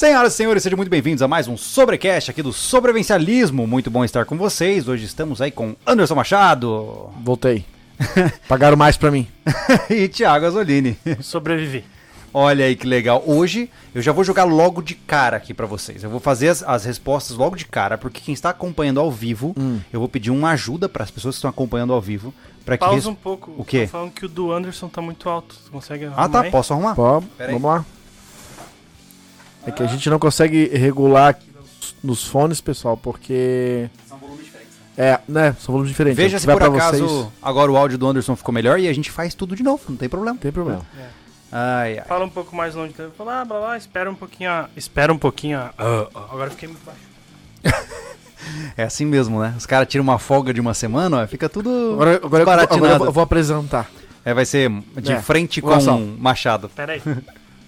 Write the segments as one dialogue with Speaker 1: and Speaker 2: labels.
Speaker 1: Senhoras e senhores, sejam muito bem-vindos a mais um Sobrecast aqui do Sobrevencialismo. Muito bom estar com vocês. Hoje estamos aí com Anderson Machado
Speaker 2: Voltei. Pagaram mais pra mim.
Speaker 1: e Thiago Azolini.
Speaker 3: Sobrevivi.
Speaker 1: Olha aí que legal. Hoje eu já vou jogar logo de cara aqui pra vocês. Eu vou fazer as, as respostas logo de cara, porque quem está acompanhando ao vivo, eu vou pedir uma ajuda para as pessoas que estão acompanhando ao vivo, para que
Speaker 3: Pausa
Speaker 1: res-
Speaker 3: um pouco.
Speaker 1: O quê?
Speaker 3: Tô falando que o do Anderson tá muito alto. Você consegue
Speaker 1: Ah,
Speaker 3: arrumar
Speaker 1: tá,
Speaker 3: aí?
Speaker 1: posso arrumar?
Speaker 2: Pô,
Speaker 1: Pera aí.
Speaker 2: vamos lá. É que a gente não consegue regular nos, fones, pessoal, porque.
Speaker 1: São volumes diferentes.
Speaker 2: É, né? São volumes diferentes.
Speaker 1: Veja se por acaso
Speaker 2: vocês,
Speaker 1: agora o áudio do Anderson ficou melhor e a gente faz tudo de novo, não tem problema.
Speaker 2: Não tem problema.
Speaker 1: Ai, ai.
Speaker 3: Fala um pouco mais longe. Tá? Fala, blá, blá, espera um pouquinho. Espera um pouquinho. Ah, ah, agora eu fiquei muito baixo.
Speaker 1: É assim mesmo, né? Os caras tiram uma folga de uma semana, ó, fica tudo
Speaker 2: Agora, agora, agora eu vou- apresentar.
Speaker 1: É, vai ser de
Speaker 2: É.
Speaker 1: frente com. Machado.
Speaker 3: Pera aí.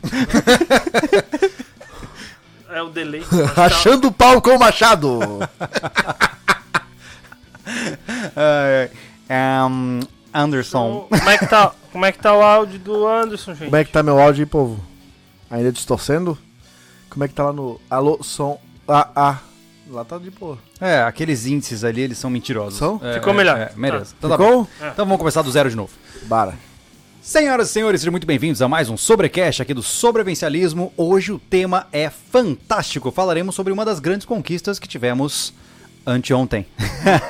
Speaker 3: é o delay.
Speaker 2: Rachando o pau com o machado!
Speaker 1: Ai. Um, Anderson.
Speaker 3: Então, como, é que tá, como é que tá o áudio do Anderson, gente?
Speaker 2: Como é que tá meu áudio aí, povo? Ainda distorcendo? Como é que tá lá no alô, som, ah, ah. Lá tá de boa.
Speaker 1: É, aqueles índices ali, eles são mentirosos.
Speaker 2: São?
Speaker 1: É,
Speaker 3: Ficou
Speaker 1: é,
Speaker 3: melhor.
Speaker 1: É, merece. Então, tá bom.
Speaker 2: Ficou?
Speaker 1: então vamos começar do zero de novo.
Speaker 2: Bara.
Speaker 1: Senhoras e senhores, sejam muito bem-vindos a mais um Sobrecast aqui do Sobrevencialismo. Hoje o tema é fantástico. Falaremos sobre uma das grandes conquistas que tivemos anteontem.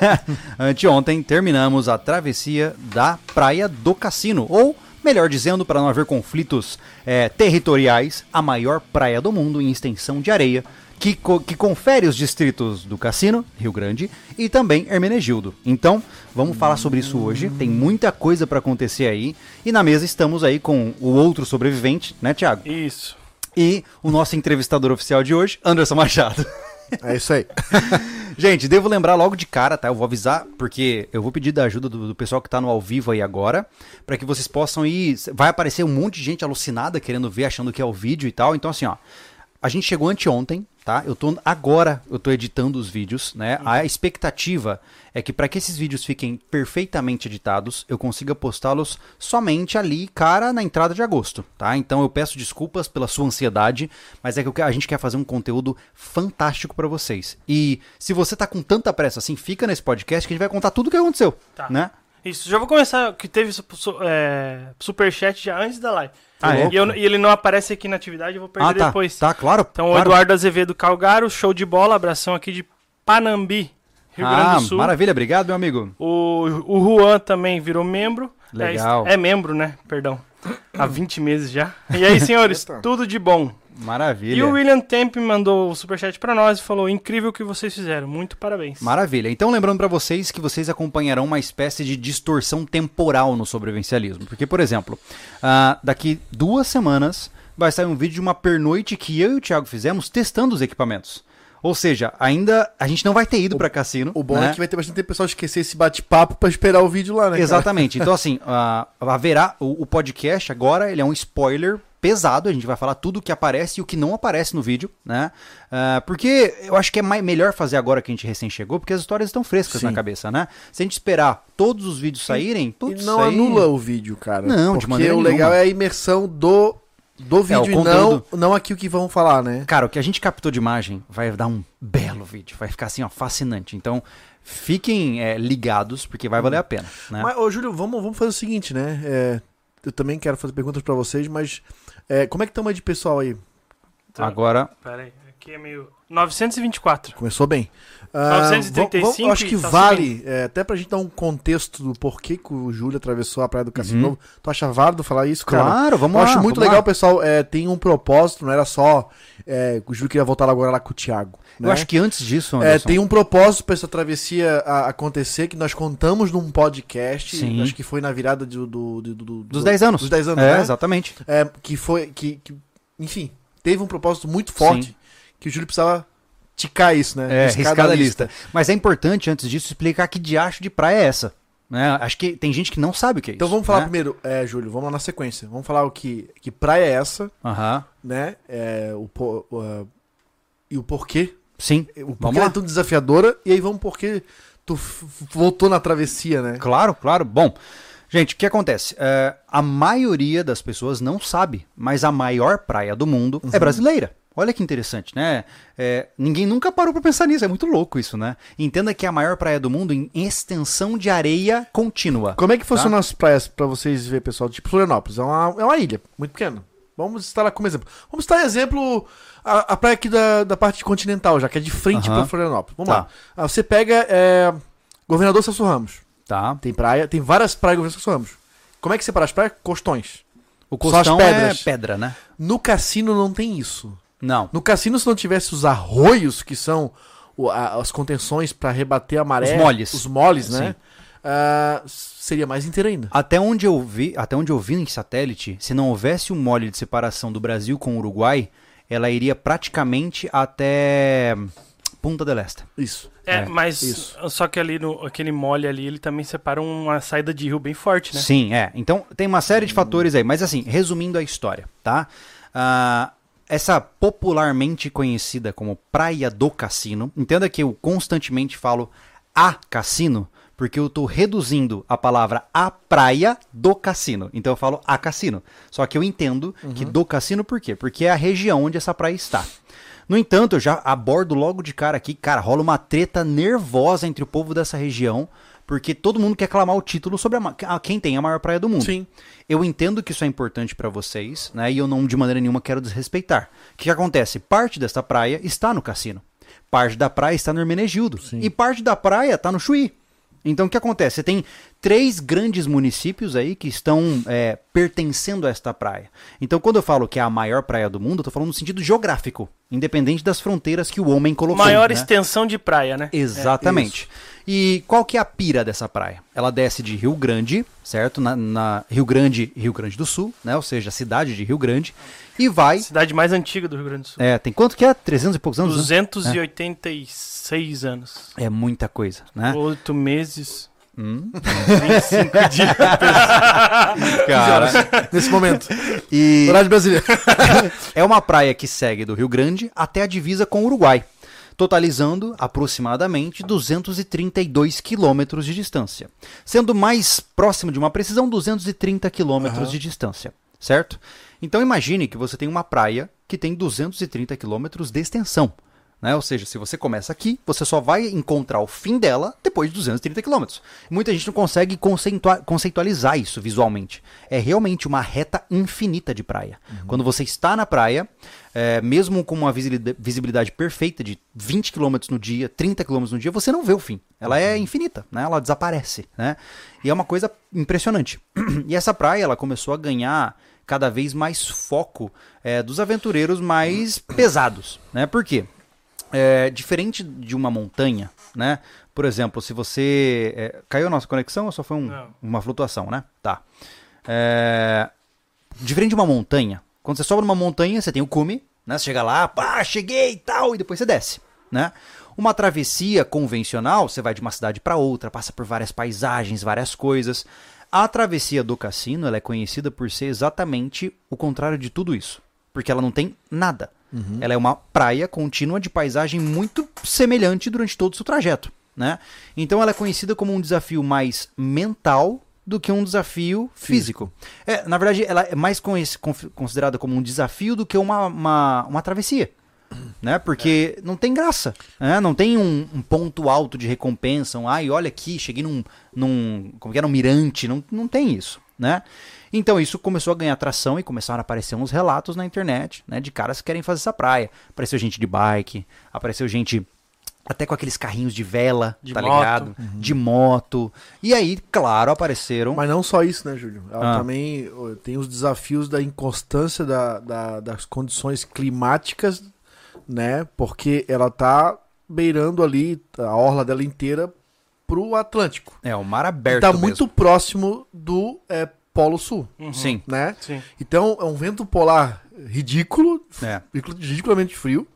Speaker 1: anteontem terminamos a travessia da Praia do Cassino, ou melhor dizendo, para não haver conflitos eh, territoriais, a maior praia do mundo em extensão de areia, que, co- que confere os distritos do Cassino, Rio Grande, e também Hermenegildo. Então, vamos falar sobre isso hoje. Tem muita coisa para acontecer aí. E na mesa estamos aí com o outro sobrevivente, né, Thiago?
Speaker 3: Isso.
Speaker 1: E o nosso entrevistador oficial de hoje, Anderson Machado.
Speaker 2: É isso aí.
Speaker 1: Gente, devo lembrar logo de cara, tá? Eu vou avisar, porque eu vou pedir da ajuda do, do pessoal que tá no ao vivo aí agora, para que vocês possam ir. Vai aparecer um monte de gente alucinada querendo ver, achando que é o vídeo e tal. Então, assim, ó. A gente chegou anteontem, tá? Eu tô agora, eu tô editando os vídeos, né? A expectativa é que para que esses vídeos fiquem perfeitamente editados, eu consiga postá-los somente ali, cara, na entrada de agosto, tá? Então eu peço desculpas pela sua ansiedade, mas é que- a gente quer fazer um conteúdo fantástico para vocês. E se você tá com tanta pressa assim, fica nesse podcast que a gente vai contar tudo o que aconteceu,
Speaker 3: Tá.
Speaker 1: né?
Speaker 3: Isso, já vou começar, que teve é, superchat já antes da live.
Speaker 1: Ah, é?
Speaker 3: e, eu- e ele não aparece aqui na atividade, eu vou perder
Speaker 1: Ah, tá.
Speaker 3: depois.
Speaker 1: Tá, claro.
Speaker 3: Então, o
Speaker 1: claro.
Speaker 3: Eduardo Azevedo Calgaro, show de bola, abração aqui de Panambi, Rio Grande
Speaker 1: Ah,
Speaker 3: do Sul.
Speaker 1: maravilha, obrigado, meu amigo.
Speaker 3: O, o Juan também virou membro.
Speaker 1: Legal.
Speaker 3: É, é membro, né? Perdão. Há 20 meses já. E aí, senhores, tudo de bom.
Speaker 1: Maravilha.
Speaker 3: E o William Temp mandou o superchat pra nós e falou: incrível o que vocês fizeram. Muito parabéns.
Speaker 1: Maravilha. Então, lembrando pra vocês que vocês acompanharão uma espécie de distorção temporal no sobrevivencialismo. Porque, por exemplo, ah, daqui duas semanas vai sair um vídeo de uma pernoite que eu e o Thiago fizemos testando os equipamentos. Ou seja, ainda a gente não vai ter ido pra cassino.
Speaker 2: O bom
Speaker 1: né?
Speaker 2: é que vai ter bastante tempo pessoal esquecer esse bate-papo pra esperar o vídeo lá, né? cara?
Speaker 1: Exatamente. Então, assim, ah, haverá o, o podcast agora, ele é um spoiler pesado, a gente vai falar tudo o que aparece e o que não aparece no vídeo, né? Ah, porque eu acho que é mai- melhor fazer agora que a gente recém chegou, porque as histórias estão frescas
Speaker 2: Sim.
Speaker 1: na cabeça, né? Se a gente esperar todos os vídeos saírem,
Speaker 2: E
Speaker 1: tudo
Speaker 2: não anula o vídeo, cara.
Speaker 1: Não, de
Speaker 2: porque
Speaker 1: maneira
Speaker 2: o
Speaker 1: nenhuma.
Speaker 2: legal é a imersão do, do vídeo e não,
Speaker 1: conteúdo.
Speaker 2: não aqui o que vão falar, né?
Speaker 1: Cara, o que a gente captou de imagem vai dar um belo vídeo, vai ficar assim, ó, fascinante. Então, fiquem é, ligados, porque vai valer a pena, né?
Speaker 2: Mas, ô Júlio, vamos, vamos fazer o seguinte, né? É, eu também quero fazer perguntas pra vocês, mas é, como é que estamos aí de pessoal aí?
Speaker 3: Tá.
Speaker 1: Agora,
Speaker 3: Pera aí, aqui é meio. 924.
Speaker 2: Começou bem. Ah,
Speaker 3: 935
Speaker 2: vamos- vamos- acho que
Speaker 3: tá
Speaker 2: vale, é, até pra gente dar um contexto do porquê que o Júlio atravessou a Praia do Cassino
Speaker 1: Uhum.
Speaker 2: Novo. Tu acha válido falar isso, cara?
Speaker 1: claro, vamos
Speaker 2: Eu
Speaker 1: lá.
Speaker 2: acho muito legal,
Speaker 1: lá.
Speaker 2: pessoal. É, tem um propósito, não era só. É, o Júlio queria voltar agora lá com o Thiago.
Speaker 1: Eu
Speaker 2: né?
Speaker 1: acho que antes disso,
Speaker 2: É,
Speaker 1: Anderson,
Speaker 2: tem um propósito pra essa travessia acontecer que nós contamos num podcast.
Speaker 1: Sim.
Speaker 2: Acho que foi na virada do, do, do- do-
Speaker 1: dos
Speaker 2: do-
Speaker 1: 10 anos.
Speaker 2: Dos 10 anos,
Speaker 1: é,
Speaker 2: né?
Speaker 1: exatamente.
Speaker 2: É, que foi. Que, que- enfim, teve um propósito muito forte
Speaker 1: Sim.
Speaker 2: que o Júlio precisava ticar isso, né?
Speaker 1: É,
Speaker 2: Riscar da
Speaker 1: da lista. Mas é importante, antes disso, explicar que diacho de praia é essa. Né? Acho que tem gente que não sabe o que é
Speaker 2: Então
Speaker 1: isso.
Speaker 2: vamos falar
Speaker 1: né?
Speaker 2: primeiro, é, Júlio, vamos lá na sequência. Vamos falar o que, que praia é essa,
Speaker 1: Aham.
Speaker 2: né? É, o, o, ah, e o porquê.
Speaker 1: Sim.
Speaker 2: O porquê ela é tão desafiadora. E aí vamos porquê tu voltou na travessia, né?
Speaker 1: Claro, claro. Bom, gente, o que acontece? É, a maioria das pessoas não sabe, mas a maior praia do mundo
Speaker 2: Uhum.
Speaker 1: é brasileira. Olha que interessante, né? É, ninguém nunca parou pra pensar nisso, é muito louco isso, né? Entenda que é a maior praia do mundo em extensão de areia contínua.
Speaker 2: Como é que
Speaker 1: Tá.
Speaker 2: funcionam as praias pra vocês verem, pessoal? Tipo Florianópolis, é uma, é uma ilha muito pequena. Vamos estar lá como exemplo. Vamos estar exemplo a, a praia aqui da, da parte continental, já que é de frente
Speaker 1: Aham.
Speaker 2: pra Florianópolis. Vamos
Speaker 1: Tá.
Speaker 2: lá. Ah, você pega é, Governador Celso Ramos.
Speaker 1: Tá?
Speaker 2: Tem praia, tem várias praias do Governador Celso Ramos. Como é que separa as praias? Costões.
Speaker 1: O
Speaker 2: Só as
Speaker 1: costão
Speaker 2: pedras.
Speaker 1: é pedra, né?
Speaker 2: No cassino não tem isso.
Speaker 1: Não.
Speaker 2: No cassino, se não tivesse os arroios, que são as contenções pra rebater a maré.
Speaker 1: Os moles.
Speaker 2: Os moles, né?
Speaker 1: Sim.
Speaker 2: Ah, seria mais inteiro ainda.
Speaker 1: Até onde eu vi, até onde eu vi em satélite, se não houvesse um mole de separação do Brasil com o Uruguai, ela iria praticamente até Punta del Este.
Speaker 2: Isso.
Speaker 3: É,
Speaker 1: É,
Speaker 3: mas
Speaker 2: isso.
Speaker 3: só que ali no aquele mole ali, ele também separa uma saída de rio bem forte, né?
Speaker 1: Sim, é. Então tem uma série de fatores aí, mas assim, resumindo a história, tá? Ah, essa popularmente conhecida como Praia do Cassino, entenda que eu constantemente falo a cassino, porque eu tô reduzindo a palavra a praia do cassino. Então eu falo a cassino. Só que eu entendo que do cassino por quê? Porque é a região onde essa praia está. No entanto, eu já abordo logo de cara aqui, cara, rola uma treta nervosa entre o povo dessa região, porque todo mundo quer clamar o título sobre a, quem tem a maior praia do mundo.
Speaker 2: Sim.
Speaker 1: Eu entendo que isso é importante pra vocês, né? E eu não de maneira nenhuma quero desrespeitar. O que, que acontece? Parte dessa praia está no cassino. Parte da praia está no Hermenegildo. E parte da praia está no Chuí. Então o que acontece? Você tem três grandes municípios aí que estão é, pertencendo a esta praia. Então quando eu falo que é a maior praia do mundo, eu tô falando no sentido geográfico, independente das fronteiras que o homem colocou.
Speaker 3: Maior
Speaker 1: né?
Speaker 3: extensão de praia, né?
Speaker 1: Exatamente. e qual que é a pira dessa praia? Ela desce de Rio Grande, certo? Na, na Rio Grande, Rio Grande do Sul, né? Ou seja, a cidade de Rio Grande, e vai.
Speaker 3: Cidade mais antiga do Rio Grande do Sul.
Speaker 1: É, tem quanto que é? 300 e poucos anos? né?
Speaker 3: 286 anos.
Speaker 1: É muita coisa, né?
Speaker 3: Oito meses.
Speaker 1: Hum.
Speaker 3: 25 dias.
Speaker 1: Cara,
Speaker 2: Nesse momento.
Speaker 1: e
Speaker 2: Horário de Brasília.
Speaker 1: é uma praia que segue do Rio Grande até a divisa com o Uruguai, totalizando aproximadamente 232 quilômetros de distância. Sendo mais próximo de uma precisão, 230 quilômetros de distância, certo? Então imagine que você tem uma praia que tem 230 quilômetros de extensão. Né? Ou seja, se você começa aqui, você só vai encontrar o fim dela depois de 230 quilômetros. Muita gente não consegue conceitua- conceitualizar isso visualmente. É realmente uma reta infinita de praia. Quando você está na praia, é, mesmo com uma visibilidade, visibilidade perfeita de 20 km no dia, 30 km no dia, você não vê o fim. Ela é infinita, né? ela desaparece. Né? E é uma coisa impressionante. E essa praia ela começou a ganhar cada vez mais foco é, dos aventureiros mais pesados. Né? Por quê? É, diferente de uma montanha, né? Por exemplo, se você. é, caiu a nossa conexão ou só foi um- uma flutuação, né? Tá. É, diferente de uma montanha, quando você sobe numa montanha, você tem o cume, né? Você chega lá, pá, cheguei e tal, e depois você desce, né? Uma travessia convencional, você vai de uma cidade para outra, passa por várias paisagens, várias coisas. A travessia do cassino, ela é conhecida por ser exatamente o contrário de tudo isso, porque ela não tem nada. Ela é uma praia contínua de paisagem muito semelhante durante todo o seu trajeto, né? Então ela é conhecida como um desafio mais mental do que um desafio físico. É, na verdade, ela é mais considerada como um desafio do que uma, uma, uma travessia. Né? Porque não tem graça. né? Não tem um, um ponto alto de recompensa. Um, Ai, olha aqui, cheguei num. num como que era? Um mirante. Não, não tem isso. Né? Então isso começou a ganhar atração e começaram a aparecer uns relatos na internet né, de caras que querem fazer essa praia. Apareceu gente de bike, apareceu gente até com aqueles carrinhos de vela,
Speaker 3: De
Speaker 1: tá
Speaker 3: moto.
Speaker 1: ligado? De moto. E aí, claro, apareceram.
Speaker 2: Mas não só isso, né, Júlio? Ela
Speaker 1: Ah.
Speaker 2: também tem os desafios da inconstância da, da- das condições climáticas, né? Porque ela tá beirando ali a orla dela inteira pro Atlântico.
Speaker 1: É, o mar aberto.
Speaker 2: tá
Speaker 1: mesmo.
Speaker 2: muito próximo do é, Polo Sul,
Speaker 1: Sim.
Speaker 2: né?
Speaker 3: Sim.
Speaker 2: Então é um vento polar ridículo,
Speaker 1: É.
Speaker 2: ridiculamente frio.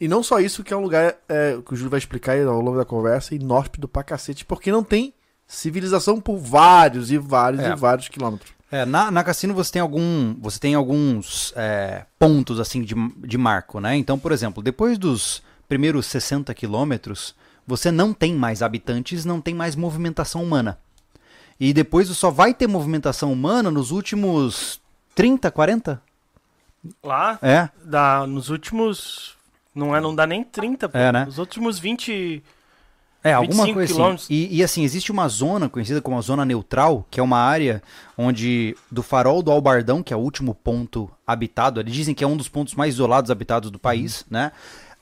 Speaker 2: E não só isso, que é um lugar é, que o Júlio vai explicar ao longo da conversa, inóspito pra cacete, porque não tem civilização por vários e vários
Speaker 1: É.
Speaker 2: e vários quilômetros.
Speaker 1: É, na, na Cassino você tem algum, você tem alguns é, pontos assim de, de marco, né? Então, por exemplo, depois dos primeiros 60 quilômetros, você não tem mais habitantes, não tem mais movimentação humana. E depois só vai ter movimentação humana nos últimos 30, 40?
Speaker 3: Lá,
Speaker 1: É,
Speaker 3: dá, nos últimos. Não, é, não dá nem 30, pô.
Speaker 1: É, né?
Speaker 3: Nos últimos 20.
Speaker 1: É, alguma
Speaker 3: 25
Speaker 1: coisa assim. E, e, assim, existe uma zona conhecida como a zona neutral, que é uma área onde do farol do Albardão, que é o último ponto habitado, eles dizem que é um dos pontos mais isolados habitados do país, né?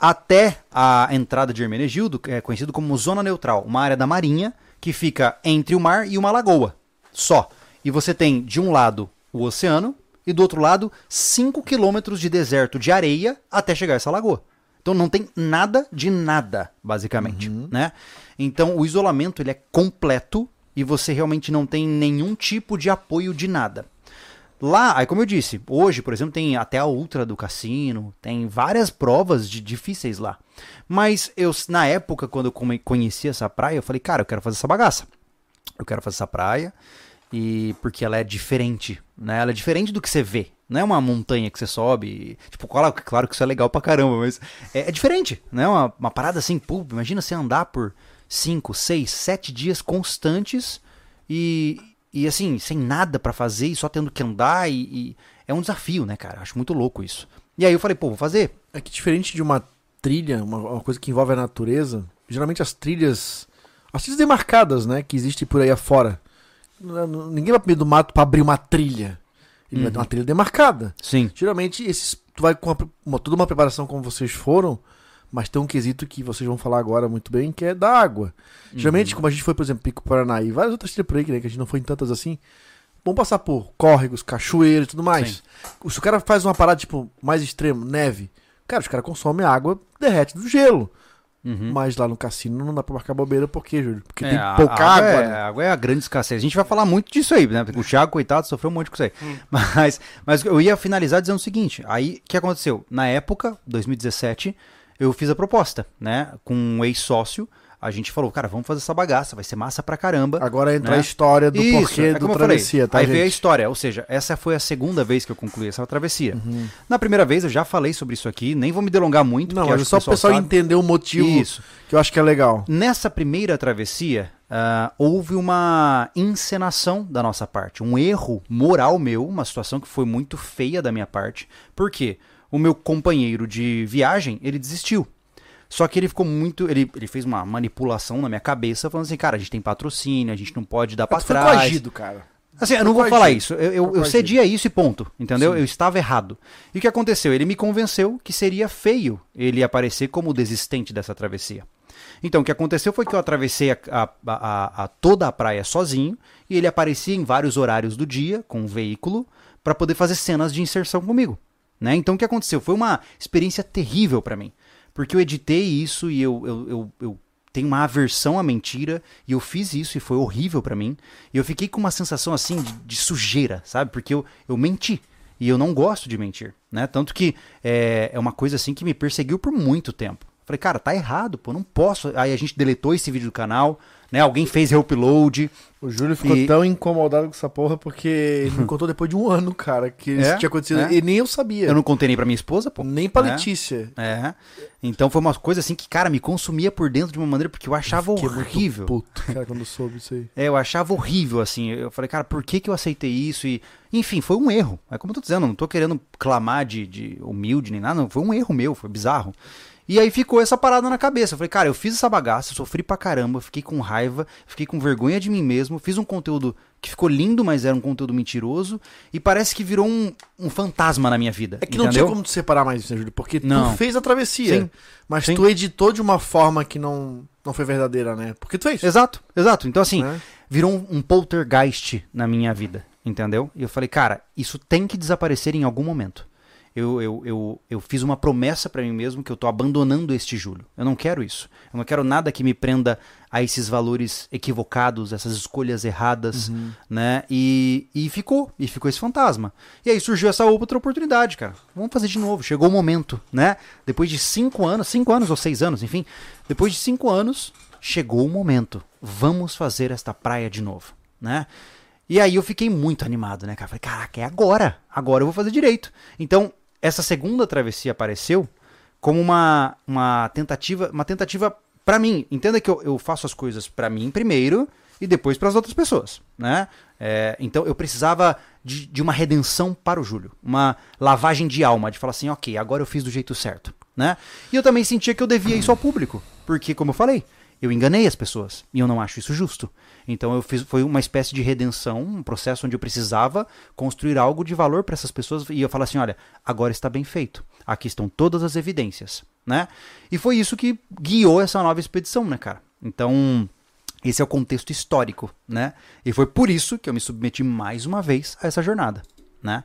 Speaker 1: Até a entrada de Hermenegildo, que é conhecido como zona neutral, uma área da marinha que fica entre o mar e uma lagoa, só. E você tem de um lado o oceano e do outro lado 5 quilômetros de deserto de areia até chegar a essa lagoa. Então não tem nada de nada, basicamente, né? Então o isolamento ele é completo e você realmente não tem nenhum tipo de apoio de nada. Lá, aí como eu disse, hoje, por exemplo, tem até a Ultra do Cassino, tem várias provas de difíceis lá. Mas eu, na época, quando eu conheci essa praia, eu falei, cara, eu quero fazer essa bagaça. Eu quero fazer essa praia e porque ela é diferente, né? Ela é diferente do que você vê. Não é uma montanha que você sobe. Tipo, claro, claro que isso é legal pra caramba, mas é, é diferente, né? Uma, uma parada assim, pô, imagina você andar por 5, 6, 7 dias constantes e, e assim, sem nada pra fazer e só tendo que andar e, e é um desafio, né, cara? Acho muito louco isso. E aí eu falei, pô, vou fazer.
Speaker 2: É que diferente de uma trilha, uma, uma coisa que envolve a natureza, geralmente as trilhas. As trilhas demarcadas, né? Que existem por aí afora. Ninguém vai pro meio do mato pra abrir uma trilha. Ele vai ter uma trilha demarcada.
Speaker 1: Sim.
Speaker 2: Geralmente, esses, tu vai com uma, uma- toda uma preparação como vocês foram, mas tem um quesito que vocês vão falar agora muito bem, que é da água.
Speaker 1: Uhum.
Speaker 2: Geralmente, como a gente foi, por exemplo, Pico Paraná e várias outras trilhas por aí, né, que a gente não foi em tantas assim, vão passar por córregos, cachoeiros e tudo mais. Se o cara faz uma parada, tipo, mais extremo, neve, cara, os caras consomem água, derrete do gelo.
Speaker 1: Uhum.
Speaker 2: Mas lá no cassino não dá pra marcar bobeira, por quê, Júlio? Porque
Speaker 1: É,
Speaker 2: tem pouca
Speaker 1: a
Speaker 2: água.
Speaker 1: É,
Speaker 2: né?
Speaker 1: a água é a grande escassez. A gente vai falar muito disso aí, né? Porque o Thiago, coitado, sofreu um monte com isso aí. Mas, mas eu ia finalizar dizendo o seguinte: aí o que aconteceu? Na época, 2017, eu fiz a proposta, né? Com um ex-sócio. A gente falou, cara, vamos fazer essa bagaça, vai ser massa pra caramba.
Speaker 2: Agora entra
Speaker 1: né?
Speaker 2: a história do
Speaker 1: Isso,
Speaker 2: porquê
Speaker 1: é
Speaker 2: do travessia,
Speaker 1: falei.
Speaker 2: tá,
Speaker 1: Aí
Speaker 2: gente?
Speaker 1: veio a história, ou seja, essa foi a segunda vez que eu concluí essa travessia.
Speaker 2: Uhum.
Speaker 1: Na primeira vez eu já falei sobre isso aqui, nem vou me delongar muito.
Speaker 2: Não,
Speaker 1: porque
Speaker 2: mas só pro pessoal entender o motivo
Speaker 1: Isso.
Speaker 2: que eu acho que é legal.
Speaker 1: Nessa primeira travessia, ah, houve uma encenação da nossa parte, um erro moral meu, uma situação que foi muito feia da minha parte. Por quê? O meu companheiro de viagem, ele desistiu. Só que ele ficou muito. Ele, ele fez uma manipulação na minha cabeça, falando assim, cara, a gente tem patrocínio, a gente não pode dar pra
Speaker 2: foi
Speaker 1: trás.
Speaker 2: coagido, cara.
Speaker 1: Assim, eu não vou falar isso. Eu, eu, eu cedi a isso e ponto. Entendeu?
Speaker 2: Sim.
Speaker 1: Eu estava errado. E o que aconteceu? Ele me convenceu que seria feio ele aparecer como desistente dessa travessia. Então, o que aconteceu foi que eu atravessei a, a- a- a- toda a praia sozinho e ele aparecia em vários horários do dia com um veículo para poder fazer cenas de inserção comigo. Né? Então, o que aconteceu? Foi uma experiência terrível para mim. Porque eu editei isso e eu, eu, eu, eu tenho uma aversão à mentira e eu fiz isso e foi horrível pra mim. E eu fiquei com uma sensação assim de, de sujeira, sabe? Porque eu, eu menti. E eu não gosto de mentir, né? Tanto que é, é uma coisa assim que me perseguiu por muito tempo. Falei, cara, tá errado, pô, não posso. Aí a gente deletou esse vídeo do canal, né? Alguém fez reupload.
Speaker 2: O Júlio ficou
Speaker 1: E-
Speaker 2: tão incomodado com essa porra porque ele me contou depois de um ano, cara, que isso
Speaker 1: É?
Speaker 2: tinha acontecido.
Speaker 1: É?
Speaker 2: E nem eu sabia.
Speaker 1: Eu não contei nem pra minha esposa, pô.
Speaker 2: Nem pra
Speaker 1: né?
Speaker 2: Letícia.
Speaker 1: É. Então foi uma coisa assim que, cara, me consumia por dentro de uma maneira porque eu achava
Speaker 2: muito
Speaker 1: horrível.
Speaker 2: puto, cara, quando eu soube isso aí.
Speaker 1: É, eu achava horrível, assim. Eu falei, cara, por que, que eu aceitei isso? E, enfim, foi um erro. É como eu tô dizendo, eu não tô querendo clamar de, de humilde nem nada, não. Foi um erro meu, foi bizarro. E aí ficou essa parada na cabeça. Eu falei, cara, eu fiz essa bagaça, eu sofri pra caramba, fiquei com raiva, fiquei com vergonha de mim mesmo, fiz um conteúdo que ficou lindo, mas era um conteúdo mentiroso, e parece que virou um, um fantasma na minha vida.
Speaker 2: É que não
Speaker 1: entendeu?
Speaker 2: tinha como tu separar mais isso, né, Júlio? Porque
Speaker 1: Não.
Speaker 2: tu fez a travessia,
Speaker 1: Sim.
Speaker 2: mas
Speaker 1: Sim.
Speaker 2: tu editou de uma forma que não, não foi verdadeira, né? Porque tu fez.
Speaker 1: Exato, exato. Então, assim,
Speaker 2: Né?
Speaker 1: virou um, um poltergeist na minha vida, entendeu? E eu falei, cara, isso tem que desaparecer em algum momento. Eu, eu, eu, eu fiz uma promessa pra mim mesmo que eu tô abandonando este Júlio. Eu não quero isso. Eu não quero nada que me prenda a esses valores equivocados, essas escolhas erradas, né? E, e ficou, e ficou esse fantasma. E aí surgiu essa outra oportunidade, cara. Vamos fazer de novo. Chegou o momento, né? Depois de cinco anos, cinco anos ou seis anos, enfim, depois de cinco anos, chegou o momento. Vamos fazer esta praia de novo, né? E aí eu fiquei muito animado, né, cara? Falei, caraca, é agora. Agora eu vou fazer direito. Então, essa segunda travessia apareceu como uma, uma tentativa, uma tentativa para mim. Entenda que eu, eu faço as coisas para mim primeiro e depois para as outras pessoas, né? É, então eu precisava de, de uma redenção para o Júlio, uma lavagem de alma, de falar assim, ok, agora eu fiz do jeito certo, né? E eu também sentia que eu devia isso ao público, porque como eu falei, eu enganei as pessoas e eu não acho isso justo. Então eu fiz, foi uma espécie de redenção, um processo onde eu precisava construir algo de valor para essas pessoas e eu falar assim, olha, agora está bem feito. Aqui estão todas as evidências, né? E foi isso que guiou essa nova expedição, né, cara? Então, esse é o contexto histórico, né? E foi por isso que eu me submeti mais uma vez a essa jornada, né?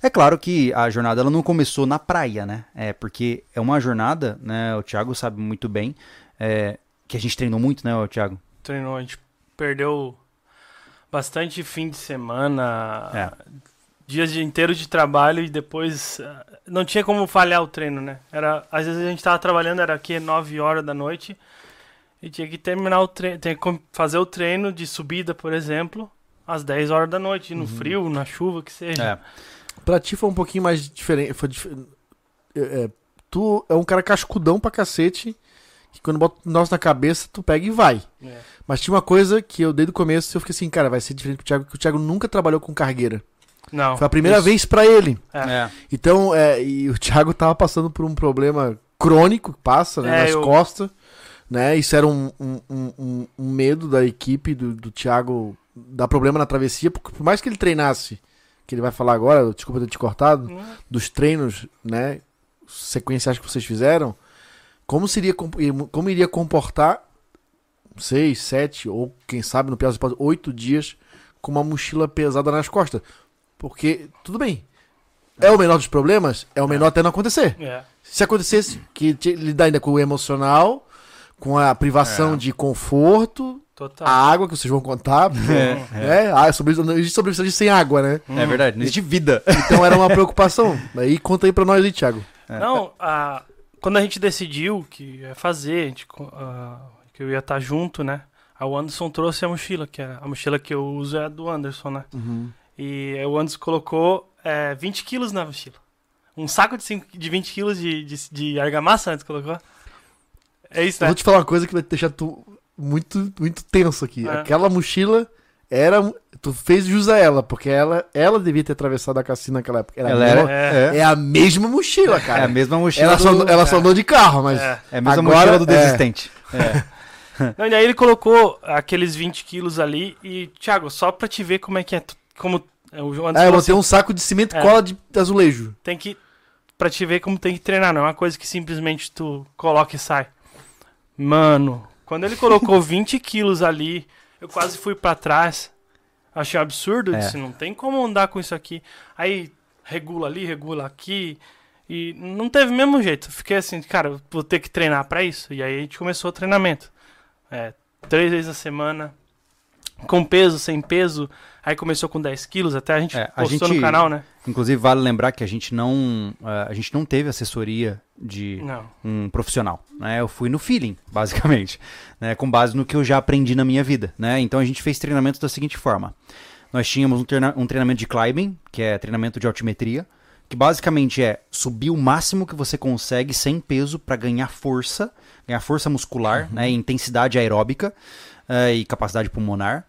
Speaker 1: É claro que a jornada ela não começou na praia, né? É porque é uma jornada, né? O Thiago sabe muito bem é, que a gente treinou muito, né, Thiago?
Speaker 3: Treinou, a gente perdeu bastante fim de semana,
Speaker 1: É.
Speaker 3: dias de inteiro de trabalho e depois ah, não tinha como falhar o treino, né? Era, às vezes a gente tava trabalhando, era aqui 9 horas da noite e tinha que terminar o treino, tinha que fazer o treino de subida, por exemplo, às 10 horas da noite, no frio, na chuva, que seja.
Speaker 1: É.
Speaker 2: Pra ti foi um pouquinho mais diferente. Foi dif- é, é, tu é um cara cascudão pra cacete. Que quando bota o nosso na cabeça, tu pega e vai.
Speaker 3: É.
Speaker 2: Mas tinha uma coisa que eu, desde o começo, eu fiquei assim, cara, vai ser diferente pro Thiago, que o Thiago nunca trabalhou com cargueira.
Speaker 3: Não.
Speaker 2: Foi a primeira
Speaker 3: isso-
Speaker 2: vez pra ele.
Speaker 3: É.
Speaker 1: É.
Speaker 2: Então, é, e o Thiago tava passando por um problema crônico que passa, né,
Speaker 3: É,
Speaker 2: nas
Speaker 3: eu-
Speaker 2: costas, né? Isso era um, um, um- um- um medo da equipe do, do Thiago dar problema na travessia, porque por mais que ele treinasse, que ele vai falar agora, desculpa ter te cortado,
Speaker 3: Hum,
Speaker 2: dos treinos, né, sequenciais que vocês fizeram, como seria como iria comportar seis, sete ou quem sabe no pior hipóteses, oito dias com uma mochila pesada nas costas? Porque tudo bem, é o menor dos problemas, é o menor até não acontecer.
Speaker 3: É.
Speaker 2: Se acontecesse que te- lidar ainda com o emocional, com a privação
Speaker 1: É.
Speaker 2: de conforto,
Speaker 3: Total.
Speaker 2: a água que vocês vão contar, porque,
Speaker 1: É,
Speaker 2: é, ah, sobre, não existe sobrevivência sem água, né?
Speaker 1: É verdade, não existe vida.
Speaker 2: Então era uma preocupação. Aí conta aí pra nós aí, Thiago.
Speaker 1: É.
Speaker 3: Não, a- quando a gente decidiu que ia fazer, gente ah, que eu ia estar junto, né? A o Anderson trouxe a mochila, que é a mochila que eu uso é a do Anderson, né? E aí o Anderson colocou é, 20 quilos na mochila. Um saco de, cinco, de 20 quilos de, de, de argamassa? Tu colocou? É isso,
Speaker 2: Eu
Speaker 3: né?
Speaker 2: vou te falar uma coisa que vai te deixar tu muito, muito tenso aqui.
Speaker 3: É.
Speaker 2: Aquela mochila era. Tu fez jus a ela, porque ela, ela devia ter atravessado a cassina naquela época. Era a
Speaker 1: Ela
Speaker 2: mesma-
Speaker 1: era,
Speaker 3: é.
Speaker 1: é,
Speaker 2: É a mesma mochila, cara.
Speaker 1: é a mesma mochila
Speaker 2: ela só,
Speaker 1: do,
Speaker 2: ela só andou de carro, mas.
Speaker 3: É.
Speaker 1: é a mesma
Speaker 2: Agora,
Speaker 1: mochila do
Speaker 2: é.
Speaker 1: desistente.
Speaker 3: Não, e aí ele colocou aqueles 20 quilos ali e, Thiago, só pra te ver como é que é. Como é, o Anderson
Speaker 2: Ah, eu botei
Speaker 3: assim,
Speaker 2: um saco de cimento e
Speaker 3: É.
Speaker 2: cola de azulejo.
Speaker 3: tem que. Pra te ver como tem que treinar, não é uma coisa que simplesmente tu coloca e sai. Mano, quando ele colocou 20 quilos ali, eu quase fui pra trás. Achei absurdo,
Speaker 1: É.
Speaker 3: disse, não tem como andar com isso aqui. Aí regula ali, regula aqui. E não teve mesmo jeito. Fiquei assim, cara, vou ter que treinar pra isso. E aí a gente começou o treinamento. É, três vezes na semana. Com peso, sem peso. Aí começou com 10 quilos, até a gente
Speaker 1: É, a
Speaker 3: postou
Speaker 1: gente-
Speaker 3: no canal, né?
Speaker 1: Inclusive, vale lembrar que a gente não, eh, a gente não teve assessoria de
Speaker 3: Não.
Speaker 1: um profissional, né? Eu fui no feeling, basicamente, né? Com base no que eu já aprendi na minha vida, né? Então a gente fez treinamento da seguinte forma: nós tínhamos um, treina- um treinamento de climbing, que é treinamento de altimetria, que basicamente é subir o máximo que você consegue sem peso para ganhar força, ganhar força muscular, né? E intensidade aeróbica eh, e capacidade pulmonar.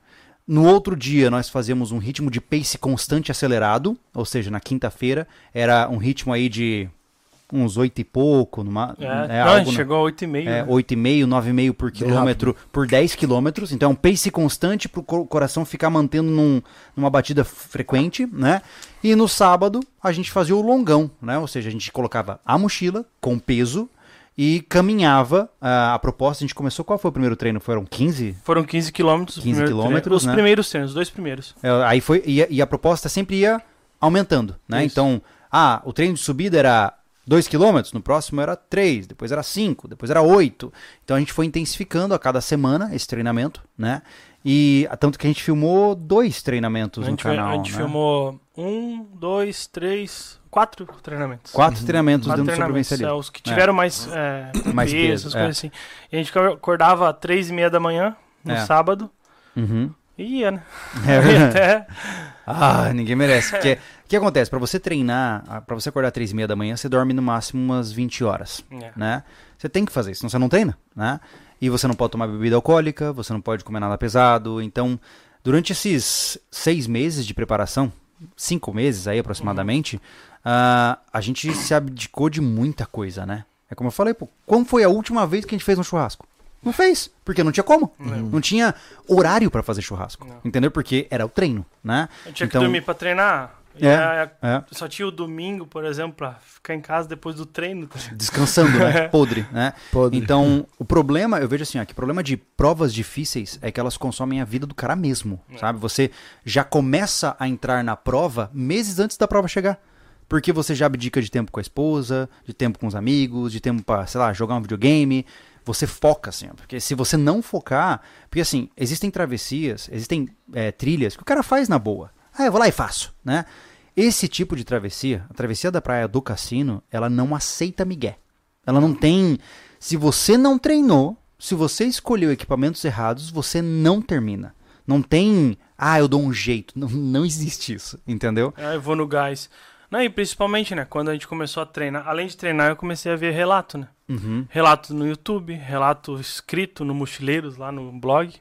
Speaker 1: No outro dia, nós fazíamos um ritmo de pace constante acelerado, ou seja, na quinta-feira era um ritmo aí de uns oito e pouco, numa,
Speaker 3: É,
Speaker 1: é,
Speaker 3: não,
Speaker 1: algo
Speaker 3: chegou a 8,5.
Speaker 1: é,
Speaker 3: né?
Speaker 1: 8,5, 9,5 por
Speaker 2: Bem
Speaker 1: quilômetro por 10 quilômetros. Então é um pace constante para o coração ficar mantendo num- numa batida frequente, né? E no sábado a gente fazia o longão, né? Ou seja, a gente colocava a mochila com peso e caminhava. ah, a proposta, a gente começou, qual foi o primeiro treino? Foram 15?
Speaker 3: Foram 15 quilômetros. o
Speaker 1: 15
Speaker 3: primeiro
Speaker 1: quilômetros.
Speaker 3: Os
Speaker 1: né?
Speaker 3: primeiros treinos, os dois primeiros.
Speaker 1: É, aí foi, e, a- e a proposta sempre ia aumentando, né?
Speaker 3: Isso.
Speaker 1: Então, ah, o treino de subida era 2 km, no próximo era 3, depois era 5, depois era 8. Então a gente foi intensificando a cada semana esse treinamento, né? E tanto que a gente filmou dois treinamentos no canal,
Speaker 3: a gente
Speaker 1: né?
Speaker 3: filmou um, dois, três, quatro treinamentos.
Speaker 1: Quatro treinamentos
Speaker 3: Quatro
Speaker 1: dentro do
Speaker 3: treinamentos. É,
Speaker 1: sobrevivencialismo.
Speaker 3: os que tiveram mais, é,
Speaker 1: Mais
Speaker 3: peso,
Speaker 1: peso,
Speaker 3: essas
Speaker 1: é.
Speaker 3: coisas assim. E a gente acordava às três e meia da manhã, no
Speaker 1: É.
Speaker 3: sábado,
Speaker 1: Uhum.
Speaker 3: e ia, né?
Speaker 1: É
Speaker 3: E
Speaker 1: verdade.
Speaker 3: até...
Speaker 1: Ah, ninguém merece. Porque o que acontece? Pra você treinar, pra você acordar três e meia da manhã, você dorme no máximo umas 20 horas.
Speaker 3: É.
Speaker 1: né? Você tem que fazer isso, senão você não treina, né? E você não pode tomar bebida alcoólica, você não pode comer nada pesado. Então, durante esses seis meses de preparação, cinco meses aí aproximadamente, ah, a gente se abdicou de muita coisa, né? É como eu falei, pô, quando foi a última vez que a gente fez um churrasco? Não fez, porque não tinha como. Não tinha horário pra fazer churrasco.
Speaker 3: Não.
Speaker 1: Entendeu? Porque era o treino, né?
Speaker 3: Eu tinha
Speaker 1: Então-
Speaker 3: que dormir pra treinar. E
Speaker 1: É,
Speaker 3: aí,
Speaker 1: é.
Speaker 3: Só tinha o domingo, por exemplo, pra ficar em casa depois do treino. tá?
Speaker 1: Descansando, né? Podre, né?
Speaker 2: Podre.
Speaker 1: Então, o problema, eu vejo assim, ó, que o problema de provas difíceis é que elas consomem a vida do cara mesmo, sabe? Você já começa a entrar na prova meses antes da prova chegar. Porque você já abdica de tempo com a esposa, de tempo com os amigos, de tempo pra, sei lá, jogar um videogame. Você foca, assim, ó, porque se você não focar. Porque assim, existem travessias, existem é, trilhas que o cara faz na boa. Ah, eu vou lá e faço, né? Esse tipo de travessia, a travessia da praia do cassino, ela não aceita migué. Ela não tem. Se você não treinou, se você escolheu equipamentos errados, você não termina. Não tem. Ah, eu dou um jeito. Não, não existe isso, entendeu?
Speaker 3: Aí eu vou no gás. Não, e principalmente, né, quando a gente começou a treinar, além de treinar, eu comecei a ver relato, né?
Speaker 1: Uhum.
Speaker 3: Relato no YouTube, relato escrito no Mochileiros, lá no blog.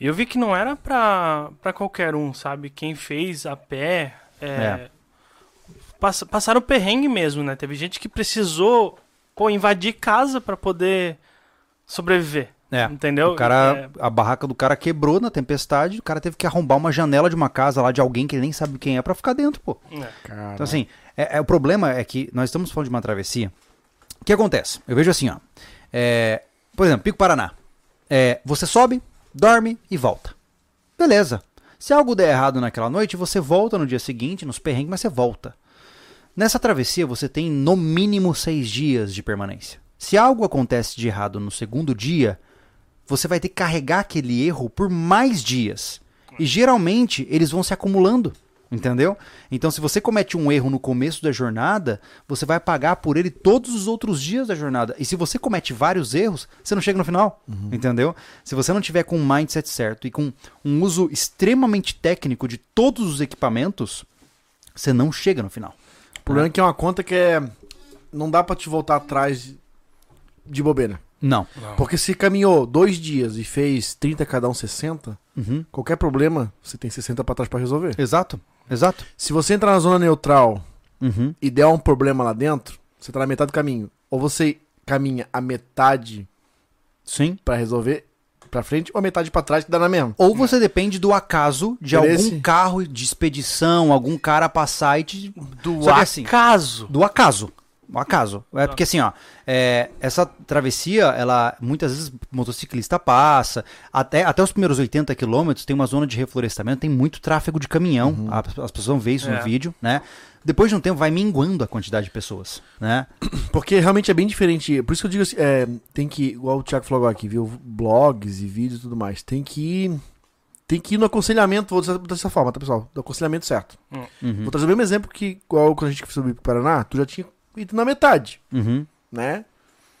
Speaker 3: E eu vi que não era pra, pra qualquer um, sabe? Quem fez a pé. É,
Speaker 1: É.
Speaker 3: pass- passaram perrengue mesmo, né? Teve gente que precisou, pô, invadir casa pra poder sobreviver.
Speaker 1: É.
Speaker 3: Entendeu?
Speaker 1: O cara,
Speaker 3: É,
Speaker 1: a barraca do cara quebrou na tempestade, o cara teve que arrombar uma janela de uma casa lá de alguém que ele nem sabe quem é pra ficar dentro, pô.
Speaker 3: é.
Speaker 1: Então, assim, é, é- o problema é que nós estamos falando de uma travessia. O que acontece? Eu vejo assim, ó. É, por exemplo, Pico Paraná. É, você sobe, dorme e volta. Beleza. Se algo der errado naquela noite, você volta no dia seguinte, nos perrengues, mas você volta. Nessa travessia, você tem no mínimo seis dias de permanência. Se algo acontece de errado no segundo dia, você vai ter que carregar aquele erro por mais dias. E geralmente eles vão se acumulando. Entendeu? Então, se você comete um erro no começo da jornada, você vai pagar por ele todos os outros dias da jornada. E se você comete vários erros, você não chega no final. Entendeu? Se você não tiver com o mindset certo e com um uso extremamente técnico de todos os equipamentos, você não chega no final.
Speaker 2: O problema é que é uma conta que é. Não dá pra te voltar atrás de bobeira.
Speaker 1: Não.
Speaker 2: Porque se caminhou dois dias e fez 30 cada um 60,
Speaker 1: Uhum.
Speaker 2: qualquer problema, você tem 60 pra trás pra resolver.
Speaker 1: Exato. Exato.
Speaker 2: Se você entrar na zona neutral
Speaker 1: Uhum.
Speaker 2: e der um problema lá dentro, você tá na metade do caminho. Ou você caminha a metade
Speaker 1: Sim.
Speaker 2: pra resolver pra frente, ou a metade pra trás que dá na mesma.
Speaker 1: Ou você depende do acaso de
Speaker 2: Interesse?
Speaker 1: algum carro de expedição, algum cara passar e te.
Speaker 3: Do
Speaker 1: Só que assim,
Speaker 3: acaso.
Speaker 1: do acaso. O acaso. É porque assim, ó, é, essa travessia, ela muitas vezes motociclista passa, até, até os primeiros 80 quilômetros tem uma zona de reflorestamento, tem muito tráfego de caminhão, a- as pessoas vão ver isso
Speaker 3: É.
Speaker 1: no vídeo, né? Depois de um tempo vai minguando a quantidade de pessoas, né?
Speaker 2: Porque realmente é bem diferente. Por isso que eu digo assim, é, tem que, igual o Thiago falou agora aqui, viu? Blogs e vídeos e tudo mais. Tem que ir. Tem que ir no aconselhamento, vou dizer dessa forma, tá, pessoal? Do aconselhamento certo.
Speaker 1: Uhum.
Speaker 2: Vou trazer o mesmo exemplo que, igual quando a gente foi pro Paraná, tu já tinha ido na metade,
Speaker 1: Uhum.
Speaker 2: né?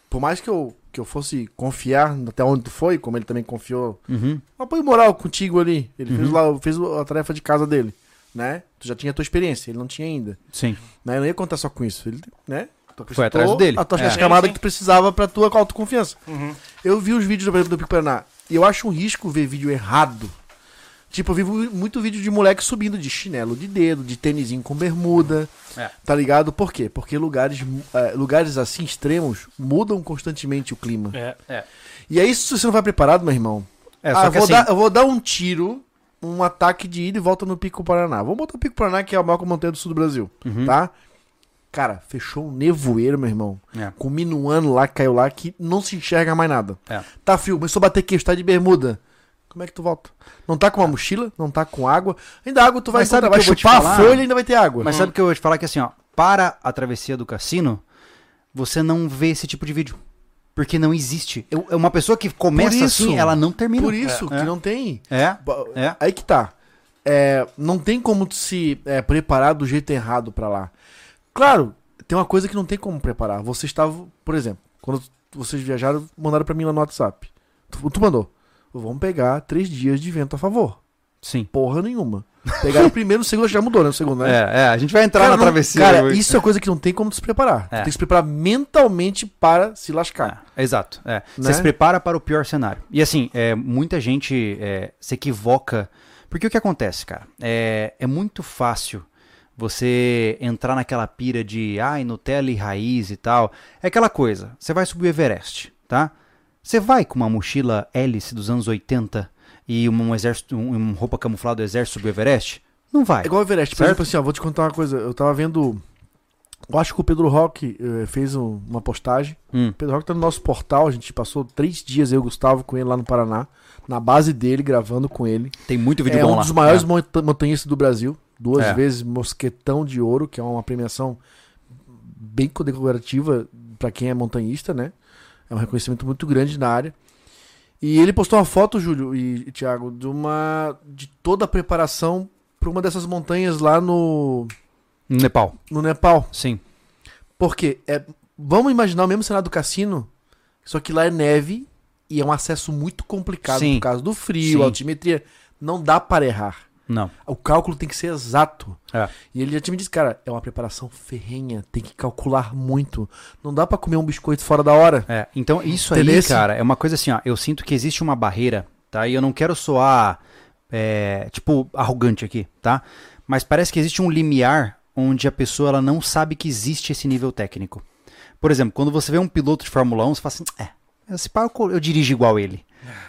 Speaker 2: Por mais que eu, que eu fosse confiar até onde tu foi, como ele também confiou,
Speaker 1: Uhum.
Speaker 2: um apoio moral contigo ali. Ele fez,
Speaker 1: Uhum.
Speaker 2: lá, fez a tarefa de casa dele, né? Tu já tinha a tua experiência, ele não tinha ainda.
Speaker 1: Sim.
Speaker 2: Né? Eu não ia contar só com isso. Ele, né?
Speaker 1: Foi atrás dele.
Speaker 2: A tua
Speaker 1: É.
Speaker 3: sim.
Speaker 2: que tu precisava pra tua autoconfiança.
Speaker 3: Uhum.
Speaker 2: Eu vi os vídeos do, do Pico Paraná e eu acho um risco ver vídeo errado. Tipo, eu vi mu- muito vídeo de moleque subindo de chinelo de dedo, de tênisinho com bermuda.
Speaker 1: É.
Speaker 2: Tá ligado? Por quê? Porque lugares, eh, lugares assim extremos mudam constantemente o clima.
Speaker 3: É.
Speaker 2: E aí, se você não vai preparado, meu irmão,
Speaker 1: É,
Speaker 2: ah, eu vou,
Speaker 1: assim,
Speaker 2: dar, eu vou dar um tiro, um ataque de ida e volta no Pico Paraná. Vamos botar o Pico Paraná, que é a maior montanha do sul do Brasil,
Speaker 1: Uhum.
Speaker 2: tá? Cara, fechou um nevoeiro, meu irmão.
Speaker 1: É.
Speaker 2: Com minuano lá caiu lá que não se enxerga mais nada.
Speaker 1: É.
Speaker 2: Tá frio, começou a bater queixo, tá de bermuda. Como é que tu volta? Não tá com uma mochila, não tá com água. Ainda água tu vai,
Speaker 1: sabe
Speaker 2: vai chupar a
Speaker 1: falar?
Speaker 2: folha e ainda vai ter água.
Speaker 1: Mas sabe o que eu vou te falar que assim, ó, para a travessia do cassino, você não vê esse tipo de vídeo. Porque não existe. Eu- é uma pessoa que começa
Speaker 2: Por isso.
Speaker 1: assim, ela não termina.
Speaker 2: Por isso
Speaker 1: É.
Speaker 2: que não tem.
Speaker 1: É. É.
Speaker 2: Aí que tá. É, não tem como se é, preparar do jeito errado pra lá. Claro, tem uma coisa que não tem como preparar. Você estava, por exemplo, quando vocês viajaram, mandaram pra mim lá no WhatsApp. Tu, tu mandou. Vamos pegar três dias de vento a favor.
Speaker 1: Sim.
Speaker 2: Porra nenhuma. Pegaram o primeiro, o segundo já mudou, né? O segundo, né?
Speaker 1: É, é, a gente vai entrar
Speaker 2: Cara,
Speaker 1: na
Speaker 2: não-
Speaker 1: travessia.
Speaker 2: Cara,
Speaker 1: hoje.
Speaker 2: isso é coisa que não tem como se preparar.
Speaker 1: É.
Speaker 2: tem que se preparar mentalmente para se lascar.
Speaker 1: É, exato. é. Você
Speaker 2: Né?
Speaker 1: se prepara para o pior cenário. E assim, é, muita gente é, se equivoca. Porque o que acontece, cara? É, é muito fácil você entrar naquela pira de ai, Nutella e raiz e tal. É aquela coisa. Você vai subir o Everest, tá? Você vai com uma mochila hélice dos anos 80 e uma, um exército, um, uma roupa camuflada do exército subir o Everest? Não vai.
Speaker 2: É igual o Everest. Por
Speaker 1: Certo.
Speaker 2: exemplo, assim, ó, vou te contar uma coisa. Eu tava vendo. Eu acho que o Pedro Roque eh, fez um- uma postagem.
Speaker 1: Hum,
Speaker 2: O Pedro Roque tá no nosso portal. A gente passou três dias, eu e o Gustavo, com ele lá no Paraná. Na base dele, gravando com ele.
Speaker 1: tem muito vídeo
Speaker 2: é
Speaker 1: bom
Speaker 2: um
Speaker 1: lá.
Speaker 2: dos maiores
Speaker 1: É.
Speaker 2: monta- montanhistas do Brasil. Duas
Speaker 1: É.
Speaker 2: vezes Mosquetão de Ouro, que é uma premiação bem decorativa para quem é montanhista, né? É um reconhecimento muito grande na área. E ele postou uma foto, Júlio e, e Thiago, de uma de toda a preparação para uma dessas montanhas lá no,
Speaker 1: Nepal,
Speaker 2: no Nepal.
Speaker 1: sim.
Speaker 2: Porque é, vamos imaginar o mesmo cenário do cassino, só que lá é neve e é um acesso muito complicado
Speaker 1: Sim.
Speaker 2: por causa do frio,
Speaker 1: Sim.
Speaker 2: altimetria. Não dá para errar.
Speaker 1: Não.
Speaker 2: O cálculo tem que ser exato.
Speaker 1: É.
Speaker 2: E ele já tinha me disse, cara, é uma preparação ferrenha, tem que calcular muito. Não dá pra comer um biscoito fora da hora.
Speaker 1: É, então isso aí,
Speaker 2: Entendesse?
Speaker 1: cara, é uma coisa assim, ó, eu sinto que existe uma barreira, tá? E eu não quero soar, é, tipo, arrogante aqui, tá? Mas parece que existe um limiar onde a pessoa ela não sabe que existe esse nível técnico. Por exemplo, quando você vê um piloto de Fórmula 1, você fala assim, é, esse pá eu, eu dirijo igual ele.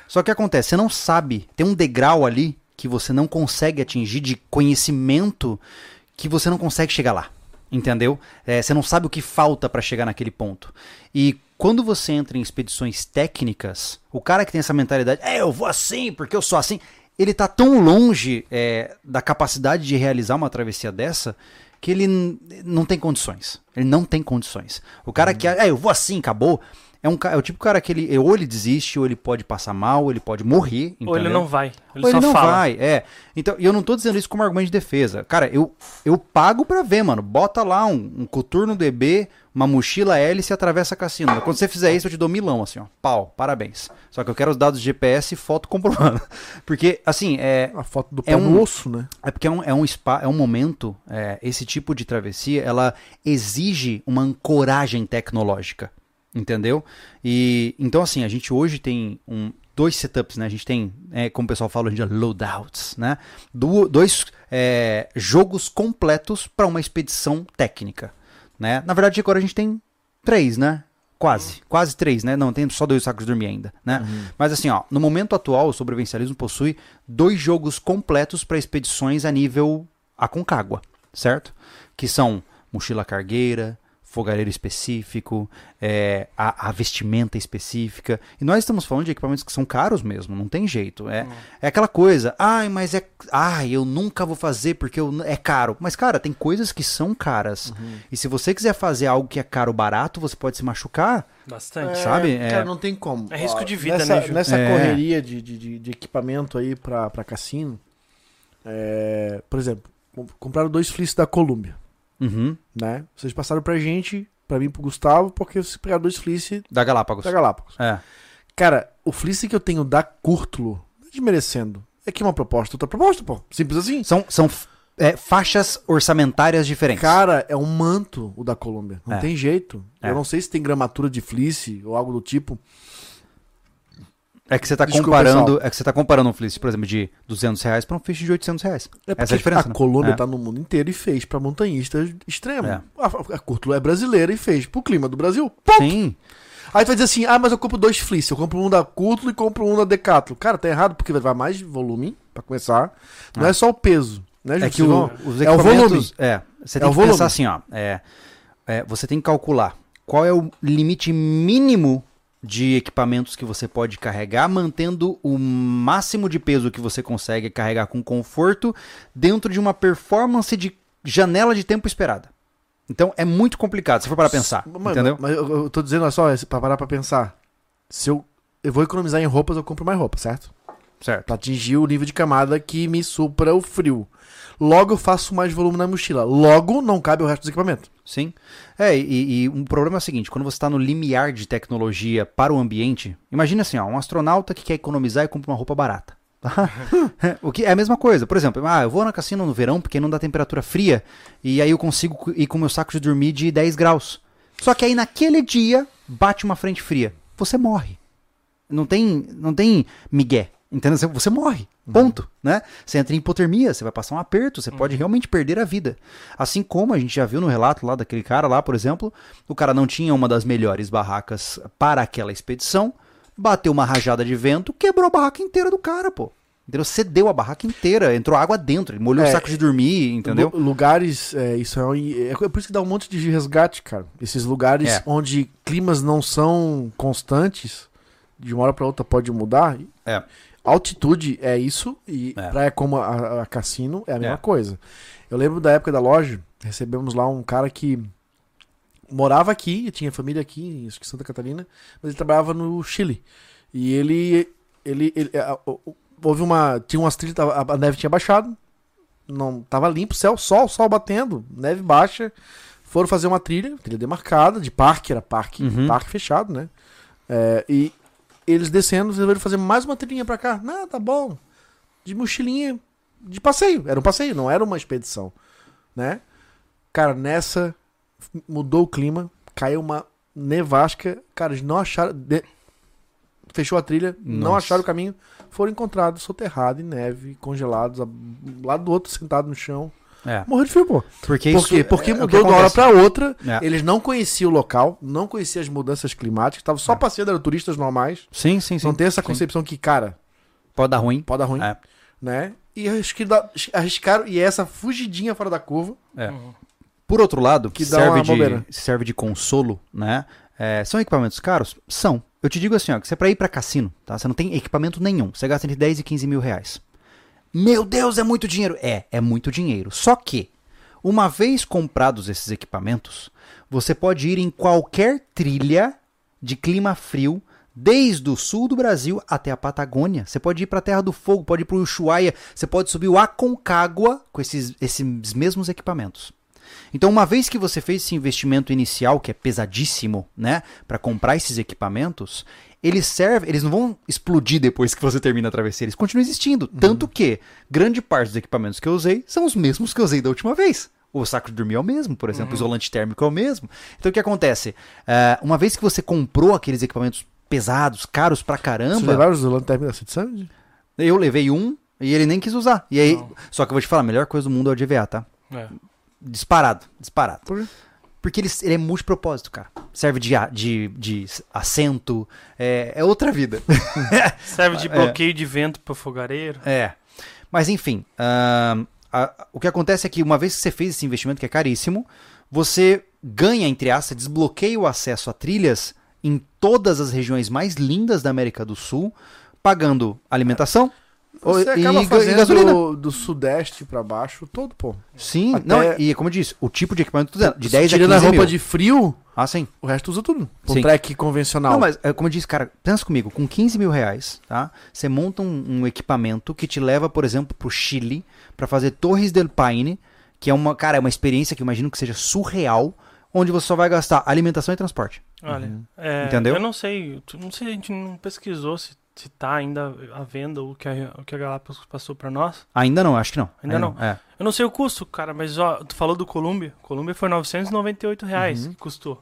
Speaker 1: Só que acontece, você não sabe, tem um degrau ali que você não consegue atingir de conhecimento que você não consegue chegar lá. Entendeu? É, você não sabe o que falta para chegar naquele ponto. E quando você entra em expedições técnicas, o cara que tem essa mentalidade, é, eu vou assim porque eu sou assim, ele tá tão longe é, da capacidade de realizar uma travessia dessa que ele não tem condições. Ele não tem condições. O cara que, é, eu vou assim, acabou. É, um, é o tipo de cara que ele ou ele desiste, ou ele pode passar mal, ou ele pode morrer.
Speaker 3: Ou ele
Speaker 1: entendeu?
Speaker 3: não vai. Ele
Speaker 1: Ou
Speaker 3: só
Speaker 1: ele não
Speaker 3: fala.
Speaker 1: vai, é. Então, e eu não tô dizendo isso como argumento de defesa. Cara, eu, eu pago pra ver, mano. Bota lá um, um coturno DB, uma mochila hélice e atravessa cassino. Quando você fizer isso, eu te dou milão, assim, ó. Pau, parabéns. Só que eu quero os dados de GPS e foto comprovando. Porque, assim, é,
Speaker 2: A foto do
Speaker 1: É
Speaker 2: pé
Speaker 1: um-
Speaker 2: no osso, né?
Speaker 1: é porque é um, é um, spa, é um momento, é, esse tipo de travessia, ela exige uma ancoragem tecnológica, entendeu? E então assim, a gente hoje tem um, dois setups, né? A gente tem, é, como o pessoal fala hoje em dia, loadouts, né? Du- dois é, jogos completos para uma expedição técnica, né? Na verdade, agora a gente tem três, né? Quase, quase três, né? Não, tem só dois sacos de dormir ainda, né? Mas assim, ó, no momento atual, o sobrevivencialismo possui dois jogos completos para expedições a nível Aconcagua, certo? Que são mochila cargueira, fogareiro específico, é, a, a vestimenta específica. E nós estamos falando de equipamentos que são caros mesmo, não tem jeito. É, é aquela coisa, ai, mas é. Ai, eu nunca vou fazer porque eu- é caro. Mas, cara, tem coisas que são caras. E se você quiser fazer algo que é caro barato, você pode se machucar.
Speaker 3: Bastante.
Speaker 1: sabe? É-
Speaker 2: Cara, não tem como.
Speaker 3: É risco de vida,
Speaker 2: nessa,
Speaker 3: né, Ju?
Speaker 2: Nessa
Speaker 1: É.
Speaker 2: correria de, de, de- de equipamento aí pra, pra cassino, é, por exemplo, com- compraram dois fleeces da Columbia,
Speaker 1: Uhum.
Speaker 2: né? Vocês passaram pra gente, pra mim pro Gustavo, porque vocês pegaram dois fleeces
Speaker 1: Da Galápagos.
Speaker 2: da Galápagos.
Speaker 1: É.
Speaker 2: Cara, o fleece que eu tenho da Curtulo, desmerecendo, é que uma proposta, outra proposta, pô. Simples assim.
Speaker 1: São, são é, faixas orçamentárias diferentes.
Speaker 2: Cara, é um manto o da Colômbia. Não
Speaker 1: É.
Speaker 2: tem jeito.
Speaker 1: É.
Speaker 2: Eu não sei se tem gramatura de fleece ou algo do tipo.
Speaker 1: É que você tá
Speaker 2: Desculpa,
Speaker 1: comparando,
Speaker 2: pessoal.
Speaker 1: é que você tá comparando um fleece, por exemplo, de 200 reais para um fleece de 800 reais.
Speaker 2: É
Speaker 1: Essa é a diferença.
Speaker 2: a
Speaker 1: né?
Speaker 2: Colômbia
Speaker 1: É.
Speaker 2: tá no mundo inteiro e fez pra montanhista extremo.
Speaker 1: É.
Speaker 2: A, a é brasileira e fez pro clima do Brasil.
Speaker 1: Sim.
Speaker 2: Aí tu vai dizer assim: ah, mas eu compro dois fleece. Eu compro um da Curtulo e compro um da Decathlon. Cara, tá errado porque vai mais volume, pra começar. Não é só o peso. Né,
Speaker 1: É
Speaker 2: Ju?
Speaker 1: que o, os
Speaker 2: é o volume.
Speaker 1: equipamentos. É, você
Speaker 2: É
Speaker 1: tem
Speaker 2: o
Speaker 1: que
Speaker 2: volume.
Speaker 1: pensar assim, ó. É, é, você tem que calcular qual é o limite mínimo de equipamentos que você pode carregar, mantendo o máximo de peso que você consegue carregar com conforto dentro de uma performance de janela de tempo esperada. Então é muito complicado, se for para pensar, entendeu?
Speaker 2: mas eu, eu tô dizendo só, pra parar pra pensar. Se eu, eu vou economizar em roupas, eu compro mais roupa, certo?
Speaker 1: Certo.
Speaker 2: Pra atingir o nível de camada que me supra o frio. Logo eu faço mais volume na mochila. Logo não cabe o resto dos equipamentos.
Speaker 1: Sim. É, e, e um problema é o seguinte: quando você está no limiar de tecnologia para o ambiente, imagina assim, ó, um astronauta que quer economizar e compra uma roupa barata. o que é a mesma coisa. Por exemplo, ah, eu vou na cassino no verão porque não dá temperatura fria e aí eu consigo ir com meu saco de dormir de 10 graus. Só que aí naquele dia bate uma frente fria. Você morre. Não tem, não tem migué. Entendeu? Você- morre. Ponto. Né? Você entra em hipotermia, você vai passar um aperto, você pode realmente perder a vida. Assim como a gente já viu no relato lá daquele cara lá, por exemplo, o cara não tinha uma das melhores barracas para aquela expedição, bateu uma rajada de vento, quebrou a barraca inteira do cara, pô. Entendeu? Cedeu a barraca inteira, entrou água dentro, ele molhou
Speaker 2: É,
Speaker 1: o saco de dormir, entendeu?
Speaker 2: Lu- Lugares, é, isso é, um- é por isso que dá um monte de resgate, cara. Esses lugares
Speaker 1: É.
Speaker 2: onde climas não são constantes, de uma hora para outra pode mudar.
Speaker 1: É.
Speaker 2: Altitude é isso e
Speaker 1: É.
Speaker 2: praia como a, a cassino é a mesma
Speaker 1: É.
Speaker 2: coisa. Eu lembro da época da loja, recebemos lá um cara que morava aqui, tinha família aqui, acho que em Santa Catarina, mas ele trabalhava no Chile. E ele, ele, ele- a- o- houve uma, tinha umas trilhas, a neve tinha baixado, não tava limpo, céu, sol, sol batendo, neve baixa. Foram fazer uma trilha, trilha demarcada, de parque, era parque,
Speaker 1: Uhum.
Speaker 2: parque fechado, né? É, e eles descendo, resolveram fazer mais uma trilhinha pra cá. Não, tá bom. De mochilinha, de passeio. Era um passeio, não era uma expedição, né? Cara, nessa mudou o clima, caiu uma nevasca. Cara, eles não acharam. de- Fechou a trilha, não
Speaker 1: Nossa.
Speaker 2: acharam o caminho. Foram encontrados soterrados em neve, congelados, lado do outro, sentado no chão.
Speaker 1: É.
Speaker 2: Morreu de frio, pô.
Speaker 1: Porque
Speaker 2: Por
Speaker 1: isso
Speaker 2: quê? Porque
Speaker 1: é- é
Speaker 2: mudou de uma hora pra outra.
Speaker 1: É.
Speaker 2: Eles não conheciam o local, não conheciam as mudanças climáticas, estavam só passeando, eram turistas normais.
Speaker 1: Sim, sim, sim.
Speaker 2: não tem essa
Speaker 1: sim.
Speaker 2: concepção que, cara,
Speaker 1: Pode dar ruim.
Speaker 2: pode dar ruim,
Speaker 1: É.
Speaker 2: né? E arriscaram, e é essa fugidinha fora da curva.
Speaker 1: É.
Speaker 3: Uhum.
Speaker 1: Por outro lado,
Speaker 2: Que
Speaker 1: serve
Speaker 2: uma
Speaker 1: de, serve de consolo, né? É, são equipamentos caros? São. Eu te digo assim, ó, que você é pra ir pra cassino, tá? Você não tem equipamento nenhum. Você gasta entre 10 e 15 mil reais. Meu Deus, é muito dinheiro. É, é muito dinheiro. Só que, uma vez comprados esses equipamentos, você pode ir em qualquer trilha de clima frio, desde o sul do Brasil até a Patagônia. Você pode ir pra Terra do Fogo, pode ir pro Ushuaia, você pode subir o Aconcagua com esses, esses mesmos equipamentos. Então, uma vez que você fez esse investimento inicial, que é pesadíssimo, né, para comprar esses equipamentos, eles servem, eles não vão explodir depois que você termina a travessia, eles continuam existindo. Tanto que grande parte dos equipamentos que eu usei são os mesmos que eu usei da última vez. O saco de dormir é o mesmo, por exemplo, o isolante térmico é o mesmo. Então, o que acontece? Ah, uma vez que você comprou aqueles equipamentos pesados, caros pra caramba,
Speaker 2: levaram os lanternas térmica da City Summit?
Speaker 1: eu levei um e ele nem quis usar. E aí,
Speaker 3: Não.
Speaker 1: só que eu vou te falar, a melhor coisa do mundo é o de EVA, tá?
Speaker 3: É.
Speaker 1: Disparado, disparado.
Speaker 2: Por?
Speaker 1: Porque ele, ele é multipropósito, cara. Serve de, de, de assento, é, é outra vida.
Speaker 3: Serve de
Speaker 1: É.
Speaker 3: bloqueio de vento pro fogareiro.
Speaker 1: é. Mas enfim, a- o que acontece é que uma vez que você fez esse investimento, que é caríssimo, você ganha, entre aspas, desbloqueia o acesso a trilhas em todas as regiões mais lindas da América do Sul, pagando alimentação
Speaker 2: Você acaba
Speaker 1: e ga- e gasolina.
Speaker 2: fazendo do sudeste pra baixo todo, pô.
Speaker 1: Sim,
Speaker 2: Até-
Speaker 1: não, e como eu disse, o tipo de equipamento tudo de 10 a 15
Speaker 2: Tirando a roupa
Speaker 1: mil.
Speaker 2: de frio,
Speaker 1: Ah, sim.
Speaker 2: o resto usa tudo. Um
Speaker 1: Sim.
Speaker 2: trek convencional.
Speaker 1: Não, mas é, como eu disse, cara, pensa comigo, com 15 mil reais, tá? Você monta um, um equipamento que te leva, por exemplo, pro Chile para fazer Torres del Paine, que é uma, cara, é uma experiência que eu imagino que seja surreal, onde você só vai gastar alimentação e transporte.
Speaker 3: Olha, é,
Speaker 1: Entendeu?
Speaker 3: eu não sei, não sei, a gente não pesquisou se, se tá ainda à venda o que a, o que a Galápagos passou pra nós.
Speaker 1: Ainda não, acho que não.
Speaker 3: Ainda não.
Speaker 1: É.
Speaker 3: Eu não sei o custo, cara, mas ó, tu falou do Columbia. Columbia foi 998 reais
Speaker 1: Uhum.
Speaker 3: que custou.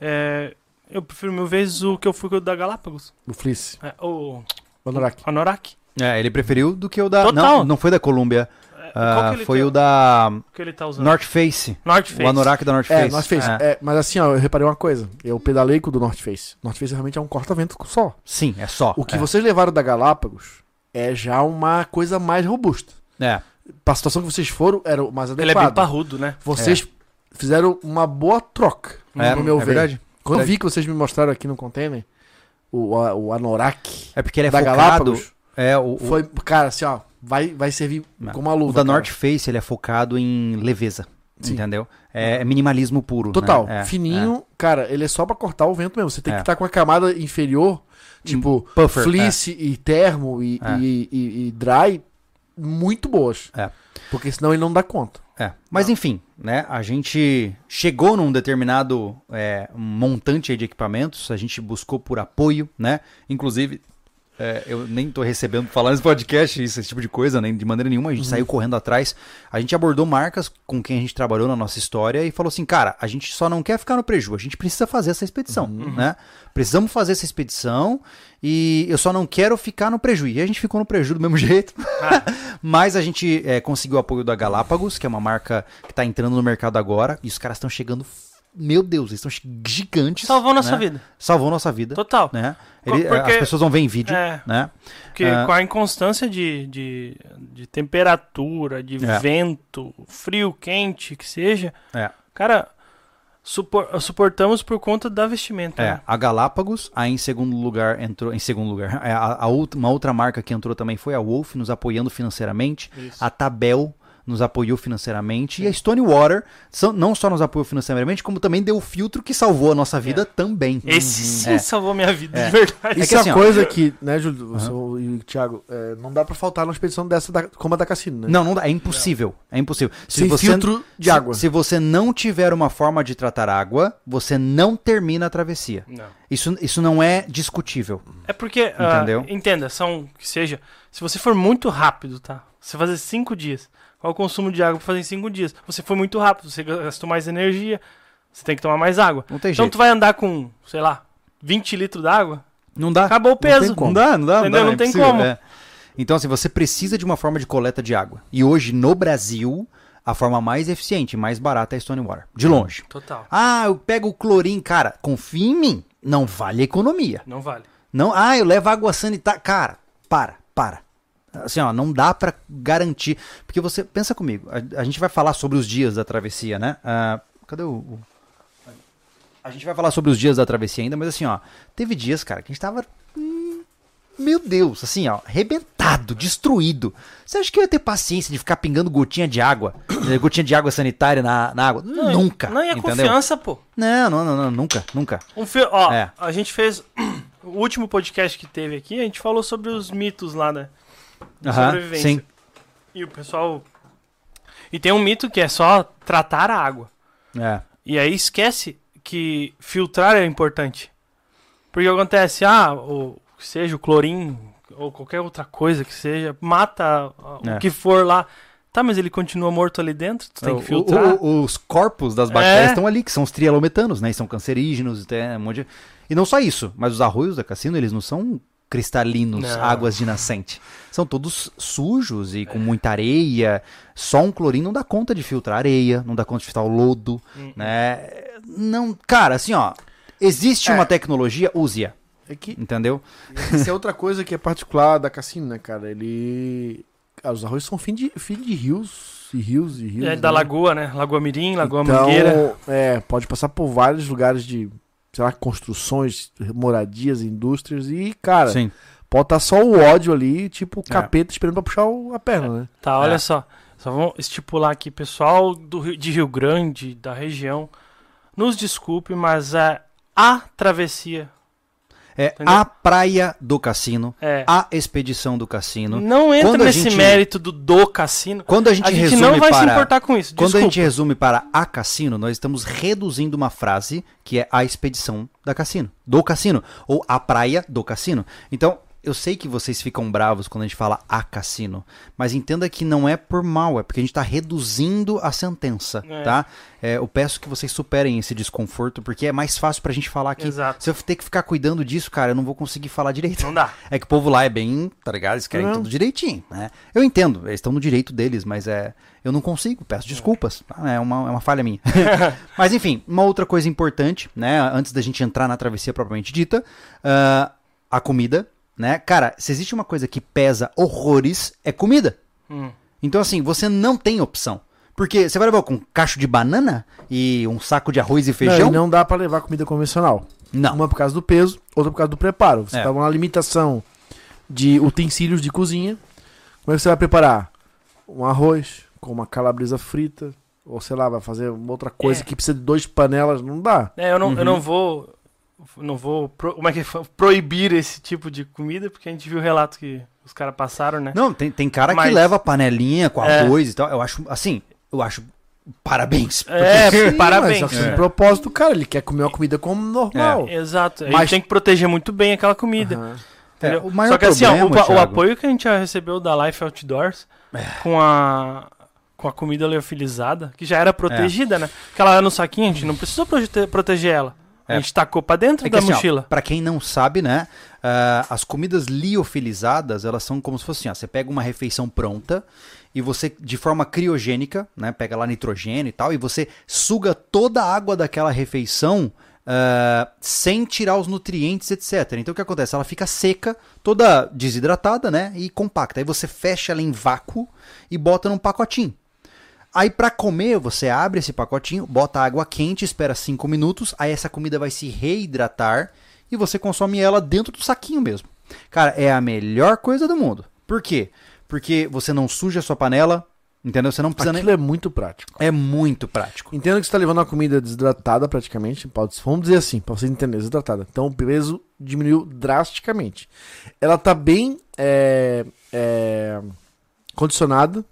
Speaker 3: É, eu prefiro mil vezes o que eu fui com o da Galápagos.
Speaker 2: O Fleece.
Speaker 3: É, o
Speaker 2: O Anorak.
Speaker 3: Anorak.
Speaker 1: É, ele preferiu do que o da.
Speaker 3: Total.
Speaker 1: Não, não foi da Columbia.
Speaker 3: É,
Speaker 1: ah,
Speaker 3: qual que ele
Speaker 1: foi
Speaker 3: tem-
Speaker 1: o da
Speaker 3: que ele tá usando?
Speaker 1: North Face.
Speaker 3: North Face.
Speaker 1: O Anorak da North
Speaker 2: É,
Speaker 1: Face.
Speaker 2: North Face.
Speaker 1: É.
Speaker 2: É, mas assim, ó, eu reparei uma coisa. Eu pedalei com o do North Face. North Face realmente é um corta-vento só.
Speaker 1: Sim, é só.
Speaker 2: O que
Speaker 1: é.
Speaker 2: vocês levaram da Galápagos é já uma coisa mais robusta.
Speaker 1: É.
Speaker 2: Pra situação que vocês foram, era o mais
Speaker 3: Ele é
Speaker 2: adequado.
Speaker 3: bem parrudo, né?
Speaker 2: Vocês fizeram uma boa troca,
Speaker 1: É,
Speaker 2: no meu
Speaker 1: é
Speaker 2: ver.
Speaker 1: verdade.
Speaker 2: Quando eu
Speaker 1: Verdade.
Speaker 2: vi que vocês me mostraram aqui no container, o, o Anorak
Speaker 1: É porque ele é
Speaker 2: da
Speaker 1: focado.
Speaker 2: Galápagos,
Speaker 1: É, o, o-
Speaker 2: foi, cara, assim, ó, vai, vai servir
Speaker 1: Não.
Speaker 2: como uma luva.
Speaker 1: O da
Speaker 2: cara.
Speaker 1: North Face ele é focado em leveza.
Speaker 2: Sim.
Speaker 1: Entendeu? É, é minimalismo puro.
Speaker 2: Total,
Speaker 1: né? É,
Speaker 2: fininho, cara, ele é só pra cortar o vento mesmo. Você tem
Speaker 1: É.
Speaker 2: que estar com a camada inferior, tipo,
Speaker 1: é. Puffer.
Speaker 2: fleece e termo e,
Speaker 1: É.
Speaker 2: e, e- e dry, muito boas.
Speaker 1: É.
Speaker 2: Porque senão ele não dá conta.
Speaker 1: É. Mas enfim, né? A gente chegou num determinado é, montante de equipamentos. A gente buscou por apoio, né? Inclusive, É, eu nem tô recebendo, falando nesse podcast, isso, esse tipo de coisa, nem de maneira nenhuma. A gente saiu correndo atrás. A gente abordou marcas com quem a gente trabalhou na nossa história e falou assim, cara, a gente só não quer ficar no prejuízo, a gente precisa fazer essa expedição, né? Precisamos fazer essa expedição e eu só não quero ficar no prejuízo. E a gente ficou no prejuízo do mesmo jeito. Mas a gente é, conseguiu o apoio da Galápagos, que é uma marca que tá entrando no mercado agora. E os caras estão chegando. Meu Deus, eles estão gigantes.
Speaker 3: Salvou nossa
Speaker 1: né?
Speaker 3: vida.
Speaker 1: Salvou nossa vida.
Speaker 3: Total.
Speaker 1: Né? Ele-
Speaker 3: porque-
Speaker 1: As pessoas vão ver em vídeo,
Speaker 3: É.
Speaker 1: né?
Speaker 3: Porque
Speaker 1: Ah.
Speaker 3: com a inconstância de, de, de temperatura, de
Speaker 1: É.
Speaker 3: vento, frio, quente, que seja,
Speaker 1: É.
Speaker 3: cara, supor- suportamos por conta da vestimenta.
Speaker 1: É,
Speaker 3: né?
Speaker 1: a Galápagos, aí em segundo lugar entrou, em segundo lugar, é, a, a outra- uma outra marca que entrou também foi a Wolf, nos apoiando financeiramente,
Speaker 3: Isso.
Speaker 1: a Tabel nos apoiou financeiramente e a Stonewater são- não só nos apoiou financeiramente, como também deu o filtro que salvou a nossa vida também.
Speaker 3: Esse sim
Speaker 1: É.
Speaker 3: salvou minha vida,
Speaker 1: É.
Speaker 3: de verdade.
Speaker 2: Isso
Speaker 1: que
Speaker 2: é
Speaker 1: assim,
Speaker 2: a
Speaker 1: ó,
Speaker 2: coisa que, né, Júlio você e o Thiago, é, não dá pra faltar numa expedição dessa da, como a da Cassino, né?
Speaker 1: Não, não dá, é impossível, é impossível. Se
Speaker 2: Sem
Speaker 1: você,
Speaker 2: filtro de
Speaker 1: se-
Speaker 2: água.
Speaker 1: Se você não tiver uma forma de tratar água, você não termina a travessia.
Speaker 3: Não.
Speaker 1: Isso, isso não é discutível.
Speaker 3: É porque, ah,
Speaker 1: Entendeu?
Speaker 3: entenda, são, que seja, se você for muito rápido, tá? Você fazer cinco dias, qual o consumo de água pra fazer em cinco dias? Você foi muito rápido, você gastou mais energia, você tem que tomar mais água.
Speaker 1: Não tem
Speaker 3: Então
Speaker 1: jeito.
Speaker 3: tu vai andar com, sei lá, 20 litros d'água,
Speaker 1: Não dá.
Speaker 3: acabou o peso.
Speaker 1: Não dá, não dá.
Speaker 3: Entendeu?
Speaker 1: dá,
Speaker 3: Não
Speaker 1: é
Speaker 3: tem como.
Speaker 1: é. Então, assim, você precisa de uma forma de coleta de água. E hoje, no Brasil, a forma mais eficiente e mais barata é a Stonewater. De longe.
Speaker 3: Total.
Speaker 1: Ah, eu pego o clorim. Cara, confia em mim. Não vale economia.
Speaker 3: Não vale.
Speaker 1: Não, ah, eu levo água sanitária. Cara, para, para. Assim, ó, não dá pra garantir. Porque você, pensa comigo, a, a gente vai falar sobre os dias da travessia, né? Ah, cadê o, o- A gente vai falar sobre os dias da travessia ainda, mas assim, ó, teve dias, cara, que a gente tava. hum, Meu Deus, assim, ó, rebentado, destruído. Você acha que eu ia ter paciência de ficar pingando gotinha de água, eh, gotinha de água sanitária na, na água? nunca.
Speaker 3: Não, e a
Speaker 1: entendeu?
Speaker 3: confiança, pô.
Speaker 1: Não, não, não, não, nunca, nunca.
Speaker 3: Um fi- ó,
Speaker 1: É.
Speaker 3: a gente fez o último podcast que teve aqui, a gente falou sobre os mitos lá, né? Sobrevivência.
Speaker 1: sim.
Speaker 3: E o pessoal. E tem um mito que é só tratar a água.
Speaker 1: É.
Speaker 3: E aí esquece que filtrar é importante. Porque acontece, ah, o que seja o clorim ou qualquer outra coisa que seja, mata
Speaker 1: É.
Speaker 3: o que for lá. Tá, mas ele continua morto ali dentro, tu tem
Speaker 1: O-
Speaker 3: que filtrar.
Speaker 1: o- o- os corpos das bactérias
Speaker 3: É.
Speaker 1: estão ali, que são os trialometanos, né? E são cancerígenos, tem um monte de... E não só isso, mas os arroios da cassino, eles não são cristalinos,
Speaker 3: Não.
Speaker 1: águas de nascente. São todos sujos e com muita areia. Só um clorim não dá conta de filtrar areia, não dá conta de filtrar o lodo,
Speaker 3: Hum.
Speaker 1: né? Não, cara, assim, ó, existe
Speaker 2: É.
Speaker 1: uma tecnologia, use-a,
Speaker 2: É que
Speaker 1: entendeu?
Speaker 2: isso é outra coisa que é particular da Cassino, né, cara? Ele. Ah, os arroios são filho de, filho de rios e rios e rios.
Speaker 3: É da
Speaker 2: né?
Speaker 3: lagoa, né? Lagoa Mirim, Lagoa
Speaker 2: então,
Speaker 3: Mangueira.
Speaker 2: É, pode passar por vários lugares de, sei lá, construções, moradias, indústrias e, cara,
Speaker 1: Sim.
Speaker 2: pode estar só o ódio ali, tipo, o
Speaker 1: É.
Speaker 2: capeta esperando pra puxar o- a perna, né?
Speaker 3: Tá, olha
Speaker 1: É.
Speaker 3: só. Só vamos estipular aqui, pessoal do Rio, de Rio Grande, da região. Nos desculpe, mas é a travessia.
Speaker 1: É
Speaker 3: Entendeu?
Speaker 1: a praia do cassino,
Speaker 3: É.
Speaker 1: a expedição do cassino.
Speaker 3: Não entra
Speaker 1: Quando
Speaker 3: nesse
Speaker 1: gente-
Speaker 3: mérito do do cassino.
Speaker 1: Quando a gente,
Speaker 3: A gente
Speaker 1: resume
Speaker 3: não vai
Speaker 1: para...
Speaker 3: se importar com isso.
Speaker 1: Quando
Speaker 3: Desculpa.
Speaker 1: a gente resume para a cassino, nós estamos reduzindo uma frase que é a expedição da cassino, do cassino, ou a praia do cassino. Então, eu sei que vocês ficam bravos quando a gente fala a cassino, mas entenda que não é por mal, é porque a gente está reduzindo a sentença,
Speaker 3: É.
Speaker 1: tá? É, eu peço que vocês superem esse desconforto, porque é mais fácil pra gente falar aqui.
Speaker 3: Exato.
Speaker 1: Se eu ter que ficar cuidando disso, cara, eu não vou conseguir falar direito.
Speaker 3: Não dá.
Speaker 1: É que o povo lá é bem, tá ligado? Eles querem
Speaker 2: Não.
Speaker 1: tudo direitinho, né? Eu entendo, eles estão no direito deles, mas é. Eu não consigo, peço desculpas. tá? É uma, é uma falha minha. mas enfim, uma outra coisa importante, né? Antes da gente entrar na travessia propriamente dita, ah, a comida, né? Cara, se existe uma coisa que pesa horrores, é comida.
Speaker 3: Hum.
Speaker 1: Então, assim, você não tem opção. Porque você vai levar com um cacho de banana e um saco de arroz e
Speaker 2: Não,
Speaker 1: feijão?
Speaker 2: e não dá pra levar comida convencional.
Speaker 1: Não.
Speaker 2: Uma por causa do peso, outra por causa do preparo. Você
Speaker 1: É.
Speaker 2: tá numa limitação de utensílios de cozinha. Como é que você vai preparar? Um arroz com uma calabresa frita, ou sei lá, vai fazer uma outra coisa
Speaker 3: É.
Speaker 2: que precisa de duas panelas, não dá.
Speaker 3: É, eu não, eu
Speaker 1: Uhum.
Speaker 3: não vou. Não vou. pro- como é que fala? proibir esse tipo de comida, porque a gente viu o relato que os caras passaram, né?
Speaker 1: Não, tem, tem cara que
Speaker 3: Mas-
Speaker 1: leva panelinha com
Speaker 3: É.
Speaker 1: arroz e tal. Eu acho, assim, eu acho parabéns.
Speaker 3: É,
Speaker 2: Sim,
Speaker 3: parabéns.
Speaker 2: Mas, só que
Speaker 1: É.
Speaker 2: o propósio do cara, ele quer comer uma comida como normal.
Speaker 3: Exato. A
Speaker 2: Mas-
Speaker 3: gente tem que proteger muito bem aquela comida.
Speaker 1: É, o maior
Speaker 3: Só que assim, ó,
Speaker 1: problema,
Speaker 3: o, o apoio que a gente já recebeu da Life Outdoors com a com a comida leofilizada, que já era protegida, né? Que ela era no saquinho, a gente não precisou prote- proteger ela. A
Speaker 1: É.
Speaker 3: gente tacou pra dentro
Speaker 1: É
Speaker 3: da
Speaker 1: assim, ó,
Speaker 3: mochila.
Speaker 1: pra quem não sabe, né? ah, as comidas liofilizadas, elas são como se fosse assim, ó, você pega uma refeição pronta e você, de forma criogênica, né? Pega lá nitrogênio e tal, e você suga toda a água daquela refeição ah, sem tirar os nutrientes, etc. Então o que acontece? Ela fica seca, toda desidratada, né? E compacta. Aí você fecha ela em vácuo e bota num pacotinho. Aí pra comer, você abre esse pacotinho, bota água quente, espera 5 minutos, aí essa comida vai se reidratar e você consome ela dentro do saquinho mesmo. Cara, é a melhor coisa do mundo. Por quê? Porque você não suja a sua panela, entendeu? Você não precisa
Speaker 2: Aquilo
Speaker 1: nem...
Speaker 2: é muito prático.
Speaker 1: É muito prático.
Speaker 2: Entenda que você está levando uma comida desidratada praticamente, pode, vamos dizer assim, para você entender, desidratada. Então o peso diminuiu drasticamente. Ela tá bem é, é, condicionada,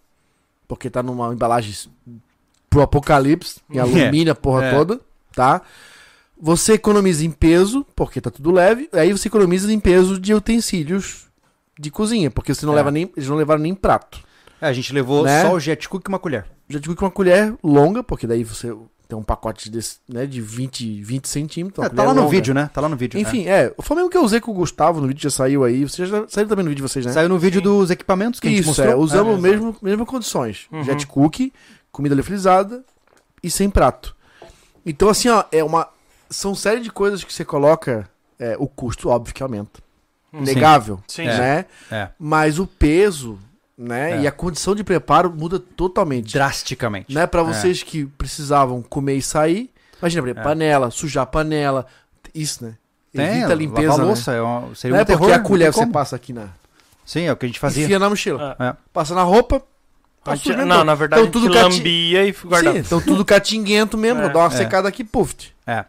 Speaker 2: porque tá numa embalagem pro apocalipse, em alumínio, a porra
Speaker 1: é.
Speaker 2: toda, tá? Você economiza em peso, porque tá tudo leve, aí você economiza em peso de utensílios de cozinha, porque você não
Speaker 1: É.
Speaker 2: leva nem, eles não levaram nem prato.
Speaker 1: É, a gente levou
Speaker 2: Né?
Speaker 1: só o jet cook e uma colher.
Speaker 2: Já digo que uma colher longa, porque daí você tem um pacote desse, né, de 20, 20 centímetros.
Speaker 1: É, tá lá no
Speaker 2: longa.
Speaker 1: vídeo, né? Tá lá no vídeo.
Speaker 2: Enfim, é. Foi mesmo que eu usei com o Gustavo no vídeo, já saiu aí. Vocês já saiu também no vídeo de vocês,
Speaker 1: é.
Speaker 2: né?
Speaker 1: Saiu no vídeo dos equipamentos que a gente
Speaker 2: Isso,
Speaker 1: mostrou.
Speaker 2: é. Usamos
Speaker 3: É,
Speaker 2: mesmo, mesmas condições.
Speaker 3: Uhum.
Speaker 2: Jet cookie, comida leofilizada e sem prato. Então, assim, ó, é uma. São série de coisas que você coloca. é, o custo, óbvio, que aumenta.
Speaker 3: Sim.
Speaker 2: Negável.
Speaker 3: Sim,
Speaker 2: né?
Speaker 1: É.
Speaker 2: Mas o peso, né?
Speaker 1: É.
Speaker 2: E a condição de preparo muda totalmente.
Speaker 1: Drasticamente.
Speaker 2: Né, para vocês que precisavam comer e sair, imagina, exemplo,
Speaker 1: É.
Speaker 2: panela, sujar a panela, isso, né?
Speaker 1: Tem,
Speaker 2: Evita a limpeza,
Speaker 1: lavar
Speaker 2: né?
Speaker 1: louça, é uma, seria
Speaker 2: Não é
Speaker 1: um terror.
Speaker 2: porque a colher você passa aqui na...
Speaker 1: Sim, é o que a gente fazia.
Speaker 2: Enfia na mochila.
Speaker 3: É.
Speaker 1: É.
Speaker 2: Passa na roupa,
Speaker 3: A
Speaker 2: tá mesmo.
Speaker 3: não, na verdade,
Speaker 2: Então
Speaker 3: a gente
Speaker 2: tudo cati-
Speaker 3: lambia e guardava.
Speaker 2: Sim, então tudo catinguento mesmo,
Speaker 3: É.
Speaker 2: dá uma
Speaker 1: É.
Speaker 2: secada aqui, puf.
Speaker 1: É.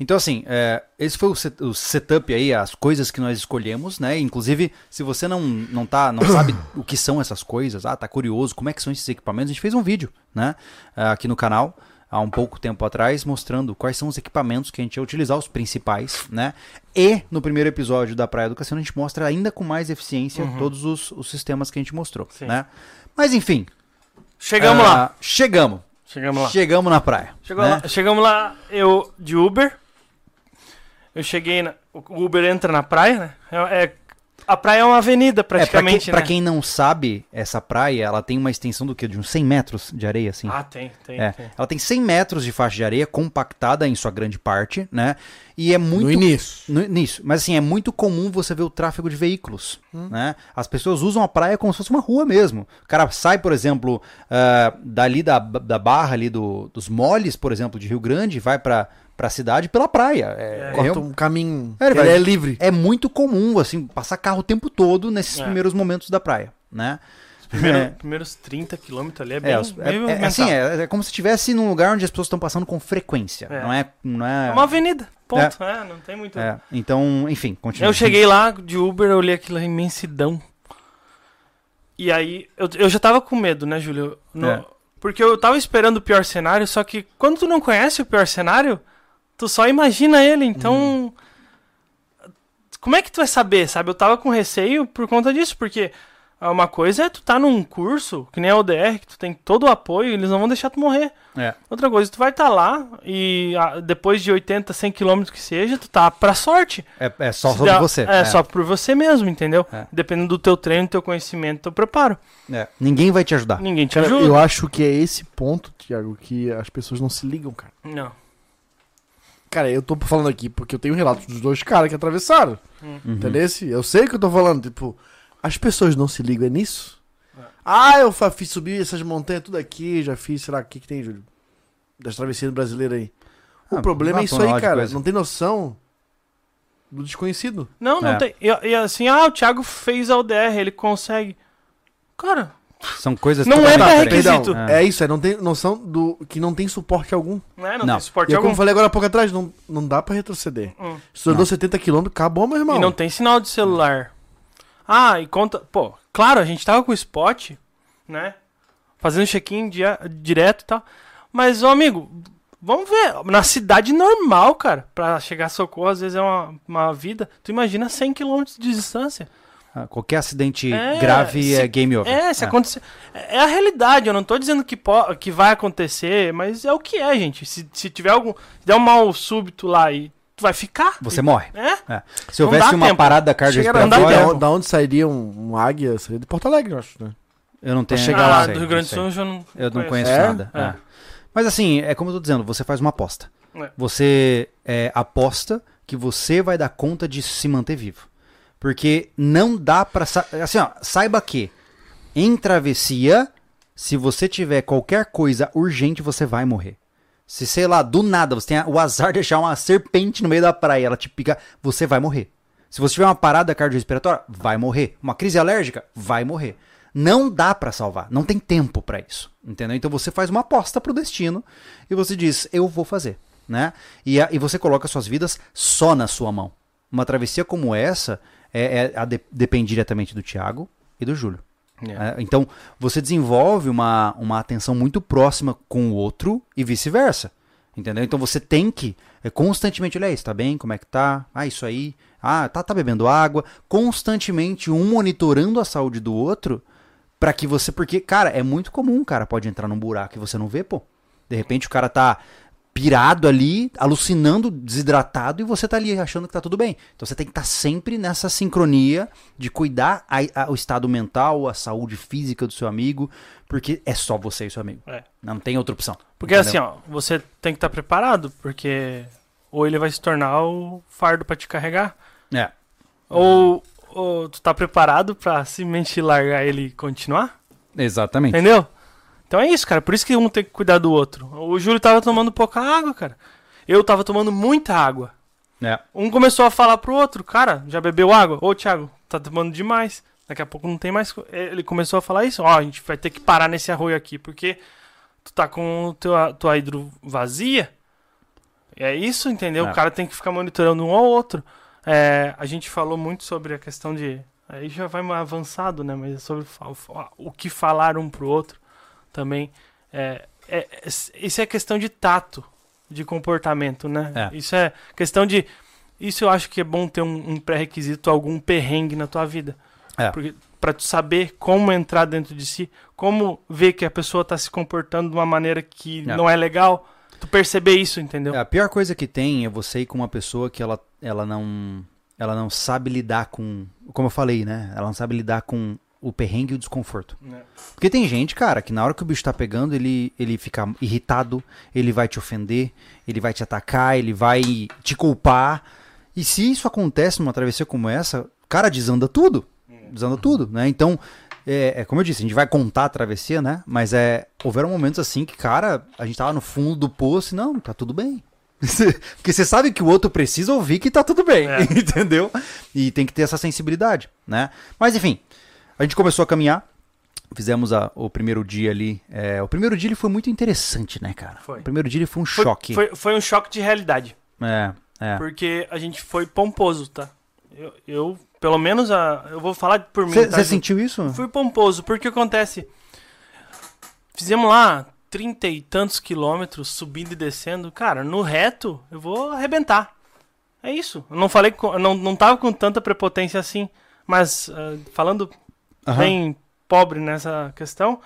Speaker 1: Então, assim, é, esse foi o, set- o setup aí, as coisas que nós escolhemos, né? Inclusive, se você não, não, tá, não sabe o que são essas coisas, ah, tá curioso, como é que são esses equipamentos, a gente fez um vídeo, né? ah, Aqui no canal, há um pouco tempo atrás, mostrando quais são os equipamentos que a gente ia utilizar, os principais, né? E no primeiro episódio da Praia Educação, a gente mostra ainda com mais eficiência todos os, os sistemas que a gente mostrou,
Speaker 3: Sim.
Speaker 1: né? Mas, enfim.
Speaker 3: Chegamos
Speaker 1: ah,
Speaker 3: lá.
Speaker 1: Chegamos.
Speaker 3: Chegamos lá.
Speaker 1: Chegamos na praia.
Speaker 3: Chegou
Speaker 1: né?
Speaker 3: lá. Chegamos lá, eu de Uber. Eu cheguei na. O Uber entra na praia, né? É, é- a praia é uma avenida,
Speaker 1: É, pra, quem,
Speaker 3: praticamente,
Speaker 1: pra
Speaker 3: né?
Speaker 1: quem não sabe, essa praia, ela tem uma extensão do quê? De uns 100 metros de areia, assim.
Speaker 3: Ah, tem, tem,
Speaker 1: É,
Speaker 3: tem.
Speaker 1: ela tem 100 metros de faixa de areia, compactada em sua grande parte, né? E é muito...
Speaker 2: No início.
Speaker 1: no- nisso. Mas assim, é muito comum você ver o tráfego de veículos, né? As pessoas usam a praia como se fosse uma rua mesmo. O cara sai, por exemplo, ah, dali da, da barra ali do, dos moles, por exemplo, de Rio Grande, vai pra, pra cidade pela praia. É, é,
Speaker 2: Corta um caminho,
Speaker 1: É, ele vai-
Speaker 2: é livre.
Speaker 1: é muito comum, assim, passar carro o tempo todo nesses
Speaker 3: É.
Speaker 1: primeiros momentos da praia, né?
Speaker 3: Primeiro,
Speaker 1: É.
Speaker 3: Primeiros 30 quilômetros ali é bem,
Speaker 1: É,
Speaker 3: bem
Speaker 1: é- é, assim, é, é como se estivesse num lugar onde as pessoas estão passando com frequência.
Speaker 3: É.
Speaker 1: Não é. Não é,
Speaker 3: É uma avenida, ponto. É, não tem muito...
Speaker 1: é, então, enfim, continua.
Speaker 3: Eu cheguei lá de Uber, eu olhei aquela imensidão. E aí, eu, eu já tava com medo, né, Júlio? No-
Speaker 1: É.
Speaker 3: Porque eu tava esperando o pior cenário, só que quando tu não conhece o pior cenário, tu só imagina ele, então.
Speaker 1: Uhum.
Speaker 3: Como é que tu vai saber, sabe? Eu tava com receio por conta disso, porque uma coisa é tu tá num curso, que nem a ODR, que tu tem todo o apoio, eles não vão deixar tu morrer.
Speaker 1: É,
Speaker 3: Outra coisa, tu vai estar lá e ah, depois de 80, 100 quilômetros que seja, tu tá pra sorte.
Speaker 1: é, é só
Speaker 3: Se
Speaker 1: sobre
Speaker 3: dá-
Speaker 1: você.
Speaker 3: É, só por você mesmo, entendeu?
Speaker 1: É.
Speaker 3: Dependendo do teu treino, do teu conhecimento, do teu preparo.
Speaker 1: É, Ninguém vai te ajudar.
Speaker 3: Ninguém te ajuda.
Speaker 2: eu acho que é esse ponto, Thiago, que as pessoas não se ligam, cara.
Speaker 3: Não.
Speaker 2: Cara, eu tô falando aqui porque eu tenho relatos dos dois caras que atravessaram.
Speaker 1: Uhum.
Speaker 2: Entendeu? Eu sei o que eu tô falando. Tipo, as pessoas não se ligam nisso?
Speaker 3: É.
Speaker 2: Ah, eu fiz subir essas montanhas tudo aqui, já fiz, sei lá, o que, que tem, Júlio? Das travessias brasileiras aí. O
Speaker 1: Ah,
Speaker 2: problema é isso aí, cara.
Speaker 1: coisa.
Speaker 2: Não tem noção do desconhecido.
Speaker 3: Não, não
Speaker 1: É.
Speaker 3: tem. E, e assim, ah, o Thiago fez a ODR, ele consegue. Cara,
Speaker 1: São coisas
Speaker 3: Não é pré-requisito.
Speaker 2: Perdão, é. isso, é não tem noção do que não tem suporte algum.
Speaker 3: não, é, não,
Speaker 1: Não.
Speaker 3: tem suporte
Speaker 2: E é
Speaker 3: algum.
Speaker 2: como eu falei agora há pouco atrás, não, não dá pra retroceder.
Speaker 3: Hum.
Speaker 2: Andou 70 km, acabou, meu irmão.
Speaker 3: E não tem sinal de celular. Ah, e conta. Pô, claro, a gente tava com o spot, né? Fazendo check-in dia- direto e tal. Mas, ô amigo, vamos ver, na cidade normal, cara, pra chegar a socorro, às vezes é uma, uma vida. Tu imagina 100 km de distância.
Speaker 1: Ah, Qualquer acidente
Speaker 3: É,
Speaker 1: grave
Speaker 3: se-
Speaker 1: é game over.
Speaker 3: É, se acontecer. É a realidade, eu não tô dizendo que, po- que vai acontecer, mas é o que é, gente. Se, se tiver algum. Se der um mal súbito lá e tu vai ficar.
Speaker 1: Você morre.
Speaker 3: É?
Speaker 1: É. Se
Speaker 3: Não
Speaker 1: houvesse uma
Speaker 3: tempo.
Speaker 1: parada cardiorrespiratória,
Speaker 2: da onde sairia um, um águia? Seria de Porto Alegre, eu acho, né?
Speaker 1: eu não tenho.
Speaker 2: chegar
Speaker 3: ah,
Speaker 2: lá,
Speaker 1: sei,
Speaker 3: do Rio Grande do. Sul eu não.
Speaker 1: Eu não conheço
Speaker 2: É?
Speaker 1: nada.
Speaker 3: É.
Speaker 1: é. Mas assim, é como eu tô dizendo, você faz uma aposta.
Speaker 3: É.
Speaker 1: Você é, aposta que você vai dar conta de se manter vivo. Porque não dá pra. Assim, ó, saiba que em travessia, se você tiver qualquer coisa urgente, você vai morrer. Se, sei lá, do nada, você tem o azar de achar uma serpente no meio da praia, ela te pica, você vai morrer. Se você tiver uma parada cardiorrespiratória, vai morrer. Uma crise alérgica, vai morrer. Não dá pra salvar, não tem tempo pra isso, entendeu? Então você faz uma aposta pro destino e você diz, eu vou fazer, né? E, a- e você coloca suas vidas só na sua mão. Uma travessia como essa é, é- a de- depende diretamente do Thiago e do Júlio. É, então, você desenvolve uma, uma atenção muito próxima com o outro e vice-versa. Entendeu? Então você tem que é, constantemente olhar isso, tá bem? Como é que tá? Ah, isso aí. Ah, tá, tá bebendo água. Constantemente um monitorando a saúde do outro para que você. Porque, cara, é muito comum o cara pode entrar num buraco e você não vê, pô. De repente o cara tá pirado ali, alucinando, desidratado, e você tá ali achando que tá tudo bem. Então você tem que estar sempre nessa sincronia de cuidar a- a- o estado mental, a saúde física do seu amigo, porque é só você e seu amigo.
Speaker 3: É.
Speaker 1: Não tem outra opção.
Speaker 3: Porque
Speaker 1: Entendeu?
Speaker 3: assim, ó, você tem que estar preparado, porque ou ele vai se tornar o fardo pra te carregar,
Speaker 1: É.
Speaker 3: ou, ou tu tá preparado pra simplesmente largar ele e continuar,
Speaker 1: Exatamente.
Speaker 3: entendeu? Então é isso, cara, por isso que um tem que cuidar do outro. O Júlio tava tomando pouca água, cara. Eu tava tomando muita água.
Speaker 1: É.
Speaker 3: Um começou a falar pro outro, cara, já bebeu água? Ô, Thiago, tá tomando demais. Daqui a pouco não tem mais. co- Ele começou a falar isso, ó, a gente vai ter que parar nesse arroio aqui, porque tu tá com o teu, a tua hidro vazia. É isso, entendeu?
Speaker 1: É.
Speaker 3: O cara tem que ficar monitorando um ao outro. É, a gente falou muito sobre a questão de. Aí já vai mais avançado, né? Mas é sobre fa- o que falar um pro outro também. É, é, é- isso é questão de tato, de comportamento, né?
Speaker 1: É.
Speaker 3: Isso é questão de. Isso eu acho que é bom ter um, um pré-requisito, algum perrengue na tua vida.
Speaker 1: É.
Speaker 3: Porque, pra tu saber como entrar dentro de si, como ver que a pessoa tá se comportando de uma maneira que
Speaker 1: É.
Speaker 3: não é legal, tu perceber isso, entendeu?
Speaker 1: É, a pior coisa que tem é você ir com uma pessoa que ela, ela não ela não sabe lidar com, como eu falei, né? Ela não sabe lidar com o perrengue e o desconforto.
Speaker 3: É.
Speaker 1: Porque tem gente, cara, que na hora que o bicho tá pegando, ele, ele fica irritado, ele vai te ofender, ele vai te atacar, ele vai te culpar. E se isso acontece numa travessia como essa, cara, desanda tudo. Desanda tudo, né? Então, é, é como eu disse, a gente vai contar a travessia, né? Mas é, houveram momentos assim que, cara, a gente tava no fundo do poço e não, tá tudo bem. Porque você sabe que o outro precisa ouvir que tá tudo bem,
Speaker 3: É.
Speaker 1: entendeu? E tem que ter essa sensibilidade, né? Mas enfim, a gente começou a caminhar, fizemos a- o primeiro dia ali. é, o primeiro dia ele foi muito interessante, né, cara?
Speaker 3: Foi.
Speaker 1: O primeiro dia ele foi um
Speaker 3: Foi,
Speaker 1: choque.
Speaker 3: Foi, foi um choque de realidade.
Speaker 1: É, é.
Speaker 3: Porque a gente foi pomposo, tá? Eu, eu, pelo menos, a, eu vou falar por mim.
Speaker 1: Você
Speaker 3: tá,
Speaker 1: sentiu isso?
Speaker 3: Fui pomposo, porque acontece. Fizemos lá trinta e tantos quilômetros subindo e descendo. Cara, no reto eu vou arrebentar. É isso. Eu não falei com, não, não tava com tanta prepotência assim. Mas ah, falando
Speaker 1: Aham.
Speaker 3: bem pobre nessa questão,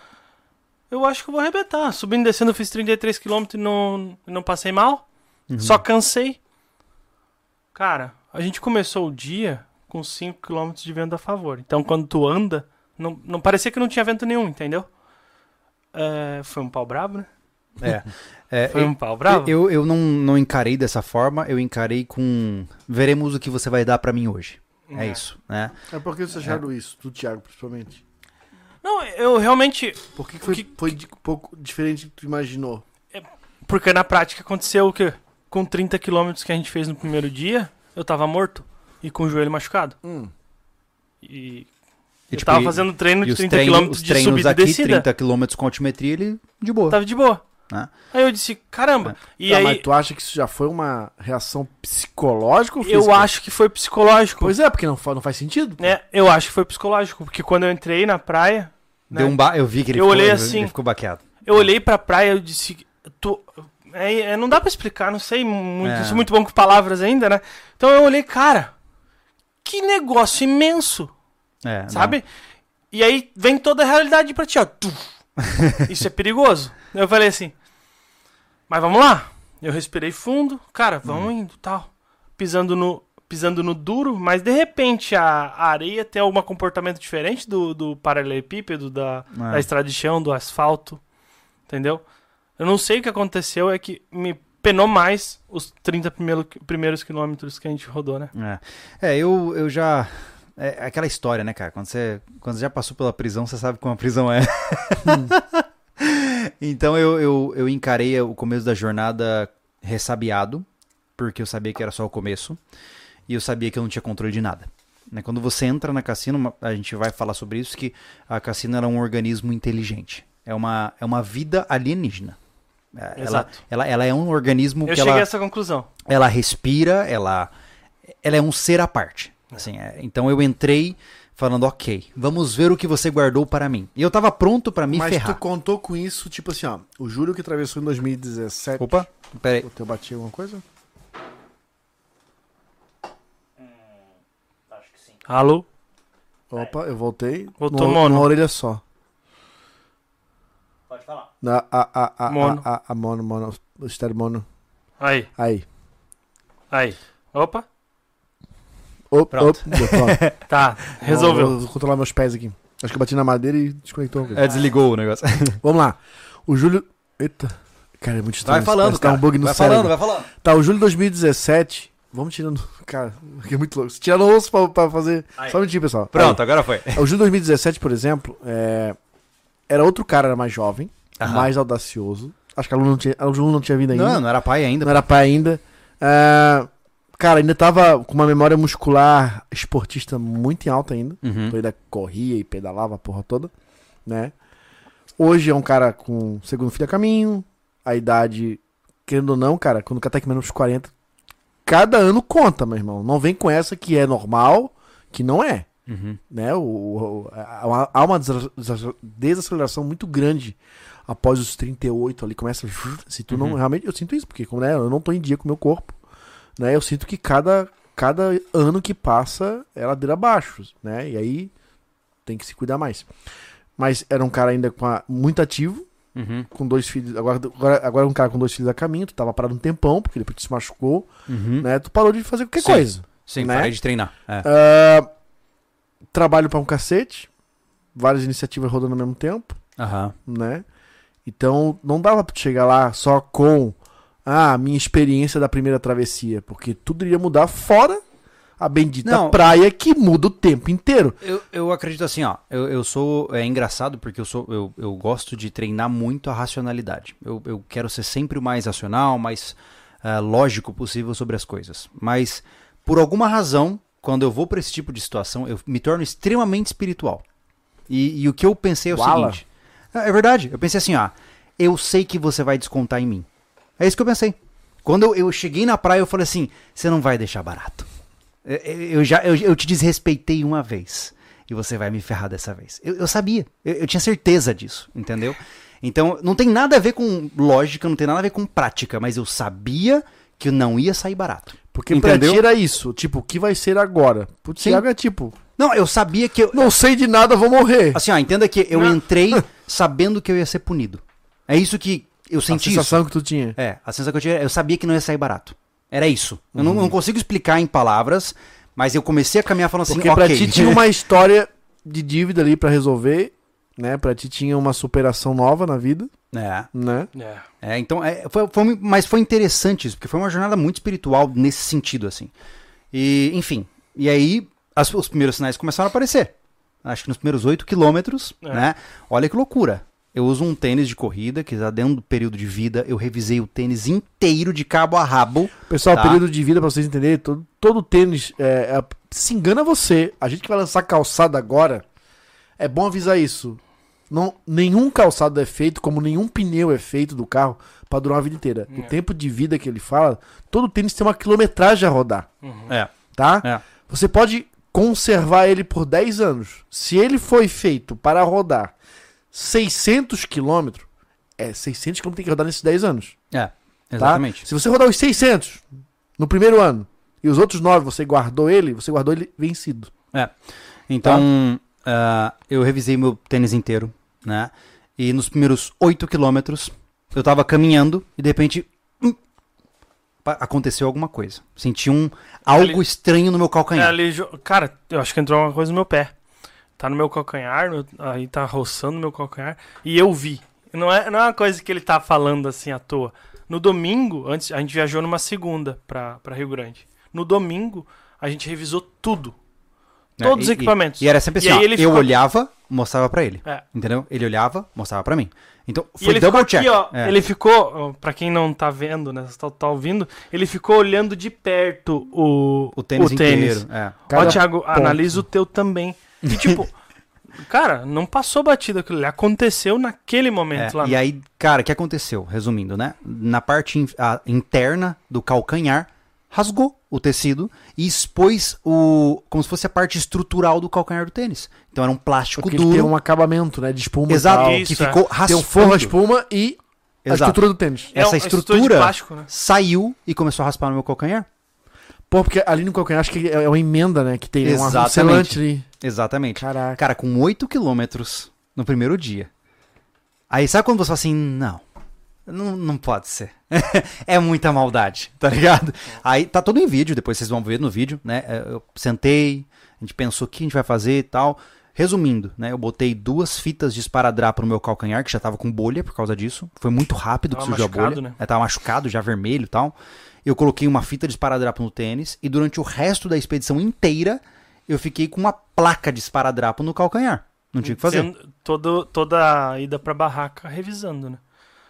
Speaker 3: eu acho que eu vou arrebentar. Subindo e descendo eu fiz 33 quilômetros e não, não passei mal.
Speaker 1: Uhum.
Speaker 3: Só cansei. Cara, a gente começou o dia com 5 km de vento a favor. Então, quando tu anda, não, não parecia que não tinha vento nenhum, entendeu? É, foi um pau brabo, né?
Speaker 1: É. É,
Speaker 3: Foi um pau brabo.
Speaker 1: Eu, eu não, não encarei dessa forma, eu encarei com. Veremos o que você vai dar pra mim hoje. É, isso, né?
Speaker 2: É por que vocês acharam isso, do Thiago, principalmente?
Speaker 3: Não, eu realmente.
Speaker 2: Por que, que foi,
Speaker 3: que-
Speaker 2: foi um pouco diferente do que tu imaginou?
Speaker 3: Porque na prática aconteceu o quê? Com 30 km que a gente fez no primeiro dia, eu tava morto e com o joelho machucado.
Speaker 2: Hum.
Speaker 3: E.
Speaker 1: E,
Speaker 3: eu
Speaker 1: tipo,
Speaker 3: tava fazendo treino de
Speaker 1: os
Speaker 3: 30
Speaker 1: treinos,
Speaker 3: km
Speaker 1: os
Speaker 3: de
Speaker 1: treinos
Speaker 3: subida e descida.
Speaker 1: 30 km com altimetria, ele de boa.
Speaker 3: Tava de boa.
Speaker 1: Né?
Speaker 3: Aí eu disse, caramba. E
Speaker 2: Tá,
Speaker 3: aí,
Speaker 2: Mas tu acha que isso já foi uma reação psicológica ou
Speaker 3: eu
Speaker 2: física?
Speaker 3: acho que foi psicológico.
Speaker 2: Pois é, porque não, não faz sentido. pô.
Speaker 3: É, eu acho que foi psicológico, porque quando eu entrei na praia, né,
Speaker 1: Deu um ba... Eu vi que ele
Speaker 3: Eu
Speaker 1: ficou,
Speaker 3: olhei assim.
Speaker 1: ele ficou baqueado.
Speaker 3: eu olhei pra praia e eu disse, tô, é, é, não dá pra explicar, não sei muito,
Speaker 1: É.
Speaker 3: sou muito bom com palavras ainda, né? Então eu olhei, cara, que negócio imenso,
Speaker 1: É, não.
Speaker 3: sabe? E aí vem toda a realidade pra ti, ó. Tu. Isso é perigoso. Eu falei assim, mas vamos lá. Eu respirei fundo, cara, vamos
Speaker 1: Hum.
Speaker 3: indo, tal. Pisando no, pisando no duro, mas de repente a, a areia tem algum comportamento diferente do, do paralelepípedo, da,
Speaker 1: É.
Speaker 3: da estrada de chão, do asfalto, entendeu? Eu não sei o que aconteceu, é que me penou mais os 30 primeiro, primeiros quilômetros que a gente rodou, né?
Speaker 1: É, é eu, eu já. É aquela história, né, cara? Quando você, quando você já passou pela prisão, você sabe como a prisão é. então eu, eu, eu encarei o começo da jornada ressabiado, porque eu sabia que era só o começo, e eu sabia que eu não tinha controle de nada. Né, Quando você entra na cassino, a gente vai falar sobre isso, que a cassino era um organismo inteligente. É uma, é uma vida alienígena. É, Ela,
Speaker 3: Exato.
Speaker 1: ela, ela é um organismo
Speaker 3: Eu
Speaker 1: que
Speaker 3: cheguei
Speaker 1: ela
Speaker 3: a essa conclusão.
Speaker 1: ela respira, ela, ela é um ser à parte. Assim, é, então eu entrei falando, ok, vamos ver o que você guardou para mim. E eu tava pronto para me
Speaker 2: Mas
Speaker 1: ferrar.
Speaker 2: tu contou com isso, tipo assim, ó. O Júlio que atravessou em 2017.
Speaker 1: Opa, peraí.
Speaker 2: O teu batia alguma coisa?
Speaker 3: Alô?
Speaker 2: Opa, eu voltei.
Speaker 3: Voltou
Speaker 2: no,
Speaker 3: mono.
Speaker 2: Numa orelha só.
Speaker 1: Pode falar.
Speaker 2: Na, a, a, a,
Speaker 3: Mono.
Speaker 2: A, a, a mono, mono. O estéreo mono.
Speaker 3: Aí,
Speaker 2: Aí.
Speaker 3: aí. Opa,
Speaker 2: Op,
Speaker 1: Pronto.
Speaker 2: op, deu, pronto.
Speaker 3: tá, resolveu.
Speaker 2: Vou, vou controlar meus pés aqui. Acho que eu bati na madeira e desconectou.
Speaker 1: É, desligou o negócio.
Speaker 2: Vamos lá. O Júlio. Eita. Cara, é muito estranho.
Speaker 1: Vai falando,
Speaker 2: Parece
Speaker 1: cara.
Speaker 2: um bug no
Speaker 1: vai
Speaker 2: cérebro.
Speaker 1: falando, vai falando.
Speaker 2: Tá, o Júlio 2017. Vamos tirando. Cara, que é muito louco. Tirando o osso pra, pra fazer.
Speaker 1: Aí.
Speaker 2: Só um minutinho, pessoal.
Speaker 1: Pronto, agora foi.
Speaker 2: Aí. O Júlio 2017, por exemplo, é, era outro cara, era mais jovem,
Speaker 1: Aham.
Speaker 2: mais audacioso. Acho que a Lu não tinha, a Lu não tinha vindo ainda.
Speaker 1: Não, não era pai ainda.
Speaker 2: não era pai ainda. É, cara, ainda tava com uma memória muscular esportista muito em alta ainda.
Speaker 1: Uhum.
Speaker 2: Então ainda corria e pedalava a porra toda, né? Hoje é um cara com segundo filho a caminho, a idade, querendo ou não, cara, quando o cara tá aqui menos 40, cada ano conta, meu irmão. Não vem com essa que é normal, que não é,
Speaker 1: Uhum.
Speaker 2: né? O, o- há há uma desa- desa- desaceleração muito grande após os 38 ali, começa, se tu não,
Speaker 1: Uhum.
Speaker 2: realmente, eu sinto isso, porque como, né, eu não tô em dia com o meu corpo, né? Eu sinto que cada, cada ano que passa é ladeira abaixo, né? E aí tem que se cuidar mais. Mas era um cara ainda com a- muito ativo,
Speaker 1: Uhum.
Speaker 2: com dois filhos. Agora, agora, agora é um cara com dois filhos a caminho, tu tava parado um tempão, porque depois tu se machucou,
Speaker 1: Uhum.
Speaker 2: né? Tu parou de fazer qualquer
Speaker 1: Sim.
Speaker 2: coisa.
Speaker 1: Sim,
Speaker 2: Né?
Speaker 1: parei de treinar. É.
Speaker 2: Ah, trabalho pra um cacete, várias iniciativas rodando ao mesmo tempo,
Speaker 1: Aham.
Speaker 2: né? Então não dava pra chegar lá só com ah, minha experiência da primeira travessia, porque tudo iria mudar fora a bendita
Speaker 1: Não.
Speaker 2: praia que muda o tempo inteiro.
Speaker 1: Eu, eu acredito assim, ó. Eu, eu sou. É engraçado porque eu sou. Eu, eu gosto de treinar muito a racionalidade. Eu, eu quero ser sempre o mais racional, mais ah, lógico possível sobre as coisas. Mas, por alguma razão, quando eu vou pra esse tipo de situação, eu me torno extremamente espiritual. E, e o que eu pensei é o
Speaker 2: Wala.
Speaker 1: seguinte. É, é verdade. Eu pensei assim, ó. Eu sei que você vai descontar em mim. É isso que eu pensei. Quando eu, eu cheguei na praia, eu falei assim: você não vai deixar barato. Eu, eu já eu, eu te desrespeitei uma vez e você vai me ferrar dessa vez. Eu, sabia, eu, tinha certeza disso, entendeu? Então não tem nada a ver com lógica, não tem nada a ver com prática, mas eu sabia que eu não ia sair barato.
Speaker 2: Porque
Speaker 1: Entendeu?
Speaker 2: pra ti era isso, tipo, o que vai ser agora?
Speaker 1: Sim.
Speaker 2: Thiago é tipo,
Speaker 1: Não, eu sabia que eu.
Speaker 2: não sei de nada, vou morrer.
Speaker 1: Assim, ó, entenda que eu
Speaker 3: Não.
Speaker 1: entrei sabendo que eu ia ser punido. É isso que eu
Speaker 2: a
Speaker 1: senti isso.
Speaker 2: sensação que tu tinha.
Speaker 1: É, a sensação que eu tinha, eu sabia que não ia sair barato. Era isso. Eu
Speaker 2: Uhum.
Speaker 1: não, não consigo explicar em palavras, mas eu comecei a caminhar falando
Speaker 2: Porque
Speaker 1: assim,
Speaker 2: pra
Speaker 1: ok.
Speaker 2: ti tinha uma história de dívida ali pra resolver, né? Pra ti tinha uma superação nova na vida,
Speaker 1: É.
Speaker 2: né?
Speaker 3: É.
Speaker 1: É, então, é, foi, foi- mas foi interessante isso, porque foi uma jornada muito espiritual nesse sentido, assim. E, enfim, e aí as- os primeiros sinais começaram a aparecer. Acho que nos primeiros 8 quilômetros,
Speaker 3: É.
Speaker 1: né? Olha que loucura. Eu uso um tênis de corrida, que já dentro do período de vida, eu revisei o tênis inteiro de cabo a rabo.
Speaker 2: Pessoal,
Speaker 1: Tá.
Speaker 2: período de vida, pra vocês entenderem, todo, todo tênis, é, é- se engana você, a gente que vai lançar calçado agora, é bom avisar isso. Não, nenhum calçado é feito, como nenhum pneu é feito do carro, pra durar uma vida inteira. O
Speaker 3: É.
Speaker 2: tempo de vida que ele fala, todo tênis tem uma quilometragem a rodar,
Speaker 3: Uhum.
Speaker 1: É,
Speaker 2: tá?
Speaker 1: é.
Speaker 2: Você pode conservar ele por 10 anos. Se ele foi feito para rodar 600 quilômetros, é 600 quilômetros tem que rodar nesses 10 anos.
Speaker 1: É.
Speaker 2: Tá?
Speaker 1: Exatamente.
Speaker 2: Se você rodar os 600 no primeiro ano e os outros 9 você guardou ele, você guardou ele vencido.
Speaker 1: Então, ah, eu revisei meu tênis inteiro, né? E nos primeiros 8 quilômetros, eu tava caminhando e de repente hum, aconteceu alguma coisa. Senti um algo
Speaker 3: Ali-
Speaker 1: estranho no meu
Speaker 3: É
Speaker 1: calcanhar.
Speaker 3: ali, jo- cara, eu acho que entrou uma coisa no meu pé. Tá no meu calcanhar, no- aí tá roçando meu calcanhar. E eu vi. Não é, não é uma coisa que ele tá falando assim à toa. No domingo, antes, a gente viajou numa segunda pra, pra Rio Grande. No domingo, a gente revisou tudo.
Speaker 1: né?
Speaker 3: Todos os
Speaker 1: E-
Speaker 3: equipamentos.
Speaker 1: E, e era sempre assim, ó,
Speaker 3: ele
Speaker 1: eu
Speaker 3: ficou-
Speaker 1: olhava, mostrava pra ele.
Speaker 3: É.
Speaker 1: Entendeu? Ele olhava, mostrava pra mim. Então, foi
Speaker 3: ele
Speaker 1: double check.
Speaker 3: aqui, ó.
Speaker 1: É.
Speaker 3: Ele ficou, ó, pra quem não tá vendo, né? Tá, tá ouvindo, ele ficou olhando de perto o,
Speaker 1: O tênis inteiro. É.
Speaker 3: Ó, Thiago,
Speaker 2: ponto.
Speaker 3: analisa o teu também. E tipo, cara, não passou batida aquilo ali. Aconteceu naquele momento
Speaker 1: É,
Speaker 3: lá.
Speaker 1: e aí, cara, o que aconteceu? Resumindo, né? Na parte in- a- interna do calcanhar, rasgou o tecido e expôs o. como se fosse a parte estrutural do calcanhar do tênis. Então era um plástico
Speaker 2: Porque ele
Speaker 1: duro.
Speaker 2: tem um acabamento, né? De espuma
Speaker 1: Exato.
Speaker 3: Isso,
Speaker 1: que
Speaker 3: é.
Speaker 1: ficou
Speaker 2: Tem
Speaker 1: raspando.
Speaker 2: um forro a espuma e a
Speaker 1: Exato.
Speaker 2: estrutura do tênis.
Speaker 3: É
Speaker 1: essa estrutura-
Speaker 3: de plástico, né?
Speaker 1: Saiu e começou a raspar no meu calcanhar.
Speaker 2: Pô, porque ali no calcanhar acho que é é uma emenda, né? Que tem né, uma
Speaker 1: Exatamente.
Speaker 2: selante ali.
Speaker 1: Exatamente.
Speaker 2: Caraca.
Speaker 1: Cara, com 8 quilômetros no primeiro dia. Aí sabe quando você fala assim, não, não, não pode ser. é muita maldade, tá ligado? Aí tá todo em vídeo, depois vocês vão ver no vídeo, né? É, Eu sentei, a gente pensou o que a gente vai fazer e tal. Resumindo, né? Eu botei duas fitas de esparadrapo no meu calcanhar, que já tava com bolha por causa disso. Foi muito rápido que
Speaker 3: Tava
Speaker 1: surgiu a
Speaker 3: machucado,
Speaker 1: bolha.
Speaker 3: né?
Speaker 1: É, tava machucado, já vermelho e tal. Eu coloquei uma fita de esparadrapo no tênis e durante o resto da expedição inteira eu fiquei com uma placa de esparadrapo no calcanhar. Não tinha o que fazer.
Speaker 3: Sendo todo, toda a ida pra barraca revisando, né?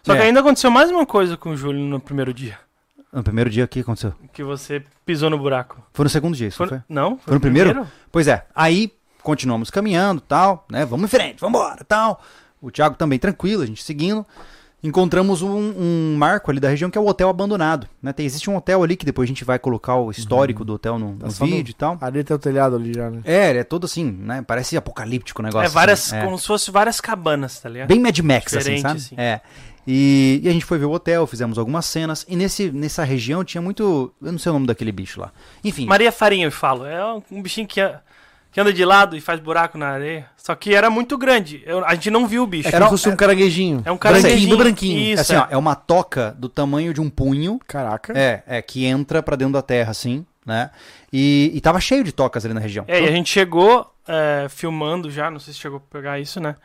Speaker 3: Só
Speaker 1: É.
Speaker 3: que ainda aconteceu mais uma coisa com o Júlio no primeiro dia.
Speaker 1: No primeiro dia, o que aconteceu?
Speaker 3: Que você pisou no buraco.
Speaker 1: Foi no segundo dia, isso
Speaker 3: Foi-
Speaker 1: não foi?
Speaker 3: Não?
Speaker 1: Foi no primeiro? Pois é. Aí continuamos caminhando, tal, né? Vamos em frente, vamos embora, tal. O Thiago também tranquilo, a gente seguindo. Encontramos um, um marco ali da região que é o hotel abandonado, né? Tem, existe um hotel ali que depois a gente vai colocar o histórico do hotel no,
Speaker 2: Tá
Speaker 1: no
Speaker 2: só no-
Speaker 1: vídeo e tal.
Speaker 2: Ali tem o telhado ali já, né?
Speaker 1: É, ele é todo assim, né? Parece apocalíptico o negócio.
Speaker 3: É várias,
Speaker 1: assim, é.
Speaker 3: como se fosse várias cabanas, tá ligado?
Speaker 1: Bem Mad Max, assim,
Speaker 3: Diferente,
Speaker 1: sabe?
Speaker 3: assim.
Speaker 1: É. E, e a gente foi ver o hotel, fizemos algumas cenas. E nesse, nessa região tinha muito. Eu não sei o nome daquele bicho lá. Enfim.
Speaker 3: Maria Farinha, eu falo. É um- bichinho que, a- que anda de lado e faz buraco na areia. Só que era muito grande. Eu- a gente não viu o bicho.
Speaker 2: É
Speaker 1: Era-
Speaker 2: como se fosse um caranguejinho.
Speaker 3: É um
Speaker 2: Branquinho,
Speaker 3: caranguejinho.
Speaker 2: do branquinho.
Speaker 3: Isso,
Speaker 1: assim,
Speaker 3: é.
Speaker 1: ó, é uma toca do tamanho de um punho.
Speaker 2: Caraca.
Speaker 1: É, é, que entra pra dentro da terra, assim, né? E, e tava cheio de tocas ali na região.
Speaker 3: É, e a gente chegou é, filmando já, não sei se chegou a pegar isso, né?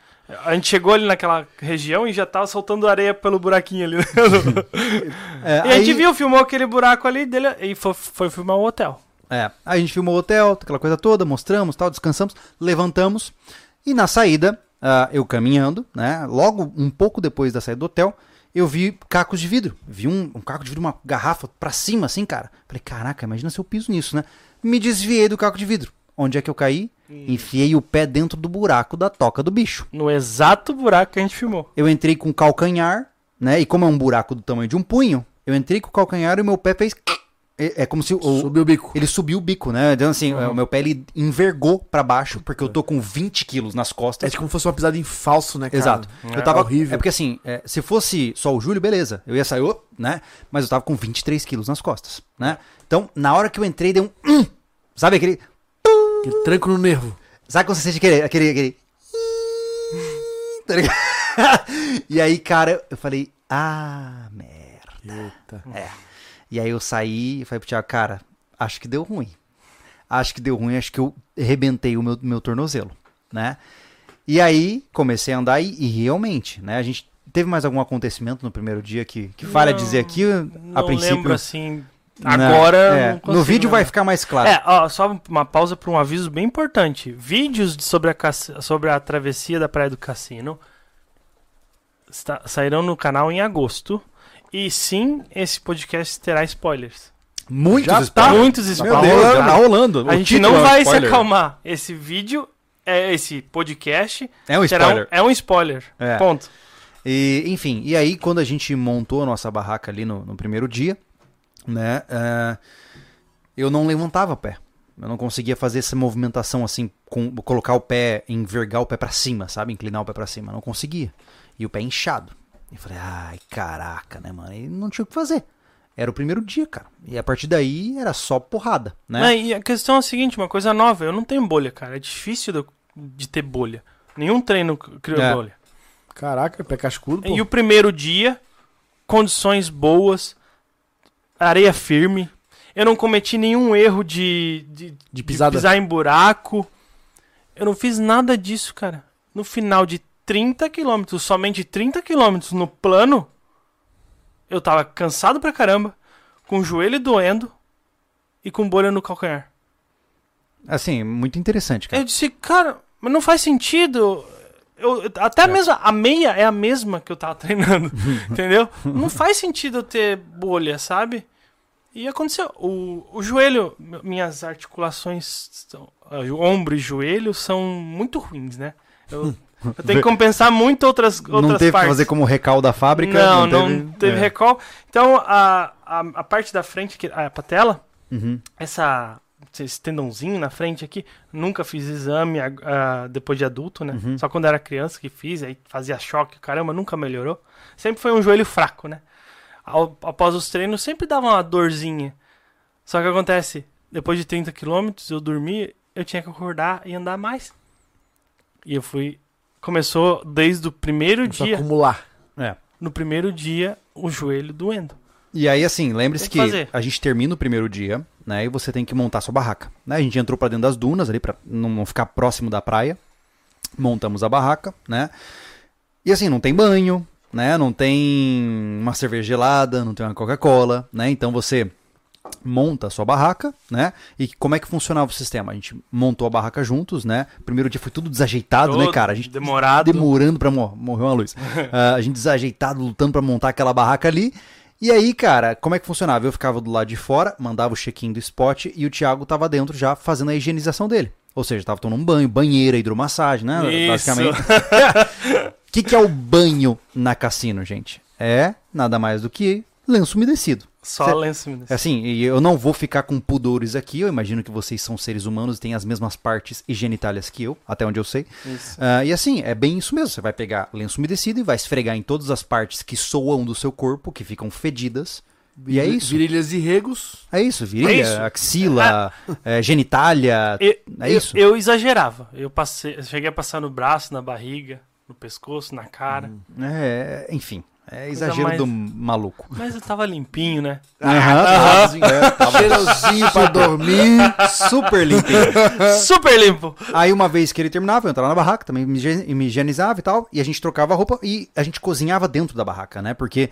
Speaker 3: A gente chegou ali naquela região e já tava soltando areia pelo buraquinho ali.
Speaker 1: É,
Speaker 3: e a gente
Speaker 1: aí-
Speaker 3: viu, filmou aquele buraco ali dele e foi, foi filmar o hotel.
Speaker 1: É, aí a gente filmou o hotel, aquela coisa toda, mostramos, tal, descansamos, levantamos. E na saída, ah, eu caminhando, né? Logo um pouco depois da saída do hotel, eu vi cacos de vidro. Vi um, um caco de vidro, uma garrafa pra cima, assim, cara. Falei, caraca, imagina se eu piso nisso, né? Me desviei do caco de vidro. Onde é que eu caí? Enfiei o pé dentro do buraco da toca do bicho.
Speaker 3: No exato buraco que a gente filmou.
Speaker 1: Eu entrei com o calcanhar, né? E como é um buraco do tamanho de um punho, eu entrei com o calcanhar e o meu pé fez. É, é como se o,
Speaker 2: Subiu o bico.
Speaker 1: ele subiu o bico, né? Então, assim,
Speaker 3: Uhum.
Speaker 1: o meu pé ele envergou pra baixo, porque eu tô com 20 quilos nas
Speaker 2: É
Speaker 1: costas.
Speaker 2: como se fosse uma pisada em falso, né, cara?
Speaker 1: Exato.
Speaker 3: É
Speaker 1: eu tava.
Speaker 2: horrível.
Speaker 1: É porque assim, é, se fosse só o Júlio, beleza. Eu ia sair, né? Mas eu tava com 23 quilos nas costas, né? Então, na hora que eu entrei, deu um. hum, sabe aquele.
Speaker 2: Aquele tranco no nervo.
Speaker 1: Sabe quando você sente aquele. aquele, aquele tá ligado? e aí, cara, eu falei, ah, merda.
Speaker 2: Eita.
Speaker 1: É. E aí eu saí e falei pro Thiago, cara, acho que deu ruim. Acho que deu ruim, acho que eu arrebentei o meu, meu tornozelo, né? E aí comecei a andar e, e realmente, né? A gente teve mais algum acontecimento no primeiro dia que, que falha dizer aqui,
Speaker 3: Não
Speaker 1: a princípio.
Speaker 3: lembro assim.
Speaker 1: Não,
Speaker 3: Agora.
Speaker 1: é, no vídeo vai ficar mais claro.
Speaker 3: É, ó, só uma pausa para um aviso bem importante. Vídeos de- sobre a, sobre a travessia da Praia do Cassino está- sairão no canal em agosto. E sim, esse podcast terá spoilers.
Speaker 1: Muitos
Speaker 2: Já tá.
Speaker 1: spoilers.
Speaker 3: Muitos
Speaker 1: Meu
Speaker 3: spoilers.
Speaker 1: Deus,
Speaker 3: tá?
Speaker 1: tá rolando.
Speaker 3: A gente não
Speaker 1: é um
Speaker 3: vai se
Speaker 1: spoiler.
Speaker 3: acalmar. Esse vídeo, é, esse podcast,
Speaker 1: É um
Speaker 3: será um-
Speaker 1: spoiler.
Speaker 3: é um spoiler.
Speaker 1: É.
Speaker 3: Ponto.
Speaker 1: E, enfim, e aí quando a gente montou a nossa barraca ali no, no primeiro dia, né, é, eu não levantava o pé. Eu não conseguia fazer essa movimentação assim, com, colocar o pé, envergar o pé pra cima, sabe? Inclinar o pé pra cima. Eu não conseguia. E o pé inchado. E falei, ai, caraca, né, mano? E não tinha o que fazer. Era o primeiro dia, cara. E a partir daí era só porrada, né?
Speaker 3: E a questão é a seguinte, uma coisa nova, eu não tenho bolha, cara. É difícil de, de ter bolha. Nenhum treino criou
Speaker 1: É.
Speaker 3: bolha.
Speaker 2: Caraca, pé cascudo, pô.
Speaker 3: E o primeiro dia, condições boas, areia firme. Eu não cometi nenhum erro de, de,
Speaker 2: De pisada.
Speaker 3: pisar em buraco. Eu não fiz nada disso, cara. No final de 30 quilômetros, somente 30 quilômetros no plano, eu tava cansado pra caramba, com o joelho doendo e com bolha no calcanhar.
Speaker 1: Assim, muito interessante, cara.
Speaker 3: Eu disse, cara, mas não faz sentido. Eu, até mesmo a meia é a mesma que eu tava treinando, entendeu? Não faz sentido eu ter bolha, sabe? E aconteceu. O, o joelho, minhas articulações, ah, ombro e joelho são muito ruins, né? Eu, eu tenho que compensar muito outras, outras
Speaker 1: não teve
Speaker 3: partes.
Speaker 1: que fazer como recal da fábrica?
Speaker 3: Não, não
Speaker 1: teve,
Speaker 3: teve,
Speaker 1: é.
Speaker 3: recall. Então, a, a, a parte da frente, que, a patela,
Speaker 1: Uhum.
Speaker 3: essa esse tendãozinho na frente aqui, nunca fiz exame ah, ah, depois de adulto, né?
Speaker 1: Uhum.
Speaker 3: Só quando era criança que fiz, aí fazia choque, caramba, nunca melhorou. Sempre foi um joelho fraco, né? Ao- após os treinos sempre dava uma dorzinha. Só que acontece, depois de 30 quilômetros eu dormi, eu tinha que acordar e andar mais. E eu fui começou desde o primeiro
Speaker 2: Começou
Speaker 3: dia,
Speaker 2: acumular.
Speaker 1: É.
Speaker 3: no primeiro dia, o joelho doendo.
Speaker 1: E aí, assim, lembre-se que,
Speaker 3: que
Speaker 1: a gente termina o primeiro dia, né? E você tem que montar sua barraca. Né? A gente entrou pra dentro das dunas ali, pra não não ficar próximo da praia. Montamos a barraca, né? E assim, não tem banho, né? Não tem uma cerveja gelada, não tem uma Coca-Cola, né? Então você monta a sua barraca, né? E como é que funcionava o sistema? A gente montou a barraca juntos, né? Primeiro dia foi tudo desajeitado, né,
Speaker 3: Todo
Speaker 1: cara? A gente
Speaker 3: demorado.
Speaker 1: demorando pra morrer. Morreu uma luz. Ah, a gente desajeitado, lutando pra montar aquela barraca ali. E aí, cara, como é que funcionava? Eu ficava do lado de fora, mandava o check-in do spot e o Thiago tava dentro já fazendo a higienização dele. Ou seja, tava tomando um banho, banheira, hidromassagem, né?
Speaker 3: Isso.
Speaker 1: Basicamente. O que, que é o banho na cassino, gente? É nada mais do que lenço umedecido.
Speaker 3: Só
Speaker 1: Cê-
Speaker 3: lenço umedecido.
Speaker 1: Assim, e eu não vou ficar com pudores aqui, eu imagino que vocês são seres humanos e têm as mesmas partes e genitálias que eu, até onde eu sei.
Speaker 3: Isso.
Speaker 1: Ah, e assim, é bem isso mesmo. Você vai pegar lenço umedecido e vai esfregar em todas as partes que soam do seu corpo, que ficam fedidas. E é isso.
Speaker 2: Virilhas e regos.
Speaker 1: É isso, virilha,
Speaker 3: É isso.
Speaker 1: axila, é, genitália.
Speaker 3: Eu,
Speaker 1: é
Speaker 3: eu-
Speaker 1: isso.
Speaker 3: Eu, exagerava. Eu passei, eu cheguei a passar no braço, na barriga, no pescoço, na cara.
Speaker 1: É, enfim, é exagero
Speaker 3: mais-
Speaker 1: do maluco.
Speaker 3: Mas eu tava limpinho, né?
Speaker 1: Aham, é, tava
Speaker 2: Cheirosinho pra dormir.
Speaker 1: super limpinho.
Speaker 3: Super limpo.
Speaker 1: Aí uma vez que ele terminava, eu entrava na barraca, também me higienizava e tal, e a gente trocava a roupa e a gente cozinhava dentro da barraca, né? Porque,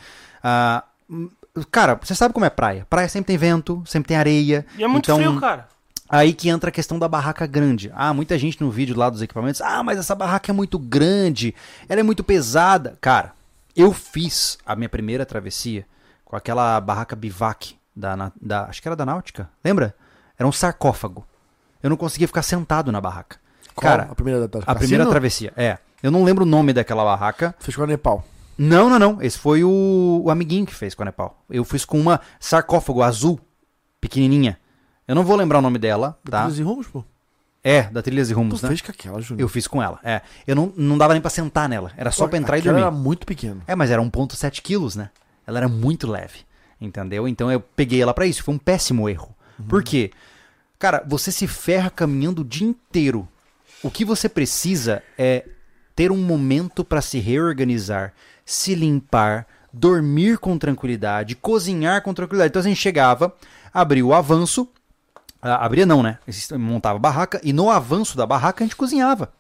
Speaker 1: hum, cara, você sabe como é praia. Praia sempre tem vento, sempre tem areia.
Speaker 3: E é muito
Speaker 1: então,
Speaker 3: frio, cara.
Speaker 1: Aí que entra a questão da barraca grande. Ah, muita gente no vídeo lá dos equipamentos, ah, mas essa barraca é muito grande, ela é muito pesada. Cara, eu fiz a minha primeira travessia com aquela barraca bivac da, da acho que era da Náutica, lembra? Era um sarcófago. Eu não conseguia ficar sentado na barraca. Cara,
Speaker 2: a primeira da
Speaker 1: a primeira travessia, é. Eu não lembro o nome daquela barraca.
Speaker 2: Fez com a Nepal.
Speaker 1: Não, não, não. Esse foi o, o amiguinho que fez com a Nepal. Eu fiz com uma sarcófago azul, pequenininha. Eu não vou lembrar o nome dela, tá?
Speaker 2: Trilhas e rumos, pô.
Speaker 1: É, da Trilhas e
Speaker 2: Tu
Speaker 1: Rumos, né?
Speaker 2: fez com aquela, Júnior.
Speaker 1: Eu fiz com ela, é. Eu não, não dava nem pra sentar nela. Era só pra entrar e dormir.
Speaker 2: era muito pequeno.
Speaker 1: É, mas era 1.7 quilos, né? Ela era muito leve, entendeu? Então eu peguei ela pra isso. Foi um péssimo erro. Por quê? Cara, você se ferra caminhando o dia inteiro. O que você precisa é ter um momento pra se reorganizar, se limpar, dormir com tranquilidade, cozinhar com tranquilidade. Então a gente chegava, abria o avanço, abria não, né? Montava a barraca e no avanço da barraca a gente cozinhava.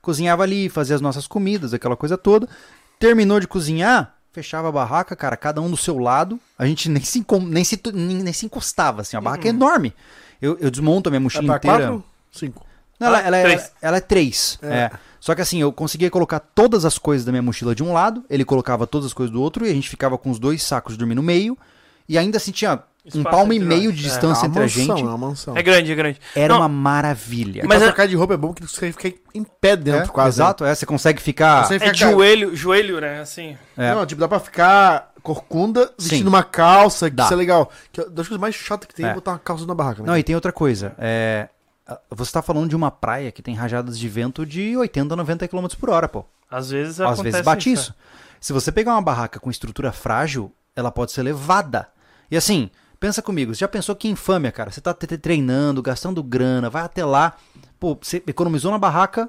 Speaker 1: Cozinhava ali, fazia as nossas comidas, aquela coisa toda. Terminou de cozinhar, fechava a barraca, cara, cada um do seu lado. A gente nem se, nem se, nem, nem se encostava, assim. A barraca é enorme. Eu, eu desmonto a minha
Speaker 2: É
Speaker 1: mochila
Speaker 2: pra
Speaker 1: inteira.
Speaker 2: quatro? Cinco.
Speaker 1: Não, ela,
Speaker 3: Ah,
Speaker 1: ela, é,
Speaker 3: três.
Speaker 1: ela é três. é. Só que assim, eu conseguia colocar todas as coisas da minha mochila de um lado, ele colocava todas as coisas do outro, e a gente ficava com os dois sacos de dormir no meio. E ainda assim tinha um palmo e meio de
Speaker 3: É,
Speaker 1: distância
Speaker 2: é
Speaker 1: entre
Speaker 2: uma
Speaker 1: a
Speaker 2: mansão,
Speaker 1: gente.
Speaker 2: é uma mansão.
Speaker 3: É grande, é grande.
Speaker 1: Era
Speaker 3: Não,
Speaker 1: uma maravilha.
Speaker 2: Mas
Speaker 3: é-
Speaker 2: trocar de roupa é bom que você fica em pé dentro,
Speaker 1: É,
Speaker 2: quase.
Speaker 1: Exato, é, você consegue ficar.
Speaker 2: Você
Speaker 3: É
Speaker 2: fica-
Speaker 3: de joelho, joelho, né? Assim.
Speaker 1: É.
Speaker 2: Não, tipo, dá pra ficar corcunda vestindo
Speaker 1: Sim.
Speaker 2: uma calça, que
Speaker 1: Dá.
Speaker 2: isso é legal. Que é das coisas mais chatas que tem é
Speaker 1: É.
Speaker 2: botar uma calça na barraca, né?
Speaker 1: Não, e tem outra coisa. É, você tá falando de uma praia que tem rajadas de vento de 80, 90 km por hora, pô.
Speaker 3: Às vezes
Speaker 1: Às
Speaker 3: acontece
Speaker 1: vezes bate isso. Se você pegar uma barraca com estrutura frágil, ela pode ser levada. E assim, pensa comigo, você já pensou que infâmia, cara? Você tá treinando, gastando grana, vai até lá, pô, você economizou na barraca,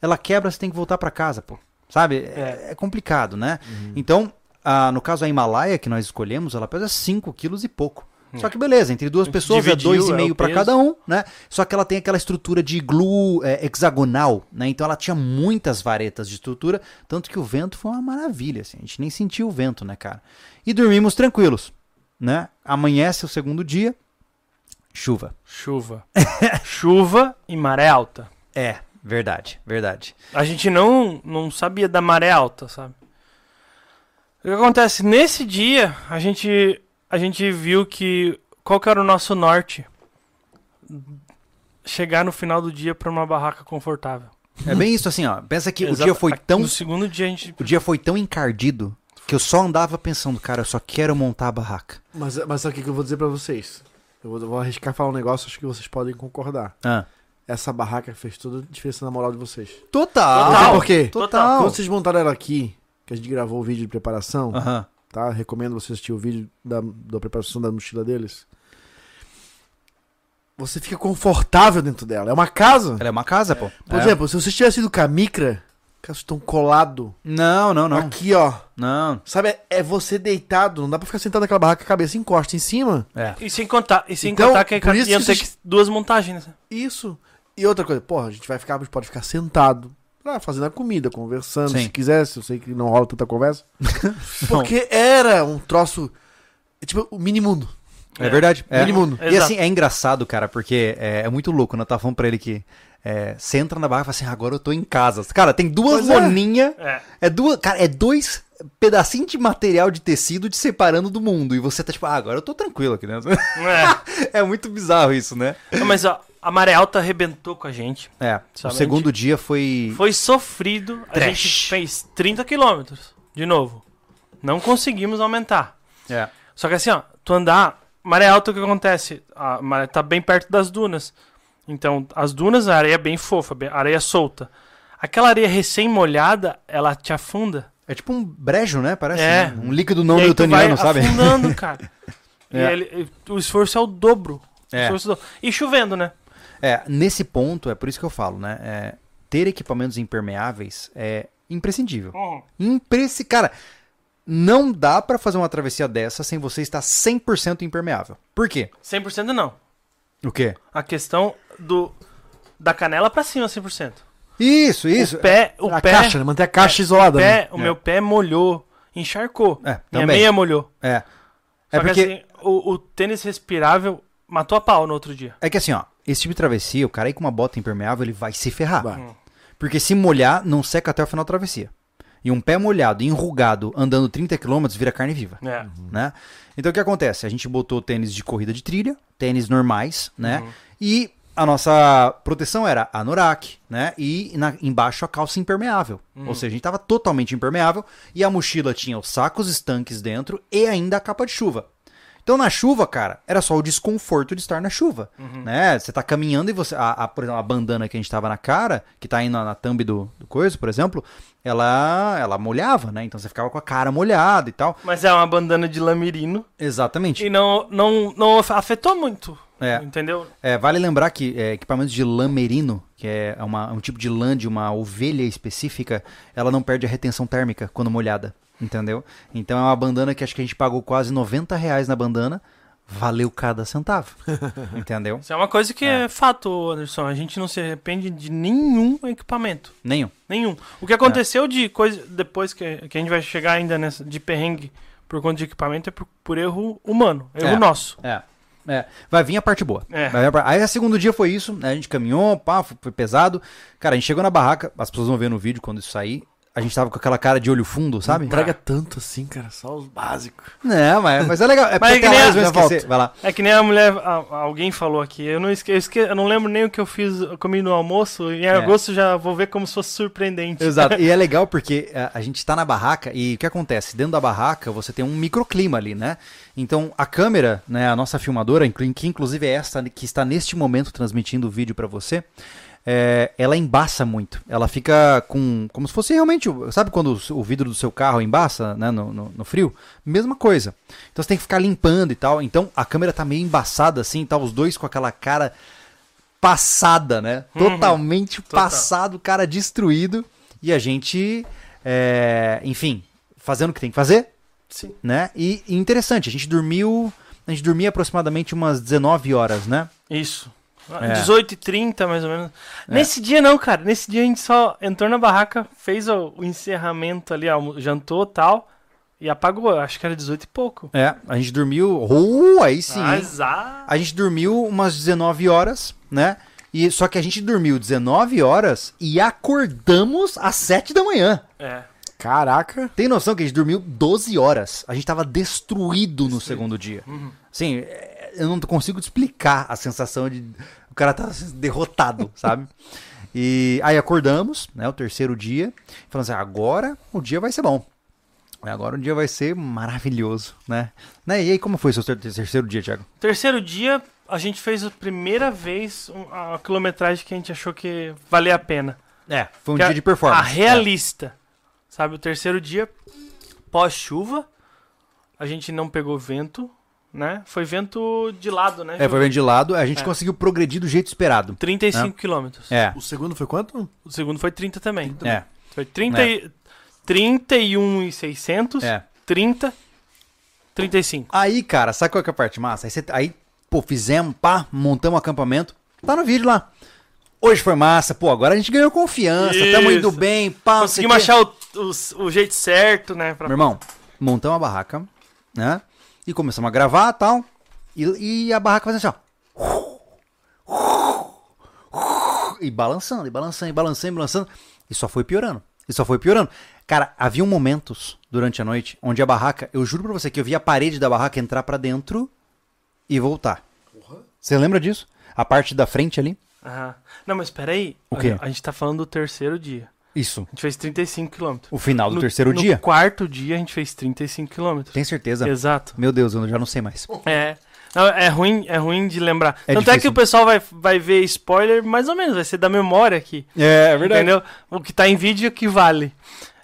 Speaker 1: ela quebra, você tem que voltar pra casa, pô. Sabe? É, é complicado, né? Então, ah, no caso a Himalaia que nós escolhemos, ela pesa 5 quilos e pouco. Só que beleza, entre duas pessoas é
Speaker 3: dividiu, é,
Speaker 1: 2,5
Speaker 3: o
Speaker 1: para
Speaker 3: peso.
Speaker 1: cada um, né? Só que ela tem aquela estrutura de glue é, hexagonal, né? Então ela tinha muitas varetas de estrutura, tanto que o vento foi uma maravilha, assim. A gente nem sentiu o vento, né, cara? E dormimos tranquilos, né? Amanhece o segundo dia, chuva.
Speaker 3: Chuva. Chuva e maré alta.
Speaker 1: É, verdade, verdade.
Speaker 3: A gente não, não sabia da maré alta, sabe? O que acontece? Nesse dia, a gente, a gente viu que. Qual que era o nosso norte? Chegar no final do dia pra uma barraca confortável.
Speaker 1: É bem isso assim, ó. Pensa que o
Speaker 3: Exata-
Speaker 1: dia foi tão
Speaker 3: No segundo dia a gente.
Speaker 1: o dia foi tão encardido que eu só andava pensando, cara, eu só quero montar a barraca.
Speaker 2: Mas, mas sabe o que que eu vou dizer pra vocês? Eu vou, vou arriscar falar um negócio, acho que vocês podem concordar.
Speaker 1: Ah.
Speaker 2: Essa barraca fez toda a diferença na moral de vocês.
Speaker 1: Total.
Speaker 3: Total.
Speaker 2: Por quê?
Speaker 1: Total.
Speaker 2: Quando vocês montaram ela aqui, que a gente gravou o vídeo de preparação,
Speaker 1: Aham.
Speaker 2: tá? Recomendo você assistir o vídeo da, da preparação da mochila deles. Você fica confortável dentro dela. É uma casa.
Speaker 1: Ela é uma casa, pô.
Speaker 2: Por
Speaker 1: É.
Speaker 2: exemplo, se você tivesse ido com a micra, estão colado
Speaker 1: Não, não, não.
Speaker 2: aqui, ó.
Speaker 1: Não.
Speaker 2: Sabe, é- é você deitado. Não dá pra ficar sentado naquela barraca, a cabeça encosta em cima.
Speaker 1: É.
Speaker 3: E sem contar, e sem
Speaker 2: Então,
Speaker 3: contar que
Speaker 2: por isso
Speaker 3: iam
Speaker 2: que
Speaker 3: ter
Speaker 2: vocês-
Speaker 3: que- duas montagens. né?
Speaker 2: Isso. E outra coisa, porra, a gente vai ficar, a gente pode ficar sentado. Ah, fazendo a comida, conversando,
Speaker 1: Sim.
Speaker 2: se quiser, se eu sei que não rola tanta conversa. Porque era um troço. é Tipo, o mini mundo.
Speaker 1: É verdade. É.
Speaker 2: Mini mundo.
Speaker 1: E
Speaker 3: Exato.
Speaker 1: assim, é engraçado, cara, porque é, é muito louco, né? Eu tava falando pra ele que é, você entra na barra e fala assim, agora eu tô em casa. Cara, tem duas
Speaker 2: Pois é.
Speaker 1: loninhas,
Speaker 3: É.
Speaker 1: é. duas, cara, é dois pedacinhos de material de tecido te separando do mundo. E você tá tipo, ah, agora eu tô tranquilo aqui, né?
Speaker 3: É.
Speaker 1: é muito bizarro isso, né?
Speaker 3: Não, Mas ó, a maré alta arrebentou com a gente.
Speaker 1: É, o segundo dia foi...
Speaker 3: Foi sofrido. A
Speaker 1: Trash.
Speaker 3: gente fez 30 quilômetros. De novo. Não conseguimos aumentar.
Speaker 1: É.
Speaker 3: Só que assim, ó, tu andar. Maré alta, o que acontece? A maré tá bem perto das dunas. Então, as dunas, a areia é bem fofa, bem- areia solta. Aquela areia recém-molhada, ela te afunda.
Speaker 1: É tipo um brejo, né? Parece
Speaker 3: É.
Speaker 1: né? um líquido não newtoniano, sabe?
Speaker 3: afundando, cara. E
Speaker 1: É.
Speaker 3: ele- o esforço é o dobro.
Speaker 1: É.
Speaker 3: é o dobro. E chovendo, né?
Speaker 1: É, nesse ponto, é por isso que eu falo, né? É, ter equipamentos impermeáveis é imprescindível. Impresci... Cara, não dá pra fazer uma travessia dessa sem você estar 100% impermeável. Por quê?
Speaker 3: 100% não.
Speaker 1: O quê?
Speaker 3: A questão do da canela pra cima, 100%.
Speaker 1: Isso, isso.
Speaker 3: O pé, o
Speaker 2: a
Speaker 3: pé,
Speaker 2: caixa, né? Manter a caixa
Speaker 3: o,
Speaker 2: isolada.
Speaker 3: pé
Speaker 2: né?
Speaker 3: o meu pé molhou, encharcou.
Speaker 1: É,
Speaker 3: Minha
Speaker 1: também.
Speaker 3: meia molhou.
Speaker 1: É.
Speaker 3: Só
Speaker 1: É
Speaker 3: que
Speaker 1: porque,
Speaker 3: assim, o, o tênis respirável matou a pau no outro dia.
Speaker 1: é que assim, ó, esse tipo de travessia, o cara aí com uma bota impermeável, ele vai se ferrar.
Speaker 2: Vai.
Speaker 1: Porque se molhar, não seca até o final da travessia. E um pé molhado, enrugado, andando 30 km, vira carne viva.
Speaker 3: É.
Speaker 1: né? Então o que acontece? A gente botou tênis de corrida de trilha, tênis normais, né?
Speaker 3: Uhum.
Speaker 1: E a nossa proteção era anorak, né? E na- embaixo a calça impermeável.
Speaker 3: Uhum.
Speaker 1: Ou seja, a gente tava totalmente impermeável e a mochila tinha os sacos estanques dentro e ainda a capa de chuva. Então na chuva, cara, era só o desconforto de estar na chuva,
Speaker 3: Uhum.
Speaker 1: né? Você tá caminhando e você, a, a- por exemplo, a bandana que a gente tava na cara, que tá aí na, na thumb do, do coisa, por exemplo, ela, ela molhava, né? Então você ficava com a cara molhada e tal.
Speaker 3: Mas é uma bandana de lamirino
Speaker 1: Exatamente.
Speaker 3: e não, não, não afetou muito.
Speaker 1: É.
Speaker 3: Entendeu?
Speaker 1: É, vale lembrar que é, equipamentos de lã merino, que é uma- um tipo de lã de uma ovelha específica, ela não perde a retenção térmica quando molhada, entendeu? Então é uma bandana que acho que a gente pagou quase 90 reais na bandana, valeu cada centavo, entendeu?
Speaker 3: Isso é uma coisa que é. fato, Anderson. A gente não se arrepende de nenhum equipamento.
Speaker 1: Nenhum.
Speaker 3: Nenhum. O que aconteceu de coisa. Depois que, que a gente vai chegar ainda nessa, de perrengue por conta de equipamento é por, por erro humano. Erro
Speaker 1: É.
Speaker 3: nosso.
Speaker 1: É. É, vai vir a parte boa.
Speaker 3: É.
Speaker 1: Aí a segundo dia foi isso, né? A gente caminhou, pá, foi pesado. Cara, a gente chegou na barraca, as pessoas vão ver no vídeo quando isso sair. A gente tava com aquela cara de olho fundo, sabe?
Speaker 2: Não entrega tanto assim, cara. Só os básicos.
Speaker 1: Não, mas, mas é legal. É
Speaker 3: Mas
Speaker 1: porque
Speaker 3: que
Speaker 1: até
Speaker 3: nem a-
Speaker 1: esquecer. Vai lá.
Speaker 3: É que nem a mulher, a- alguém falou aqui. Eu não, esque, eu, esque, eu não lembro nem o que eu fiz, eu comi no almoço. Em agosto já vou ver como se fosse surpreendente.
Speaker 1: Exato. E é legal porque a, a gente tá na barraca e o que acontece? Dentro da barraca você tem um microclima ali, né? Então a câmera, né, a nossa filmadora, que inclusive é esta que está neste momento transmitindo o vídeo pra você, é, ela embaça muito. Ela fica com. Como se fosse realmente. Sabe quando o, o vidro do seu carro embaça, né? No, no, no frio? Mesma coisa. Então você tem que ficar limpando e tal. Então a câmera tá meio embaçada assim, tá os dois com aquela cara passada, né? Totalmente
Speaker 3: Total.
Speaker 1: passado, cara destruído. E a gente, é, enfim, fazendo o que tem que fazer,
Speaker 3: Sim.
Speaker 1: né? E, e interessante, a gente dormiu. A gente dormia aproximadamente umas 19 horas, né?
Speaker 3: Isso.
Speaker 1: É.
Speaker 3: 18 e 30, mais ou menos. Nesse dia não, cara. Nesse dia a gente só entrou na barraca, fez o, o encerramento ali, almo- jantou tal, e apagou. Acho que era 18 e pouco.
Speaker 1: É, a gente dormiu. Oh, aí sim.
Speaker 3: Azar.
Speaker 1: A gente dormiu umas 19 horas, né? E só que a gente dormiu 19 horas e acordamos às 7 da manhã.
Speaker 3: É.
Speaker 2: Caraca.
Speaker 1: Tem noção que a gente dormiu 12 horas? A gente tava destruído no segundo dia. Assim, é, eu não consigo te explicar a sensação de o cara tá derrotado, sabe? E aí acordamos, né, o terceiro dia, falando assim, agora o dia vai ser bom. Agora o dia vai ser maravilhoso, né? né? E aí como foi o seu ter- terceiro dia, Thiago?
Speaker 3: Terceiro dia, a gente fez a primeira vez um- a quilometragem que a gente achou que valia a pena.
Speaker 1: É, foi um
Speaker 3: Que
Speaker 1: dia
Speaker 3: a-
Speaker 1: de performance.
Speaker 3: A realista. Sabe, o terceiro dia, pós-chuva, a gente não pegou vento, né? Foi vento de lado, né?
Speaker 1: É, foi bem de lado, a gente
Speaker 3: É.
Speaker 1: conseguiu progredir do jeito esperado.
Speaker 3: 35 quilômetros.
Speaker 1: É,
Speaker 2: O segundo foi quanto?
Speaker 3: O segundo foi 30 também.
Speaker 1: é,
Speaker 3: Foi 30 e, 31 e 600,
Speaker 1: é.
Speaker 3: 30, 35.
Speaker 1: Aí, cara, sabe qual que é a parte massa? Aí, você- aí, pô, fizemos, pá, montamos um acampamento. Tá no vídeo lá. Hoje foi massa, pô, agora a gente ganhou confiança, tamo indo
Speaker 3: Isso.
Speaker 1: bem, pá,
Speaker 3: Conseguimos achar o, o, o jeito certo, né? Pra...
Speaker 1: Meu irmão, montamos a barraca, né? E começamos a gravar e tal. E, a barraca fazendo assim, ó. E balançando, e balançando, e balançando, e balançando. E só foi piorando. E só foi piorando. Cara, haviam momentos durante a noite onde a barraca, eu juro pra você que eu via a parede da barraca entrar pra dentro e voltar. Você lembra disso? A parte da frente ali?
Speaker 3: Aham. Não, mas peraí.
Speaker 1: O quê?
Speaker 3: A, a gente tá falando do terceiro dia.
Speaker 1: Isso.
Speaker 3: A gente fez 35 quilômetros.
Speaker 1: O final do
Speaker 3: No-
Speaker 1: terceiro
Speaker 3: no
Speaker 1: dia?
Speaker 3: quarto dia a gente fez 35 quilômetros.
Speaker 1: Tem certeza?
Speaker 3: Exato.
Speaker 1: Meu Deus, eu já não sei mais.
Speaker 3: É. Não, é ruim, é ruim de lembrar.
Speaker 1: É
Speaker 3: Tanto é que
Speaker 1: difícil.
Speaker 3: o pessoal vai, vai ver spoiler, mais ou menos, vai ser da memória aqui.
Speaker 1: É,
Speaker 3: Entendeu? O que tá em vídeo é que vale.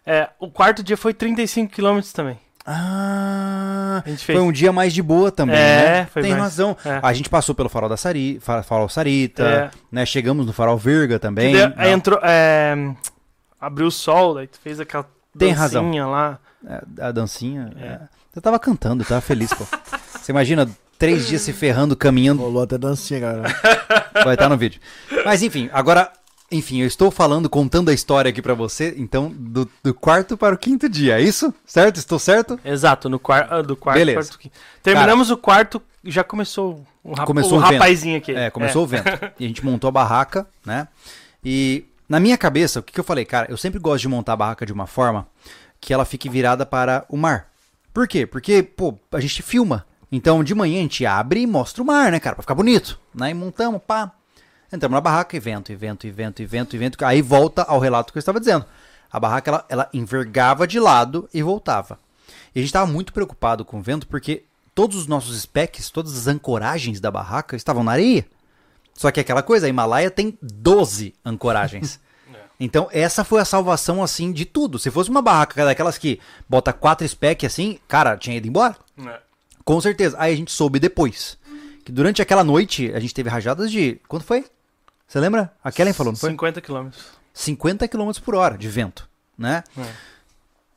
Speaker 3: É, o quarto dia foi 35 quilômetros também.
Speaker 1: Ah,
Speaker 3: A gente fez.
Speaker 1: foi um dia mais de boa também,
Speaker 3: É,
Speaker 1: né?
Speaker 3: foi
Speaker 1: Tem
Speaker 3: mais-
Speaker 1: razão.
Speaker 3: é.
Speaker 1: A gente passou pelo farol da Sari, fa- farol Sarita,
Speaker 3: É.
Speaker 1: né? Chegamos no farol Virga também.
Speaker 3: Aí
Speaker 1: Não,
Speaker 3: entrou. É, abriu o sol, daí tu fez aquela
Speaker 1: Tem
Speaker 3: dancinha lá.
Speaker 1: é, a dancinha.
Speaker 3: É.
Speaker 1: é. Eu tava cantando, eu tava feliz, pô. Você imagina três dias se ferrando, caminhando,
Speaker 2: Rolou até dancinha, galera.
Speaker 1: vai estar no vídeo. Mas enfim, agora, enfim, eu estou falando, contando a história aqui pra você, então, do, do quarto para o quinto dia, é isso? Certo? Estou certo?
Speaker 3: Exato, no quar ah, do quarto.
Speaker 1: Beleza.
Speaker 3: quarto quinto. Terminamos o quarto, já começou o, rap
Speaker 1: Começou
Speaker 3: o rapazinho aqui.
Speaker 1: É, começou o vento. E a gente montou a barraca, né? E na minha cabeça, o que, que eu falei? Cara, eu sempre gosto de montar a barraca de uma forma que ela fique virada para o mar. Por quê? Porque, pô, a gente filma. Então, de manhã a gente abre e mostra o mar, né, cara? Pra ficar bonito. Né? E montamos, pá. Entramos na barraca e vento, e vento, e vento, e vento, e vento. Aí volta ao relato que eu estava dizendo. A barraca, ela, ela envergava de lado e voltava. E a gente estava muito preocupado com o vento porque todos os nossos specs, todas as ancoragens da barraca estavam na areia. Só que aquela coisa, a Himalaia tem 12 ancoragens. Então, essa foi a salvação, assim, de tudo. Se fosse uma barraca daquelas que bota quatro spec assim, cara, tinha ido embora.
Speaker 3: É.
Speaker 1: Com certeza. Aí a gente soube depois. Que durante aquela noite, a gente teve rajadas de. Quanto foi? Você lembra? A Kellen falou, não foi?
Speaker 3: 50 quilômetros.
Speaker 1: 50 km por hora de vento, né?
Speaker 3: É.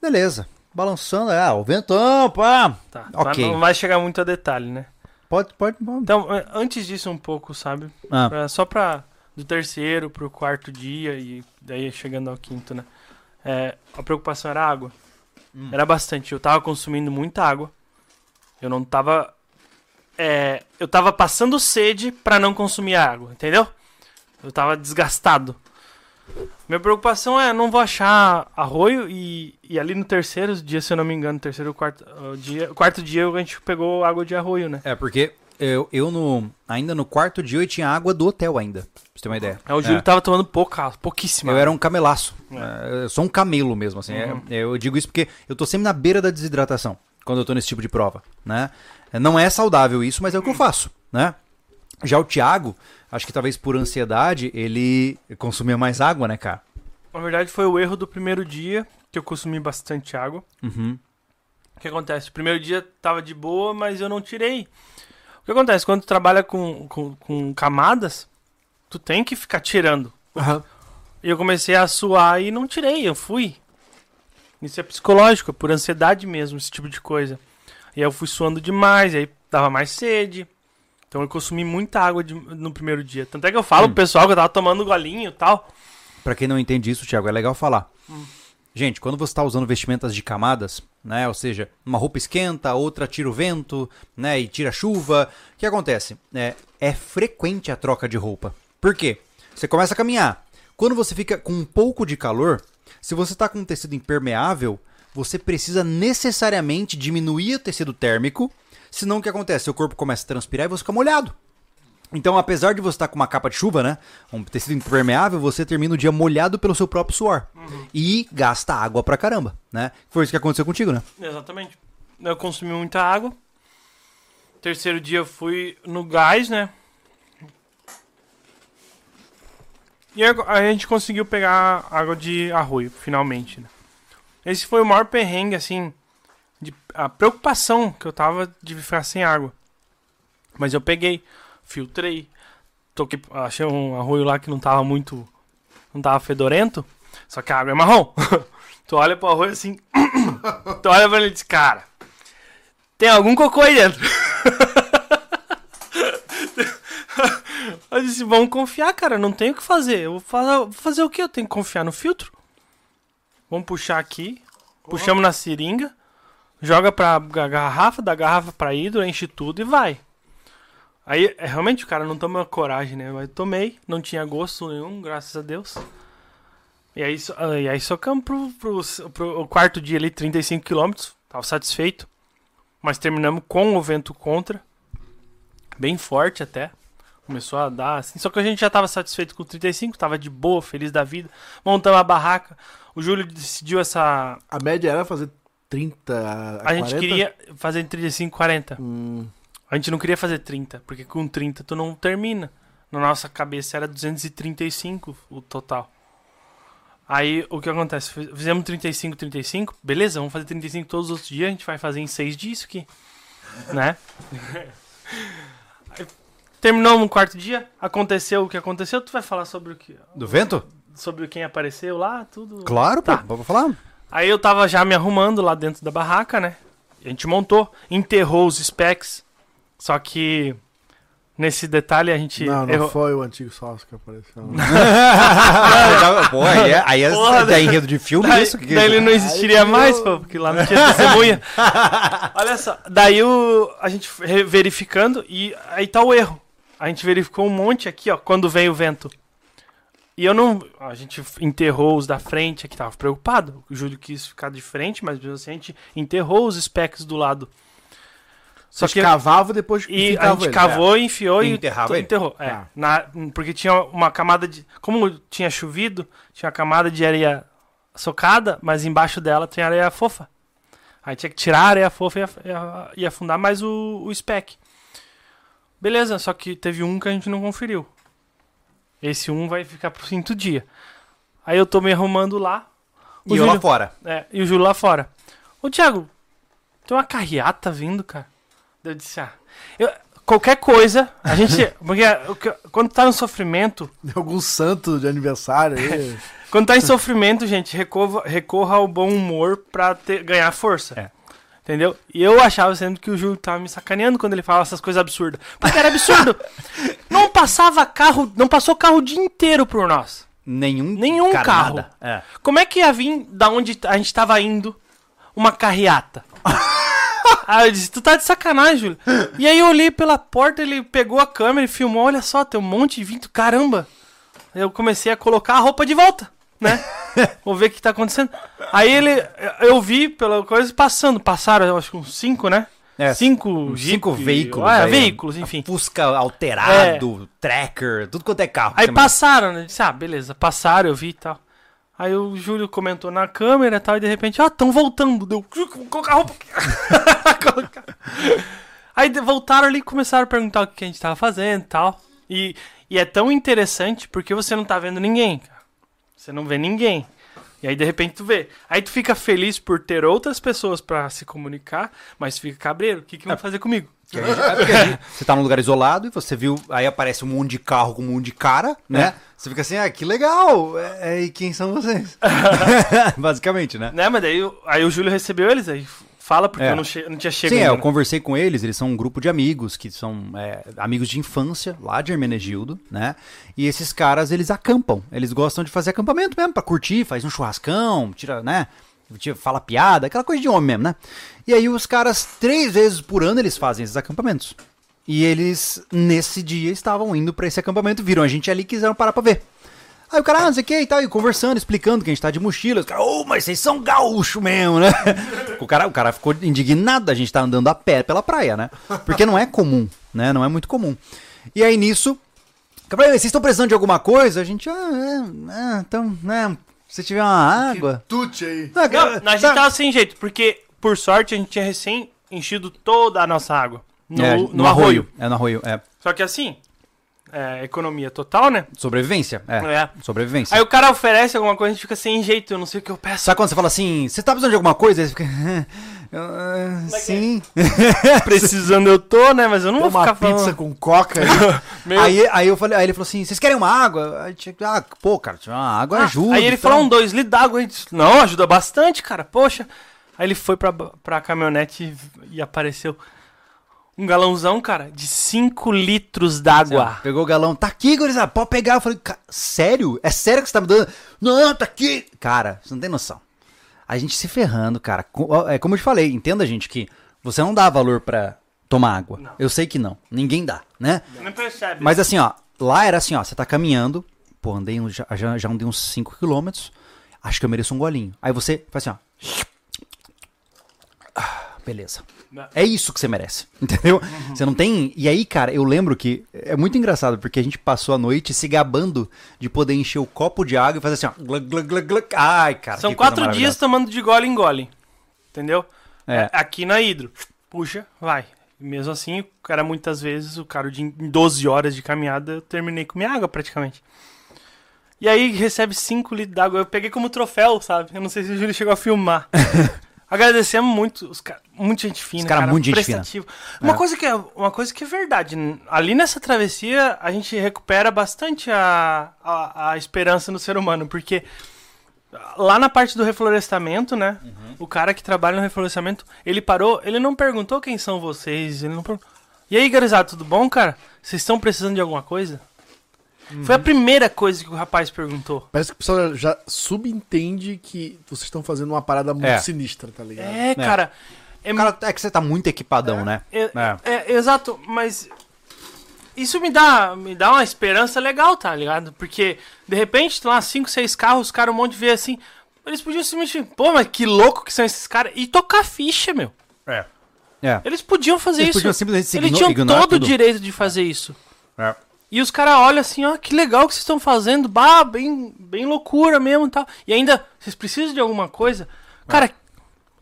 Speaker 1: Beleza. Balançando, ah, o ventão, pá.
Speaker 3: Tá.
Speaker 1: Ok.
Speaker 3: Mas Não vai chegar muito a detalhe, né?
Speaker 1: Pode, pode, pode.
Speaker 3: Então, é, antes disso um pouco, sabe?
Speaker 1: Ah,
Speaker 3: Pra- só pra do terceiro pro quarto dia e daí chegando ao quinto, né? É, a preocupação era a água.
Speaker 1: Hum.
Speaker 3: Era bastante. Eu tava consumindo muita água. Eu não tava. é, eu tava passando sede pra não consumir água, entendeu? Eu tava desgastado. Minha preocupação é, não vou achar arroio e, e ali no terceiro dia, se eu não me engano, terceiro ou quarto uh, dia, quarto dia a gente pegou água de arroio, né?
Speaker 1: É, porque eu, eu no, ainda no quarto dia eu tinha água do hotel ainda, pra você ter uma ideia.
Speaker 3: Aí o Júlio tava tomando pouca, pouquíssima.
Speaker 1: Eu era um camelaço.
Speaker 3: É.
Speaker 1: É, Eu sou um camelo mesmo, assim.
Speaker 3: Uhum.
Speaker 1: É, eu digo isso porque eu tô sempre na beira da desidratação quando eu tô nesse tipo de prova, né? É, Não é saudável isso, mas é o que eu faço, né? Já o Thiago, acho que talvez por ansiedade, ele consumia mais água, né, cara?
Speaker 3: Na verdade, foi o erro do primeiro dia, que eu consumi bastante água.
Speaker 1: Uhum.
Speaker 3: O que acontece? O primeiro dia tava de boa, mas eu não tirei. O que acontece? Quando tu trabalha com, com, com camadas, tu tem que ficar tirando.
Speaker 2: Aham.
Speaker 3: E eu comecei a suar e não tirei, eu fui. Isso é psicológico, é por ansiedade mesmo, esse tipo de coisa. E aí eu fui suando demais, aí dava mais sede. Então eu consumi muita água de- no primeiro dia. Tanto é que eu falo
Speaker 1: Hum.
Speaker 3: pro pessoal que eu tava tomando golinho e tal.
Speaker 1: Pra quem não entende isso, Thiago, é legal falar. Gente, quando você está usando vestimentas de camadas, né? Ou seja, uma roupa esquenta, outra tira o vento, né? E tira a chuva. O que acontece? É, é frequente a troca de roupa. Por quê? Você começa a caminhar. Quando você fica com um pouco de calor, se você está com um tecido impermeável, você precisa necessariamente diminuir o tecido térmico. Senão o que acontece? Seu corpo começa a transpirar e você fica molhado. Então, apesar de você estar com uma capa de chuva, né? Um tecido impermeável, você termina o dia molhado pelo seu próprio suor. E gasta água pra caramba, né? Foi isso que aconteceu contigo, né?
Speaker 3: Exatamente. Eu consumi muita água. Terceiro dia eu fui no gás, né? E a gente conseguiu pegar água de arroio, finalmente. Né? Esse foi o maior perrengue, assim, de, a preocupação que eu tava de ficar sem água. Mas eu peguei, filtrei, toquei, achei um arroio lá que não tava muito, não tava fedorento, só que a água é marrom. tu olha pro arroio assim, tu olha pra ele e diz, cara, tem algum cocô aí dentro. Eu disse, vamos confiar, cara, não tem o que fazer. Eu vou fazer, vou fazer o quê? Eu tenho que confiar no filtro. Vamos puxar aqui, puxamos na seringa, joga pra ga- garrafa, da garrafa pra hidro, enche tudo e vai. Aí, é, realmente, o cara não toma coragem, né? Mas tomei, não tinha gosto nenhum, graças a Deus. E aí, so- ah, e aí socamos pro, pro, pro quarto dia ali, 35 km, tava satisfeito. Mas terminamos com o vento contra, bem forte até. Começou a dar assim, só que a gente já tava satisfeito com o 35, tava de boa, feliz da vida. Montamos a barraca. O Júlio decidiu essa.
Speaker 2: A média era fazer 30 a,
Speaker 3: A gente
Speaker 2: 40?
Speaker 3: queria fazer em 35, 40.
Speaker 2: Hum,
Speaker 3: A gente não queria fazer 30, porque com 30 tu não termina. Na nossa cabeça era 235 o total. Aí o que acontece? Fiz- Fizemos 35, 35, beleza, vamos fazer 35 todos os outros dias, a gente vai fazer em 6 dias isso aqui. Né? Aí, terminou no quarto dia, aconteceu o que aconteceu, tu vai falar sobre o que.
Speaker 1: Do vento?
Speaker 3: Sobre quem apareceu lá, tudo.
Speaker 1: Claro,
Speaker 3: Tá.
Speaker 1: pô. Vou falar.
Speaker 3: Aí eu tava já me arrumando lá dentro da barraca, né? A gente montou, enterrou os specs. Só que nesse detalhe a gente
Speaker 2: não, não
Speaker 3: errou.
Speaker 2: foi o antigo sócio que apareceu.
Speaker 1: pô, aí é, aí é,
Speaker 3: Porra,
Speaker 1: é enredo de filme
Speaker 3: Daí,
Speaker 1: isso? Que...
Speaker 3: daí ele não existiria
Speaker 2: Ai,
Speaker 3: mais, pô, porque lá não tinha testemunha. Olha só, daí o, a gente verificando e aí tá o erro. A gente verificou um monte aqui, ó, quando veio o vento. E eu não. A gente enterrou os da frente aqui, tava preocupado. O Júlio quis ficar de frente, mas mesmo assim a gente enterrou os specs do lado. Só
Speaker 2: que cavava depois que
Speaker 3: E a gente
Speaker 2: ele.
Speaker 3: cavou, enfiou
Speaker 1: E
Speaker 3: e
Speaker 1: enterrava ele?
Speaker 3: enterrou. É,
Speaker 2: Tá.
Speaker 3: na- porque tinha uma camada de. Como tinha chovido, tinha uma camada de areia socada, mas embaixo dela tem areia fofa. Aí tinha que tirar a areia fofa e, e e afundar mais o, o spec. Beleza, só que teve um que a gente não conferiu. Esse um vai ficar pro quinto dia. Aí eu tô me arrumando lá. O
Speaker 1: E eu lá
Speaker 3: Júlio-
Speaker 1: fora.
Speaker 3: é, e o Júlio lá fora. Ô, Thiago, tem uma carreata vindo, cara. Eu disse, ah, eu- qualquer coisa, a gente. Porque quando tá no sofrimento,
Speaker 2: De algum santo de aniversário aí.
Speaker 3: quando tá em sofrimento, gente, recorra, recorra ao bom humor pra ter- ganhar força.
Speaker 1: É.
Speaker 3: Entendeu? E eu achava sempre que o Júlio tava me sacaneando quando ele falava essas coisas absurdas. Porque era absurdo. não passava carro, não passou carro o dia inteiro por nós.
Speaker 1: Nenhum,
Speaker 3: Nenhum carro.
Speaker 1: É.
Speaker 3: Como é que ia vir da onde a gente tava indo uma carreata? Aí eu disse, tu tá de sacanagem, Júlio. E aí eu olhei pela porta, ele pegou a câmera e filmou, olha só, tem um monte de vinto, caramba. Eu comecei a colocar a roupa de volta, né? Vou ver o que tá acontecendo. Aí ele, eu vi pela coisa passando, passaram, eu acho que uns cinco, né?
Speaker 1: É,
Speaker 3: cinco,
Speaker 1: uns cinco
Speaker 3: Jeep,
Speaker 1: veículos.
Speaker 3: É,
Speaker 1: aí,
Speaker 3: veículos, enfim.
Speaker 1: Fusca alterado, tracker, tudo quanto é carro.
Speaker 3: Aí passaram, né? Disse, ah, beleza, passaram, eu vi e tal. Aí o Júlio comentou na câmera e tal, e de repente, ó, tão voltando. Deu, vou colocar a roupa. Aí voltaram ali e começaram a perguntar o que a gente tava fazendo e tal. E, e é tão interessante porque você não tá vendo ninguém, cara. Você não vê ninguém. E aí, de repente, tu vê. Aí tu fica feliz por ter outras pessoas pra se comunicar, mas fica cabreiro. O que, que vão fazer comigo?
Speaker 1: Que a gente- é porque você tá num lugar isolado e você viu, aí aparece um monte de carro com um monte de cara, né? Você fica assim, ah, que legal! É, é, e quem são vocês? Basicamente, né?
Speaker 3: Né, mas daí aí o Júlio recebeu eles, aí fala porque
Speaker 1: É.
Speaker 3: eu não, não tinha chegado.
Speaker 1: Sim, é, eu conversei com eles, eles são um grupo de amigos, que são é, amigos de infância, lá de Hermenegildo, né? E esses caras, eles acampam, eles gostam de fazer acampamento mesmo, pra curtir, faz um churrascão, tira, né? Fala piada, aquela coisa de homem mesmo, né? E aí os caras, três vezes por ano, eles fazem esses acampamentos. E eles, nesse dia, estavam indo pra esse acampamento, viram a gente ali e quiseram parar pra ver. Aí o cara, ah, não sei o que e tal, e conversando, explicando que a gente tá de mochila. Os caras, ô, mas vocês são gaúcho mesmo, né? o, cara, o cara ficou indignado, a gente tá andando a pé pela praia, né? Porque não é comum, né? Não é muito comum. E aí nisso, falei, vocês estão precisando de alguma coisa? A gente, ah, é, é, então, né? Se tiver uma água.
Speaker 2: Tute aí.
Speaker 1: Ah,
Speaker 3: Não,
Speaker 1: tá-
Speaker 3: a gente tava sem jeito, porque, por sorte, a gente tinha recém enchido toda a nossa água. No,
Speaker 1: é,
Speaker 3: no, arroio.
Speaker 1: É, no arroio, é.
Speaker 3: Só que assim, é, economia total, né?
Speaker 1: Sobrevivência, é.
Speaker 3: É.
Speaker 1: Sobrevivência.
Speaker 3: Aí o cara oferece alguma coisa, a gente fica sem jeito, eu não sei o que eu peço.
Speaker 1: Sabe quando você fala assim, você tá precisando de alguma coisa? Aí você fica, "Eu, ah,
Speaker 3: é que é?"
Speaker 1: sim.
Speaker 3: Precisando eu tô, né? Mas eu não
Speaker 2: Tem
Speaker 3: vou
Speaker 2: uma
Speaker 3: ficar
Speaker 2: pizza
Speaker 3: falando.
Speaker 2: com coca aí.
Speaker 3: Meu-
Speaker 1: Aí, aí eu falei, aí ele falou assim, vocês querem uma água? Aí, tinha- ah, pô, cara, uma água
Speaker 3: Ah,
Speaker 1: ajuda.
Speaker 3: Aí ele
Speaker 1: e tal.
Speaker 3: falou um dois litros d'água. Não, ajuda bastante, cara. Poxa. Aí ele foi pra, pra caminhonete e apareceu um galãozão, cara, de 5 litros
Speaker 1: Assim,
Speaker 3: d'água.
Speaker 1: Pegou o galão, tá aqui, gurizada, pode pegar. Eu falei, "Ca- sério? É sério que você tá me dando? Não, tá aqui. Cara, você não tem noção. A gente se ferrando, cara. É como eu te falei, entenda, gente, que você não dá valor pra tomar água.
Speaker 3: Não.
Speaker 1: Eu sei que não. Ninguém dá, né?
Speaker 3: Não percebe.
Speaker 1: Mas assim, ó, lá era assim, ó, você tá caminhando, pô, andei, já, já, já andei uns 5 quilômetros, acho que eu mereço um golinho. Aí você faz assim, ó. Ah, beleza. É isso que você merece, entendeu? Você não tem. E aí, cara, eu lembro que é muito engraçado, porque a gente passou a noite se gabando de poder encher o copo de água e fazer assim, ó. glug, glug, glug, glug. Ai, cara.
Speaker 3: São quatro dias tomando de gole em gole. Entendeu?
Speaker 1: É.
Speaker 3: Aqui na Hidro. Puxa, vai. Mesmo assim, o cara muitas vezes, o cara de em 12 horas de caminhada, eu terminei com minha água praticamente. E aí recebe 5 litros d'água. Eu peguei como troféu, sabe? Eu não sei se o Júlio chegou a filmar. Agradecemos muito, os cara, muita gente fina,
Speaker 1: Os cara muito gente fina.
Speaker 3: prestativo. Uma
Speaker 1: É.
Speaker 3: coisa que é uma coisa que é verdade, ali nessa travessia a gente recupera bastante a, a, a esperança no ser humano, porque lá na parte do reflorestamento, né? O cara que trabalha no reflorestamento, ele parou, ele não perguntou quem são vocês, ele não perguntou. E aí, garizada, tudo bom, cara? Vocês estão precisando de alguma coisa? Foi a primeira coisa que o rapaz perguntou.
Speaker 2: Parece que o pessoal já subentende que vocês estão fazendo uma parada muito
Speaker 1: É.
Speaker 2: sinistra, tá ligado?
Speaker 3: É, cara. É,
Speaker 1: Cara, é que você tá muito equipadão, né?
Speaker 3: é,
Speaker 1: É.
Speaker 3: é, exato, mas isso me dá, me dá uma esperança legal, tá ligado? Porque, de repente, estão lá cinco, seis carros, os caras um monte de ver assim. Eles podiam simplesmente, pô, mas que louco que são esses caras. E tocar ficha, meu.
Speaker 1: É. É.
Speaker 3: Eles podiam fazer
Speaker 1: Eles
Speaker 3: isso.
Speaker 1: podiam simplesmente se
Speaker 3: Eles tinham todo o direito de fazer isso.
Speaker 1: É.
Speaker 3: E os caras olham assim, ó, que legal que vocês estão fazendo, bah, bem, bem loucura mesmo e tal. E ainda, vocês precisam de alguma coisa? Cara,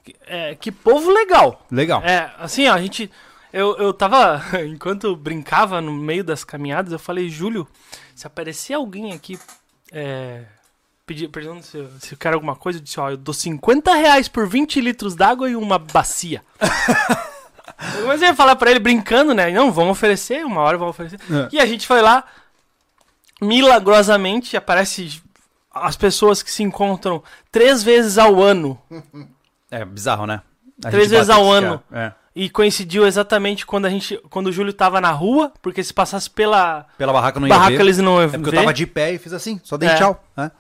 Speaker 3: que- é, que povo legal.
Speaker 1: Legal.
Speaker 3: É, assim, ó, a gente. Eu, eu tava. Enquanto brincava no meio das caminhadas, eu falei, Júlio, se aparecer alguém aqui. É, pedir, perguntando se, se eu quero alguma coisa, eu disse, ó, eu dou 50 reais por 20 litros d'água e uma bacia. eu comecei a falar pra ele brincando, né? Não, vamos oferecer, uma hora vamos oferecer.
Speaker 1: É.
Speaker 3: E a gente foi lá, milagrosamente, aparece as pessoas que se encontram três vezes ao ano.
Speaker 1: É bizarro, né? A
Speaker 3: Três vezes ao ano.
Speaker 1: É.
Speaker 3: E coincidiu exatamente quando a gente. Quando o Júlio tava na rua, porque se passasse pela
Speaker 1: Pela barraca não ia
Speaker 3: barraca
Speaker 1: ver.
Speaker 3: eles não iam
Speaker 1: É porque
Speaker 3: ver.
Speaker 1: eu tava de pé e fiz assim, só dei
Speaker 3: É.
Speaker 1: tchau. né?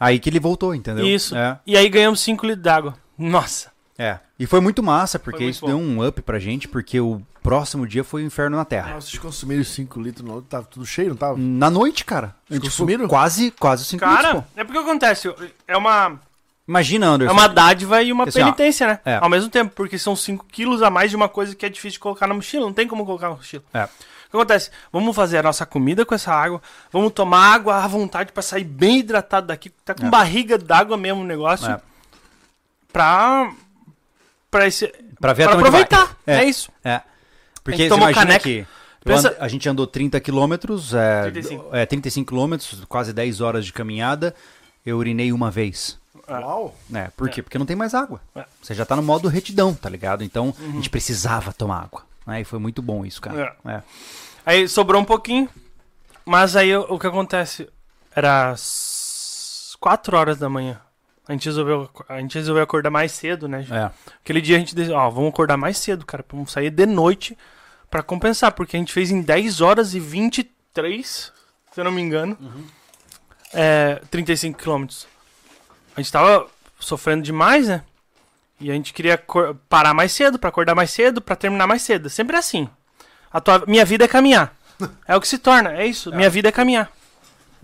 Speaker 1: Aí que ele voltou, entendeu?
Speaker 3: Isso.
Speaker 1: É.
Speaker 3: E aí ganhamos 5 litros d'água. Nossa.
Speaker 1: É. E foi muito massa, porque
Speaker 3: muito
Speaker 1: isso
Speaker 3: bom.
Speaker 1: deu um up pra gente, porque o próximo dia foi o inferno na Terra.
Speaker 2: Vocês consumiram 5 litros, não? Tava tudo cheio, não tava?
Speaker 1: Na noite, cara.
Speaker 2: Vocês
Speaker 1: Tipo,
Speaker 2: consumiram?
Speaker 1: quase, quase 5 litros,
Speaker 3: Cara, é porque acontece. É uma,
Speaker 1: Imagina,
Speaker 3: é
Speaker 1: Anderson.
Speaker 3: uma dádiva e uma
Speaker 1: Assim, ó,
Speaker 3: penitência, né?
Speaker 1: é.
Speaker 3: Ao mesmo tempo, porque são 5 quilos a mais de uma coisa que é difícil de colocar na mochila. Não tem como colocar na mochila.
Speaker 1: É.
Speaker 3: O que acontece? Vamos fazer a nossa comida com essa água. Vamos tomar água à vontade pra sair bem hidratado daqui. Tá com
Speaker 1: É.
Speaker 3: barriga d'água mesmo o negócio.
Speaker 1: É.
Speaker 3: Pra. Pra, esse,
Speaker 1: Pra ver
Speaker 3: pra aproveitar.
Speaker 1: É.
Speaker 3: é isso.
Speaker 1: É. Porque
Speaker 3: tomou
Speaker 1: você imagina
Speaker 3: caneca.
Speaker 1: que
Speaker 3: Pensa-
Speaker 1: and- a gente andou 30 quilômetros, é,
Speaker 3: 35.
Speaker 1: é, 35 quilômetros, quase 10 horas de caminhada. Eu urinei uma vez.
Speaker 2: Uau.
Speaker 1: É, por quê? Porque não tem mais água.
Speaker 3: É.
Speaker 1: Você já tá no modo retidão, tá ligado? Então a gente precisava tomar água. né? E foi muito bom isso, cara. É.
Speaker 3: Aí sobrou um pouquinho, mas aí o, o que acontece? Era as 4 horas da manhã. A gente resolveu, a gente resolveu acordar mais cedo, né?
Speaker 1: É.
Speaker 3: Aquele dia a gente decidiu, ó, vamos acordar mais cedo, cara, vamos sair de noite pra compensar, porque a gente fez em 10 horas e 23, se eu não me engano, é, 35 quilômetros. A gente tava sofrendo demais, né? E a gente queria parar mais cedo, pra acordar mais cedo, pra terminar mais cedo. Sempre assim. A tua, minha vida é caminhar. É o que se torna, é isso. Minha vida é caminhar.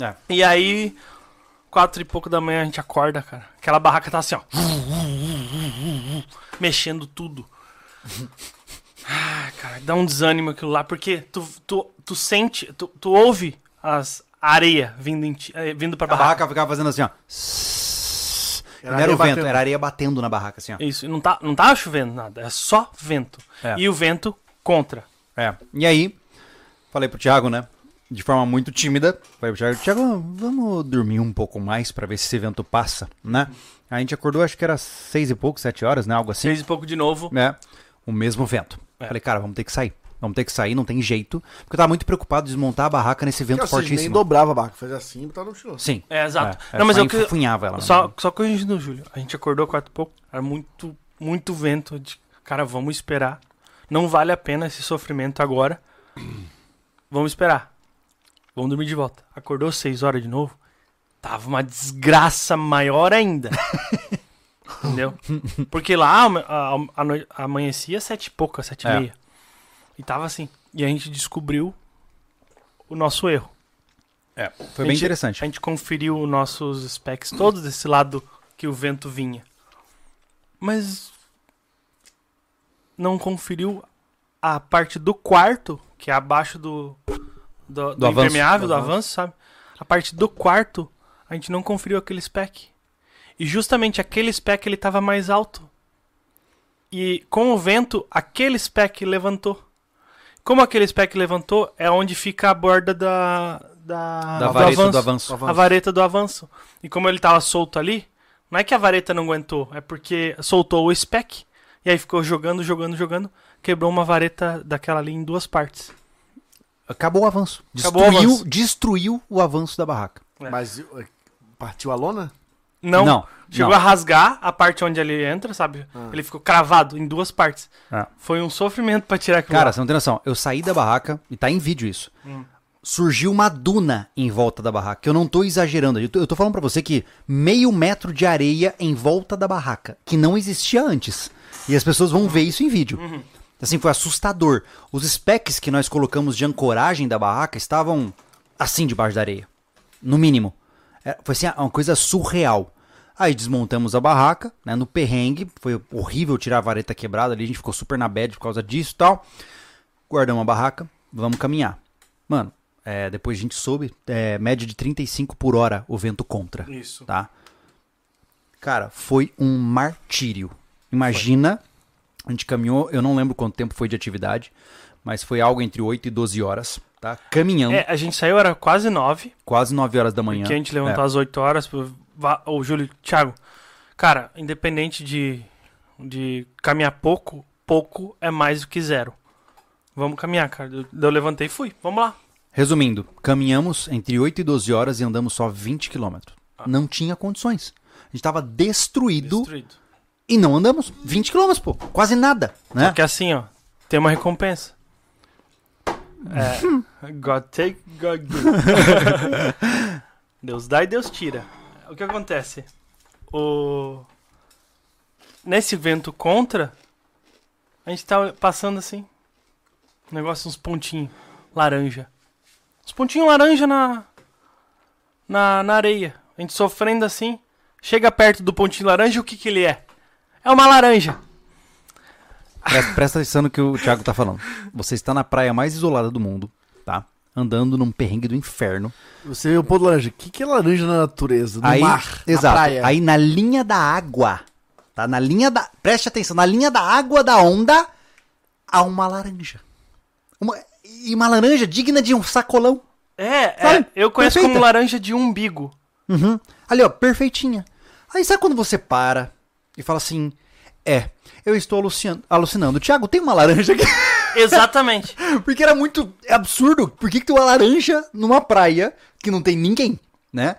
Speaker 1: É.
Speaker 3: E aí, quatro e pouco da manhã a gente acorda, cara. Aquela barraca tá assim, ó. Mexendo tudo. Ah, cara, dá um desânimo aquilo lá, porque tu, tu, tu sente, tu, tu ouve as areia vindo, em ti- eh, vindo pra
Speaker 1: A
Speaker 3: barraca.
Speaker 1: barraca ficava fazendo assim, ó.
Speaker 2: Era
Speaker 1: não era o vento,
Speaker 2: batendo.
Speaker 1: era areia batendo na barraca, assim, ó.
Speaker 3: Isso, e não tá, não tá chovendo nada, é só vento.
Speaker 1: É.
Speaker 3: E o vento contra.
Speaker 1: É. E aí, falei pro Thiago, né? De forma muito tímida. Falei pro Thiago, Thiago, vamos dormir um pouco mais pra ver se esse vento passa, né? A gente acordou, acho que era seis e pouco, sete horas, né? Algo assim.
Speaker 3: Seis e pouco de novo.
Speaker 1: né? O mesmo vento.
Speaker 3: É.
Speaker 1: Falei, cara, vamos ter que sair. Vamos ter que sair, não tem jeito. Porque eu tava muito preocupado de desmontar a barraca nesse vento
Speaker 2: Ou seja, nem
Speaker 1: fortíssimo.
Speaker 2: dobrava a barca, fazia assim e botava no chão.
Speaker 1: Sim.
Speaker 3: É, exato.
Speaker 1: É,
Speaker 3: não, mas
Speaker 1: só
Speaker 3: eu que-
Speaker 1: ela. né?
Speaker 3: Só, só corrigindo, Júlio. A gente acordou quatro e pouco. Era muito, muito vento. De, cara, vamos esperar. Não vale a pena esse sofrimento agora. Vamos esperar. Vamos dormir de volta. Acordou seis horas de novo. Tava uma desgraça maior ainda. Entendeu? Porque lá a, a, a amanhecia sete e pouca, sete e
Speaker 1: É.
Speaker 3: meia. E tava assim. E a gente descobriu o nosso erro.
Speaker 1: É, foi bem
Speaker 3: gente-
Speaker 1: interessante.
Speaker 3: A gente conferiu os nossos specs todos desse lado que o vento vinha. Mas não conferiu a parte do quarto, que é abaixo do do, do
Speaker 1: avanço,
Speaker 3: impermeável,
Speaker 1: do
Speaker 3: do avanço, sabe? A parte do quarto, a gente não conferiu aquele spec. E justamente aquele spec ele tava mais alto. E com o vento, aquele spec levantou. Como aquele spec levantou, é onde fica a borda da, da,
Speaker 1: Da
Speaker 3: do
Speaker 1: vareta
Speaker 3: avanço
Speaker 1: do avanço.
Speaker 2: Avanço.
Speaker 3: a vareta do avanço. E como ele tava solto ali, não é que a vareta não aguentou, é porque soltou o spec e aí ficou jogando, jogando, jogando, quebrou uma vareta daquela ali em duas partes.
Speaker 1: Acabou o avanço.
Speaker 3: Acabou o
Speaker 1: Destruiu,
Speaker 3: avanço.
Speaker 1: destruiu o avanço da barraca.
Speaker 3: É.
Speaker 2: Mas eh, partiu a lona?
Speaker 3: Não,
Speaker 1: Não,
Speaker 3: chegou
Speaker 1: não.
Speaker 3: a rasgar a parte onde ele entra, sabe?
Speaker 2: Ah.
Speaker 3: Ele ficou cravado em duas partes.
Speaker 1: É.
Speaker 3: Foi um sofrimento pra tirar aquilo.
Speaker 1: Cara, você não tem noção. Eu saí da barraca, e tá em vídeo isso.
Speaker 3: Hum.
Speaker 1: Surgiu uma duna em volta da barraca. Eu não tô exagerando. Eu tô, eu tô falando pra você que meio metro de areia em volta da barraca, que não existia antes. E as pessoas vão ver isso em vídeo.
Speaker 3: Uhum.
Speaker 1: Assim, foi assustador. Os specs que nós colocamos de ancoragem da barraca estavam assim debaixo da areia. No mínimo. É, foi assim, uma coisa surreal. Aí desmontamos a barraca, né, no perrengue. Foi horrível tirar a vareta quebrada ali. A gente ficou super na bad por causa disso e tal. Guardamos a barraca, vamos caminhar. Mano, é, depois a gente soube, é, média de 35 por hora o vento contra,
Speaker 3: Isso.
Speaker 1: tá? Cara, foi um martírio. Imagina, a gente caminhou, eu não lembro quanto tempo foi de atividade, mas foi algo entre 8 e 12 horas, tá? Caminhando,
Speaker 3: É, a gente saiu, era quase nove,
Speaker 1: quase 9 horas da manhã.
Speaker 3: que a gente levantou
Speaker 1: É.
Speaker 3: às oito horas. pro- Ô, Júlio, Thiago, cara, independente de, de caminhar pouco, pouco é mais do que zero. Vamos caminhar, cara. Eu, eu levantei e fui. Vamos lá.
Speaker 1: Resumindo, caminhamos entre 8 e 12 horas e andamos só 20 quilômetros. Não tinha condições. A gente tava destruído
Speaker 3: Destruído.
Speaker 1: E não andamos 20 quilômetros, pô. Quase nada, né?
Speaker 3: Porque assim, ó, tem uma recompensa. É, God take, God give. Deus dá e Deus tira. O que acontece? O... Nesse vento contra, a gente tá passando assim. Um negócio, uns pontinhos laranja. Uns pontinhos laranja na, na, na areia. A gente sofrendo assim. Chega perto do pontinho laranja, o que que ele é? É uma laranja.
Speaker 1: Presta, presta atenção no que o Thiago tá falando. Você está na praia mais isolada do mundo, tá? Andando num perrengue do inferno.
Speaker 2: Você vê o ponto laranja. O que, que é laranja na natureza? No
Speaker 1: aí,
Speaker 2: mar,
Speaker 1: exato.
Speaker 2: na praia.
Speaker 1: Aí na linha da água, tá? Na linha da, preste atenção, na linha da água da onda há uma laranja. Uma, e uma laranja digna de um sacolão.
Speaker 3: É,
Speaker 1: Sabe?
Speaker 3: é eu conheço
Speaker 1: Perfeita.
Speaker 3: como laranja de umbigo.
Speaker 1: Uhum. Ali, ó, perfeitinha. Aí sabe quando você para e fala assim: É, eu estou alucinando. alucinando. Tiago, tem uma laranja aqui.
Speaker 3: Exatamente.
Speaker 1: Porque era muito absurdo. Por que, que tem uma laranja numa praia que não tem ninguém, né?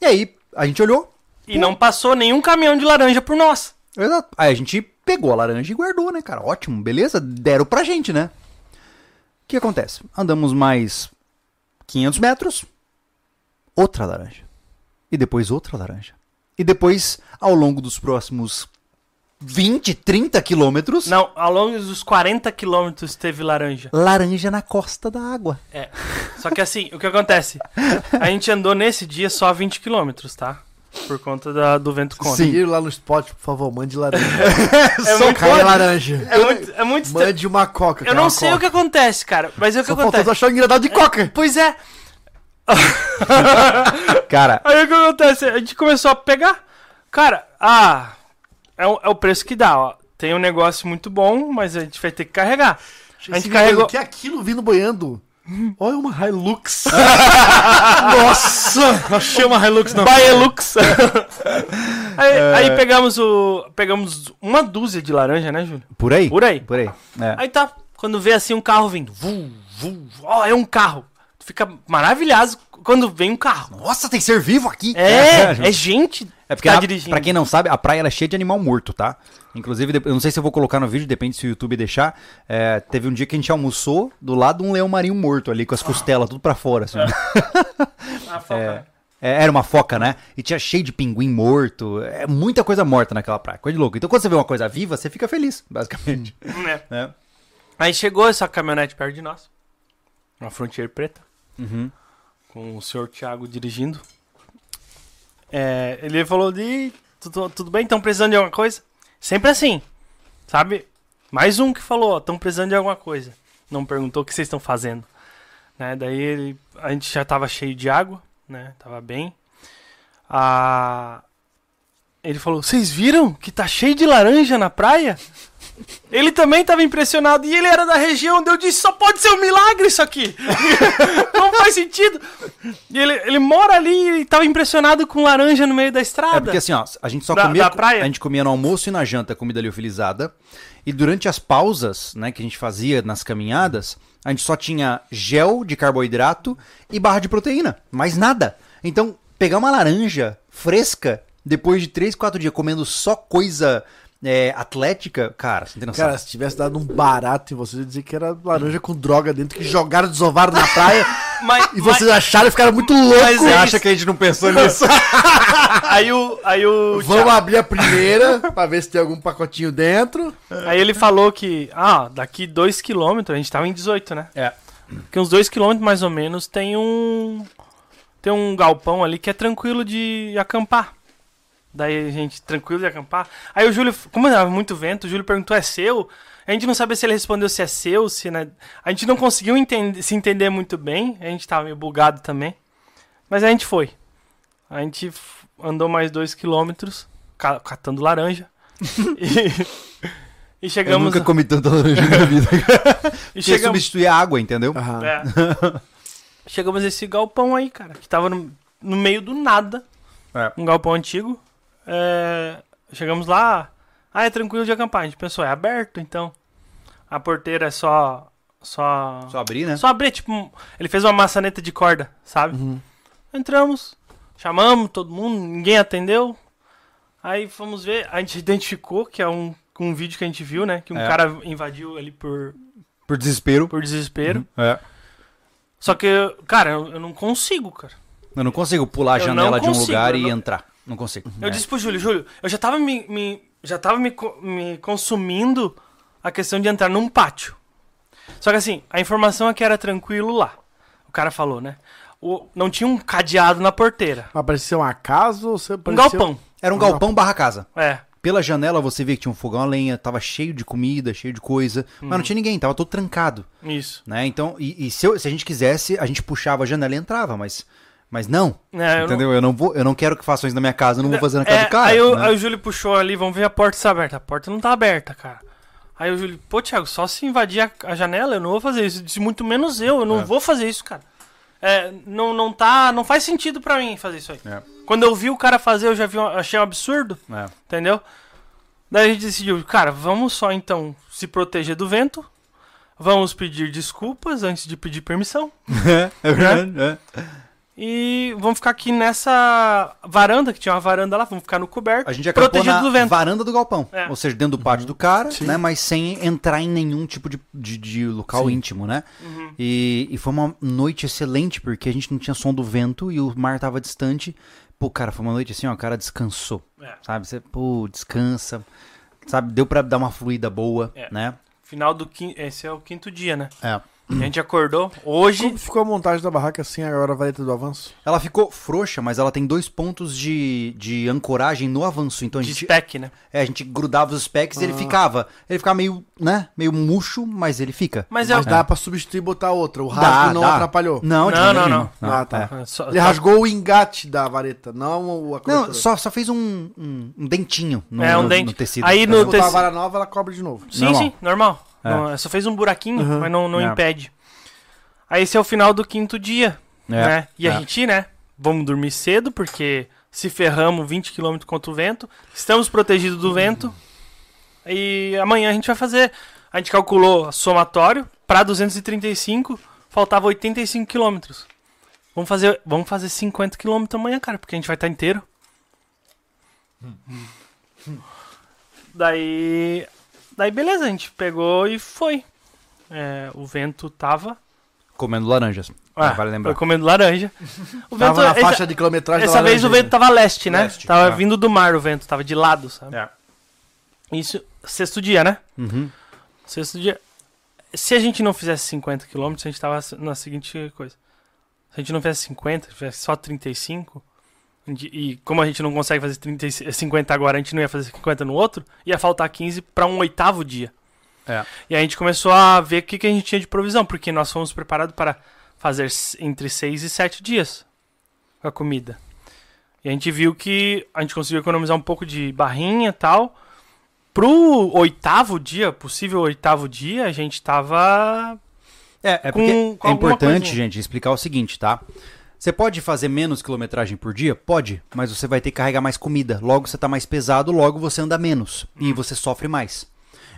Speaker 1: E aí a gente olhou.
Speaker 3: E não passou nenhum caminhão de laranja por nós.
Speaker 1: Exato. Aí a gente pegou a laranja e guardou, né, cara? Ótimo, beleza? Deram pra gente, né? O que acontece? Andamos mais 500 metros, outra laranja. E depois outra laranja. E depois, ao longo dos próximos 20, 30 quilômetros,
Speaker 3: Não, ao longo dos 40 quilômetros teve laranja.
Speaker 1: laranja na costa da água.
Speaker 3: É. Só que assim, o que acontece? A gente andou nesse dia só 20 quilômetros, tá? Por conta da- do vento contra.
Speaker 1: Sim.
Speaker 2: Seguir lá no spot, por favor, mande laranja.
Speaker 3: É
Speaker 2: Só
Speaker 3: muito,
Speaker 2: cai laranja.
Speaker 3: é muito, é muito
Speaker 2: Mande uma coca.
Speaker 3: Eu não sei o que acontece, cara, mas é o que
Speaker 2: Só
Speaker 3: acontece.
Speaker 2: achar um engraçado de coca.
Speaker 3: Pois é.
Speaker 1: Cara,
Speaker 3: Aí o que acontece? A gente começou a pegar. Cara, ah, é o, é o preço que dá, ó. Tem um negócio muito bom, mas a gente vai ter que carregar. A gente carregou.
Speaker 2: O que é aquilo vindo boiando? Olha uma Hilux. Nossa! Achei uma Hilux na
Speaker 3: Baelux. aí, aí pegamos o. Pegamos uma dúzia de laranja, né, Júlio?
Speaker 1: por aí?
Speaker 3: Por aí.
Speaker 1: Por aí. É.
Speaker 3: Aí tá, quando vê assim um carro vindo, vu, vu, ó, é um carro. Fica maravilhado quando vem um carro.
Speaker 1: Nossa, tem ser vivo aqui.
Speaker 3: É, é gente
Speaker 1: É porque,
Speaker 3: que tá
Speaker 1: a- pra quem não sabe, a praia ela é cheia de animal morto, tá? Inclusive, eu não sei se eu vou colocar no vídeo, depende se o YouTube deixar. É, teve um dia que a gente almoçou do lado de um leão marinho morto ali, com as costelas tudo pra fora, assim.
Speaker 3: Ah, foca.
Speaker 1: É, era uma foca, né? E tinha cheio de pinguim morto. É muita coisa morta naquela praia, coisa de louco. Então quando você vê uma coisa viva, você fica feliz, basicamente.
Speaker 3: É.
Speaker 1: né?
Speaker 3: Aí chegou essa caminhonete perto de nós. Uma Frontier preta.
Speaker 1: Uhum.
Speaker 3: Com o senhor Thiago dirigindo. É, ele falou de. Tudo, tudo bem? Estão precisando de alguma coisa? Sempre assim. Sabe? Mais um que falou, estão precisando de alguma coisa. Não perguntou o que vocês estão fazendo. Né? Daí ele, a gente já tava cheio de água, né? Tava bem. Ah, ele falou: Vocês viram que tá cheio de laranja na praia? Ele também tava impressionado e ele era da região onde eu disse: Só pode ser um milagre isso aqui. Não faz sentido. E ele, ele mora ali e tava impressionado com laranja no meio da estrada.
Speaker 1: É porque assim, ó, a gente só
Speaker 3: Da-
Speaker 1: comia.
Speaker 3: da praia?
Speaker 1: A gente comia no almoço e na janta comida liofilizada. E durante as pausas, né, que a gente fazia nas caminhadas, a gente só tinha gel de carboidrato e barra de proteína. Mais nada. Então, pegar uma laranja fresca, depois de 3, 4 dias comendo só coisa é, atlética, cara, você não tem noção.
Speaker 2: Cara, se tivesse dado um barato em vocês, eu ia dizer que era laranja com droga dentro, que jogaram, desovaram na praia
Speaker 3: Mas,
Speaker 2: e vocês acharam e ficaram muito loucos.
Speaker 3: Mas
Speaker 1: Você
Speaker 3: é
Speaker 1: acha que a gente não pensou nisso?
Speaker 3: mas- aí o. Aí o.
Speaker 2: Vamos abrir a primeira pra ver se tem algum pacotinho dentro.
Speaker 3: Aí ele falou que, ah, daqui 2km, a gente tava em 18, né?
Speaker 1: é.
Speaker 3: Que uns 2km mais ou menos tem um. Tem um galpão ali que é tranquilo de acampar. Daí a gente, tranquilo de acampar. Aí o Júlio, como era muito vento, o Júlio perguntou: é seu? A gente não sabia se ele respondeu se é seu, se né? A gente não conseguiu entender- se entender muito bem. A gente tava meio bugado também. Mas a gente foi. A gente andou mais 2km catando laranja. e, e
Speaker 1: Eu
Speaker 3: chegamos.
Speaker 1: nunca comi tanta laranja na minha vida.
Speaker 3: e chegamos,
Speaker 1: substituir a água, entendeu?
Speaker 2: Aham.
Speaker 3: é. Chegamos nesse galpão aí, cara, que tava no, no meio do nada.
Speaker 1: É.
Speaker 3: Um galpão antigo. É, chegamos lá. Ah, é tranquilo de acampar. A gente pensou, é aberto, então. A porteira é só. Só.
Speaker 1: Só abrir, né?
Speaker 3: Só abrir, tipo. Ele fez uma maçaneta de corda, sabe?
Speaker 2: Uhum.
Speaker 3: Entramos, chamamos todo mundo, ninguém atendeu. Aí fomos ver, a gente identificou que é um, um vídeo que a gente viu, né? Que um
Speaker 1: É.
Speaker 3: cara invadiu ali por,
Speaker 1: Por desespero.
Speaker 3: por desespero.
Speaker 1: É.
Speaker 3: Só que, cara, eu, eu não consigo, cara.
Speaker 1: Eu não consigo pular a
Speaker 3: Eu
Speaker 1: janela
Speaker 3: não
Speaker 1: de um lugar
Speaker 3: eu
Speaker 1: e
Speaker 3: não-
Speaker 1: entrar. Não consigo.
Speaker 3: Eu
Speaker 1: É.
Speaker 3: disse pro Júlio, Júlio, eu já tava me, me- já tava me, me consumindo a questão de entrar num pátio. Só que assim, a informação é que era tranquilo lá. O cara falou, né? O, não tinha um cadeado na porteira.
Speaker 2: Mas parecia uma casa ou você
Speaker 3: Um
Speaker 2: parecia...
Speaker 3: galpão.
Speaker 1: Era um galpão barra casa.
Speaker 3: É.
Speaker 1: Pela janela você via que tinha um fogão a lenha, tava cheio de comida, cheio de coisa, mas
Speaker 3: Uhum.
Speaker 1: não tinha ninguém, tava todo trancado,
Speaker 3: Isso.
Speaker 1: né? Então, e, e se, eu- se a gente quisesse, a gente puxava a janela e entrava, mas, mas não,
Speaker 3: É, eu não-
Speaker 1: entendeu? Eu não vou, eu não quero que façam isso na minha casa, eu não vou fazer na casa
Speaker 3: É,
Speaker 1: do cara.
Speaker 3: aí, o,
Speaker 1: né?
Speaker 3: aí o Júlio puxou ali, vamos ver a porta se tá aberta. A porta não tá aberta, cara. Aí o Júlio, pô, Thiago, só se invadir a, a janela, eu não vou fazer isso. Disse, muito menos eu, eu não
Speaker 1: É.
Speaker 3: vou fazer isso, cara. É, não, não tá. Não faz sentido pra mim fazer isso aí.
Speaker 1: É.
Speaker 3: Quando eu vi o cara fazer, eu já vi, achei um absurdo,
Speaker 1: É.
Speaker 3: entendeu? Daí a gente decidiu, cara, vamos só então se proteger do vento. Vamos pedir desculpas antes de pedir permissão.
Speaker 1: é verdade. É.
Speaker 3: E vamos ficar aqui nessa varanda, que tinha uma varanda lá, vamos ficar no coberto.
Speaker 1: A gente acampou
Speaker 3: protegido
Speaker 1: na
Speaker 3: do vento.
Speaker 1: varanda do galpão.
Speaker 3: É.
Speaker 1: Ou seja, dentro do pátio do cara, né? Mas sem entrar em nenhum tipo de, de, de local
Speaker 2: Sim.
Speaker 1: íntimo, né?
Speaker 3: Uhum.
Speaker 1: E, e foi uma noite excelente, porque a gente não tinha som do vento e o mar tava distante. Pô, cara, foi uma noite assim, ó, o cara descansou.
Speaker 3: É.
Speaker 1: Sabe? Você, pô, descansa. Sabe? Deu pra dar uma fluida boa,
Speaker 3: É.
Speaker 1: né?
Speaker 3: Final do quinto. Esse é o quinto dia, né?
Speaker 1: É.
Speaker 3: A gente acordou. Hoje.
Speaker 2: Como ficou a montagem da barraca assim agora a vareta do avanço?
Speaker 1: Ela ficou frouxa, mas ela tem dois pontos de, de ancoragem no avanço. Então a
Speaker 3: De
Speaker 1: gente,
Speaker 3: spec, né?
Speaker 1: é, a gente grudava os specs e ele
Speaker 2: Ah.
Speaker 1: ficava. Ele ficava meio, né? Meio murcho, mas ele fica.
Speaker 3: Mas,
Speaker 2: dá pra substituir e botar outra. O
Speaker 1: Dá,
Speaker 2: rasgo não
Speaker 1: dá.
Speaker 2: atrapalhou.
Speaker 1: Não, de
Speaker 3: Não,
Speaker 1: maneira
Speaker 3: não,
Speaker 1: nenhuma.
Speaker 2: Ah, tá.
Speaker 1: é.
Speaker 3: Só-
Speaker 2: Ele rasgou o engate da vareta, não o a
Speaker 1: Não, só, só fez um, um, um dentinho no,
Speaker 3: É, um
Speaker 1: no-
Speaker 3: dente.
Speaker 1: no tecido.
Speaker 3: Aí
Speaker 2: Se
Speaker 3: no
Speaker 2: botar a vara nova, ela cobre de novo.
Speaker 3: Sim,
Speaker 1: Normal.
Speaker 3: sim, normal.
Speaker 1: É.
Speaker 3: Não, só fez um buraquinho,
Speaker 2: Uhum.
Speaker 3: mas não, não
Speaker 1: É.
Speaker 3: impede. Aí esse é o final do quinto dia,
Speaker 1: É,
Speaker 3: né? E
Speaker 1: é.
Speaker 3: a gente, né? Vamos dormir cedo, porque se ferramos 20 km contra o vento, estamos protegidos do vento. E amanhã a gente vai fazer. A gente calculou somatório para 235, faltava 85 km. Vamos fazer, vamos fazer 50 km amanhã, cara, porque a gente vai estar inteiro. Daí, daí beleza, a gente pegou e foi. É, o vento tava.
Speaker 1: Comendo laranjas.
Speaker 3: Ah,
Speaker 1: vale lembrar.
Speaker 3: Foi comendo laranja. O vento,
Speaker 2: Tava na
Speaker 3: essa-
Speaker 2: faixa de quilometragem
Speaker 3: essa
Speaker 2: da
Speaker 3: vez o vento tava leste, né?
Speaker 1: Leste,
Speaker 3: tava
Speaker 1: é.
Speaker 3: vindo do mar o vento, tava de lado, sabe?
Speaker 1: É.
Speaker 3: Isso, sexto dia, né?
Speaker 1: Uhum.
Speaker 3: Sexto dia. Se a gente não fizesse 50 km, a gente tava na seguinte coisa. Se a gente não fizesse 50, fizesse só 35, a gente- e como a gente não consegue fazer 30, e 50 agora, a gente não ia fazer 50 no outro, ia faltar 15 para um oitavo dia.
Speaker 1: É.
Speaker 3: E a gente começou a ver o que, que a gente tinha de provisão, porque nós fomos preparados para fazer entre 6 e 7 dias com a comida. E a gente viu que a gente conseguiu economizar um pouco de barrinha e tal. Pro oitavo dia, possível oitavo dia, a gente tava.
Speaker 1: É, é
Speaker 3: Com-
Speaker 1: porque
Speaker 3: com
Speaker 1: é importante,
Speaker 3: coisinha.
Speaker 1: gente, explicar o seguinte, tá? Você pode fazer menos quilometragem por dia? Pode, mas você vai ter que carregar mais comida. Logo você tá mais pesado, logo você anda menos. E você sofre mais.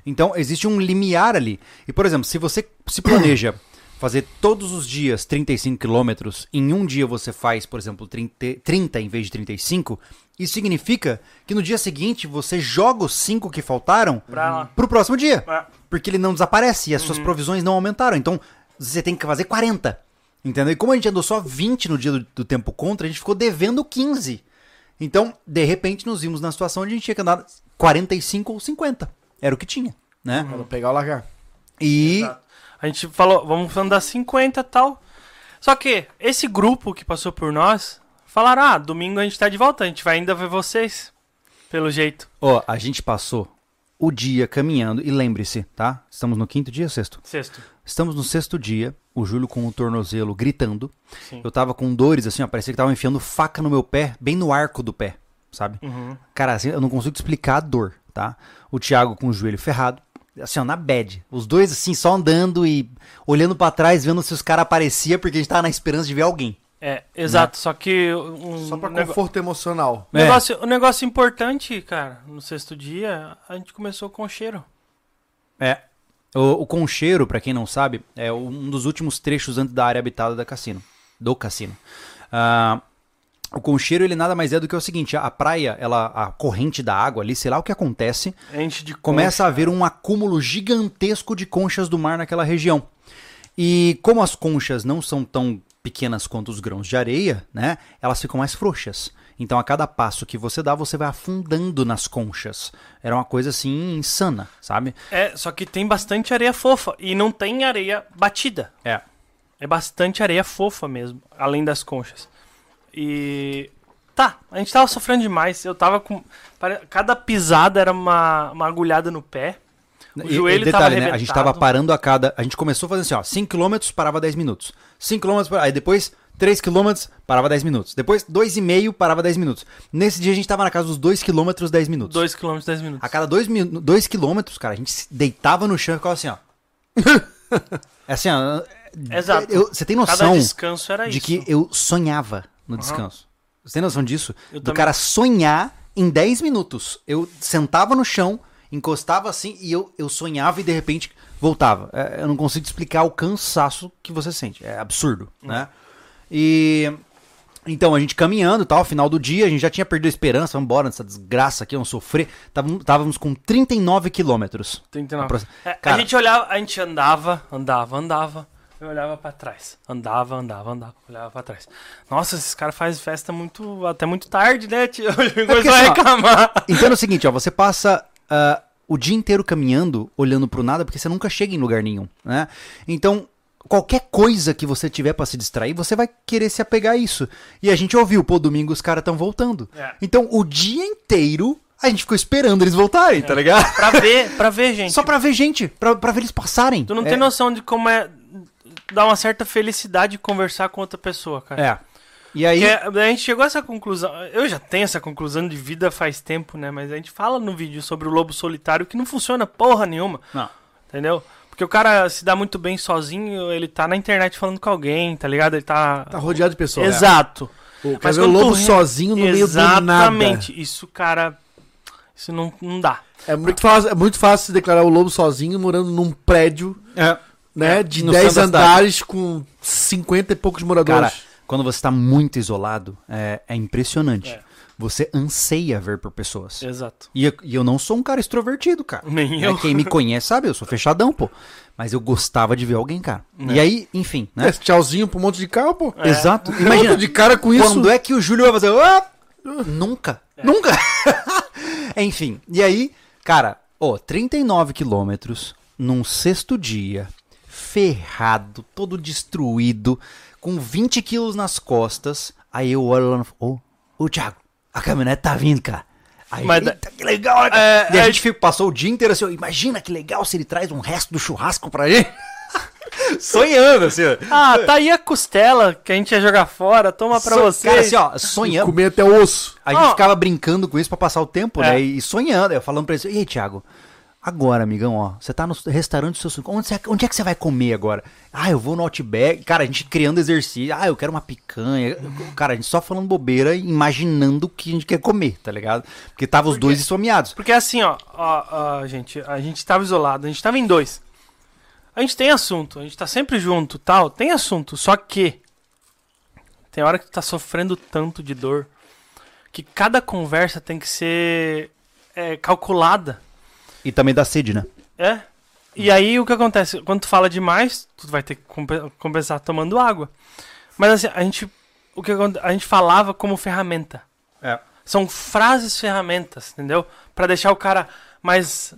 Speaker 1: Então, existe um limiar ali. E, por exemplo, se você se planeja fazer todos os dias 35 quilômetros, em um dia você faz, por exemplo, 30, 30 em vez de 35, isso significa que no dia seguinte você joga os 5 que faltaram
Speaker 3: lá.
Speaker 1: pro próximo dia.
Speaker 3: É.
Speaker 1: Porque ele não desaparece e as suas provisões não aumentaram. Então, você tem que fazer 40. Entendeu? E como a gente andou só 20 no dia do, do tempo contra, a gente ficou devendo 15. Então, de repente, nos vimos na situação onde a gente tinha que andar 45 ou 50. Era o que tinha, né?
Speaker 2: Pra pegar ou largar.
Speaker 1: E.
Speaker 3: Exato. A gente falou, vamos andar 50 e tal. Só que esse grupo que passou por nós falaram: ah, domingo a gente tá de volta, a gente vai ainda ver vocês. Pelo jeito.
Speaker 1: Ó, a gente passou o dia caminhando. E lembre-se, tá? Estamos no quinto dia ou sexto?
Speaker 3: Sexto.
Speaker 1: Estamos no sexto dia. O Júlio com o tornozelo gritando.
Speaker 3: Sim.
Speaker 1: Eu tava com dores, assim, ó. Parecia que tava enfiando faca no meu pé, bem no arco do pé, sabe?
Speaker 3: Uhum.
Speaker 1: Cara, assim, eu não consigo te explicar a dor, tá? O Thiago com o joelho ferrado, assim, ó, na bad. Os dois, assim, só andando e olhando pra trás, vendo se os caras apareciam, porque a gente tava na esperança de ver alguém.
Speaker 3: É, exato. Só que um
Speaker 2: Só pra
Speaker 3: nego-
Speaker 2: conforto emocional.
Speaker 1: É.
Speaker 3: negócio, um negócio importante, cara, no sexto dia, a gente começou com cheiro.
Speaker 1: É. O, o concheiro, pra quem não sabe, é um dos últimos trechos antes da área habitada da cassino. Do cassino. Ah, o concheiro, ele nada mais é do que o seguinte: a praia, ela, a corrente da água ali, sei lá o que acontece,
Speaker 3: Enche de
Speaker 1: começa a haver um acúmulo gigantesco de conchas do mar naquela região. E como as conchas não são tão pequenas quanto os grãos de areia, né? Elas ficam mais frouxas. Então a cada passo que você dá, você vai afundando nas conchas. Era uma coisa assim insana, sabe?
Speaker 3: É, só que tem bastante areia fofa e não tem areia batida.
Speaker 1: É.
Speaker 3: É bastante areia fofa mesmo, além das conchas. E. Tá, a gente tava sofrendo demais. Eu tava com. Cada pisada era uma, uma agulhada no pé. O
Speaker 1: E- e
Speaker 3: joelho
Speaker 1: detalhe,
Speaker 3: tava
Speaker 1: né? A gente tava parando a cada. A gente começou fazendo assim, ó, 5km parava 10 minutos. 5km, aí depois 3 km, parava 10 minutos. Depois, 2,5, parava 10 minutos. Nesse dia a gente tava na casa dos 2 km, 10 minutos.
Speaker 3: 2 km, 10 minutos.
Speaker 1: A cada 2 dois quilômetros, cara, a gente se deitava no chão e ficava assim, ó. é assim, ó.
Speaker 3: Exato.
Speaker 1: eu- Você tem noção
Speaker 3: descanso era
Speaker 1: de que eu sonhava no descanso. Você tem noção disso?
Speaker 3: Eu
Speaker 1: Do
Speaker 3: também.
Speaker 1: cara sonhar em 10 minutos. Eu sentava no chão, encostava assim e eu, eu sonhava e de repente voltava. É, eu não consigo explicar o cansaço que você sente. É absurdo, né? E. Então, a gente caminhando tal, final do dia, a gente já tinha perdido a esperança, vamos embora nessa desgraça aqui, vamos sofrer. Távamos, távamos com 39 quilômetros.
Speaker 3: 39.
Speaker 1: Aproxi-
Speaker 3: É,
Speaker 1: Cara-
Speaker 3: a gente olhava, a gente andava, andava, andava. Eu olhava pra trás. Andava, andava, andava. Olhava pra trás. Nossa, esses caras fazem festa muito. até muito tarde, né, tio? Começou a
Speaker 1: assim,
Speaker 3: reclamar.
Speaker 1: Entenda o seguinte, ó, você passa ah, o dia inteiro caminhando, olhando pro nada, porque você nunca chega em lugar nenhum, né? Então, qualquer coisa que você tiver pra se distrair, você vai querer se apegar a isso. E a gente ouviu, pô, domingo os caras estão voltando.
Speaker 3: É.
Speaker 1: Então, o dia inteiro a gente ficou esperando eles voltarem, tá ligado?
Speaker 3: Pra ver, pra ver, gente.
Speaker 1: Só pra ver gente, pra, pra ver eles passarem.
Speaker 3: Tu não
Speaker 1: é,
Speaker 3: tem noção de como é. Dá uma certa felicidade conversar com outra pessoa, cara.
Speaker 1: É. E aí,
Speaker 3: Porque a gente chegou a essa conclusão. Eu já tenho essa conclusão de vida faz tempo, né? Mas a gente fala no vídeo sobre o lobo solitário que não funciona porra nenhuma.
Speaker 1: Não.
Speaker 3: Entendeu? Porque o cara se dá muito bem sozinho, ele tá na internet falando com alguém, tá ligado? Ele tá.
Speaker 2: Tá rodeado de pessoas.
Speaker 3: Exato.
Speaker 2: Pô,
Speaker 3: Mas
Speaker 2: o lobo
Speaker 3: tu
Speaker 2: sozinho no meio do nada.
Speaker 3: Exatamente. Isso, cara. Isso não, não dá.
Speaker 2: É muito, fácil, é muito fácil se declarar o lobo sozinho morando num prédio,
Speaker 1: é,
Speaker 2: né? De
Speaker 1: No
Speaker 2: 10
Speaker 1: centro da cidade.
Speaker 2: andares com 50 e poucos moradores.
Speaker 1: Cara, quando você tá muito isolado, é, é impressionante.
Speaker 3: É.
Speaker 1: Você anseia ver por pessoas.
Speaker 3: Exato.
Speaker 1: E eu, e eu não sou um cara extrovertido, cara.
Speaker 3: Nem
Speaker 1: É,
Speaker 3: eu.
Speaker 1: Quem me conhece sabe, eu sou fechadão, pô. Mas eu gostava de ver alguém, cara.
Speaker 3: É.
Speaker 1: E aí, enfim, né?
Speaker 2: É, tchauzinho pro monte de carro, pô.
Speaker 3: É.
Speaker 1: Exato.
Speaker 2: Imagina de cara com isso.
Speaker 1: quando é que o Júlio vai fazer... "Ah!" Nunca. Nunca. enfim, e aí, cara, ó, 39 quilômetros num sexto dia, ferrado, todo destruído, com 20 quilos nas costas. Aí eu olho lá no... Ô, ô, Thiago, a caminhonete tá vindo, cara. Aí,
Speaker 3: Mas
Speaker 1: eita, que legal, né, cara?
Speaker 3: É,
Speaker 1: e a
Speaker 3: é-
Speaker 1: gente fica- passou o dia inteiro assim, imagina que legal se ele traz um resto do churrasco pra gente. Sonhando, assim, ó.
Speaker 3: Ah, tá aí a costela que a gente ia jogar fora, toma pra
Speaker 1: So-
Speaker 3: você.
Speaker 1: Cara, assim, ó, sonhando.
Speaker 2: Comer até osso.
Speaker 1: A gente ficava brincando com isso pra passar o tempo,
Speaker 3: É.
Speaker 1: né? E sonhando, eu falando pra ele, e aí, Thiago, agora, amigão, ó, você tá no restaurante do seu sonho, onde, você- onde é que você vai comer agora? Ah, eu vou no Outback. Cara, a gente criando exercício, ah, eu quero uma picanha. Cara, a gente só falando bobeira, imaginando o que a gente quer comer, tá ligado? Porque tava os dois esfomeados.
Speaker 3: Porque assim, ó, ó, ó, gente, a gente tava isolado, a gente tava em dois. A gente tem assunto, a gente tá sempre junto, tal, tem assunto, só que tem hora que tu tá sofrendo tanto de dor que cada conversa tem que ser é, calculada.
Speaker 1: E também dá sede, né?
Speaker 3: É. E aí o que acontece? Quando tu fala demais, tu vai ter que compe- compensar tomando água. Mas assim, a gente o que a gente falava como ferramenta.
Speaker 1: É.
Speaker 3: São frases ferramentas, entendeu? Pra deixar o cara mais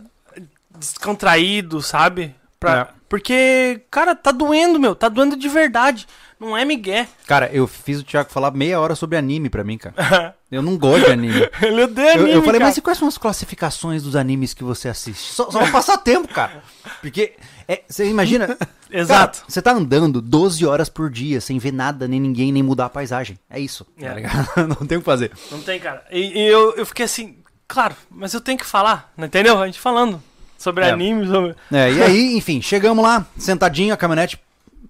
Speaker 3: descontraído, sabe? Pra...
Speaker 1: É.
Speaker 3: Porque, cara, tá doendo, meu. Tá doendo de verdade. Não é migué.
Speaker 1: Cara, eu fiz o Thiago falar meia hora sobre anime pra mim, cara. Eu não gosto de anime.
Speaker 3: Ele odeia
Speaker 1: Eu,
Speaker 3: anime,
Speaker 1: eu falei,
Speaker 3: cara.
Speaker 1: mas e quais são as classificações dos animes que você assiste? Só, só pra passar tempo, cara. Porque é, você imagina.
Speaker 3: Exato.
Speaker 1: Você tá andando 12 horas por dia sem ver nada, nem ninguém, nem mudar a paisagem. É isso.
Speaker 3: É.
Speaker 1: Tá ligado? Não tem o que fazer.
Speaker 3: Não tem, cara. E, e eu, eu fiquei assim, claro, mas eu tenho que falar, entendeu? A gente falando sobre
Speaker 1: É.
Speaker 3: anime, sobre...
Speaker 1: É, e aí, enfim, chegamos lá, sentadinho, a caminhonete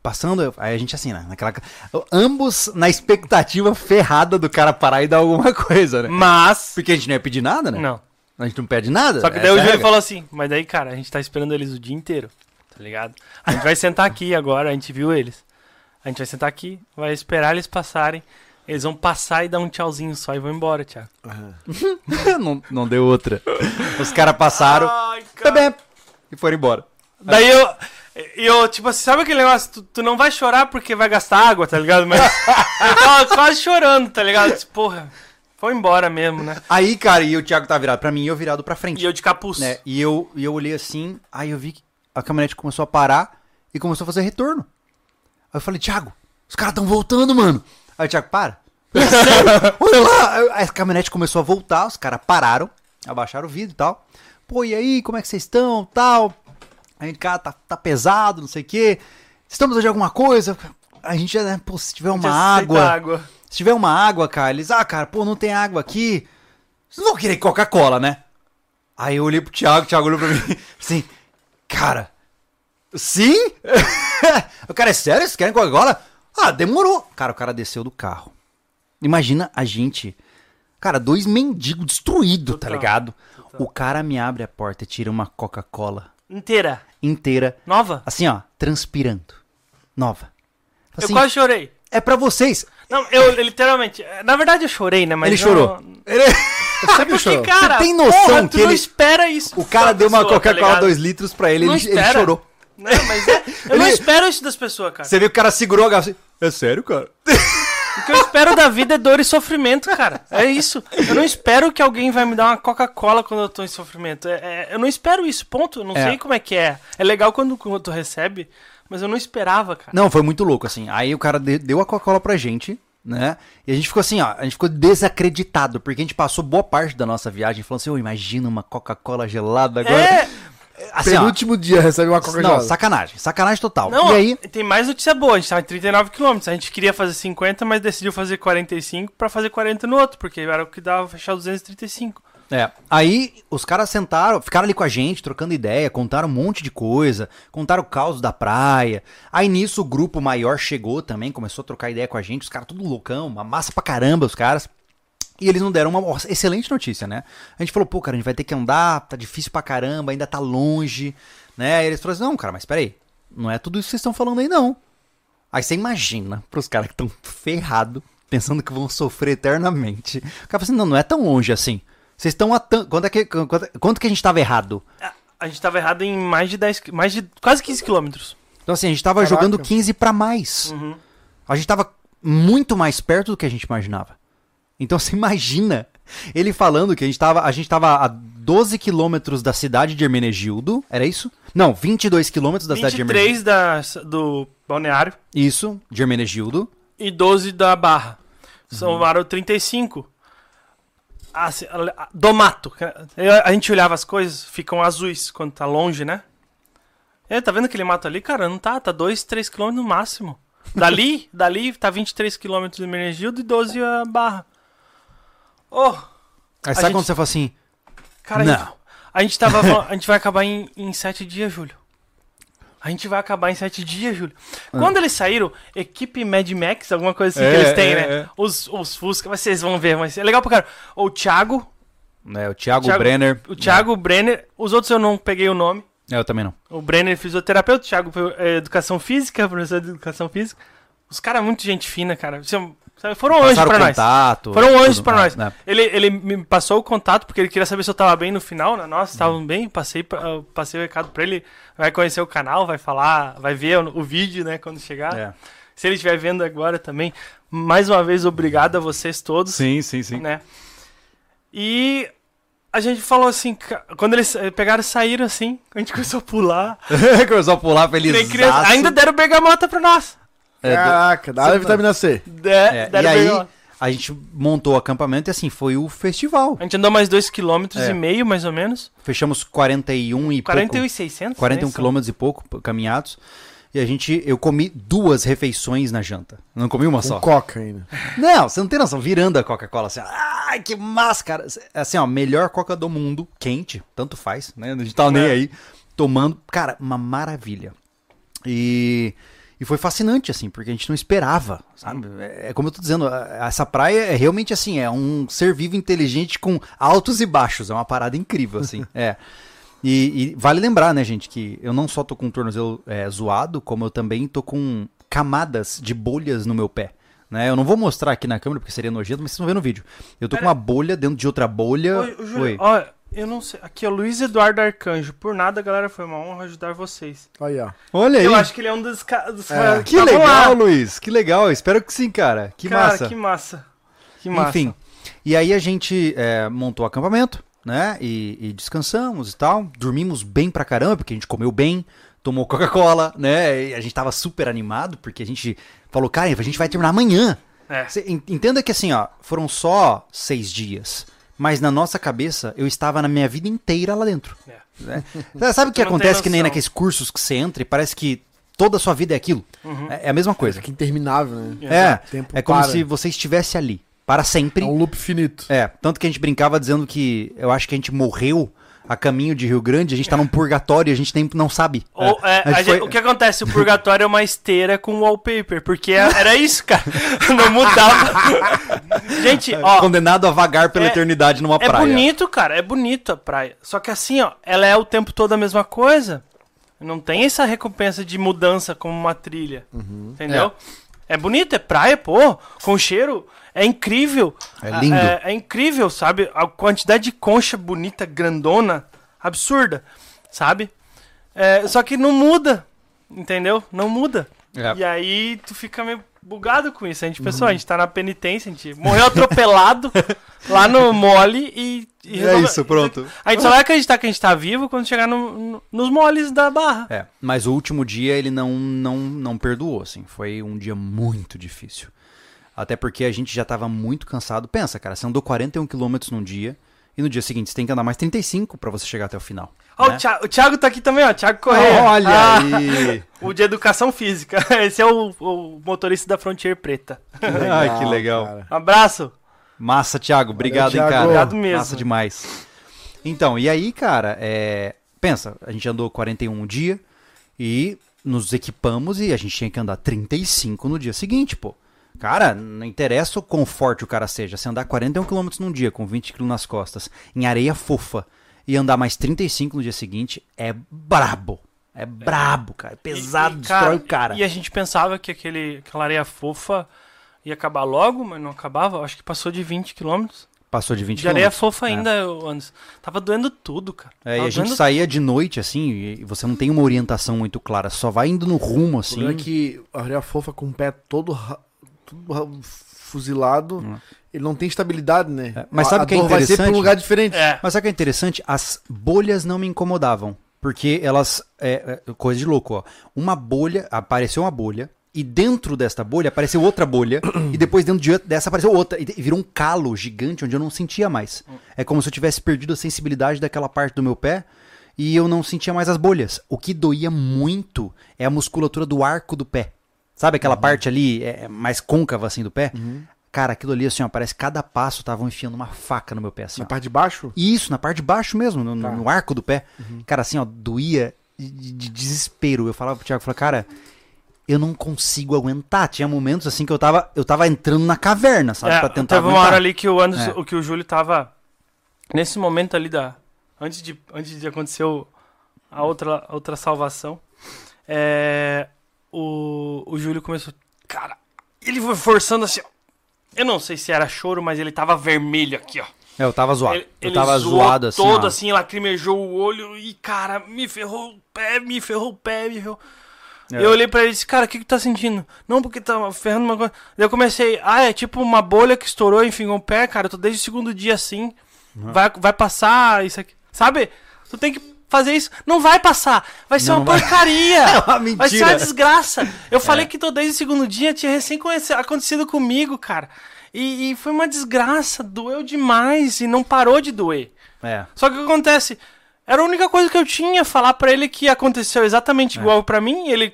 Speaker 1: passando, aí a gente assim, né, naquela... Ambos na expectativa ferrada do cara parar e dar alguma coisa, né?
Speaker 3: Mas...
Speaker 1: Porque a gente não ia pedir nada, né?
Speaker 3: Não.
Speaker 1: A gente não pede nada.
Speaker 3: Só que daí
Speaker 1: essa
Speaker 3: o
Speaker 1: é
Speaker 3: Júlio falou assim, mas daí, cara, a gente tá esperando eles o dia inteiro, tá ligado? A gente vai sentar aqui agora, a gente viu eles. A gente vai sentar aqui, vai esperar eles passarem. Eles vão passar e dar um tchauzinho só e vão embora, Thiago.
Speaker 1: não, não deu outra. Os caras passaram,
Speaker 3: Ai,
Speaker 1: bebê, e foram embora.
Speaker 3: Daí eu, eu, tipo assim, sabe aquele negócio? Tu, tu não vai chorar porque vai gastar água, tá ligado? Mas eu tava quase chorando, tá ligado? Disse, Porra, foi embora mesmo, né?
Speaker 1: Aí, cara, e o Thiago tá virado pra mim e eu virado pra frente.
Speaker 3: E eu de capuz.
Speaker 1: né? E eu, e eu olhei assim, aí eu vi que a caminhonete começou a parar e começou a fazer retorno. Aí eu falei, Thiago, os caras tão voltando, mano. Aí o Thiago, para. É sério? Olha lá. Aí a caminhonete começou a voltar, os caras pararam, abaixaram o vidro e tal. Pô, e aí, como é que vocês estão, tal? A gente, cara, tá, tá pesado, não sei o quê. Estamos de alguma coisa? a gente já, né, pô, se tiver uma água,
Speaker 3: água.
Speaker 1: se tiver uma água, cara, eles, ah, cara, pô, não tem água aqui. Vocês não vão querer Coca-Cola, né? Aí eu olhei pro Thiago, o Thiago olhou pra mim, assim, cara, sim? o cara, é sério? Vocês querem Coca-Cola? Ah, demorou. Cara, o cara desceu do carro. Imagina a gente, cara, dois mendigos destruídos, tá
Speaker 3: Total,
Speaker 1: ligado? O cara me abre a porta e tira uma Coca-Cola
Speaker 3: Inteira.
Speaker 1: Inteira,
Speaker 3: Nova?
Speaker 1: assim, ó, transpirando. Nova.
Speaker 3: eu
Speaker 1: Assim,
Speaker 3: quase chorei.
Speaker 1: é pra vocês.
Speaker 3: Não, eu eu literalmente. Na verdade eu chorei, né? Mas
Speaker 1: Ele
Speaker 3: eu-
Speaker 1: chorou. Ele-
Speaker 2: Sempre
Speaker 3: Porque,
Speaker 2: chorou.
Speaker 3: cara,
Speaker 1: Você tem noção
Speaker 3: porra,
Speaker 1: que
Speaker 3: não
Speaker 1: ele-
Speaker 3: espera isso.
Speaker 1: O cara deu uma
Speaker 3: pessoa, tá
Speaker 1: Coca-Cola
Speaker 3: ligado?
Speaker 1: 2 litros pra ele,
Speaker 3: Não
Speaker 1: ele, ele chorou.
Speaker 3: Não, mas é, eu não
Speaker 1: Ele-
Speaker 3: espero isso das pessoas, cara.
Speaker 1: Você viu que o cara segurou a garrafa assim, é sério, cara?
Speaker 3: O que eu espero da vida é dor e sofrimento, cara. É isso. Eu não espero que alguém vai me dar uma Coca-Cola quando eu tô em sofrimento. É- é- eu não espero isso, ponto. Eu não
Speaker 1: É.
Speaker 3: sei como é que é. É legal quando, quando tu recebe, mas eu não esperava, cara.
Speaker 1: Não, foi muito louco, assim. Aí o cara de- deu a Coca-Cola pra gente, né? E a gente ficou assim, ó, a gente ficou desacreditado, porque a gente passou boa parte da nossa viagem falando assim, ô, imagina uma Coca-Cola gelada agora.
Speaker 3: É,
Speaker 1: assim, ó,
Speaker 2: Penúltimo dia recebe uma Coca-Cola.
Speaker 1: não, sacanagem, sacanagem total.
Speaker 3: não,
Speaker 1: e aí,
Speaker 3: tem mais notícia boa. A gente tava em 39 km. A gente queria fazer 50, mas decidiu fazer 45 pra fazer 40 no outro, porque era o que dava fechar 235.
Speaker 1: É, aí os caras sentaram, ficaram ali com a gente, trocando ideia, contaram um monte de coisa, contaram o caos da praia. Aí nisso o grupo maior chegou também, começou a trocar ideia com a gente, os caras tudo loucão, uma massa pra caramba os caras. E eles não deram uma excelente notícia, né? A gente falou, pô, cara, a gente vai ter que andar, tá difícil pra caramba, ainda tá longe, né? Aí eles falaram assim, não, cara, mas peraí, não é tudo isso que vocês estão falando aí, não. Aí você imagina pros caras que estão ferrados, pensando que vão sofrer eternamente. O cara fala assim, não, não é tão longe assim. Vocês estão a tan... quanto, é que, quanto, quanto que a gente tava errado?
Speaker 3: A- gente tava errado em mais de 10, qui- mais de quase 15 quilômetros.
Speaker 1: Então assim, a gente tava
Speaker 2: Caraca.
Speaker 1: jogando 15 pra mais.
Speaker 3: Uhum.
Speaker 1: A gente tava muito mais perto do que a gente imaginava. Então você imagina ele falando que a gente tava, a gente tava a 12 quilômetros da cidade de Hermenegildo, era isso? Não, 22 quilômetros da cidade de Hermenegildo.
Speaker 3: 23 da, do balneário
Speaker 1: Isso, de Hermenegildo.
Speaker 3: e 12 da Barra.
Speaker 1: Uhum.
Speaker 3: Somaram 35. Ah, do mato. A gente olhava as coisas, ficam azuis quando tá longe, né? É, tá vendo aquele mato ali? Cara, não tá, tá 2, 3 km no máximo. Dali, dali tá 23 km de Menegildo e 12 a Barra. Oh,
Speaker 1: Aí sabe
Speaker 3: gente-
Speaker 1: quando você fala assim,
Speaker 3: cara,
Speaker 1: Não.
Speaker 3: A, gente, a gente tava falando- a gente vai acabar em, em 7 dias, Júlio. A gente vai acabar em 7 dias, Júlio. Quando eles saíram, equipe Mad Max, alguma coisa assim
Speaker 1: Ah. É,
Speaker 3: que eles têm,
Speaker 1: é,
Speaker 3: né?
Speaker 1: é.
Speaker 3: Os, os Fusca, vocês vão ver, mas é legal pra cara. O Thiago,
Speaker 1: né, o Thiago,
Speaker 3: Thiago-
Speaker 1: Brenner.
Speaker 3: o Thiago Brenner, os outros eu não peguei o nome.
Speaker 1: É, eu também não.
Speaker 3: O Brenner é fisioterapeuta, o Thiago é, educação física, professor de educação física. Os caras muito gente fina, cara. São- sabe, Foram anjos
Speaker 1: Passaram
Speaker 3: pra nós.
Speaker 1: contato.
Speaker 3: Foram anjos pra nós.
Speaker 1: né.
Speaker 3: Ele, ele me passou o contato porque ele queria saber se eu tava bem no final, né? Nós estávamos bem, passei, pra- passei o recado pra ele. Vai conhecer o canal, vai falar, vai ver o, o vídeo, né, quando chegar.
Speaker 1: É.
Speaker 3: Se ele estiver vendo agora também, mais uma vez, obrigado a vocês todos.
Speaker 1: Sim, sim, sim.
Speaker 3: Né? E a gente falou assim, quando eles eh, pegaram e saíram assim, a gente começou a pular.
Speaker 1: Começou a pular feliz.
Speaker 3: Ainda deram bergamota pra nós.
Speaker 1: É,
Speaker 2: Caraca, dá a vitamina C.
Speaker 3: De,
Speaker 1: É, e
Speaker 3: deram
Speaker 1: aí, a gente montou o acampamento e assim, foi o festival.
Speaker 3: A gente andou mais 2,5 km
Speaker 1: É.
Speaker 3: e meio, mais ou menos.
Speaker 1: Fechamos 41 e
Speaker 3: 41
Speaker 1: pouco.
Speaker 3: e 600.
Speaker 1: 41
Speaker 3: né?
Speaker 1: quilômetros e pouco caminhados. E a gente, eu comi duas refeições na janta. Não comi uma
Speaker 2: Com
Speaker 1: só.
Speaker 2: coca ainda.
Speaker 1: Não, você não tem noção. Virando a Coca-Cola assim, ai, que massa, cara. Assim, ó, melhor Coca do mundo, quente, tanto faz, né? A gente tá nem
Speaker 3: É.
Speaker 1: aí, tomando. Cara, uma maravilha. E, e foi fascinante, assim, porque a gente não esperava, sabe? É, é como eu tô dizendo, essa praia é realmente assim, é um ser vivo inteligente com altos e baixos. É uma parada incrível, assim. é. E, e vale lembrar, né, gente, que eu não só tô com o tornozelo é, zoado, como eu também tô com camadas de bolhas no meu pé. Né? Eu não vou mostrar aqui na câmera porque seria nojento, mas vocês vão ver no vídeo. Eu tô com uma bolha dentro de outra bolha.
Speaker 3: Oi, Júlio,
Speaker 1: Oi.
Speaker 3: ó, eu não sei. Aqui, ó, Luiz Eduardo Arcanjo. Por nada, galera, foi uma honra ajudar vocês.
Speaker 2: Aí, ó.
Speaker 1: Olha aí.
Speaker 3: Eu acho que ele é um dos caras.
Speaker 2: É.
Speaker 1: Que legal, Luiz. Que legal. Espero que sim, cara. Que
Speaker 3: cara,
Speaker 1: massa.
Speaker 3: que massa. Que massa.
Speaker 1: Enfim. E aí a gente é, montou o acampamento, né? E, e descansamos e tal. Dormimos bem pra caramba, porque a gente comeu bem, tomou Coca-Cola, né? E a gente tava super animado, porque a gente falou, cara, a gente vai terminar amanhã.
Speaker 3: É.
Speaker 1: Cê entenda que assim, ó, foram só seis dias. Mas na nossa cabeça, eu estava na minha vida inteira lá dentro.
Speaker 3: É.
Speaker 1: né? Sabe o que acontece que nem naqueles cursos que você entra e parece que toda a sua vida é aquilo. É, é a mesma coisa.
Speaker 2: Fica interminável, né?
Speaker 1: É,
Speaker 2: Tempo
Speaker 1: é como
Speaker 2: para.
Speaker 1: se você estivesse ali, para sempre.
Speaker 2: É um loop finito.
Speaker 1: É, tanto que a gente brincava dizendo que eu acho que a gente morreu a caminho de Rio Grande, a gente tá num purgatório e a gente nem, não sabe.
Speaker 3: Ou, é,
Speaker 1: A gente
Speaker 3: a gente-
Speaker 1: foi-
Speaker 3: O que acontece? O purgatório é uma esteira com wallpaper, porque é- era isso, cara. Não mudava. gente, ó,
Speaker 1: Condenado a vagar pela
Speaker 3: é-
Speaker 1: eternidade numa
Speaker 3: é
Speaker 1: praia.
Speaker 3: bonito, cara, é bonito a praia. Só que assim, ó, ela é o tempo todo a mesma coisa. Não tem essa recompensa de mudança como uma trilha. Entendeu? É. bonito, é praia, pô, com cheiro. É incrível.
Speaker 1: É lindo.
Speaker 3: É, é incrível, sabe? A quantidade de concha bonita, grandona, absurda, sabe? É, só que não muda, entendeu? Não muda.
Speaker 1: É.
Speaker 3: E aí tu fica meio bugado com isso. A gente pensou, a gente tá na penitência, a gente morreu atropelado lá no mole e. e
Speaker 1: É
Speaker 3: resolve-
Speaker 1: isso, pronto.
Speaker 3: A gente só vai acreditar que a gente tá vivo quando chegar no- no- nos moles da barra.
Speaker 1: É, mas o último dia ele não, não, não perdoou, assim. Foi um dia muito difícil. Até porque a gente já tava muito cansado. Pensa, cara, você andou 41 quilômetros num dia e no dia seguinte você tem que andar mais 35 pra você chegar até o final.
Speaker 3: Ó,
Speaker 1: né?
Speaker 3: o, Thiago, o Thiago tá aqui também, ó. Thiago Correia.
Speaker 1: Olha
Speaker 3: Ah,
Speaker 1: aí!
Speaker 3: O de educação física. Esse é o, o motorista da Frontier Preta.
Speaker 1: Ai, que legal.
Speaker 2: cara.
Speaker 3: Um abraço.
Speaker 1: Massa, Thiago. Obrigado,
Speaker 2: Thiago.
Speaker 1: hein, cara.
Speaker 3: Obrigado mesmo.
Speaker 1: Massa demais. Então, e aí, cara, é... pensa, a gente andou 41 um dia e nos equipamos e a gente tinha que andar 35 no dia seguinte, pô. Cara, não interessa o quão forte o cara seja. Se andar 41 km num dia com 20 kg nas costas, em areia fofa, e andar mais 35 no dia seguinte, é brabo. É brabo, cara. É pesado,
Speaker 3: E- e,
Speaker 1: destrói o cara.
Speaker 3: E a gente pensava que aquele, aquela areia fofa ia acabar logo, mas não acabava. Acho que passou de 20 quilômetros.
Speaker 1: Passou de 20
Speaker 3: De
Speaker 1: km.
Speaker 3: areia fofa ainda, Anderson. Tava doendo tudo, cara.
Speaker 1: É, e a gente
Speaker 3: doendo
Speaker 1: saía de noite, assim, e você não tem uma orientação muito clara, só vai indo no rumo,
Speaker 2: O
Speaker 1: assim.
Speaker 2: problema é que a areia fofa com o pé todo, ra- fuzilado, ele não tem estabilidade, né?
Speaker 1: É, mas sabe o que é
Speaker 2: dor vai ser
Speaker 1: interessante?
Speaker 2: um lugar diferente.
Speaker 3: É.
Speaker 1: Mas sabe o que é interessante? As bolhas não me incomodavam. Porque elas. É, é, coisa de louco, ó. Uma bolha. Apareceu uma bolha. E dentro desta bolha apareceu outra bolha. e depois dentro de, dessa apareceu outra. E, e virou um calo gigante onde eu não sentia mais. É como se eu tivesse perdido a sensibilidade daquela parte do meu pé. E eu não sentia mais as bolhas. O que doía muito é a musculatura do arco do pé. Sabe aquela parte ali é, é mais côncava assim do pé? Cara, aquilo ali assim, ó, parece que cada passo estavam enfiando uma faca no meu pé assim.
Speaker 2: Na
Speaker 1: ó.
Speaker 2: parte de baixo,
Speaker 1: Isso, na parte de baixo mesmo, no,
Speaker 2: Tá.
Speaker 1: no arco do pé. Cara, assim, ó, doía de, de- de desespero. Eu falava pro Thiago, eu falava, cara, eu não consigo aguentar. Tinha momentos assim que eu tava, eu tava entrando na caverna, sabe?
Speaker 3: É,
Speaker 1: pra tentar
Speaker 3: teve uma
Speaker 1: aguentar.
Speaker 3: hora ali que o Anderson,
Speaker 1: É.
Speaker 3: o que o Júlio tava nesse momento ali da antes de antes de acontecer o- a outra a outra salvação, é, o o Júlio começou, cara, ele foi forçando assim, ó. Eu não sei se era choro, mas ele tava vermelho aqui, ó.
Speaker 1: É, eu tava zoado.
Speaker 3: Ele,
Speaker 1: eu tava zoado assim.
Speaker 3: todo
Speaker 1: ó.
Speaker 3: assim, lacrimejou o olho e, cara, me ferrou o pé, me ferrou o pé, me ferrou.
Speaker 1: É.
Speaker 3: Eu olhei pra ele e disse, cara, o que que tu tá sentindo? Não, porque tá ferrando uma coisa. Daí eu comecei, ah, é tipo uma bolha que estourou enfim o pé, cara, eu tô desde o segundo dia assim. Vai, vai passar isso aqui. Sabe? Tu tem que fazer isso. Não vai passar. Vai ser
Speaker 1: Não,
Speaker 3: uma
Speaker 1: vai.
Speaker 3: porcaria.
Speaker 1: É uma
Speaker 3: Vai ser uma
Speaker 1: mentira.
Speaker 3: desgraça. Eu
Speaker 1: É.
Speaker 3: falei que tô desde o segundo dia, tinha recém acontecido comigo, cara. E, e foi uma desgraça, doeu demais e não parou de doer.
Speaker 1: É.
Speaker 3: Só que o que acontece? Era a única coisa que eu tinha, falar pra ele que aconteceu exatamente
Speaker 1: É.
Speaker 3: igual pra mim. Ele,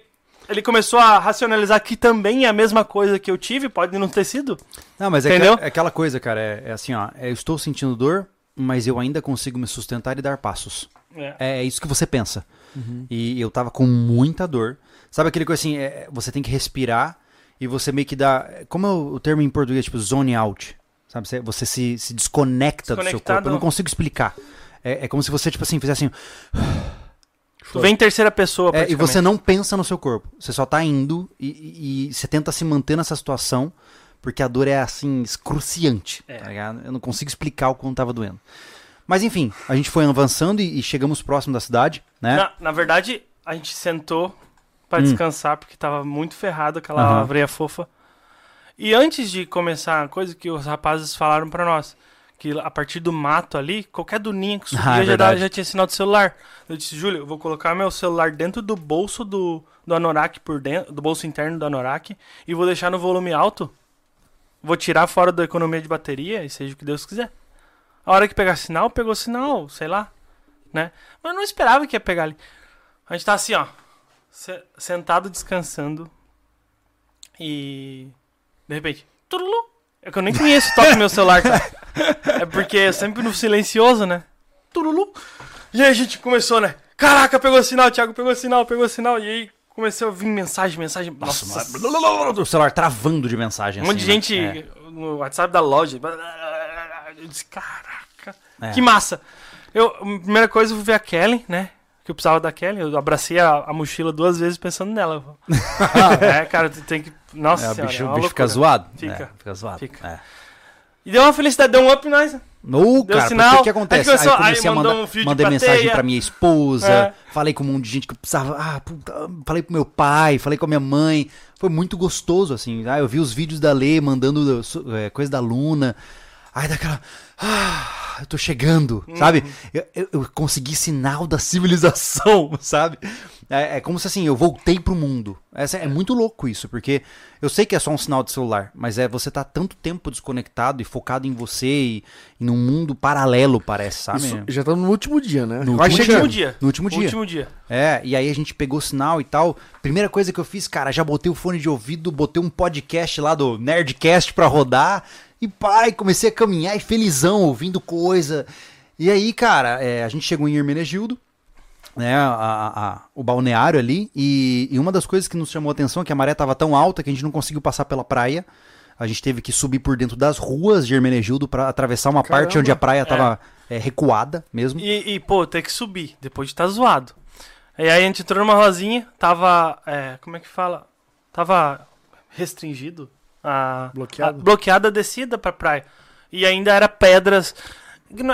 Speaker 3: ele começou a racionalizar que também é a mesma coisa que eu tive, pode não ter sido.
Speaker 1: Não, mas é, que- é aquela coisa, cara. É, é assim, ó. é, Eu estou sentindo dor, mas eu ainda consigo me sustentar e dar passos.
Speaker 3: É.
Speaker 1: É isso que você pensa. E eu tava com muita dor. Sabe aquele coisa assim, é, você tem que respirar e você meio que dá. Como é o, termo em português, tipo, zone out? Sabe? Você, você se, se desconecta do seu corpo. Eu não consigo explicar. É, é como se você, tipo assim, fizesse assim.
Speaker 3: Tu vem em terceira pessoa,
Speaker 1: É, e você não pensa no seu corpo. Você só tá indo e, e- e você tenta se manter nessa situação porque a dor é assim, excruciante.
Speaker 3: É.
Speaker 1: Tá ligado? Eu não consigo explicar o quanto tava doendo. Mas enfim, a gente foi avançando e, e chegamos próximo da cidade, né?
Speaker 3: Na, na verdade, a gente sentou pra
Speaker 1: Hum.
Speaker 3: descansar, porque tava muito ferrado aquela areia fofa. E antes de começar a coisa que os rapazes falaram pra nós, que a partir do mato ali, qualquer duninha que subia
Speaker 1: Ah, é
Speaker 3: já, dava- já tinha sinal do celular. Eu disse, Júlio, eu vou colocar meu celular dentro do bolso do, do anorak por dentro, do bolso interno do anorak, e vou deixar no volume alto. Vou tirar fora da economia de bateria e seja o que Deus quiser. A hora que pegar sinal, pegou sinal, sei lá, né? Mas eu não esperava que ia pegar ali. A gente tá assim, ó. se- sentado descansando e de repente, turulu, é que eu nem conheço o toque do meu celular, cara. É porque é sempre no silencioso, né? Turulu. E aí a gente começou, né? Caraca, pegou sinal, Thiago pegou sinal, pegou sinal. E aí começou a vir mensagem, mensagem. Nossa,
Speaker 1: Nossa, o celular travando de mensagem.
Speaker 3: um monte de
Speaker 1: assim, né?
Speaker 3: gente no WhatsApp da loja. Eu disse, caraca,
Speaker 1: É.
Speaker 3: que massa. Eu, primeira coisa, eu fui ver a Kelly, né? Que eu precisava da Kelly. Eu abracei a, a mochila duas vezes pensando nela. é, cara, tu tem que. Nossa
Speaker 1: É,
Speaker 3: senhora,
Speaker 1: bicho,
Speaker 3: é
Speaker 1: o bicho fica zoado.
Speaker 3: Fica.
Speaker 1: É, fica zoado.
Speaker 3: Fica.
Speaker 1: É.
Speaker 3: E deu uma felicidade, deu um up nós. né?
Speaker 1: No,
Speaker 3: Deu
Speaker 1: cara,
Speaker 3: sinal,
Speaker 1: o que acontece?
Speaker 3: aí começou-
Speaker 1: aí comecei
Speaker 3: aí
Speaker 1: a
Speaker 3: mandou
Speaker 1: mandar
Speaker 3: um
Speaker 1: mandei mensagem pra minha esposa,
Speaker 3: É.
Speaker 1: falei com um monte de gente que eu precisava, ah, puta, falei pro meu pai, falei com a minha mãe, foi muito gostoso, assim, ah, eu vi os vídeos da Lê mandando é, coisa da Luna, aí daquela, ah, eu tô chegando,
Speaker 3: Uhum.
Speaker 1: sabe? Eu, eu- eu consegui sinal da civilização, sabe? É, é como se assim, eu voltei pro mundo. Essa, é muito louco isso, porque eu sei que é só um sinal de celular, mas é você tá tanto tempo desconectado e focado em você e, e num mundo paralelo, parece, sabe?
Speaker 2: Isso, já estamos no último dia, né?
Speaker 1: No
Speaker 2: Vai
Speaker 1: último
Speaker 2: chegando.
Speaker 3: Último dia.
Speaker 1: No último dia.
Speaker 3: Último dia.
Speaker 1: É, e aí a gente pegou sinal e tal. Primeira coisa que eu fiz, cara, já botei o fone de ouvido, botei um podcast lá do Nerdcast pra rodar. E pai, comecei a caminhar e felizão, ouvindo coisa. E aí, cara, é, a gente chegou em Hermenegildo, né, a- a- a- o balneário ali. E, e uma das coisas que nos chamou a atenção é que a maré tava tão alta que a gente não conseguiu passar pela praia. A gente teve que subir por dentro das ruas de Hermenegildo pra atravessar uma parte
Speaker 2: Caramba.
Speaker 1: onde a praia tava é, recuada mesmo.
Speaker 3: E, e, pô, tem que subir, depois de estar zoado. E aí a gente entrou numa rosinha, tava. é, como é que fala? Tava restringido. A,
Speaker 2: Bloqueado.
Speaker 3: a- bloqueada descida pra praia. E ainda era pedras.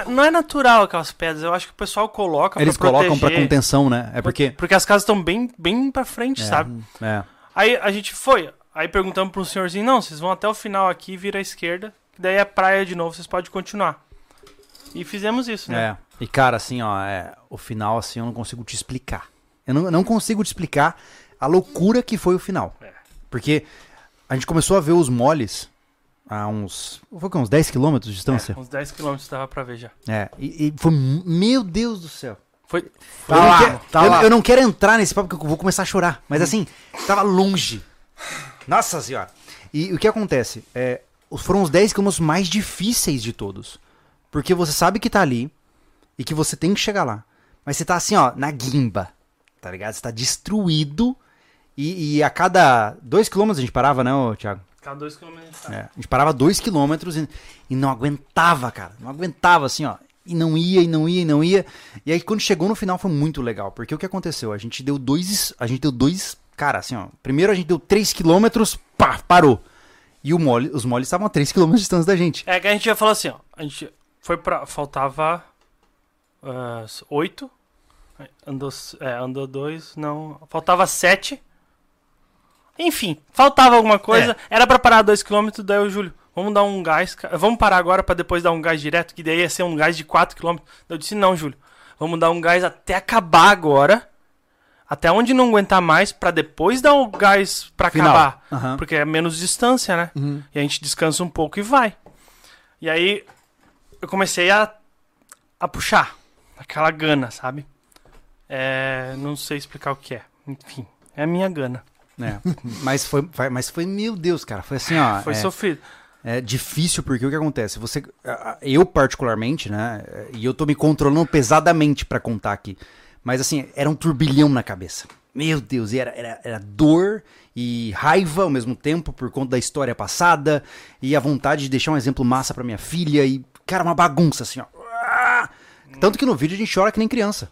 Speaker 3: Não é- é natural aquelas pedras, eu acho que o pessoal coloca
Speaker 1: Eles
Speaker 3: pra
Speaker 1: colocam pra
Speaker 3: proteger.
Speaker 1: contenção, né? É porque.
Speaker 3: Porque as casas estão bem, bem pra frente, sabe?
Speaker 1: É.
Speaker 3: Aí a gente foi. Aí perguntamos pro senhorzinho, não, vocês vão até o final aqui, vira à esquerda, que daí é praia de novo, vocês podem continuar. E fizemos isso, né?
Speaker 1: É. E cara, assim, ó, é, o final, assim, eu não consigo te explicar. Eu não, não consigo te explicar a loucura que foi o final.
Speaker 3: É.
Speaker 1: Porque a gente começou a ver os moles a uns. Foi? Uns 10 quilômetros de distância?
Speaker 3: É, uns 10 km dava pra ver já.
Speaker 1: É. E, e foi. Meu Deus do céu.
Speaker 3: Foi.
Speaker 2: Tá
Speaker 1: eu,
Speaker 2: lá,
Speaker 1: não quero,
Speaker 2: tá
Speaker 1: eu,
Speaker 2: lá.
Speaker 1: eu não quero entrar nesse papo porque eu vou começar a chorar. Mas assim, tava longe. Nossa senhora. E o que acontece? É, foram os 10 quilômetros mais difíceis de todos. Porque você sabe que tá ali e que você tem que chegar lá. Mas você tá assim, ó, na guimba. Tá ligado? Você tá destruído. E, e a cada 2 quilômetros a gente parava, né, Thiago?
Speaker 3: Cada 2 km
Speaker 1: É, a gente parava dois quilômetros e, e não aguentava, cara. Não aguentava, assim, ó. E não ia, e não ia, e não ia. E aí, quando chegou no final, foi muito legal. Porque o que aconteceu? A gente deu dois. A gente deu dois. Cara, assim, ó. Primeiro a gente deu três quilômetros, pá, parou. E o mole, os moles estavam a três quilômetros de distância da gente.
Speaker 3: É que a gente já falou assim, ó. A gente foi pra. Faltava. ah, oito. Andou, é, andou dois, não. Faltava sete. Enfim, faltava alguma coisa. Era pra parar dois quilômetros, daí o Júlio. Vamos dar um gás. Vamos parar agora pra depois dar um gás direto, que daí ia ser um gás de 4 km. Eu disse, não, Júlio. Vamos dar um gás até acabar agora. Até onde não aguentar mais, pra depois dar o gás pra
Speaker 1: Final.
Speaker 3: acabar.
Speaker 1: Aham.
Speaker 3: Porque é menos distância, né? E a gente descansa um pouco e vai. E aí eu comecei a, a puxar. Aquela gana, sabe? É, não sei explicar o que é. Enfim, é a minha gana.
Speaker 1: É. mas, foi, mas foi, meu Deus, cara. Foi assim, ó.
Speaker 3: Foi
Speaker 1: é,
Speaker 3: sofrido.
Speaker 1: É difícil porque o que acontece? Você, eu particularmente, né? E eu tô me controlando pesadamente pra contar aqui. Mas assim, era um turbilhão na cabeça. Meu Deus, e era, era, era dor e raiva ao mesmo tempo por conta da história passada e a vontade de deixar um exemplo massa pra minha filha e cara, uma bagunça assim, ó. Ah! Tanto que no vídeo a gente chora que nem criança.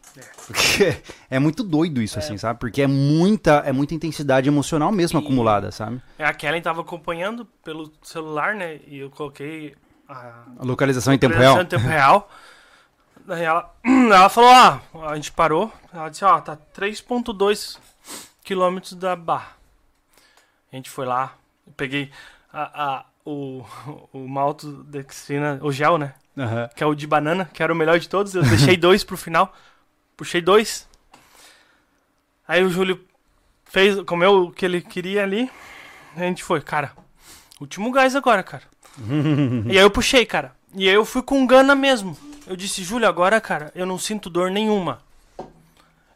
Speaker 1: Porque é muito doido isso, assim, sabe? Porque é muita, é muita intensidade emocional mesmo
Speaker 3: E-
Speaker 1: acumulada, sabe?
Speaker 3: É, A Kellen tava acompanhando pelo celular, né? E eu coloquei a
Speaker 1: A localização em tempo real.
Speaker 3: em tempo real. Daí ela, ela falou, ó, a gente parou. Ela disse, ó, tá 3.2 quilômetros da barra. A gente foi lá, peguei a, a- o, o maltodextrina, o gel, né?
Speaker 1: Aham.
Speaker 3: Que é o de banana, que era o melhor de todos. Eu deixei dois pro final. Puxei dois. Aí o Júlio fez, comeu o que ele queria ali. A gente foi, cara. Último gás agora, cara. e aí eu puxei, cara. E aí eu fui com gana mesmo. Eu disse, Júlio, agora, cara, eu não sinto dor nenhuma.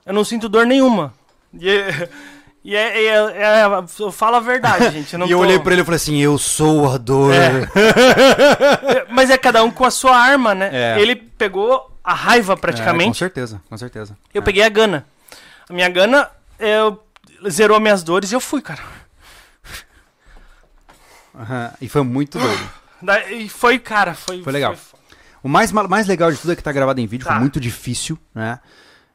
Speaker 3: Eu não sinto dor nenhuma. E, e é, e é- é- eu falo a verdade, gente. Eu não
Speaker 1: e eu
Speaker 3: tô-
Speaker 1: olhei pra ele e falei assim, eu sou a dor.
Speaker 3: É, Mas é cada um com a sua arma, né?
Speaker 1: É.
Speaker 3: Ele pegou a raiva
Speaker 1: É, com
Speaker 3: praticamente.
Speaker 1: certeza, com certeza.
Speaker 3: eu
Speaker 1: É.
Speaker 3: peguei a gana. A minha gana eu, zerou minhas dores e eu fui, cara.
Speaker 1: Aham, E foi muito doido.
Speaker 3: Daí foi, cara, foi.
Speaker 1: Foi legal.
Speaker 3: foi-
Speaker 1: O mais, ma- mais legal de tudo é que tá gravado em vídeo,
Speaker 3: Tá.
Speaker 1: foi muito difícil, né?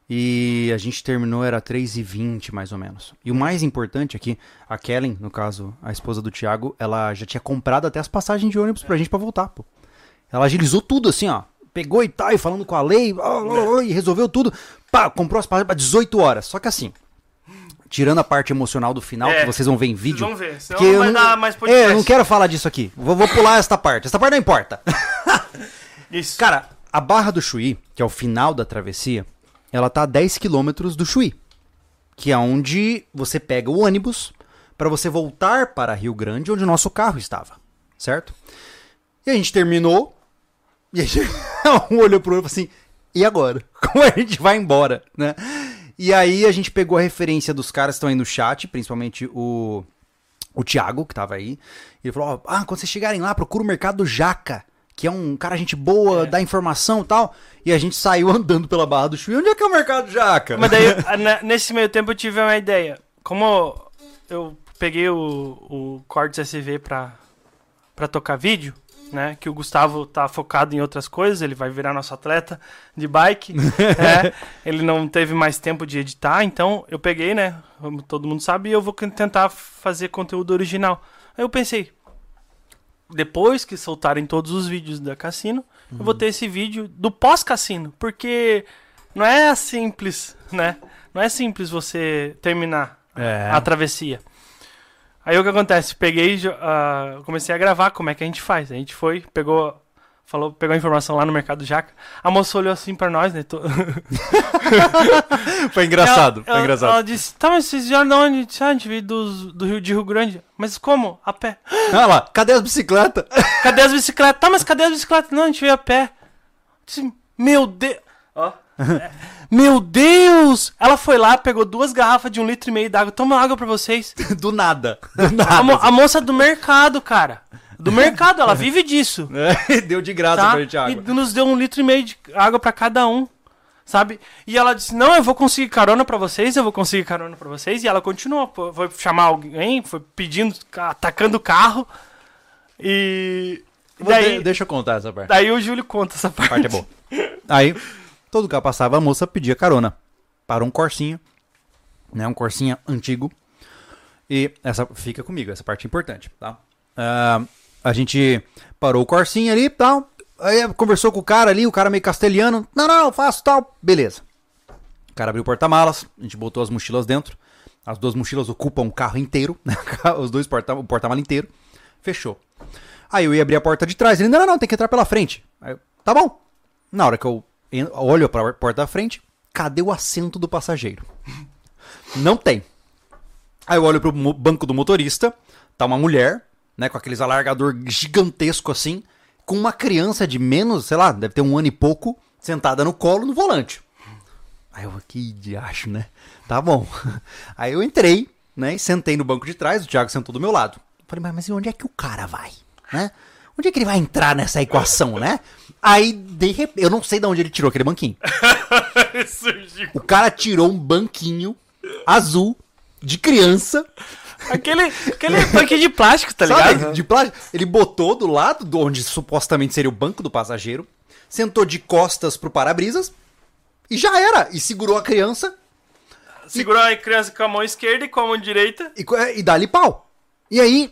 Speaker 1: E a gente terminou, era 3h20 mais ou menos. E o mais importante é que a Kellen, no caso, a esposa do Thiago, ela já tinha comprado até as passagens de ônibus pra gente pra voltar, pô. Ela agilizou tudo assim, ó. Pegou e tal, e falando com a lei, ó, ó, ó, e resolveu tudo. Pá, comprou as passagens pra 18 horas. Só que assim, tirando a parte emocional do final,
Speaker 3: É.
Speaker 1: que vocês vão ver em vídeo.
Speaker 3: vão ver, senão
Speaker 1: Porque
Speaker 3: não vai
Speaker 1: eu
Speaker 3: dar mais podcast.
Speaker 1: É, eu não quero falar disso aqui. Vou, vou pular esta parte. Esta parte não importa.
Speaker 3: Isso.
Speaker 1: Cara, a Barra do Chuí, que é o final da travessia, ela tá a 10 quilômetros do Chuí. Que é onde você pega o ônibus para você voltar para Rio Grande, onde o nosso carro estava. Certo? E a gente terminou. E a gente um olhou pro outro assim: e agora? Como a gente vai embora? Né? E aí a gente pegou a referência dos caras que estão aí no chat, principalmente o, o Thiago, que tava aí. Ele falou: ah, quando vocês chegarem lá, procura o Mercado Jaca, que é um cara gente boa, dá informação e tal. E a gente saiu andando pela Barra do Chuí. Onde é que é o Mercado Jaca?
Speaker 3: Mas daí, nesse meio tempo, eu tive uma ideia. Como eu peguei o, o Cortes SV pra, pra tocar vídeo, né? Que o Gustavo tá focado em outras coisas, ele vai virar nosso atleta de bike. né, Ele não teve mais tempo de editar, então eu peguei, né? Como todo mundo sabe, e eu vou tentar fazer conteúdo original. Aí eu pensei, depois que soltarem todos os vídeos da Cassino, eu vou ter esse vídeo do pós-cassino, porque não é simples, né? Não é simples você terminar
Speaker 1: É.
Speaker 3: a travessia. Aí o que acontece? Peguei, ah, comecei a gravar como é que a gente faz. A gente foi, pegou, falou, pegou a informação lá no Mercado Jaca. A moça olhou assim pra nós, né? to-
Speaker 1: Foi engraçado,
Speaker 3: ela,
Speaker 1: foi
Speaker 3: ela-
Speaker 1: engraçado.
Speaker 3: Ela disse, tá, mas vocês vieram de onde? "Ah, a gente veio dos- do Rio de Rio Grande. Mas como? A pé.
Speaker 1: Olha lá, cadê as bicicletas?
Speaker 3: Cadê as bicicletas? Tá, mas cadê as bicicletas? Não, a gente veio a pé. Disse, meu Deus. Ó. Meu Deus! Ela foi lá, pegou duas garrafas de um litro e meio d'água. Toma água pra vocês.
Speaker 1: Do nada. Do
Speaker 3: A,
Speaker 1: nada.
Speaker 3: mo- a moça do mercado, cara. Do mercado, ela vive disso.
Speaker 1: É, Deu de graça
Speaker 3: Tá?
Speaker 1: pra gente água.
Speaker 3: E nos deu um litro e meio de água pra cada um. Sabe? E ela disse: Não, eu vou conseguir carona pra vocês, eu vou conseguir carona pra vocês. E ela continuou, foi chamar alguém, foi pedindo, atacando o carro. E. Daí,
Speaker 1: de- Deixa eu contar essa parte.
Speaker 3: daí o Júlio conta essa
Speaker 1: A
Speaker 3: parte.
Speaker 1: parte é boa. Aí, todo carro passava, a moça pedia carona. Parou um Corsinha, né? Um Corsinha antigo. E essa fica comigo, essa parte é importante, tá? Ah, a gente parou o Corsinha ali e tal. Aí conversou com o cara ali, o cara meio castelhano. Não, não, eu faço tal. Beleza. O cara abriu o porta-malas, a gente botou as mochilas dentro. As duas mochilas ocupam o carro inteiro, né? Os dois porta o porta-mala inteiro. Fechou. Aí eu ia abrir a porta de trás. Ele, não, não, não, tem que entrar pela frente. Aí tá bom. Na hora que eu olho pra porta da frente, cadê o assento do passageiro? Não tem. Aí eu olho pro banco do motorista, tá uma mulher, né, com aqueles alargador gigantesco assim, com uma criança de menos, sei lá, deve ter um ano e pouco, sentada no colo no volante. Aí eu, que diacho, né? Tá bom. Aí eu entrei, né, e sentei no banco de trás, o Thiago sentou do meu lado. Falei, mas, mas onde é que o cara vai, né? Onde é que ele vai entrar nessa equação, né? Aí, de repente, eu não sei de onde ele tirou aquele banquinho.
Speaker 3: Surgiu.
Speaker 1: O cara tirou um banquinho azul de criança,
Speaker 3: Aquele, aquele banquinho de plástico, tá
Speaker 1: sabe?
Speaker 3: ligado?
Speaker 1: De plástico. Ele botou do lado de onde supostamente seria o banco do passageiro, sentou de costas pro para-brisas e já era. E segurou a criança
Speaker 3: Segurou a criança com a mão esquerda e com a mão direita.
Speaker 1: e, co- e dá-lhe pau. E aí,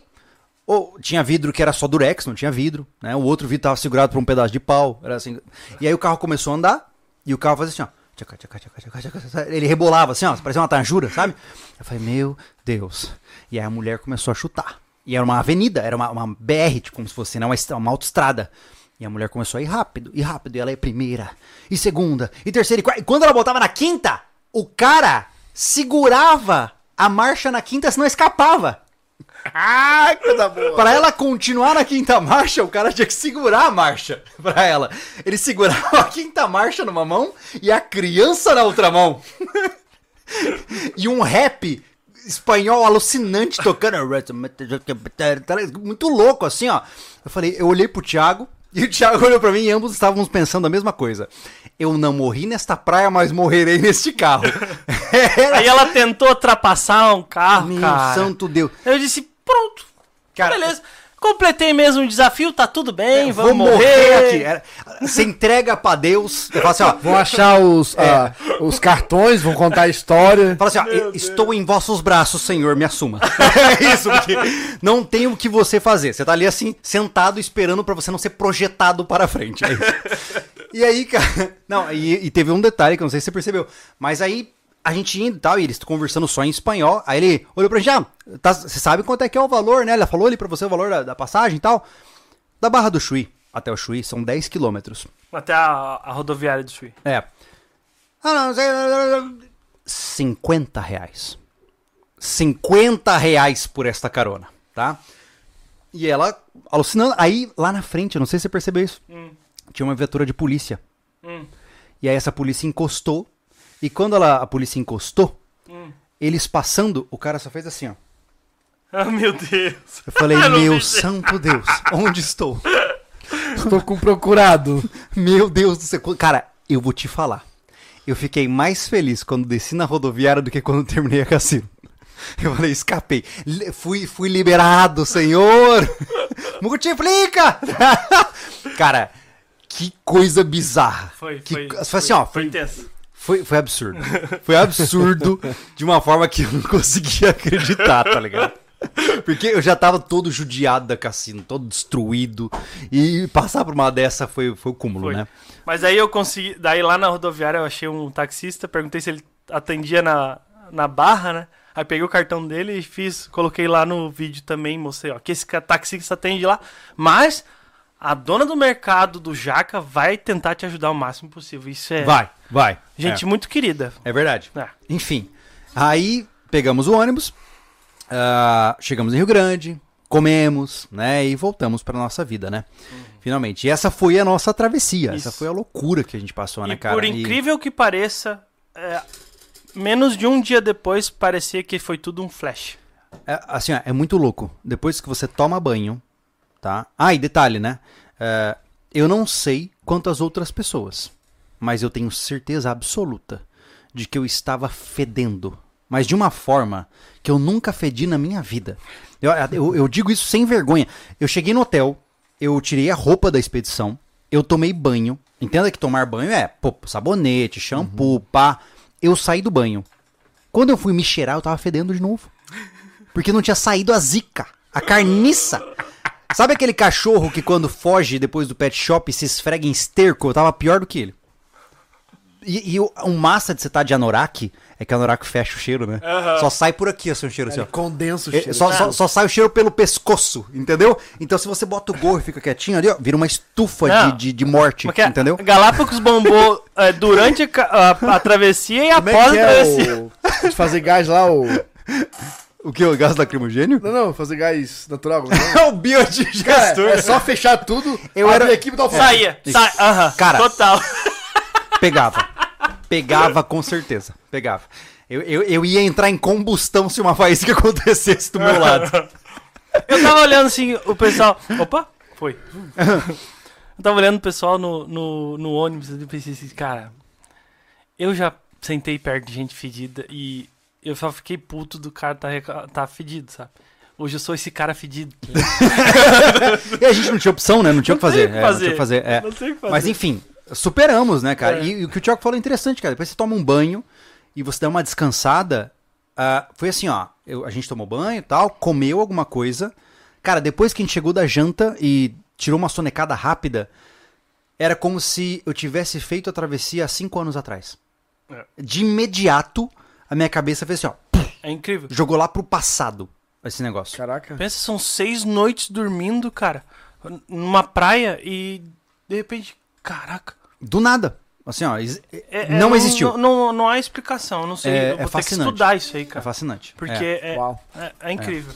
Speaker 1: ô, tinha vidro que era só durex, não tinha vidro, né? O outro vidro tava segurado por um pedaço de pau, era assim. E aí o carro começou a andar e o carro fazia assim, ó. Ele rebolava assim, ó, parecia uma tanjura, sabe? Eu falei, meu Deus. E aí a mulher começou a chutar. E era uma avenida, era uma, uma BR, tipo, como se fosse né, uma, uma autoestrada. E a mulher começou a ir rápido, e rápido. E ela é primeira, e segunda, e terceira, e quarta. E quando ela botava na quinta, o cara segurava a marcha na quinta, senão escapava.
Speaker 2: Ah, coisa boa.
Speaker 1: Pra ela continuar na quinta marcha, o cara tinha que segurar a marcha pra ela. Ele segurava a quinta marcha numa mão e a criança na outra mão. e um rap espanhol alucinante tocando. Muito louco, assim, ó. Eu falei, eu olhei pro Thiago. E o Thiago olhou pra mim e ambos estávamos pensando a mesma coisa. Eu não morri nesta praia, mas morrerei neste carro.
Speaker 3: Aí ela tentou ultrapassar um carro,
Speaker 1: Meu
Speaker 3: cara.
Speaker 1: santo Deus.
Speaker 3: Eu disse, pronto.
Speaker 1: Cara,
Speaker 3: beleza. Completei mesmo o desafio, tá tudo bem,
Speaker 1: Vou
Speaker 3: vamos
Speaker 1: morrer
Speaker 3: morrer.
Speaker 1: aqui. Era- Você entrega pra Deus. Eu falo assim, ó.
Speaker 2: Vão achar os, ah, os cartões, vão contar a história.
Speaker 1: Fala assim, ó, "Eu estou em vossos braços, Senhor, me assuma. é isso, porque não tem o que você fazer. Você tá ali assim, sentado, esperando pra você não ser projetado para frente. É isso. e aí, cara. Não, e, e teve um detalhe que eu não sei se você percebeu. Mas aí, a gente indo e tal, e eles conversando só em espanhol. Aí ele olhou pra gente, ah, tá- você sabe quanto é que é o valor, né? Ela falou ali pra você o valor da, da passagem e tal. Da Barra do Chuí até o Chuí são 10 quilômetros.
Speaker 3: Até a, a rodoviária do Chuí.
Speaker 1: É. Ah, não, sei. 50 reais. 50 reais por esta carona, tá? E ela alucinando. Aí, lá na frente, eu não sei se você percebeu isso. Tinha uma viatura de polícia.
Speaker 3: Hum.
Speaker 1: E aí essa polícia encostou. E quando ela, a polícia encostou,
Speaker 3: Hum.
Speaker 1: eles passando, o cara só fez assim, ó.
Speaker 3: Ah, meu Deus.
Speaker 1: Eu falei,
Speaker 3: Eu
Speaker 1: meu santo Deus, onde estou?
Speaker 2: Estou com procurado.
Speaker 1: Meu Deus do céu. Cara, eu vou te falar. Eu fiquei mais feliz quando desci na rodoviária do que quando terminei a cassino. Eu falei, escapei. Li- Fui, fui liberado, senhor! Multiplica! Cara, que coisa bizarra.
Speaker 3: Foi,
Speaker 1: que,
Speaker 3: foi.
Speaker 1: foi assim, ó,
Speaker 3: Foi
Speaker 1: foi,
Speaker 3: intenso.
Speaker 1: Foi, foi absurdo. Foi absurdo de uma forma que eu não conseguia acreditar, tá ligado? Porque eu já tava todo judiado da cassino, todo destruído. E passar por uma dessa foi, foi o cúmulo,
Speaker 3: Foi.
Speaker 1: né?
Speaker 3: Mas aí eu consegui. Daí lá na rodoviária eu achei um taxista, perguntei se ele atendia na, na barra, né? Aí peguei o cartão dele e fiz, coloquei lá no vídeo também, mostrei, ó, que esse taxista atende lá, mas a dona do mercado do Jaca vai tentar te ajudar o máximo possível. Isso é
Speaker 1: Vai, vai.
Speaker 3: gente muito querida.
Speaker 1: É, é verdade.
Speaker 3: É.
Speaker 1: Enfim, aí pegamos o ônibus, ah, chegamos em Rio Grande, comemos, né? E voltamos pra nossa vida, né? Finalmente. E essa foi a nossa travessia. Essa
Speaker 3: Uhum. Isso.
Speaker 1: foi a loucura que a gente passou, né,
Speaker 3: e
Speaker 1: cara?
Speaker 3: por
Speaker 1: E-
Speaker 3: incrível que pareça, é, menos de um dia depois parecia que foi tudo um flash.
Speaker 1: É, assim, ó, é muito louco. Depois que você toma banho, tá? Ah, e detalhe, né? É, eu não sei quantas outras pessoas, mas eu tenho certeza absoluta de que eu estava fedendo. Mas de uma forma que eu nunca fedi na minha vida. Eu, eu, eu digo isso sem vergonha. Eu cheguei no hotel, eu tirei a roupa da expedição, eu tomei banho. Entenda que tomar banho é pô, sabonete, shampoo, pá. Eu saí do banho. Quando eu fui me cheirar, eu tava fedendo de novo. Porque não tinha saído a zica, a carniça. Sabe aquele cachorro que quando foge depois do pet shop se esfrega em esterco? Eu tava pior do que ele. E, e o, o massa de você estar de anorak é que a anorak fecha o cheiro, né? Só sai por aqui, assim, o cheiro assim, ó.
Speaker 2: Condensa o
Speaker 1: É,
Speaker 2: cheiro.
Speaker 1: Só, só, só sai o cheiro pelo pescoço, entendeu? Então se você bota o gorro e fica quietinho ali, ó, vira uma estufa de, de, de morte,
Speaker 3: Como é que é?
Speaker 1: entendeu?
Speaker 3: Galápagos bombou é, durante a, a- a travessia e
Speaker 2: Como
Speaker 3: após
Speaker 2: é que
Speaker 3: a travessia.
Speaker 2: é o... de fazer gás lá, o...
Speaker 1: O que? O gás lacrimogênio?
Speaker 2: Não, não, fazer gás natural. é?
Speaker 1: É o biodigestor.
Speaker 2: Cara, é só fechar tudo,
Speaker 1: Eu era-
Speaker 2: a equipe do alfa.
Speaker 3: Saía, sai, aham,
Speaker 1: Cara.
Speaker 3: total.
Speaker 1: Pegava. Pegava com certeza. Pegava. Eu, eu, eu ia entrar em combustão se uma faísca acontecesse do meu lado.
Speaker 3: Eu tava olhando assim, o pessoal. Opa, foi. Eu tava olhando o pessoal no, no, no ônibus e pensei assim, cara, eu já sentei perto de gente fedida e eu só fiquei puto do cara tá, tá fedido, sabe? Hoje eu sou esse cara fedido.
Speaker 1: E a gente não tinha opção, né? Não tinha o que fazer.
Speaker 3: que
Speaker 1: É, não
Speaker 3: fazer.
Speaker 1: tinha o que fazer. é.
Speaker 3: Não fazer.
Speaker 1: Mas enfim, superamos, né, cara?
Speaker 3: É.
Speaker 1: E, e o que o Thiago falou é interessante, cara. Depois você toma um banho e você dá uma descansada. ah, foi assim, ó. eu- a gente tomou banho e tal, comeu alguma coisa. Cara, depois que a gente chegou da janta e tirou uma sonecada rápida, era como se eu tivesse feito a travessia há cinco anos atrás.
Speaker 3: É.
Speaker 1: De imediato, a minha cabeça fez assim, ó.
Speaker 3: É incrível.
Speaker 1: Jogou lá pro passado esse negócio.
Speaker 2: Caraca.
Speaker 3: Pensa, são seis noites dormindo, cara, numa praia e de repente, caraca.
Speaker 1: Do nada. Assim, ó.
Speaker 3: é-
Speaker 1: não
Speaker 3: é-
Speaker 1: existiu.
Speaker 3: Não, não, não há explicação, eu não sei.
Speaker 1: É-
Speaker 3: eu
Speaker 1: é
Speaker 3: vou ter que
Speaker 1: fascinante.
Speaker 3: estudar isso aí,
Speaker 1: É
Speaker 3: cara.
Speaker 1: fascinante.
Speaker 3: Porque
Speaker 1: É.
Speaker 3: é,
Speaker 2: Uau.
Speaker 3: é, é incrível.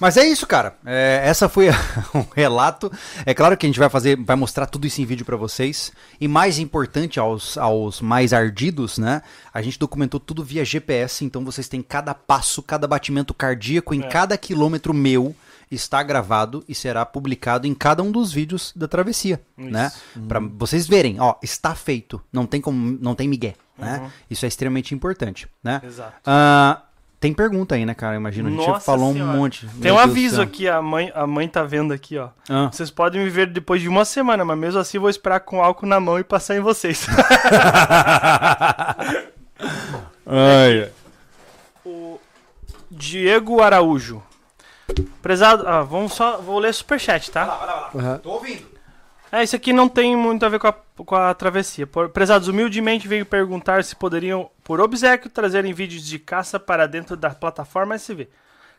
Speaker 1: Mas é isso, cara. É, essa foi a, um relato. É claro que a gente vai fazer, vai mostrar tudo isso em vídeo pra vocês. E mais importante aos, aos mais ardidos, né? A gente documentou tudo via GPS, então vocês têm cada passo, cada batimento cardíaco em
Speaker 3: É.
Speaker 1: cada quilômetro meu está gravado e será publicado em cada um dos vídeos da travessia,
Speaker 3: Isso.
Speaker 1: né? Pra vocês verem, ó, está feito. Não tem como, não tem migué, né?
Speaker 3: Uhum.
Speaker 1: Isso é extremamente importante, né?
Speaker 3: Exato.
Speaker 1: Ah, tem pergunta aí, né, cara? Imagina, a gente
Speaker 3: Nossa
Speaker 1: falou
Speaker 3: Senhora.
Speaker 1: um monte.
Speaker 3: Tem
Speaker 1: Meu
Speaker 3: um
Speaker 1: Deus
Speaker 3: aviso aqui, a mãe, a mãe tá vendo aqui, ó.
Speaker 1: Ah.
Speaker 3: Vocês podem me ver depois de uma semana, mas mesmo assim eu vou esperar com álcool na mão e passar em vocês.
Speaker 1: Ai,
Speaker 3: o Diego Araújo. Prezado, ah, vamos só, vou ler superchat, tá?
Speaker 2: Aham.
Speaker 1: Tô ouvindo.
Speaker 3: É, isso aqui não tem muito a ver com a, com a travessia. Por- Prezados, humildemente veio perguntar se poderiam, por obsequio, trazerem vídeos de caça para dentro da plataforma SV.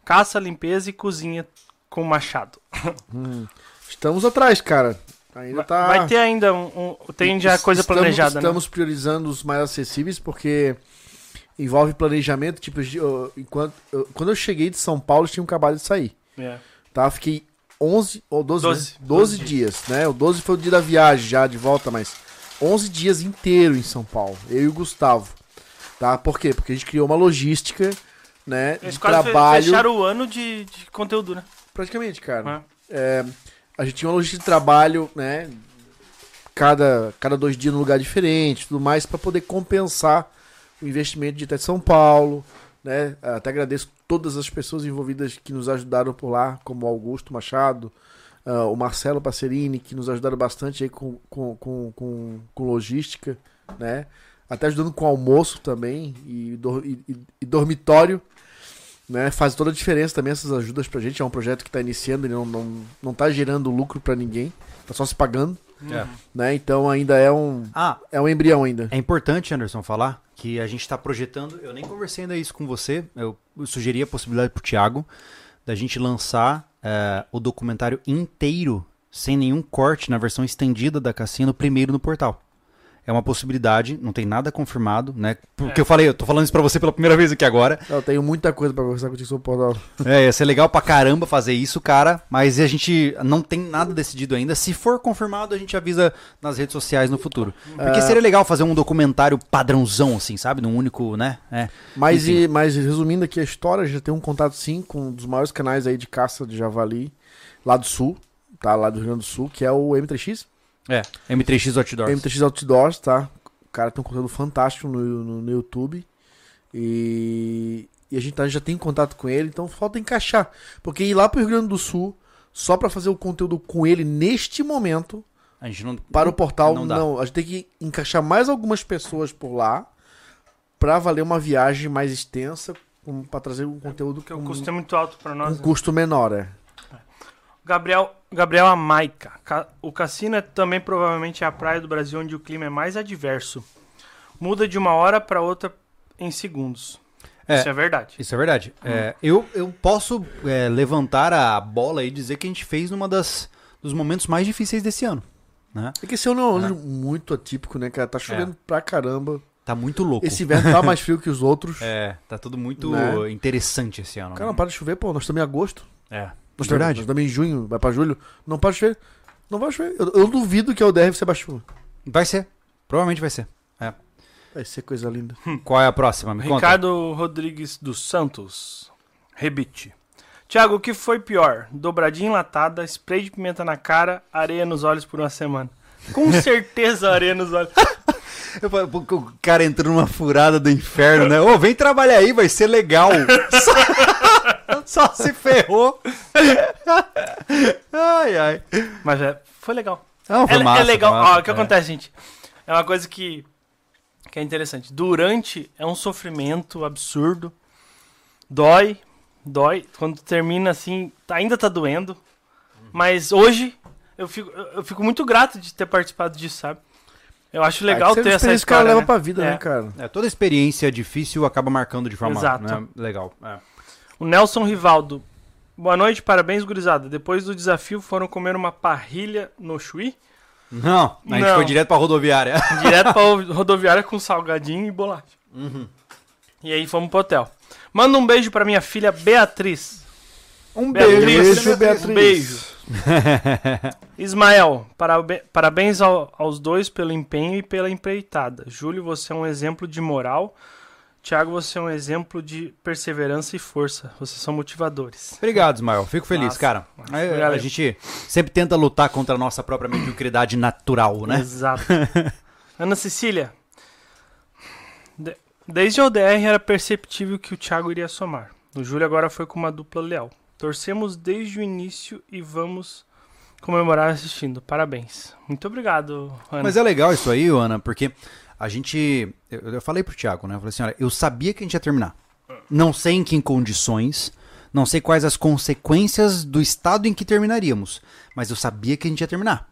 Speaker 3: Caça, limpeza e cozinha com machado.
Speaker 2: Estamos atrás, cara. Ainda tá.
Speaker 3: vai ter ainda um, um- tem já coisa
Speaker 2: Estamos-
Speaker 3: planejada, né?
Speaker 2: Estamos priorizando os mais acessíveis porque envolve planejamento. Tipo, eu- enquanto, eu- quando eu cheguei de São Paulo, eles tinham acabado de sair.
Speaker 3: É.
Speaker 2: Tá? Fiquei 11 ou 12,
Speaker 3: 12,
Speaker 2: né? 12
Speaker 3: 12
Speaker 2: dias, né? O 12 foi o dia da viagem já de volta, mas 11 dias inteiro em São Paulo. Eu e o Gustavo. Tá? Por quê? Porque a gente criou uma logística, né?
Speaker 3: Eles
Speaker 2: de trabalho.
Speaker 3: fecharam o ano de, de conteúdo, né?
Speaker 2: Praticamente, cara.
Speaker 3: É.
Speaker 2: É, a gente tinha uma logística de trabalho, né? Cada, cada dois dias num lugar diferente, tudo mais, para poder compensar o investimento de até São Paulo, né? Até agradeço todas as pessoas envolvidas que nos ajudaram por lá, como Augusto Machado, ah, o Marcelo Passerini, que nos ajudaram bastante aí com, com, com, com, com logística, né? Até ajudando com almoço também e, dor- e- e- dormitório né? Faz toda a diferença também essas ajudas pra gente. É um projeto que tá iniciando e não, não, não tá gerando lucro pra ninguém. Tá só se pagando,
Speaker 1: É.
Speaker 2: né? Então ainda é um,
Speaker 1: Ah,
Speaker 2: é um embrião ainda.
Speaker 1: é importante, Anderson, falar que a gente está projetando. Eu nem conversei ainda isso com você. Eu sugeri a possibilidade pro Thiago da gente lançar é, o documentário inteiro, sem nenhum corte, na versão estendida da Cassino, primeiro no portal. É uma possibilidade, não tem nada confirmado, né? Porque
Speaker 3: É.
Speaker 1: eu falei, eu tô falando isso pra você pela primeira vez aqui agora.
Speaker 2: Eu tenho muita coisa pra conversar contigo sobre o portal.
Speaker 1: É, ia ser legal pra caramba fazer isso, cara. Mas a gente não tem nada decidido ainda. Se for confirmado, a gente avisa nas redes sociais no futuro. Porque
Speaker 2: É.
Speaker 1: seria legal fazer um documentário padrãozão, assim, sabe? Num único, né? É.
Speaker 2: Mas,
Speaker 1: Enfim.
Speaker 2: e, mas resumindo aqui a história, já tem um contato sim com um dos maiores canais aí de caça de javali lá do sul, tá? Lá do Rio Grande do Sul, que é o M3X.
Speaker 1: É. M3X Outdoors.
Speaker 2: M3X Outdoors, tá? O cara tem um conteúdo fantástico no, no, no YouTube. E, e a gente tá- já tem contato com ele, então falta encaixar. Porque ir lá pro Rio Grande do Sul, só pra fazer o conteúdo com ele neste momento,
Speaker 1: A gente não.
Speaker 2: para o portal,
Speaker 1: Não
Speaker 2: não. A gente tem que encaixar mais algumas pessoas por lá pra valer uma viagem mais extensa, com, pra trazer um conteúdo
Speaker 3: Porque o
Speaker 2: com,
Speaker 3: custo é muito alto pra
Speaker 2: com
Speaker 3: nós. né?
Speaker 2: custo menor, é.
Speaker 3: Gabriel, Gabriel Amaica. Ca- O cassino é também provavelmente a praia do Brasil onde o clima é mais adverso. Muda de uma hora pra outra em segundos.
Speaker 1: É.
Speaker 3: Isso é verdade.
Speaker 1: Isso é verdade. É, eu, eu posso é, levantar a bola e dizer que a gente fez numa das dos momentos mais difíceis desse ano. Né?
Speaker 2: É que esse ano é um ano muito atípico, né, cara? Tá chovendo pra caramba.
Speaker 1: Tá muito louco.
Speaker 2: Esse inverno tá mais frio que os outros.
Speaker 1: É, tá tudo muito
Speaker 2: Né?
Speaker 1: interessante esse ano.
Speaker 2: Cara,
Speaker 1: né?
Speaker 2: não para de chover, pô. Nós estamos em agosto.
Speaker 1: É.
Speaker 2: Nós
Speaker 1: Verdade.
Speaker 2: Nós estamos em junho, vai pra julho. Não para de chover. Não vai chover. Eu, eu duvido que a UDR ser baixo chuva.
Speaker 1: Vai ser. Provavelmente vai ser.
Speaker 2: Vai ser coisa linda.
Speaker 1: Qual é a próxima? Me conta.
Speaker 3: Ricardo Rodrigues dos Santos. Rebite. Tiago, o que foi pior? Dobradinha enlatada, spray de pimenta na cara, areia nos olhos por uma semana. Com certeza areia nos olhos.
Speaker 1: O cara entrou numa furada do inferno, né? Ô, vem trabalhar aí, vai ser legal. Só, se ferrou. Ai, ai.
Speaker 3: Mas é, foi legal.
Speaker 1: Não, foi
Speaker 3: é,
Speaker 1: massa,
Speaker 3: é legal.
Speaker 1: foi massa,
Speaker 3: Ó, o que
Speaker 1: é.
Speaker 3: acontece, gente? É uma coisa que, que é interessante. Durante é um sofrimento absurdo. Dói, dói. Quando termina assim, tá- ainda tá doendo. Mas hoje eu fico, eu fico muito grato de ter participado disso, sabe? Eu acho legal
Speaker 2: Ah, que
Speaker 3: ter essa
Speaker 2: experiência que o cara
Speaker 3: história.
Speaker 2: leva
Speaker 3: né?
Speaker 2: pra vida,
Speaker 3: É.
Speaker 2: né, cara?
Speaker 1: É, toda experiência difícil acaba marcando de forma
Speaker 3: Exato.
Speaker 1: né, legal. É.
Speaker 3: O Nelson Rivaldo. Boa noite, parabéns, gurizada. Depois do desafio, foram comer uma parrilha no Chuí.
Speaker 1: Não, a gente
Speaker 3: Não.
Speaker 1: foi direto pra rodoviária.
Speaker 3: Direto pra rodoviária com salgadinho e bolacha. E aí fomos pro hotel. Manda um beijo pra minha filha Beatriz.
Speaker 1: Um
Speaker 3: Beatriz,
Speaker 1: beijo,
Speaker 2: Beatriz.
Speaker 3: Um beijo. Ismael, parabe- parabéns ao- aos dois pelo empenho e pela empreitada. Júlio, você é um exemplo de moral. Tiago, você é um exemplo de perseverança e força. Vocês são motivadores.
Speaker 1: Obrigado, Ismael. Fico feliz,
Speaker 3: Massa.
Speaker 1: cara. É, a gente sempre tenta lutar contra a nossa própria mediocridade natural, né?
Speaker 3: Exato. Ana Cecília. de- desde a ODR era perceptível que o Thiago iria somar. O Júlio agora foi com uma dupla leal. Torcemos desde o início e vamos comemorar assistindo. Parabéns. Muito obrigado, Ana.
Speaker 1: Mas é legal isso aí, Ana, porque a gente. Eu, eu falei pro Thiago, né? Eu falei assim: olha, eu sabia que a gente ia terminar. Não sei em que condições, não sei quais as consequências do estado em que terminaríamos, mas eu sabia que a gente ia terminar.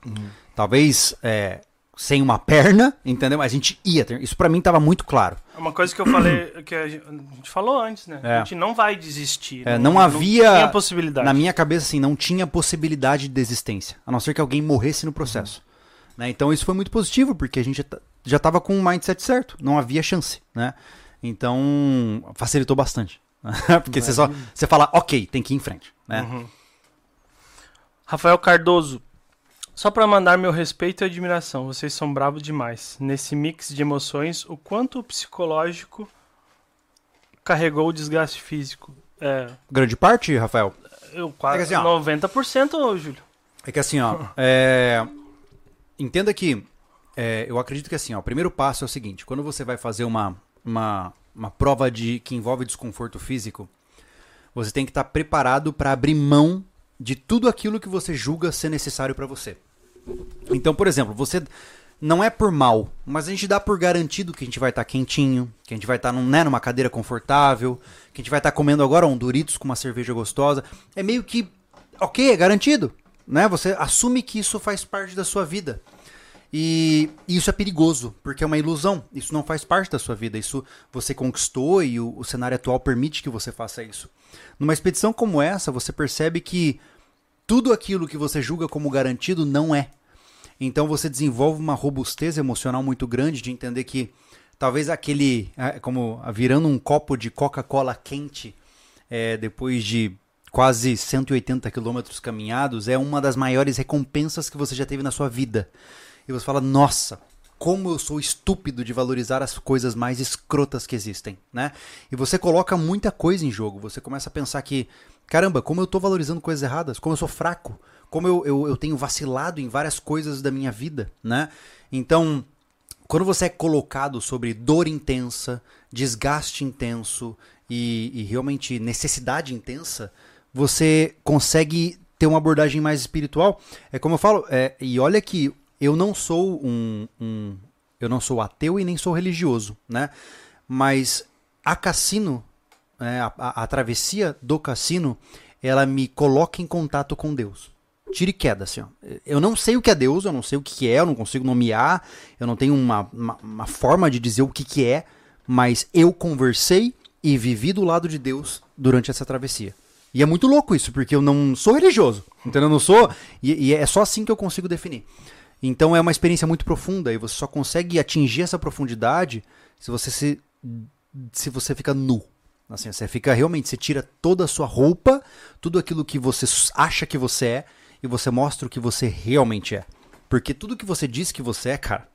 Speaker 1: Talvez é, sem uma perna, entendeu? Mas a gente ia terminar. Isso pra mim tava muito claro.
Speaker 3: É Uma coisa que eu falei, que a gente falou antes, né?
Speaker 1: É.
Speaker 3: A gente não vai desistir.
Speaker 1: É, não havia-
Speaker 3: Não tinha possibilidade.
Speaker 1: Na minha cabeça, assim, não tinha possibilidade de desistência, a não ser que alguém morresse no processo. Né? Então isso foi muito positivo, porque a gente já ta- já estava com o mindset certo, não havia chance, né? Então facilitou bastante. porque você só você fala, ok, tem que ir em frente, né?
Speaker 3: Uhum. Rafael Cardoso. Só pra mandar meu respeito e admiração, vocês são bravos demais. Nesse mix de emoções, o quanto o psicológico carregou o desgaste físico? É,
Speaker 1: Grande parte, Rafael,
Speaker 3: eu quase
Speaker 1: É que assim, ó.
Speaker 3: 90%, Júlio.
Speaker 1: é que assim, ó, é, entenda que é, eu acredito que assim, ó, o primeiro passo é o seguinte: quando você vai fazer uma, uma, uma prova de que envolve desconforto físico, você tem que estar preparado para abrir mão de tudo aquilo que você julga ser necessário para você. Então, por exemplo, você não é por mal, mas a gente dá por garantido que a gente vai estar quentinho, que a gente vai estar num, né, numa cadeira confortável, que a gente vai estar comendo agora um Doritos com uma cerveja gostosa. É meio que, ok, é garantido, né? Você assume que isso faz parte da sua vida. E isso é perigoso, porque é uma ilusão. Isso não faz parte da sua vida. Isso você conquistou e o, o cenário atual permite que você faça isso. Numa expedição como essa, você percebe que tudo aquilo que você julga como garantido não é. Então você desenvolve uma robustez emocional muito grande de entender que talvez aquele, é, como virando um copo de Coca-Cola quente é, depois de quase 180 quilômetros caminhados é uma das maiores recompensas que você já teve na sua vida. E você fala, nossa, como eu sou estúpido de valorizar as coisas mais escrotas que existem, né? E você coloca muita coisa em jogo. Você começa a pensar que, caramba, como eu tô valorizando coisas erradas, como eu sou fraco, como eu, eu, eu tenho vacilado em várias coisas da minha vida, né? Então, quando você é colocado sobre dor intensa, desgaste intenso e, e realmente necessidade intensa, você consegue ter uma abordagem mais espiritual. É como eu falo, é, e olha que eu não sou um, um- eu não sou ateu e nem sou religioso, né? Mas a cassino, né, a, a- a travessia do cassino, ela me coloca em contato com Deus. Tira e queda, assim, ó. Eu não sei o que é Deus, eu não sei o que que é, eu não consigo nomear, eu não tenho uma, uma, uma forma de dizer o que que é, mas eu conversei e vivi do lado de Deus durante essa travessia. E é muito louco isso, porque eu não sou religioso, entendeu? Eu não sou, e, e é só assim que eu consigo definir. Então é uma experiência muito profunda e você só consegue atingir essa profundidade se você se, se você fica nu. Assim, você fica realmente, você tira toda a sua roupa, tudo aquilo que você acha que você é e você mostra o que você realmente é. Porque tudo que você diz que você é, cara,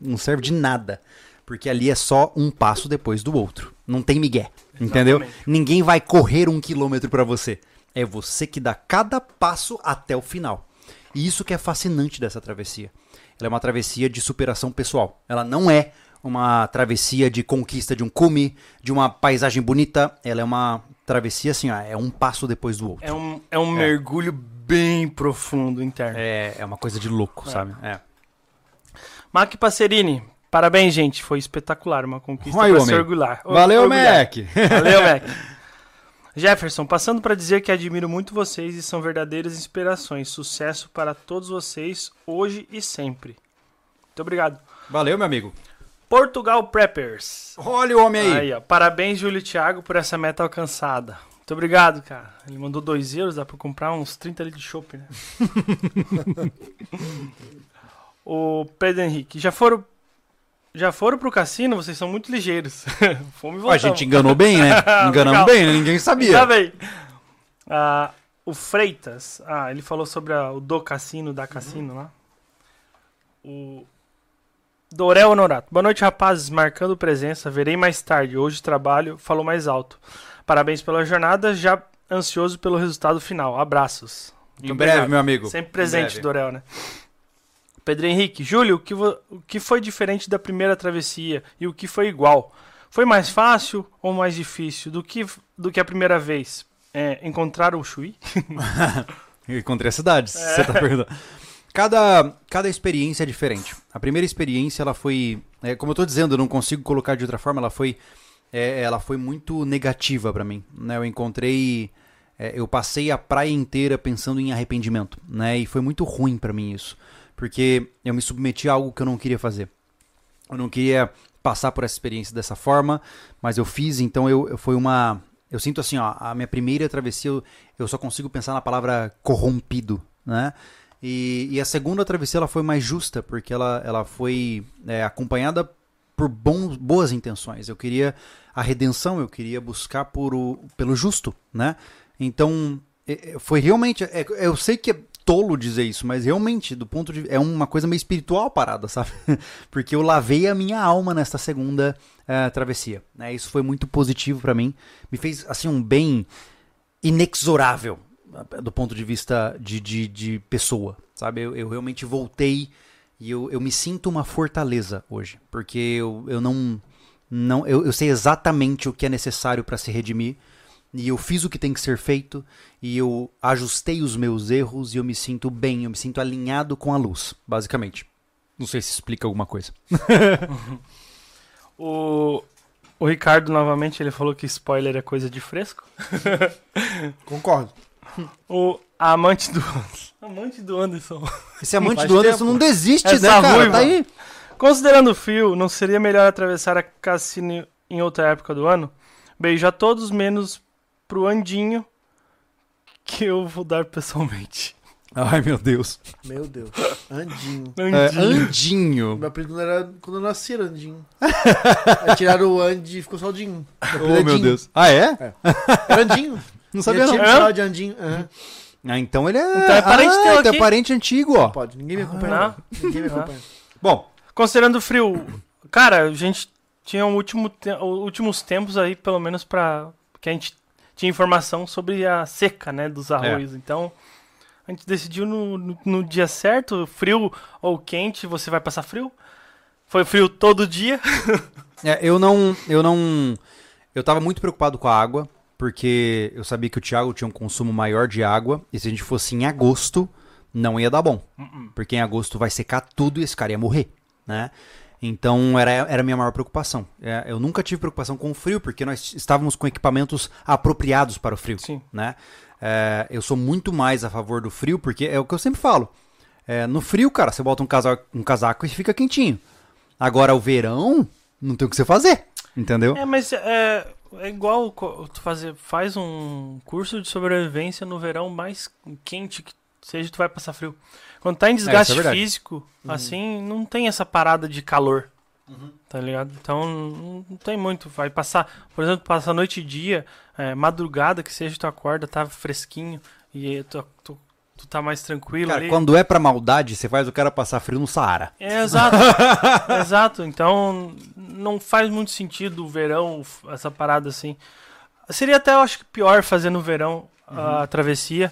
Speaker 1: não serve de nada. Porque ali é só um passo depois do outro. Não tem migué. Entendeu?
Speaker 3: Exatamente.
Speaker 1: Ninguém vai correr um quilômetro pra você. É você que dá cada passo até o final. E isso que é fascinante dessa travessia. Ela é uma travessia de superação pessoal. Ela não é uma travessia de conquista de um cume, de uma paisagem bonita. Ela é uma travessia assim, ó, é um passo depois do outro.
Speaker 3: É um, é um mergulho bem profundo interno.
Speaker 1: É, é uma coisa de louco, sabe? É.
Speaker 3: Mac Passerini, parabéns, gente. Foi espetacular. Uma conquista
Speaker 1: Vai,
Speaker 3: pra
Speaker 1: homem.
Speaker 3: se orgulhar.
Speaker 1: Valeu,
Speaker 3: Orgulhar.
Speaker 1: Mac!
Speaker 3: Valeu, Mac. Jefferson, passando para dizer que admiro muito vocês e são verdadeiras inspirações. Sucesso para todos vocês, hoje e sempre. Muito obrigado.
Speaker 1: Valeu, meu amigo.
Speaker 3: Portugal Preppers.
Speaker 1: Olha o homem aí.
Speaker 3: Aí, ó. Parabéns, Júlio e Thiago, por essa meta alcançada. Muito obrigado, cara. Ele mandou 2 euros, dá pra comprar uns 30 litros de chopp, né? o Pedro Henrique, já foram. Já foram pro cassino? Vocês são muito ligeiros. Fomos e
Speaker 1: A gente enganou bem, né? Enganamos bem, né? ninguém sabia.
Speaker 3: Tá bem. Ah, o Freitas, ah, ele falou sobre a- o do cassino, da cassino lá. O Dorel Honorato. Boa noite, rapazes. Marcando presença. Verei mais tarde. Hoje trabalho. Falou mais alto. Parabéns pela jornada. Já ansioso pelo resultado final. Abraços.
Speaker 1: Em
Speaker 3: Muito
Speaker 1: breve,
Speaker 3: obrigado.
Speaker 1: meu amigo.
Speaker 3: Sempre
Speaker 1: Em
Speaker 3: presente,
Speaker 1: breve.
Speaker 3: Dorel, né? Pedro Henrique. Júlio, o que, o que foi diferente da primeira travessia e o que foi igual? Foi mais fácil ou mais difícil do que, do que a primeira vez? É, encontrar o Chui?
Speaker 1: Eu encontrei a cidade, se você tá perguntando. Cada, cada experiência é diferente. A primeira experiência, ela foi. é, como eu tô dizendo, eu não consigo colocar de outra forma, ela foi. é, ela foi muito negativa pra mim. Né? Eu encontrei. é, eu passei a praia inteira pensando em arrependimento. Né? E foi muito ruim pra mim isso. Porque eu me submeti a algo que eu não queria fazer. Eu não queria passar por essa experiência dessa forma, mas eu fiz, então eu, eu foi uma. Eu sinto assim, ó, a minha primeira travessia, eu, eu só consigo pensar na palavra corrompido, né? E, e a segunda travessia ela foi mais justa, porque ela, ela foi é, acompanhada por bons, boas intenções. Eu queria a redenção, eu queria buscar por o, pelo justo, né? Então, é, é, foi realmente. é, eu sei que tolo dizer isso, mas realmente, do ponto de. É uma coisa meio espiritual a parada, sabe? Porque eu lavei a minha alma nesta segunda eh, travessia. Né? Isso foi muito positivo pra mim. Me fez, assim, um bem inexorável eh, do ponto de vista de, de, de pessoa, sabe? Eu, eu realmente voltei e eu, eu me sinto uma fortaleza hoje, porque eu, eu não. não eu, eu sei exatamente o que é necessário para se redimir. E eu fiz o que tem que ser feito, e eu ajustei os meus erros, e eu me sinto bem, eu me sinto alinhado com a luz, basicamente. Não sei se explica alguma coisa.
Speaker 3: O, o Ricardo, novamente, ele falou que spoiler é coisa de fresco.
Speaker 2: Concordo.
Speaker 3: O amante do amante do Anderson.
Speaker 1: Esse amante
Speaker 2: Faz
Speaker 1: do Anderson
Speaker 2: tempo.
Speaker 1: não desiste,
Speaker 3: Essa
Speaker 1: né, cara?
Speaker 3: ruiva.
Speaker 1: Tá aí.
Speaker 3: Considerando o frio, não seria melhor atravessar a cassino em outra época do ano? Beijo a todos, menos pro Andinho, que eu vou dar pessoalmente.
Speaker 1: Ai, meu Deus.
Speaker 2: Meu Deus. Andinho.
Speaker 1: É,
Speaker 3: Andinho.
Speaker 2: Meu
Speaker 1: Andinho.
Speaker 2: apelido não era quando eu nasci, era Andinho. Aí tiraram o Andy e ficou só o Dinho.
Speaker 1: Oh, meu Deus. Ah, é?
Speaker 2: Era Andinho.
Speaker 1: Não sabia não.
Speaker 3: É?
Speaker 2: chamava de Andinho. Aham.
Speaker 1: Ah, então ele é...
Speaker 3: Então é parente
Speaker 1: ah,
Speaker 3: teu
Speaker 1: então é parente antigo, ó.
Speaker 2: Pode, ninguém me acompanha.
Speaker 3: não?
Speaker 2: não. Ninguém me acompanha.
Speaker 1: Bom,
Speaker 3: Considerando o frio, cara, a gente tinha um último te- últimos tempos aí, pelo menos pra. que a gente tinha informação sobre a seca, né, dos arroios. Então, a gente decidiu no, no, no dia certo, frio ou quente, você vai passar frio? Foi frio todo dia.
Speaker 1: é, eu não... Eu não... Eu tava muito preocupado com a água, porque eu sabia que o Thiago tinha um consumo maior de água, e se a gente fosse em agosto, não ia dar bom. Porque em agosto vai secar tudo e esse cara ia morrer, né? Então era, era a minha maior preocupação. É, eu nunca tive preocupação com o frio, porque nós estávamos com equipamentos apropriados para o frio.
Speaker 3: Sim.
Speaker 1: Né? É, eu sou muito mais a favor do frio, porque é o que eu sempre falo. É, no frio, cara, você bota um casaco, um casaco e fica quentinho. Agora, o verão, não tem o que você fazer. Entendeu?
Speaker 3: É, mas é, é igual tu fazer, faz um curso de sobrevivência no verão mais quente que seja, tu vai passar frio. Quando tá em desgaste
Speaker 1: É, isso é verdade.
Speaker 3: físico, assim, não tem essa parada de calor. Tá ligado? Então não tem muito. Vai passar, por exemplo, passa noite e dia, é, madrugada que seja, tu acorda, tá fresquinho e tu, tu, tu tá mais tranquilo
Speaker 1: Cara,
Speaker 3: ali.
Speaker 1: quando é pra maldade, você faz o cara passar frio no Saara.
Speaker 3: É, exato. exato. Então, não faz muito sentido o verão, essa parada assim. Seria até, eu acho que pior fazer no verão a travessia.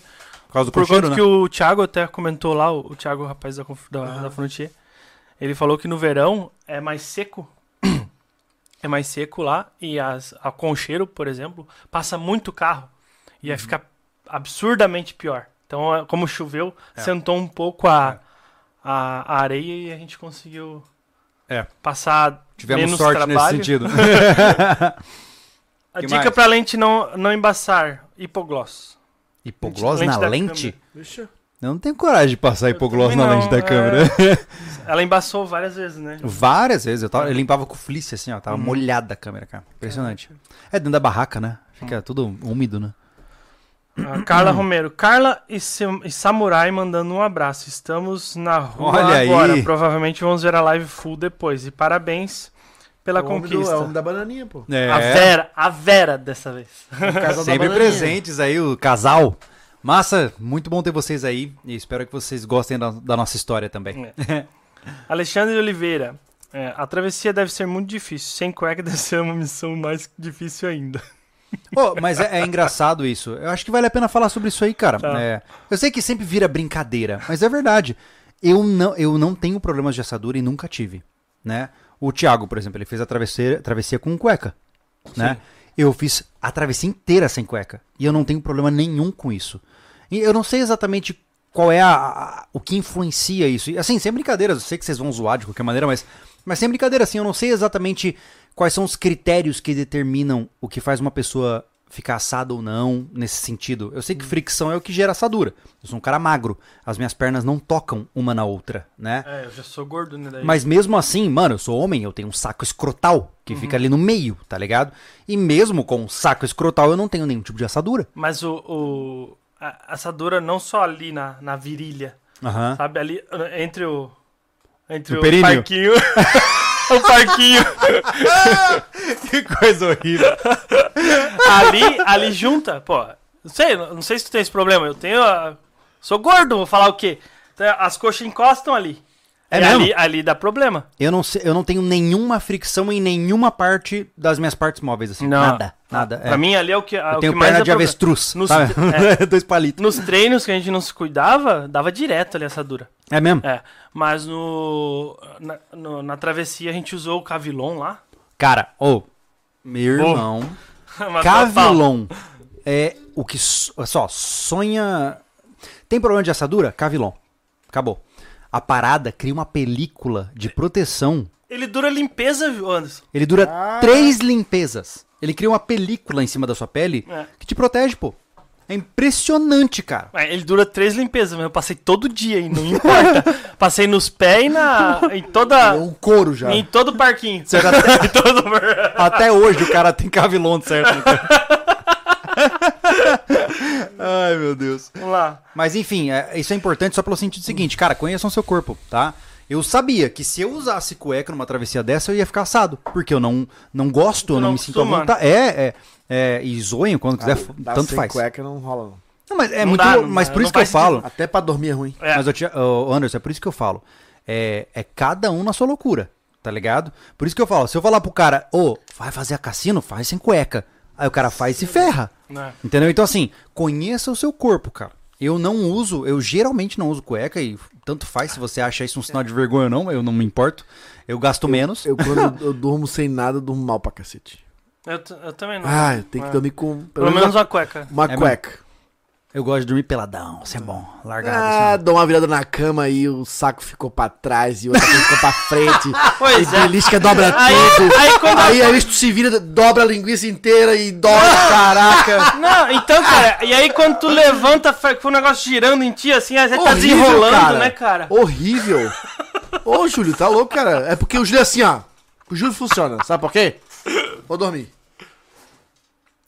Speaker 1: Por causa do
Speaker 3: Por
Speaker 1: cocheiro, né?
Speaker 3: que o Thiago até comentou lá, o Thiago, o rapaz da, da, da Frontier, ele falou que no verão é mais seco. é mais seco lá. E as, a Concheiro, por exemplo, passa muito carro. E
Speaker 1: Uhum.
Speaker 3: aí fica absurdamente pior. Então, é, como choveu,
Speaker 1: É.
Speaker 3: sentou um pouco a, a, a areia e a gente conseguiu
Speaker 1: É.
Speaker 3: passar
Speaker 1: Tivemos
Speaker 3: menos
Speaker 1: sorte
Speaker 3: trabalho.
Speaker 1: nesse sentido.
Speaker 3: A
Speaker 1: Que
Speaker 3: dica pra lente não, não embaçar, hipogloss.
Speaker 1: Hipoglós
Speaker 3: Lente
Speaker 1: na lente? Eu não tenho coragem de passar hipoglós
Speaker 3: também
Speaker 1: na
Speaker 3: não,
Speaker 1: lente da
Speaker 3: é.
Speaker 1: câmera.
Speaker 3: Ela embaçou várias vezes, né?
Speaker 1: Várias vezes. Eu, tava, eu limpava com fleece, assim, ó. Tava molhada a câmera, cara. Impressionante. É dentro da barraca, né? Fica tudo úmido, né?
Speaker 3: A Carla Romero. Carla e, e Samurai mandando um abraço. Estamos na rua
Speaker 1: Olha
Speaker 3: agora.
Speaker 1: aí.
Speaker 3: Provavelmente vamos ver a live full depois. E parabéns pela
Speaker 2: É homem do-
Speaker 3: conquista.
Speaker 2: é o homem da bananinha, pô.
Speaker 1: É,
Speaker 3: A Vera, a Vera dessa vez.
Speaker 2: Casal da
Speaker 1: sempre presentes aí, o casal. Massa, muito bom ter vocês aí e espero que vocês gostem da, da nossa história também.
Speaker 3: Alexandre Oliveira. é, a travessia deve ser muito difícil. Sem cueca deve ser uma missão mais difícil ainda.
Speaker 1: Pô, mas é, é engraçado isso. Eu acho que vale a pena falar sobre isso aí, cara.
Speaker 3: Tá.
Speaker 1: É, eu sei que sempre vira brincadeira, mas é verdade. Eu não, eu não tenho problemas de assadura e nunca tive, né? O Thiago, por exemplo, ele fez a travessia, travessia com cueca, né? Eu fiz a travessia inteira sem cueca e eu não tenho problema nenhum com isso. E eu não sei exatamente qual é a, a- o que influencia isso. E, assim, sem brincadeiras, eu sei que vocês vão zoar de qualquer maneira, mas mas sem brincadeira, assim, eu não sei exatamente quais são os critérios que determinam o que faz uma pessoa ficar assada ou não nesse sentido. Eu sei que fricção é o que gera assadura. Eu sou um cara magro, as minhas pernas não tocam uma na outra, né?
Speaker 3: É, eu já sou gordo, né? Daí.
Speaker 1: Mas mesmo assim, mano, eu sou homem, eu tenho um saco escrotal que fica ali no meio, tá ligado? E mesmo com um saco escrotal, eu não tenho nenhum tipo de assadura.
Speaker 3: Mas o, o- a assadura não só ali na, na virilha,
Speaker 1: Aham.
Speaker 3: sabe? Ali uh, entre o. Entre o
Speaker 1: períneo?
Speaker 3: parquinho. o parquinho.
Speaker 1: que coisa horrível.
Speaker 3: ali, ali junta, pô. Não sei, não sei se tu tem esse problema. Eu tenho. a- Sou gordo, vou falar o quê? As coxas encostam ali.
Speaker 1: É
Speaker 3: E
Speaker 1: mesmo?
Speaker 3: ali, ali dá problema.
Speaker 1: Eu não, sei, eu não tenho nenhuma fricção em nenhuma parte das minhas partes móveis, assim.
Speaker 3: Não.
Speaker 1: Nada, nada.
Speaker 3: Pra
Speaker 1: é.
Speaker 3: mim, ali é o que, é
Speaker 1: eu
Speaker 3: o
Speaker 1: tenho
Speaker 3: que
Speaker 1: perna de avestruz,
Speaker 3: Nos-
Speaker 1: sabe? Dois palitos.
Speaker 3: Nos treinos que a gente não se cuidava, dava direto ali a assadura.
Speaker 1: É mesmo?
Speaker 3: É. Mas no na, no- na travessia a gente usou o Cavilon lá.
Speaker 1: Cara, ô, meu
Speaker 3: Ô.
Speaker 1: irmão,
Speaker 3: total.
Speaker 1: Cavilon é o que, só, sonha... Tem problema de assadura? Cavilon. Acabou. A parada cria uma película de proteção.
Speaker 3: Ele dura limpeza, viu, Anderson?
Speaker 1: Ele dura
Speaker 2: Ah.
Speaker 1: três limpezas. Ele cria uma película em cima da sua pele
Speaker 3: É.
Speaker 1: que te protege, pô. É impressionante, cara.
Speaker 3: É, Ele dura três limpezas, mas eu passei todo dia e não importa. passei nos pés e na, em toda.
Speaker 2: É um couro já.
Speaker 3: Em todo o parquinho.
Speaker 1: Você já tá-
Speaker 3: Em todo o
Speaker 1: Até hoje o cara tem Cavilon, certo? Ai, meu Deus.
Speaker 3: Vamos lá.
Speaker 1: Mas enfim, é- isso é importante só pelo sentido seguinte, cara, conheçam seu corpo, tá? Eu sabia que se eu usasse cueca numa travessia dessa, eu ia ficar assado. Porque eu não, não gosto, eu não,
Speaker 3: não
Speaker 1: me sinto à vontade. É, é, é. E zoem quando quiser,
Speaker 2: Dá
Speaker 1: tanto
Speaker 2: sem
Speaker 1: faz.
Speaker 2: cueca não rola, não.
Speaker 1: Não, mas é
Speaker 3: Não
Speaker 1: muito.
Speaker 3: dá, não
Speaker 1: mas
Speaker 3: dá,
Speaker 1: por isso que eu
Speaker 3: sentido.
Speaker 1: falo.
Speaker 2: Até pra dormir é ruim.
Speaker 3: É.
Speaker 1: Mas eu tinha. ô, Anderson, é por isso que eu falo. É, é cada um na sua loucura, tá ligado? Por isso que eu falo, se eu falar pro cara, ô, vai fazer a cassino, faz sem cueca. Aí o cara faz e se ferra.
Speaker 3: É.
Speaker 1: Entendeu? Então, assim, conheça o seu corpo, cara. Eu não uso, eu geralmente não uso cueca e tanto faz se você acha isso um sinal de vergonha ou não, eu não me importo. Eu gasto menos.
Speaker 2: Eu, quando eu durmo sem nada, eu durmo mal pra cacete.
Speaker 3: Eu, eu também não.
Speaker 2: Ah, eu tenho que
Speaker 3: É.
Speaker 2: dormir com
Speaker 3: Pelo menos uma cueca.
Speaker 2: uma
Speaker 1: É
Speaker 2: cueca.
Speaker 1: Eu gosto de dormir peladão, isso é bom. Largado.
Speaker 2: Ah,
Speaker 1: assim.
Speaker 2: dou uma virada na cama e o saco ficou pra trás e o outro ficou pra frente.
Speaker 3: Pois
Speaker 2: e
Speaker 3: é.
Speaker 2: belisca dobra
Speaker 3: Aí-
Speaker 2: tudo.
Speaker 3: aí quando-
Speaker 2: Aí, aí tu se vira, dobra a linguiça inteira e dói, caraca.
Speaker 3: Não, então, cara, e aí quando tu levanta, com o negócio girando em ti, assim, aí você tá
Speaker 2: Horrível,
Speaker 3: desenrolando, né, cara?
Speaker 2: Horrível. Ô, Júlio, tá louco, cara? É porque o Júlio é assim, ó. O Júlio funciona, sabe por quê? Vou dormir.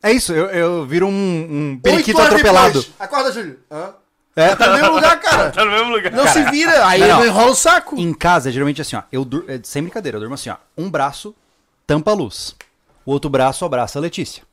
Speaker 1: É isso, eu, eu viro um, um periquito atropelado.
Speaker 2: depois. Acorda, Júlio. Hã?
Speaker 1: É.
Speaker 2: Tá no mesmo lugar, cara.
Speaker 3: Tá no mesmo lugar.
Speaker 2: Não se vira, aí
Speaker 1: não. não
Speaker 2: enrola o saco.
Speaker 1: Em casa, geralmente assim, ó. Eu dur... é, Sem brincadeira, eu durmo assim, ó. Um braço tampa a luz. O outro braço abraça a Letícia.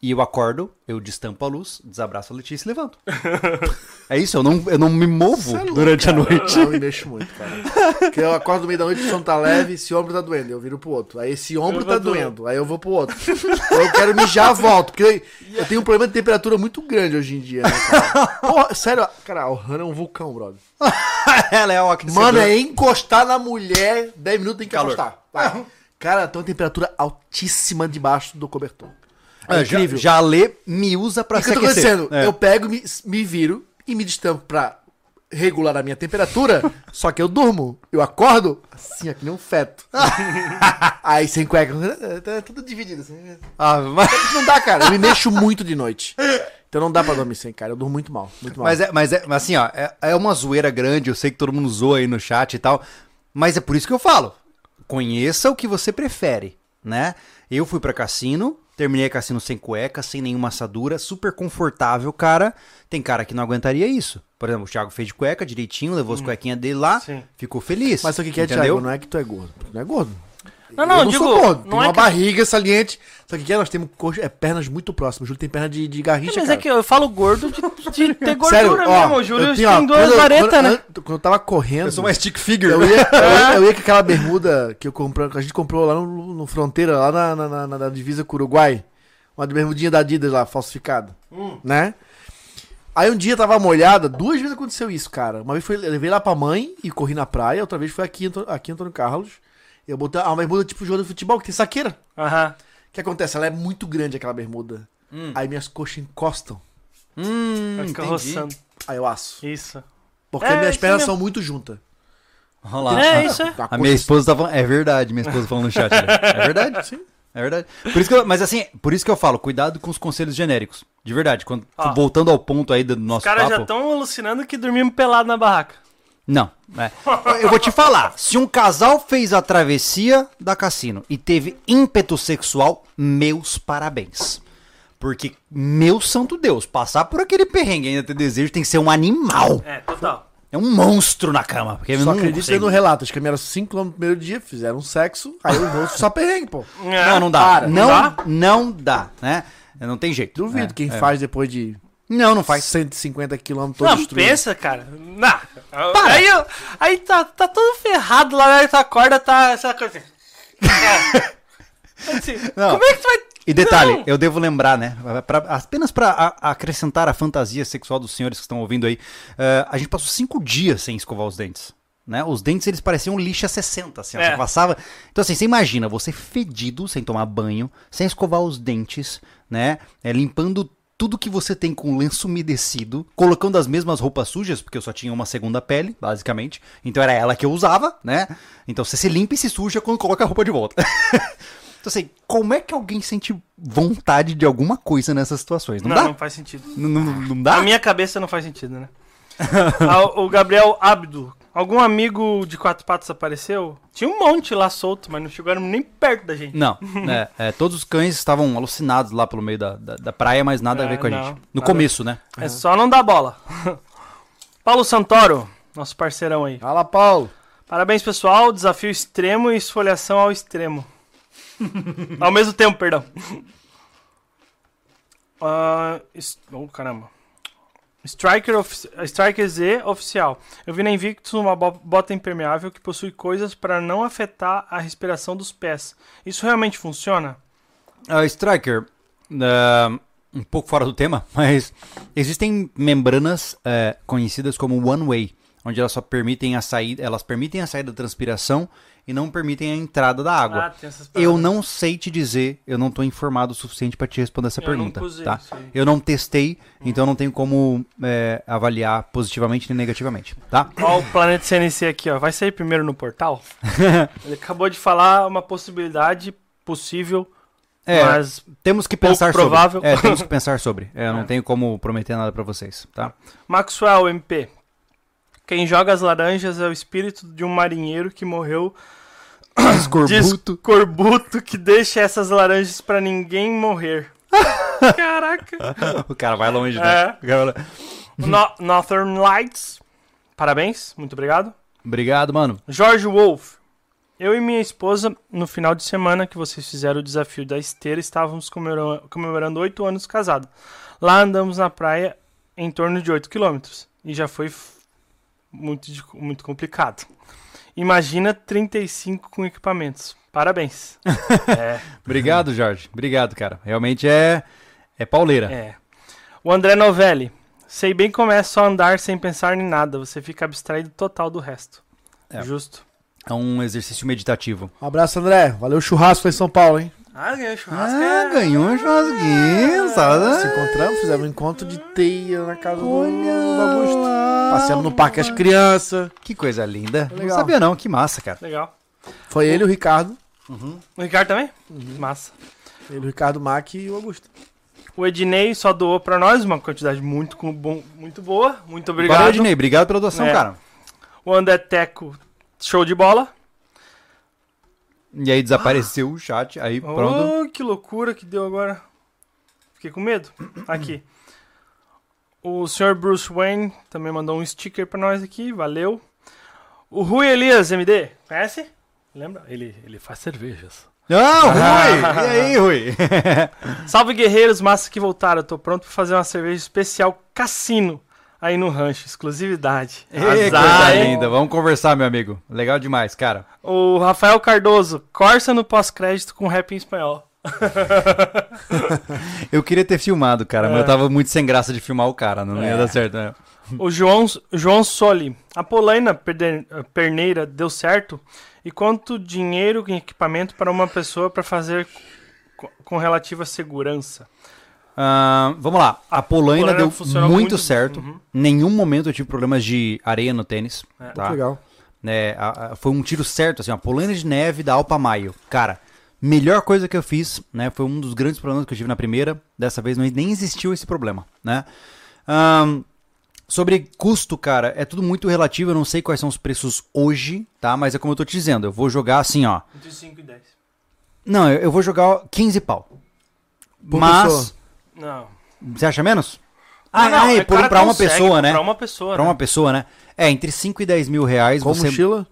Speaker 1: E eu acordo, eu destampo a luz, desabraço a Letícia e levanto. é isso, eu não, eu não me movo
Speaker 2: é louco,
Speaker 1: durante a
Speaker 2: cara.
Speaker 1: noite.
Speaker 2: Não, eu me mexo muito, cara. Porque eu acordo no meio da noite, o sono tá leve, esse ombro tá doendo, eu viro pro outro. Aí esse ombro
Speaker 3: Eu
Speaker 2: tá
Speaker 3: vou do-
Speaker 2: doendo, aí eu vou pro outro. eu quero mijar, volto. Porque eu tenho um problema de temperatura muito grande hoje em dia, né, cara? Porra, sério, cara, o Hannah é um vulcão, brother.
Speaker 1: Ela é o aquecedor.
Speaker 2: Mano, é encostar na mulher, 10 minutos tem que
Speaker 1: Calor.
Speaker 2: encostar. Vai. Cara, tem uma temperatura altíssima debaixo do cobertor.
Speaker 1: É,
Speaker 2: É
Speaker 1: já, já lê me usa pra
Speaker 2: O que
Speaker 1: se
Speaker 2: eu tô
Speaker 1: aquecer. É.
Speaker 2: Eu pego, me, me viro e me destampo pra regular a minha temperatura, só que eu durmo. Eu acordo assim, ó, que nem um feto. Aí sem cueca, tá tudo dividido assim.
Speaker 1: Ah, mas,
Speaker 2: Não dá, cara. Eu me mexo muito de noite. Então não dá pra dormir sem, cara. Eu durmo muito mal. Muito mal.
Speaker 1: mas, é, mas é assim, ó, é, é uma zoeira grande, eu sei que todo mundo zoa aí no chat e tal, mas é por isso que eu falo. Conheça o que você prefere, né? Eu fui pra cassino, terminei cassino sem cueca, sem nenhuma assadura, super confortável, cara. Tem cara que não aguentaria isso. Por exemplo, o Thiago fez de cueca direitinho, levou as cuequinhas dele lá,
Speaker 3: Sim.
Speaker 1: ficou feliz.
Speaker 2: Mas o que que é? Thiago? Não é que tu é gordo. Tu não é gordo.
Speaker 3: Não, não,
Speaker 2: eu não
Speaker 3: digo,
Speaker 2: sou gordo. Tem
Speaker 3: não é
Speaker 2: uma
Speaker 3: que-
Speaker 2: barriga saliente. Só que aqui nós temos coxa, é, pernas muito próximas. O Júlio tem perna de, de
Speaker 3: É,
Speaker 2: garrincha,
Speaker 3: mas
Speaker 2: cara.
Speaker 3: é que eu falo gordo de, de ter gordura
Speaker 2: Sério, ó,
Speaker 3: mesmo. O Júlio
Speaker 2: eu
Speaker 3: tem
Speaker 2: tenho, ó,
Speaker 3: duas
Speaker 2: quando eu-
Speaker 3: varetas,
Speaker 2: quando-
Speaker 3: né?
Speaker 2: an- Quando eu tava correndo...
Speaker 1: Eu sou uma stick figure.
Speaker 2: Eu ia, eu, ia, eu ia com aquela bermuda que, eu comprei, que a gente comprou lá no, no Fronteira, lá na, na, na- na divisa com o Uruguai. Uma bermudinha da Adidas lá, falsificada.
Speaker 3: Hum.
Speaker 2: Né? Aí um dia tava molhada, duas vezes aconteceu isso, cara. Uma vez foi, eu levei lá pra mãe e corri na praia, outra vez foi aqui, em Anto- aqui em Antônio Carlos. Eu botei uma bermuda tipo jogador de futebol, que tem saqueira.
Speaker 3: Aham.
Speaker 2: O que acontece? Ela é muito grande, aquela bermuda. Aí minhas coxas encostam.
Speaker 1: Hum, entendi.
Speaker 3: roçando.
Speaker 2: Aí eu aço.
Speaker 3: Isso.
Speaker 2: Porque
Speaker 3: É,
Speaker 2: minhas
Speaker 3: isso
Speaker 2: pernas
Speaker 3: mesmo.
Speaker 2: são muito juntas.
Speaker 1: Olha lá.
Speaker 3: É, isso é.
Speaker 2: A
Speaker 1: minha esposa tá falando. É verdade, minha esposa falando no chat. ali. É verdade?
Speaker 2: Sim.
Speaker 1: É verdade. Por isso que eu- mas assim, por isso que eu falo, cuidado com os conselhos genéricos. De verdade. Quando,
Speaker 3: Ó.
Speaker 1: voltando ao ponto aí do
Speaker 3: Os
Speaker 1: nosso
Speaker 3: caras
Speaker 1: papo.
Speaker 3: já estão alucinando que dormimos pelado na barraca.
Speaker 1: Não. é. Eu vou te falar. Se um casal fez a travessia da cassino e teve ímpeto sexual, meus parabéns. Porque, meu santo Deus, passar por aquele perrengue e ainda ter desejo tem que ser um animal.
Speaker 3: É, total.
Speaker 1: É um monstro na cama. Porque eu
Speaker 2: Só
Speaker 1: não
Speaker 2: acredito
Speaker 1: consigo.
Speaker 2: no relato. Acho que caminharam 5km no primeiro dia, fizeram sexo, aí eu vou só perrengue, pô.
Speaker 3: É.
Speaker 1: Não, não dá.
Speaker 2: Para,
Speaker 1: não,
Speaker 3: não
Speaker 1: não dá, né? Não tem jeito.
Speaker 2: Duvido
Speaker 1: É,
Speaker 2: quem
Speaker 1: é.
Speaker 2: faz depois de
Speaker 1: Não, não faz.
Speaker 2: 150 km todo
Speaker 3: Não,
Speaker 2: destruído.
Speaker 3: pensa, cara. Não. Aí, eu- aí tá, tá todo ferrado lá, né? tua corda tá. Essa coisa assim. Assim. Como é que tu vai.
Speaker 1: E detalhe,
Speaker 3: Não.
Speaker 1: eu devo lembrar, né? pra- apenas para acrescentar a fantasia sexual dos senhores que estão ouvindo aí, eh, a gente passou cinco dias sem escovar os dentes. Né? Os dentes eles pareciam lixa 60, assim,
Speaker 3: É.
Speaker 1: você passava. Então, assim, você imagina você fedido, sem tomar banho, sem escovar os dentes, né? É, limpando tudo que você tem com lenço umedecido, colocando as mesmas roupas sujas, porque eu só tinha uma segunda pele, basicamente. Então era ela que eu usava, né? Então você se limpa e se suja quando coloca a roupa de volta. Então, assim, como é que alguém sente vontade de alguma coisa nessas situações? Não,
Speaker 3: Não,
Speaker 1: dá?
Speaker 3: não faz sentido.
Speaker 1: Não, não, não dá?
Speaker 3: Na minha cabeça não faz sentido, né? Ah, o Gabriel Abdo. Algum amigo de quatro patas apareceu? Tinha um monte lá solto, mas não chegaram nem perto da gente.
Speaker 1: Não, é, é, todos os cães estavam alucinados lá pelo meio da, da, da praia, mas nada a ver
Speaker 3: É,
Speaker 1: com a
Speaker 3: não,
Speaker 1: gente. No começo, né?
Speaker 3: É só não dar bola. Paulo Santoro, nosso parceirão aí.
Speaker 2: Fala, Paulo.
Speaker 3: Parabéns, pessoal. Desafio extremo e esfoliação ao extremo. ao mesmo tempo, perdão. Ah, es- oh, caramba. Striker, Striker Z oficial. Eu vi na Invictus uma bo- bota impermeável que possui coisas para não afetar a respiração dos pés. Isso realmente funciona?
Speaker 1: Ah, Striker, ah, um pouco fora do tema, mas existem membranas eh, conhecidas como one way, onde elas só permitem a saída, elas permitem a saída da transpiração e não permitem a entrada da água.
Speaker 3: Ah, tem essas
Speaker 1: Eu não sei te dizer, eu não tô informado o suficiente para te responder essa
Speaker 3: Eu
Speaker 1: pergunta,
Speaker 3: usei
Speaker 1: tá? Eu não testei, então não tenho como é, avaliar positivamente nem negativamente, tá?
Speaker 3: Ó, o Planeta CNC aqui, ó. Vai sair primeiro no portal? Ele acabou de falar uma possibilidade possível,
Speaker 1: É,
Speaker 3: mas
Speaker 1: temos que pensar
Speaker 3: provável.
Speaker 1: sobre. É, temos que pensar sobre. É, eu não
Speaker 3: É.
Speaker 1: tenho como prometer nada para vocês, tá?
Speaker 3: Maxwell MP. Quem joga as laranjas é o espírito de um marinheiro que morreu
Speaker 1: Escorbuto.
Speaker 3: escorbuto que deixa essas laranjas pra ninguém morrer. Caraca.
Speaker 1: O cara vai longe, né?
Speaker 3: É. No- Northern Lights. Parabéns, muito obrigado.
Speaker 1: Obrigado, mano.
Speaker 3: Jorge Wolf. Eu e minha esposa, no final de semana que vocês fizeram o desafio da esteira, estávamos comemora- comemorando oito anos casados. Lá andamos na praia em torno de 8 quilômetros. E já foi muito, muito complicado. Imagina 35 com equipamentos. Parabéns. é,
Speaker 1: Obrigado, Jorge. Obrigado, cara. Realmente é é pauleira.
Speaker 3: é. O André Novelli. Sei bem como é só andar sem pensar em nada. Você fica abstraído total do resto.
Speaker 1: É.
Speaker 3: Justo.
Speaker 1: É um exercício meditativo.
Speaker 2: Um abraço, André. Valeu o churrasco lá em São Paulo, hein?
Speaker 3: Ah, ganhou churrasco.
Speaker 1: Ah, ganhou um churrasquinho, sabe?
Speaker 2: Se encontramos, fizemos um encontro de teia na casa do,
Speaker 1: Olha
Speaker 2: do Augusto.
Speaker 1: lá.
Speaker 2: Passeamos no parque as crianças.
Speaker 1: Que coisa linda. Não
Speaker 2: Legal.
Speaker 1: sabia não, que massa, cara.
Speaker 3: Legal.
Speaker 2: Foi ele, o Ricardo.
Speaker 3: O Ricardo também? Massa.
Speaker 2: Ele, o Ricardo Mac e o Augusto.
Speaker 3: O Ednei só doou pra nós uma quantidade muito, bom, muito boa. Muito obrigado.
Speaker 1: Valeu, Ednei. Obrigado pela doação,
Speaker 3: É.
Speaker 1: cara.
Speaker 3: O André Teco, show de bola.
Speaker 1: E aí desapareceu o chat, aí pronto.
Speaker 3: Oh, que loucura que deu agora. Fiquei com medo. Aqui. O Sr. Bruce Wayne também mandou um sticker pra nós aqui. Valeu. O Rui Elias, MD. Conhece? Lembra? Ele, ele faz cervejas.
Speaker 1: Ah, Rui! E aí, Rui?
Speaker 3: Salve guerreiros, massa que voltaram. Tô pronto pra fazer uma cerveja especial cassino aí no rancho, exclusividade.
Speaker 1: Ei, coisa linda. Vamos conversar, meu amigo. Legal demais, cara.
Speaker 3: O Rafael Cardoso, Corsa no pós-crédito com rap em espanhol.
Speaker 1: Eu queria ter filmado, cara, mas eu tava muito sem graça de filmar o cara. Não ia
Speaker 3: É.
Speaker 1: dar certo, né?
Speaker 3: O João, João Soli, a Polaina Perneira deu certo? E quanto dinheiro em equipamento para uma pessoa para fazer co- com relativa segurança?
Speaker 1: Ah, vamos lá. A Polaina deu muito,
Speaker 3: muito-
Speaker 1: certo.
Speaker 3: Uhum.
Speaker 1: Nenhum momento eu tive problemas de areia no tênis.
Speaker 3: É.
Speaker 1: Tá?
Speaker 2: Legal.
Speaker 1: né, a- a- foi um tiro certo, assim, a polaina de neve da Alpa Maio. Cara, melhor coisa que eu fiz, né, foi um dos grandes problemas que eu tive na primeira, dessa vez não, nem existiu esse problema, né. Ahn, sobre custo, cara, é tudo muito relativo, eu não sei quais são os preços hoje, tá, mas é como eu tô te dizendo, eu vou jogar assim, ó,
Speaker 3: Entre 5 e 10.
Speaker 1: não, eu, eu vou jogar 15 pau.
Speaker 2: Por
Speaker 1: mas,
Speaker 2: pessoa.
Speaker 3: Não.
Speaker 1: você acha menos? Ah,
Speaker 3: não,
Speaker 1: ah,
Speaker 3: é,
Speaker 1: por, pra uma pessoa, né?
Speaker 3: Pra uma pessoa.
Speaker 1: Pra
Speaker 3: né?
Speaker 1: uma pessoa, né? É, entre 5 e 10 mil reais
Speaker 2: Com
Speaker 1: você...
Speaker 2: mochila?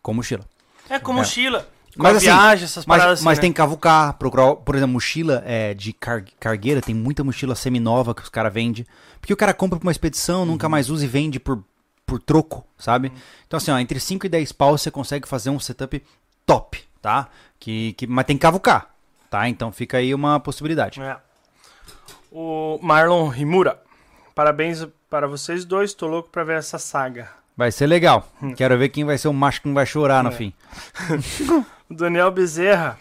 Speaker 1: Com mochila.
Speaker 3: É com
Speaker 1: É.
Speaker 3: mochila. Com
Speaker 1: Mas assim,
Speaker 3: viagem, essas
Speaker 1: Mas,
Speaker 3: paradas assim,
Speaker 1: mas
Speaker 3: né?
Speaker 1: tem que cavucar, procurar, por exemplo, mochila é, de car- cargueira, tem muita mochila seminova que os caras vendem. Porque o cara compra pra uma expedição,
Speaker 3: Uhum.
Speaker 1: nunca mais usa e vende por, por troco, sabe? Então assim, ó, entre 5 e 10 pau você consegue fazer um setup top, tá? Que, que, mas tem que cavucar, tá? Então fica aí uma possibilidade.
Speaker 3: É. O Marlon Rimura. Parabéns para vocês dois, tô louco pra ver essa saga.
Speaker 1: Vai ser legal. Quero ver quem vai ser o macho que não vai chorar no
Speaker 3: Hum. É.
Speaker 1: fim.
Speaker 3: O Daniel Bezerra.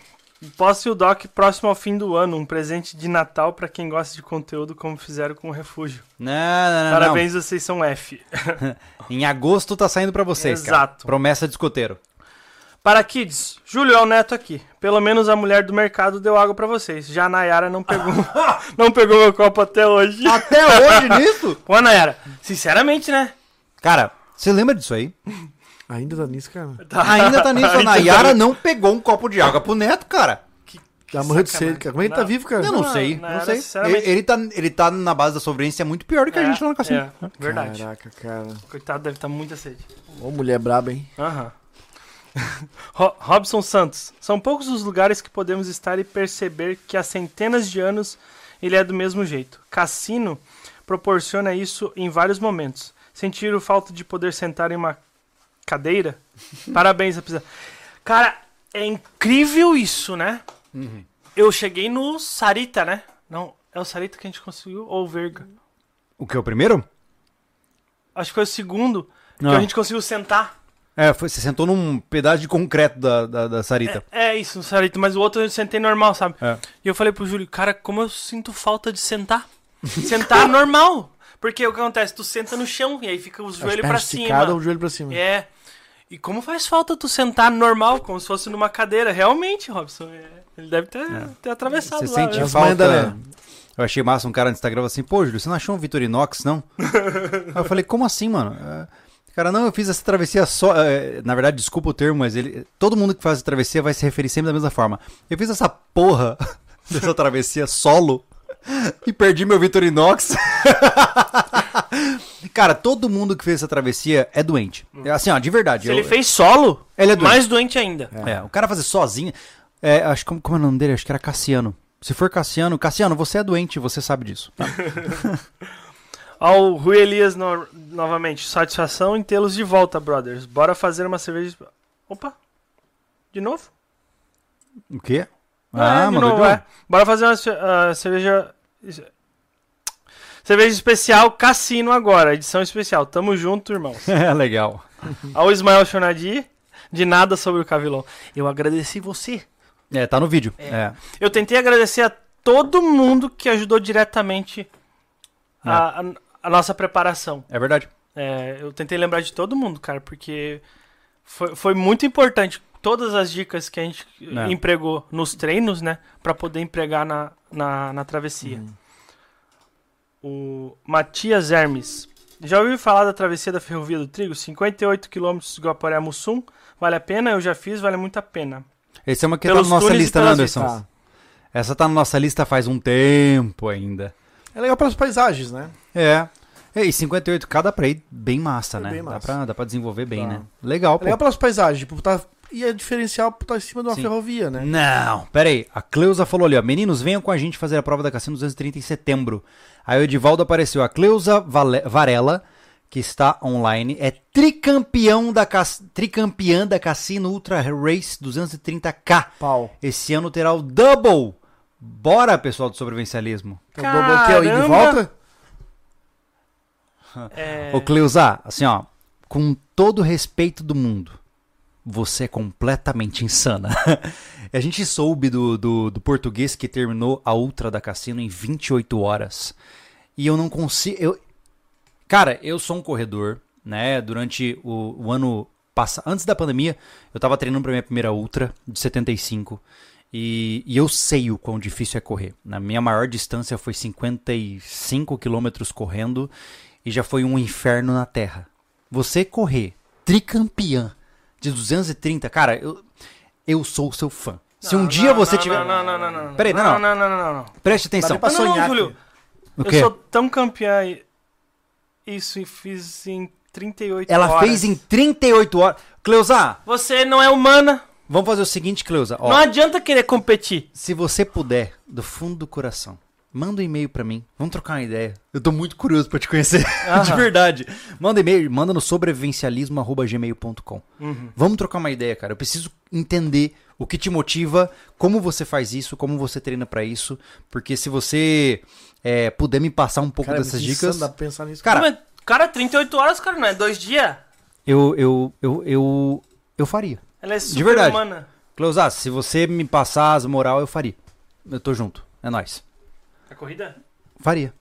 Speaker 3: Posse o Doc próximo ao fim do ano, um presente de Natal pra quem gosta de conteúdo como fizeram com o Refúgio.
Speaker 1: Não, não, não,
Speaker 3: Parabéns, vocês são F.
Speaker 1: não. Em agosto tá saindo pra vocês, cara.
Speaker 3: Exato.
Speaker 1: Promessa de escoteiro.
Speaker 3: Para Kids, Júlio é o Neto aqui. Pelo menos a mulher do mercado deu água pra vocês. Já a Nayara não pegou, não pegou meu copo até hoje.
Speaker 1: Até hoje nisso?
Speaker 3: Pô, Nayara, sinceramente, né?
Speaker 1: Cara, você lembra disso aí?
Speaker 2: Ainda tá nisso, cara.
Speaker 1: Ainda tá nisso. A Nayara
Speaker 3: tá-
Speaker 1: não pegou um copo de água pro neto, cara.
Speaker 2: Já morreu de sede, cara. Como é que ele tá vivo, cara?
Speaker 1: Eu não,
Speaker 3: Não,
Speaker 1: sei,
Speaker 3: não
Speaker 1: sei.
Speaker 3: sinceramente.
Speaker 1: Ele, ele tá, ele tá na base da sobrevivência muito pior do que a gente lá no cassino.
Speaker 3: É, verdade.
Speaker 2: Caraca, cara.
Speaker 3: Coitado, deve estar muita sede.
Speaker 2: Ô, mulher braba, hein?
Speaker 3: Aham. Ro- Robson Santos. São poucos os lugares que podemos estar e perceber que há centenas de anos ele é do mesmo jeito. Cassino proporciona isso em vários momentos. Sentir o falta de poder sentar em uma cadeira? Parabéns, apesar. Cara, é incrível isso, né? Eu cheguei no Sarita, né? Não, é o Sarita que a gente conseguiu ou o Verga?
Speaker 1: O que, o primeiro?
Speaker 3: Acho que foi o segundo que
Speaker 1: Não.
Speaker 3: a gente conseguiu sentar.
Speaker 1: É, foi, você sentou num pedaço de concreto da, da, da Sarita.
Speaker 3: É, é isso, no Sarita, mas o outro eu sentei normal, sabe?
Speaker 1: É.
Speaker 3: E eu falei pro Júlio, cara, como eu sinto falta de sentar. Sentar normal. Porque o que acontece? Tu senta no chão e aí fica os joelhos pra cima.
Speaker 2: o joelho pra cima.
Speaker 3: É. E como faz falta tu sentar normal, como se fosse numa cadeira? Realmente, Robson. é, Ele deve ter, ter atravessado
Speaker 1: Você
Speaker 3: lá.
Speaker 1: sente
Speaker 3: né?
Speaker 1: Falta...
Speaker 2: Né?
Speaker 1: Eu achei massa um cara no Instagram falou assim, pô, Júlio, você não achou um Vitorinox, não? Aí eu falei, como assim, mano? É, Cara, não, eu fiz essa travessia só. é, Na verdade, desculpa o termo, mas ele. Todo mundo que faz a travessia vai se referir sempre da mesma forma. Eu fiz essa porra dessa travessia solo e perdi meu Vitorinox. Cara, todo mundo que fez essa travessia é doente. É Assim, ó, de verdade.
Speaker 3: Se
Speaker 1: eu-
Speaker 3: ele fez solo,
Speaker 1: Ele é doente.
Speaker 3: mais doente ainda.
Speaker 1: É, o cara fazer sozinho. É, acho como, como é o nome dele? Acho que era Cassiano. Se for Cassiano, Cassiano, você é doente, você sabe disso. tá?
Speaker 3: Ó, o Rui Elias no- novamente. Satisfação em tê-los de volta, brothers. Bora fazer uma cerveja. Opa! De novo?
Speaker 1: O quê?
Speaker 3: Ah, de
Speaker 1: mandou
Speaker 3: novo,
Speaker 1: de
Speaker 3: é. Bora fazer uma ah, cerveja. Cerveja especial Cassino agora, edição especial. Tamo junto, irmãos.
Speaker 1: É legal.
Speaker 3: Ao Ismael Shonadi, de nada sobre o Cavilon. Eu agradeci você.
Speaker 1: É, tá no vídeo. É.
Speaker 3: Eu tentei agradecer a todo mundo que ajudou diretamente a, a- a nossa preparação.
Speaker 1: É verdade.
Speaker 3: É, eu tentei lembrar de todo mundo, cara, porque foi, foi muito importante todas as dicas que a gente
Speaker 1: É.
Speaker 3: empregou nos treinos, né, Pra poder empregar na, na, na travessia. O Matias Hermes. Já ouviu falar da travessia da Ferrovia do Trigo? 58 km de Guaporé a Mussum. Vale a pena? Eu já fiz, vale muito a pena.
Speaker 1: Essa é uma que tá
Speaker 3: Pelos
Speaker 1: na nossa
Speaker 3: e
Speaker 1: lista, né, Anderson?
Speaker 2: Tá.
Speaker 1: Essa tá na nossa lista faz um tempo ainda.
Speaker 2: É legal pelas paisagens, né?
Speaker 1: É. É, E 58k dá pra ir bem massa,
Speaker 2: É
Speaker 1: né?
Speaker 2: bem
Speaker 1: Dá,
Speaker 2: massa.
Speaker 1: pra, dá pra desenvolver bem,
Speaker 2: Tá.
Speaker 1: né? Legal,
Speaker 2: É
Speaker 1: pô.
Speaker 2: legal pelas paisagens. Tipo, tá e é diferencial por estar em cima de uma
Speaker 1: Sim.
Speaker 2: ferrovia, né?
Speaker 1: Não, pera aí. A Cleusa falou ali, ó. Meninos, venham com a gente fazer a prova da Cassino 230 em setembro. Aí o Edivaldo apareceu. A Cleusa Vale- Varela, que está online, é tricampeão da, cas- tricampeã da Cassino Ultra Race 230K.
Speaker 2: Pau.
Speaker 1: Esse ano terá o Double. Bora, pessoal do sobrevivencialismo.
Speaker 2: É o ida e
Speaker 3: Caramba!
Speaker 2: volta?
Speaker 3: É,
Speaker 1: Ô, Cleusa, assim, ó, com todo o respeito do mundo, você é completamente insana. a gente soube do, do, do português que terminou a Ultra da Cassino em 28 horas. E eu não consigo. Eu... Cara, eu sou um corredor, né? Durante o, o ano passado, antes da pandemia, eu tava treinando pra minha primeira Ultra de 75. E, e eu sei o quão difícil é correr. Na minha maior distância foi 55 quilômetros correndo e já foi um inferno na Terra. Você correr tricampeã de 230, cara, eu, eu sou seu fã. Se um
Speaker 3: não,
Speaker 1: dia
Speaker 3: não,
Speaker 1: você
Speaker 3: não,
Speaker 1: tiver.
Speaker 3: Não, não, não, não, não.
Speaker 1: Peraí, não,
Speaker 3: não,
Speaker 1: não.
Speaker 3: não, não, não, não.
Speaker 1: Preste atenção.
Speaker 3: Não, não,
Speaker 2: sonhar,
Speaker 3: Júlio. Eu sou tão campeã e- isso e fiz em 38
Speaker 1: Ela
Speaker 3: horas.
Speaker 1: fez em 38 horas. Cleusa,
Speaker 3: Você não é humana.
Speaker 1: Vamos fazer o seguinte, Cleusa. Ó,
Speaker 3: Não adianta querer competir.
Speaker 1: Se você puder, do fundo do coração, manda um e-mail pra mim. Vamos trocar uma ideia. Eu tô muito curioso pra te conhecer. de verdade. Manda e-mail, manda no sobrevivencialismo.gmail.com.
Speaker 3: Uhum.
Speaker 1: Vamos trocar uma ideia, cara. Eu preciso entender o que te motiva, como você faz isso, como você treina pra isso. Porque se você é, puder me passar um pouco
Speaker 2: Cara, é
Speaker 1: dessas dicas.
Speaker 2: dá pra pensar nisso.
Speaker 1: Cara,
Speaker 3: cara, 38 horas, cara, não é dois dias?
Speaker 1: eu, eu, eu, eu, eu faria.
Speaker 3: Ela é super
Speaker 1: verdade.
Speaker 3: humana.
Speaker 1: Cleusa, se você me passar as moral, eu faria. Eu tô junto. É nóis.
Speaker 3: A corrida?
Speaker 1: Faria.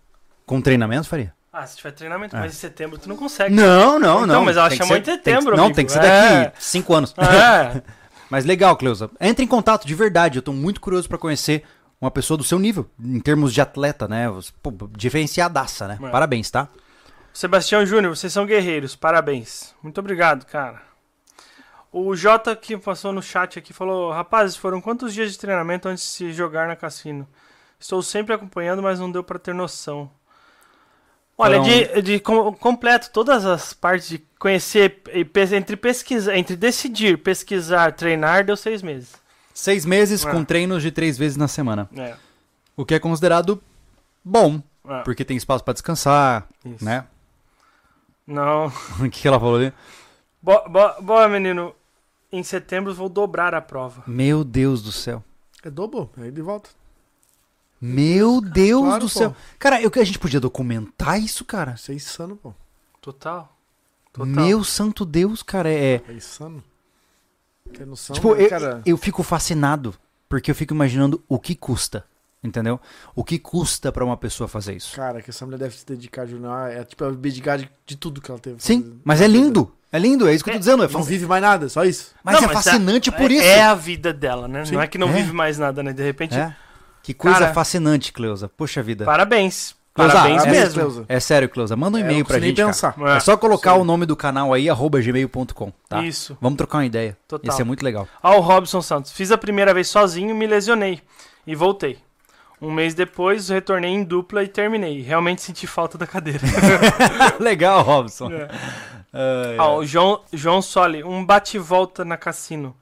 Speaker 1: Com treinamento, faria.
Speaker 3: Ah, se tiver treinamento,
Speaker 1: É.
Speaker 3: mas em setembro tu não consegue.
Speaker 1: Não, não,
Speaker 3: Então,
Speaker 1: não.
Speaker 3: mas ela
Speaker 1: Tem que
Speaker 3: chamou
Speaker 1: ser-
Speaker 3: em
Speaker 1: tem que-
Speaker 3: setembro,
Speaker 1: Não,
Speaker 3: amigo.
Speaker 1: tem que ser
Speaker 3: É.
Speaker 1: daqui cinco anos.
Speaker 3: É.
Speaker 1: Mas legal, Cleusa. Entre em contato de verdade. Eu tô muito curioso pra conhecer uma pessoa do seu nível, em termos de atleta, né? Pô, diferenciadaça, né?
Speaker 3: É.
Speaker 1: Parabéns, tá?
Speaker 3: Sebastião Júnior, vocês são guerreiros, parabéns. Muito obrigado, cara. O Jota que passou no chat aqui falou: Rapazes, foram quantos dias de treinamento antes de se jogar na cassino? Estou sempre acompanhando, mas não deu pra ter noção. Olha, de, de com- completo todas as partes de conhecer entre pesquisar, entre decidir, pesquisar, treinar, deu seis meses.
Speaker 1: Seis meses
Speaker 3: É.
Speaker 1: com treinos de três vezes na semana.
Speaker 3: É,
Speaker 1: O que é considerado bom,
Speaker 3: é,
Speaker 1: porque tem espaço pra descansar,
Speaker 3: isso.
Speaker 1: né?
Speaker 3: Não.
Speaker 1: O que ela falou ali?
Speaker 3: Bo- bo- Boa, menino. Em setembro vou dobrar a prova.
Speaker 1: Meu Deus do céu.
Speaker 2: É dobro, aí de volta.
Speaker 1: Meu Deus
Speaker 2: Claro,
Speaker 1: do
Speaker 2: pô.
Speaker 1: céu. Cara, eu que a gente podia documentar isso, cara.
Speaker 2: Isso é insano, pô.
Speaker 3: Total. Total.
Speaker 1: Meu santo Deus, cara, é.
Speaker 2: É insano. Tem noção,
Speaker 1: Tipo,
Speaker 2: né,
Speaker 1: eu,
Speaker 2: cara?
Speaker 1: eu fico fascinado, porque eu fico imaginando o que custa, entendeu? O que custa pra uma pessoa fazer isso.
Speaker 2: Cara, que essa mulher deve se dedicar, Júnior. É tipo, abdicar de, de tudo que ela teve.
Speaker 1: Sim,
Speaker 2: fazer.
Speaker 1: mas é lindo. É lindo, é isso que eu tô dizendo. É
Speaker 2: Não vive mais nada, só isso.
Speaker 1: Mas
Speaker 3: Não,
Speaker 1: é fascinante
Speaker 3: é-
Speaker 1: por
Speaker 3: é-
Speaker 1: isso.
Speaker 3: É a vida dela, né?
Speaker 2: Sim.
Speaker 3: Não é que não
Speaker 1: É.
Speaker 3: vive mais nada, né? De repente.
Speaker 1: É. Que coisa
Speaker 3: Cara-
Speaker 1: fascinante, Cleusa. Poxa vida.
Speaker 3: Parabéns.
Speaker 1: Cleusa,
Speaker 3: Parabéns
Speaker 1: é-
Speaker 3: mesmo.
Speaker 2: Cleusa.
Speaker 1: É sério, Cleusa. Manda um
Speaker 2: É,
Speaker 1: e-mail pra gente.
Speaker 2: pensar.
Speaker 3: É.
Speaker 1: É só colocar
Speaker 2: Sim.
Speaker 1: o nome do canal aí, arroba gmail.com, tá?
Speaker 3: Isso.
Speaker 1: Vamos trocar uma ideia.
Speaker 3: Total.
Speaker 1: Isso é muito legal.
Speaker 3: Ó, o Robson Santos. Fiz a primeira vez sozinho, me lesionei. E voltei. Um mês depois, retornei em dupla e terminei. Realmente senti falta da cadeira.
Speaker 1: legal, Robson.
Speaker 3: É.
Speaker 1: Ai,
Speaker 3: Ó, o João, João Soli. Um bate-volta na cassino.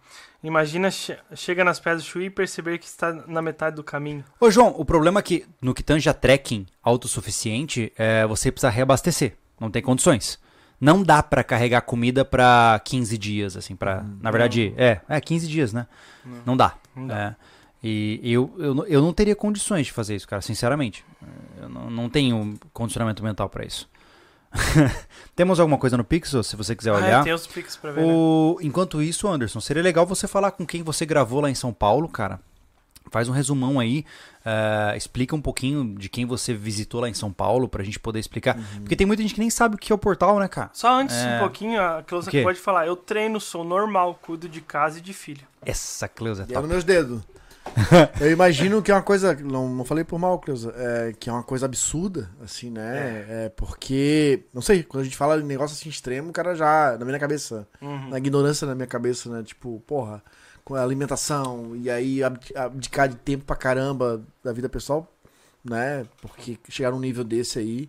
Speaker 3: Imagina, che- chega nas pedras do Chuí e perceber que está na metade do caminho.
Speaker 1: Ô, João, o problema é que no que tange a trekking autossuficiente, é, você precisa reabastecer. Não tem condições. Não dá pra carregar comida pra 15 dias, assim, para Na verdade, é, é 15 dias, né? Não, dá.
Speaker 3: Não dá.
Speaker 1: É. E eu, eu, não- eu não teria condições de fazer isso, cara, sinceramente. Eu não, não tenho condicionamento mental pra isso. Temos alguma coisa no Pixel, se você quiser
Speaker 3: Ah,
Speaker 1: olhar?
Speaker 3: tem os pics pra ver, né?
Speaker 1: O... Enquanto isso, Anderson, seria legal você falar com quem você gravou lá em São Paulo, cara. Faz um resumão aí, eh, explica um pouquinho de quem você visitou lá em São Paulo pra gente poder explicar. Porque tem muita gente que nem sabe o que é o portal, né, cara?
Speaker 3: Só antes,
Speaker 1: É.
Speaker 3: um pouquinho, a Cleusa pode falar. Eu treino, sou normal, cuido de casa e de filho.
Speaker 1: Essa Cleusa é
Speaker 2: E é
Speaker 1: top.
Speaker 2: nos meus dedos. Eu imagino que é uma coisa. Não, não falei por mal, Cleusa. É, que é uma coisa absurda, assim, né? É. porque. Não sei, quando a gente fala de negócio assim extremo, o cara já. Na minha cabeça.
Speaker 3: Uhum.
Speaker 2: Na ignorância na minha cabeça, né? Tipo, porra, com a alimentação e aí abdi- abdicar de tempo pra caramba da vida pessoal, né? Porque chegar num nível desse aí.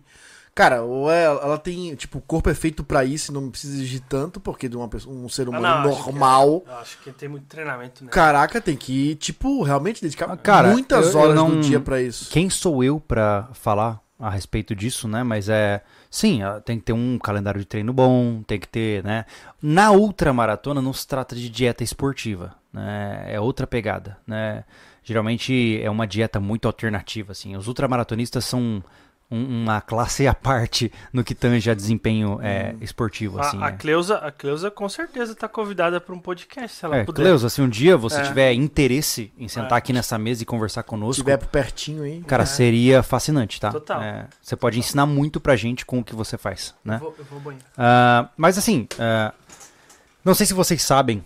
Speaker 2: Cara, ou é- ela tem, tipo, o corpo é feito pra isso e não precisa exigir tanto, porque de uma pessoa, um ser humano
Speaker 3: Ah, não, acho que-
Speaker 2: normal,
Speaker 3: Eu acho que tem muito treinamento, né?
Speaker 2: caraca, tem que, tipo, realmente dedicar
Speaker 1: Ah, cara,
Speaker 2: muitas
Speaker 1: eu- eu
Speaker 2: horas
Speaker 1: não-
Speaker 2: do dia pra isso.
Speaker 1: Quem sou eu pra falar a respeito disso, né? Mas é. Sim, tem que ter um calendário de treino bom, tem que ter, né? Na ultramaratona não se trata de dieta esportiva, né? É outra pegada, né? Geralmente é uma dieta muito alternativa, assim. Os ultramaratonistas são uma classe à parte no que tange a desempenho é, esportivo, assim.
Speaker 3: a, a,
Speaker 1: né?
Speaker 3: Cleusa, a Cleusa com certeza tá convidada pra um podcast, se ela
Speaker 1: É,
Speaker 3: puder.
Speaker 1: Cleusa, se um dia você
Speaker 3: É.
Speaker 1: tiver interesse em sentar
Speaker 3: É.
Speaker 1: aqui nessa mesa e conversar
Speaker 2: Se
Speaker 1: conosco,
Speaker 2: tiver por pertinho aí.
Speaker 1: Cara, seria fascinante, tá?
Speaker 3: Total.
Speaker 1: É, você pode ensinar muito pra gente com o que você faz, né?
Speaker 3: Eu vou, eu vou banheiro.
Speaker 1: Ah, mas assim, ah, não sei se vocês sabem,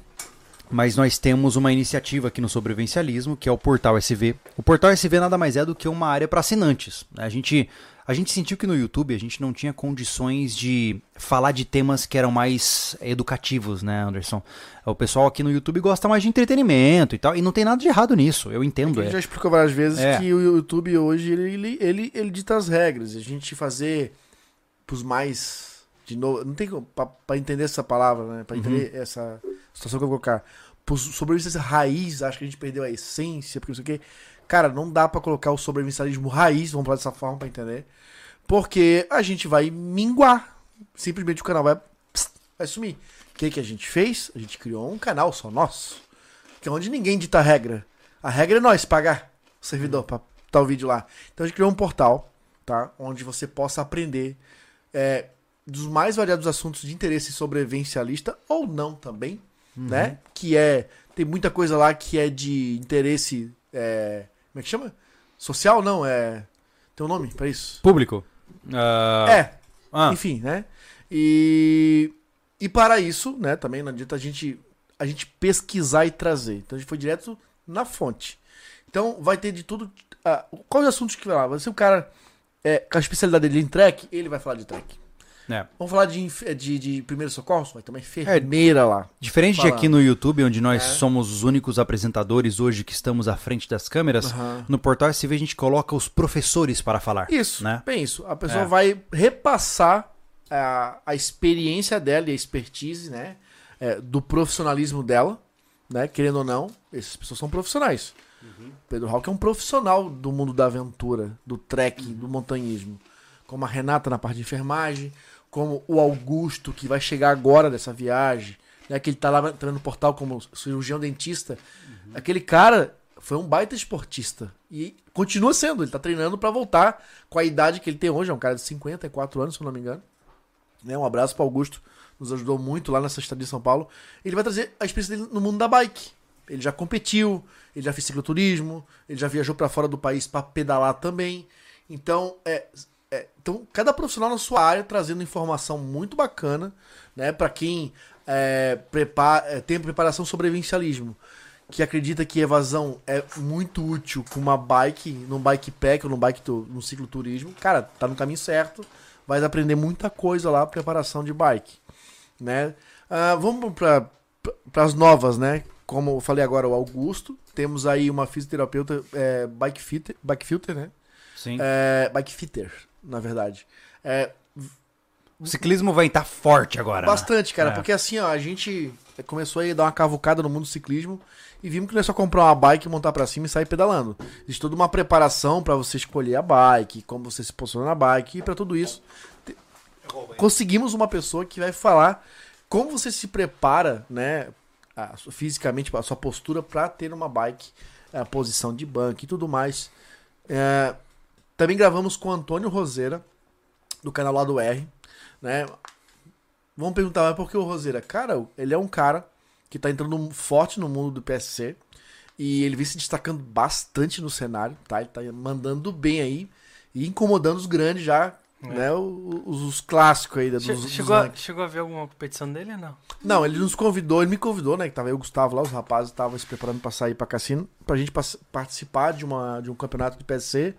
Speaker 1: mas nós temos uma iniciativa aqui no Sobrevivencialismo, que é o Portal SV. O Portal SV nada mais é do que uma área para assinantes. né? A gente, a gente sentiu que no YouTube a gente não tinha condições de falar de temas que eram mais educativos, né, Anderson? O pessoal aqui no YouTube gosta mais de entretenimento e tal, e não tem nada de errado nisso, eu entendo.
Speaker 2: A gente
Speaker 1: É.
Speaker 2: já explicou várias vezes
Speaker 1: É.
Speaker 2: que o YouTube hoje ele, ele, ele, ele dita as regras. A gente fazer pros mais. De novo, não tem como. Pra, pra entender essa palavra, né? Pra entender
Speaker 1: Uhum.
Speaker 2: essa situação que eu vou colocar. Pros sobrevivencialistas raiz, acho que a gente perdeu a essência, porque não sei o quê. Cara, não dá pra colocar o sobrevivencialismo raiz, vamos falar dessa forma pra entender. Porque a gente vai minguar. Simplesmente o canal vai, pss, vai sumir. O que, que a gente fez? A gente criou um canal só nosso. Que é onde ninguém dita a regra. A regra é nós pagar o servidor pra botar o vídeo lá. Então a gente criou um portal, tá? Onde você possa aprender é, dos mais variados assuntos de interesse sobrevivencialista ou não também, né? Que é. Tem muita coisa lá que é de interesse. é, como é que chama? Social? Não, é. Tem um nome pra isso?
Speaker 1: Público. Ah,
Speaker 2: É,
Speaker 1: ah,
Speaker 2: enfim, né? E, e para isso, né, também não adianta a gente, a gente pesquisar e trazer. Então a gente foi direto na fonte. Então vai ter de tudo. ah, quais os assuntos que vai lá? Vai ser o cara é, com a especialidade dele em track, ele vai falar de track.
Speaker 1: É.
Speaker 2: Vamos falar de, de, de primeiro socorro? Vai ter uma enfermeira lá.
Speaker 1: Diferente de aqui no YouTube, onde nós
Speaker 2: É.
Speaker 1: somos os únicos apresentadores hoje que estamos à frente das câmeras,
Speaker 2: Aham.
Speaker 1: no Portal SV a gente coloca os professores para falar.
Speaker 2: Isso,
Speaker 1: Né?
Speaker 2: bem isso. A pessoa
Speaker 1: É.
Speaker 2: vai repassar a, a experiência dela e a expertise, né? é, do profissionalismo dela, né? Querendo ou não, essas pessoas são profissionais. Pedro Hawk é um profissional do mundo da aventura, do trek, do montanhismo. Como a Renata na parte de enfermagem, como o Augusto, que vai chegar agora dessa viagem, né? Que ele tá lá também no portal como cirurgião dentista. Aquele cara foi um baita esportista. E continua sendo, ele tá treinando pra voltar com a idade que ele tem hoje, é um cara de 54 anos, se eu não me engano. Né? Um abraço para Augusto, nos ajudou muito lá nessa estadia de São Paulo. Ele vai trazer a experiência dele no mundo da bike. Ele já competiu, ele já fez cicloturismo, ele já viajou para fora do país para pedalar também. Então, é, é, então, cada profissional na sua área trazendo informação muito bacana, né, para quem é, prepara, é, tem preparação sobre evidencialismo, que acredita que evasão é muito útil com uma bike, num bike pack ou num bike num cicloturismo. Cara, tá no caminho certo vai aprender muita coisa lá, preparação de bike, né? Ah, vamos para as novas, né? Como eu falei agora, o Augusto, temos aí uma fisioterapeuta é, bike, fitter, bike filter, né?
Speaker 1: Sim.
Speaker 2: É, bike fitter, na verdade. É,
Speaker 1: O ciclismo vai estar forte agora. né?
Speaker 2: bastante, cara,
Speaker 1: É.
Speaker 2: porque assim, ó, a gente começou aí a dar uma cavucada no mundo do ciclismo e vimos que não é só comprar uma bike, montar pra cima e sair pedalando. Existe toda uma preparação pra você escolher a bike, como você se posiciona na bike e pra tudo isso conseguimos uma pessoa que vai falar como você se prepara, né, fisicamente, a sua postura pra ter uma bike, a posição de banco e tudo mais. É, também gravamos com o Antônio Roseira, do canal lá do R, né? Vamos perguntar, mas por que o Roseira? Cara, ele é um cara que tá entrando forte no mundo do PSC e ele vem se destacando bastante no cenário, tá? Ele tá mandando bem aí e incomodando os grandes já, né? o- Os, os clássicos aí da- dos,
Speaker 3: Che-
Speaker 2: dos
Speaker 3: chegou, a, chegou a ver alguma competição dele ou não?
Speaker 2: Não, ele nos convidou, ele me convidou, né? Que tava eu o Gustavo lá, os rapazes estavam se preparando pra sair pra cassino, pra gente participar de, uma, de um campeonato de PSC.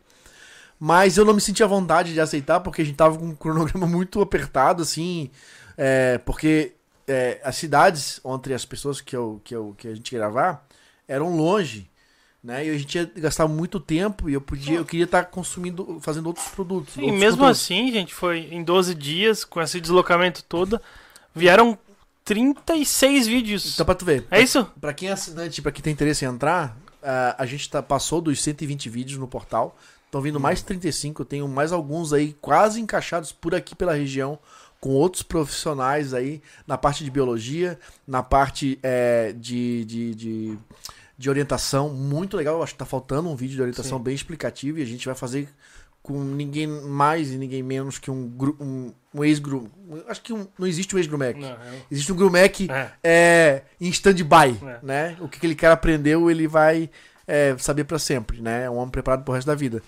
Speaker 2: Mas eu não me senti à vontade de aceitar, porque a gente tava com um cronograma muito apertado, assim. é, porque é, as cidades entre as pessoas que, eu, que, eu, que a gente ia gravar eram longe. Né? E a gente ia gastar muito tempo e eu podia, eu queria estar consumindo, fazendo outros produtos.
Speaker 3: E
Speaker 2: outros
Speaker 3: mesmo
Speaker 2: conteúdos.
Speaker 3: assim, gente, foi em 12 dias, com esse deslocamento todo, vieram 36 vídeos.
Speaker 2: Então, pra tu ver.
Speaker 3: É isso?
Speaker 2: Pra quem é assinante, pra quem tem interesse em entrar, ah, a gente tá, passou dos 120 vídeos no portal. Estão vindo mais 35. Eu tenho mais alguns aí quase encaixados por aqui pela região, com outros profissionais aí na parte de biologia, na parte eh, de, de, de, de orientação. Muito legal. Eu acho que tá faltando um vídeo de orientação
Speaker 3: Sim.
Speaker 2: bem explicativo e a gente vai fazer com ninguém mais e ninguém menos que um, gru- um, um ex-gru. Acho que um- não existe um ex-grumec.
Speaker 3: Não, é-
Speaker 2: Existe um grumec
Speaker 3: é.
Speaker 2: é, em stand-by,
Speaker 3: É.
Speaker 2: né? O que aquele cara aprendeu, ele vai é, saber pra sempre, né? É um homem preparado pro resto da vida.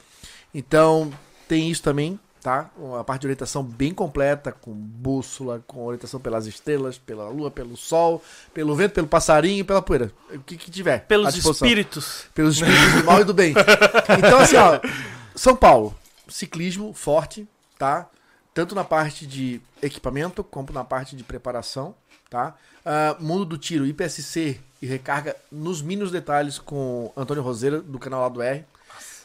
Speaker 2: Então, tem isso também, tá? A parte de orientação bem completa, com bússola, com orientação pelas estrelas, pela lua, pelo sol, pelo vento, pelo passarinho e pela poeira. O que, que tiver.
Speaker 3: Pelos espíritos.
Speaker 2: Pelos espíritos do mal e do bem. Então, assim, ó, São Paulo, ciclismo forte, tá? Tanto na parte de equipamento, como na parte de preparação, tá? Ah, mundo do tiro, IPSC e recarga nos mínimos detalhes com Antônio Roseira, do canal lá do R.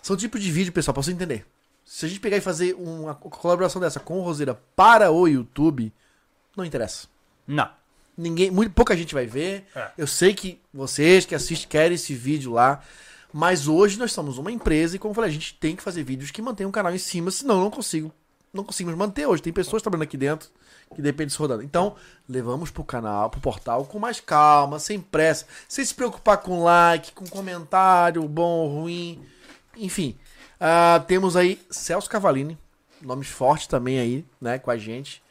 Speaker 2: São tipos de vídeo, pessoal, pra você entender. Se a gente pegar e fazer uma colaboração dessa com o Roseira para o YouTube, não interessa.
Speaker 1: Não.
Speaker 2: Ninguém, muito pouca gente vai ver.
Speaker 3: É.
Speaker 2: Eu sei que vocês que assistem querem esse vídeo lá. Mas hoje nós somos uma empresa e, como eu falei, a gente tem que fazer vídeos que mantenham o canal em cima, senão eu não consigo. Não conseguimos manter hoje. Tem pessoas trabalhando aqui dentro que dependem disso rodando. Então, levamos pro canal, pro portal, com mais calma, sem pressa, sem se preocupar com like, com comentário, bom ou ruim. Enfim. Ah, temos aí Celso Cavalini, nomes fortes também aí, né, com a gente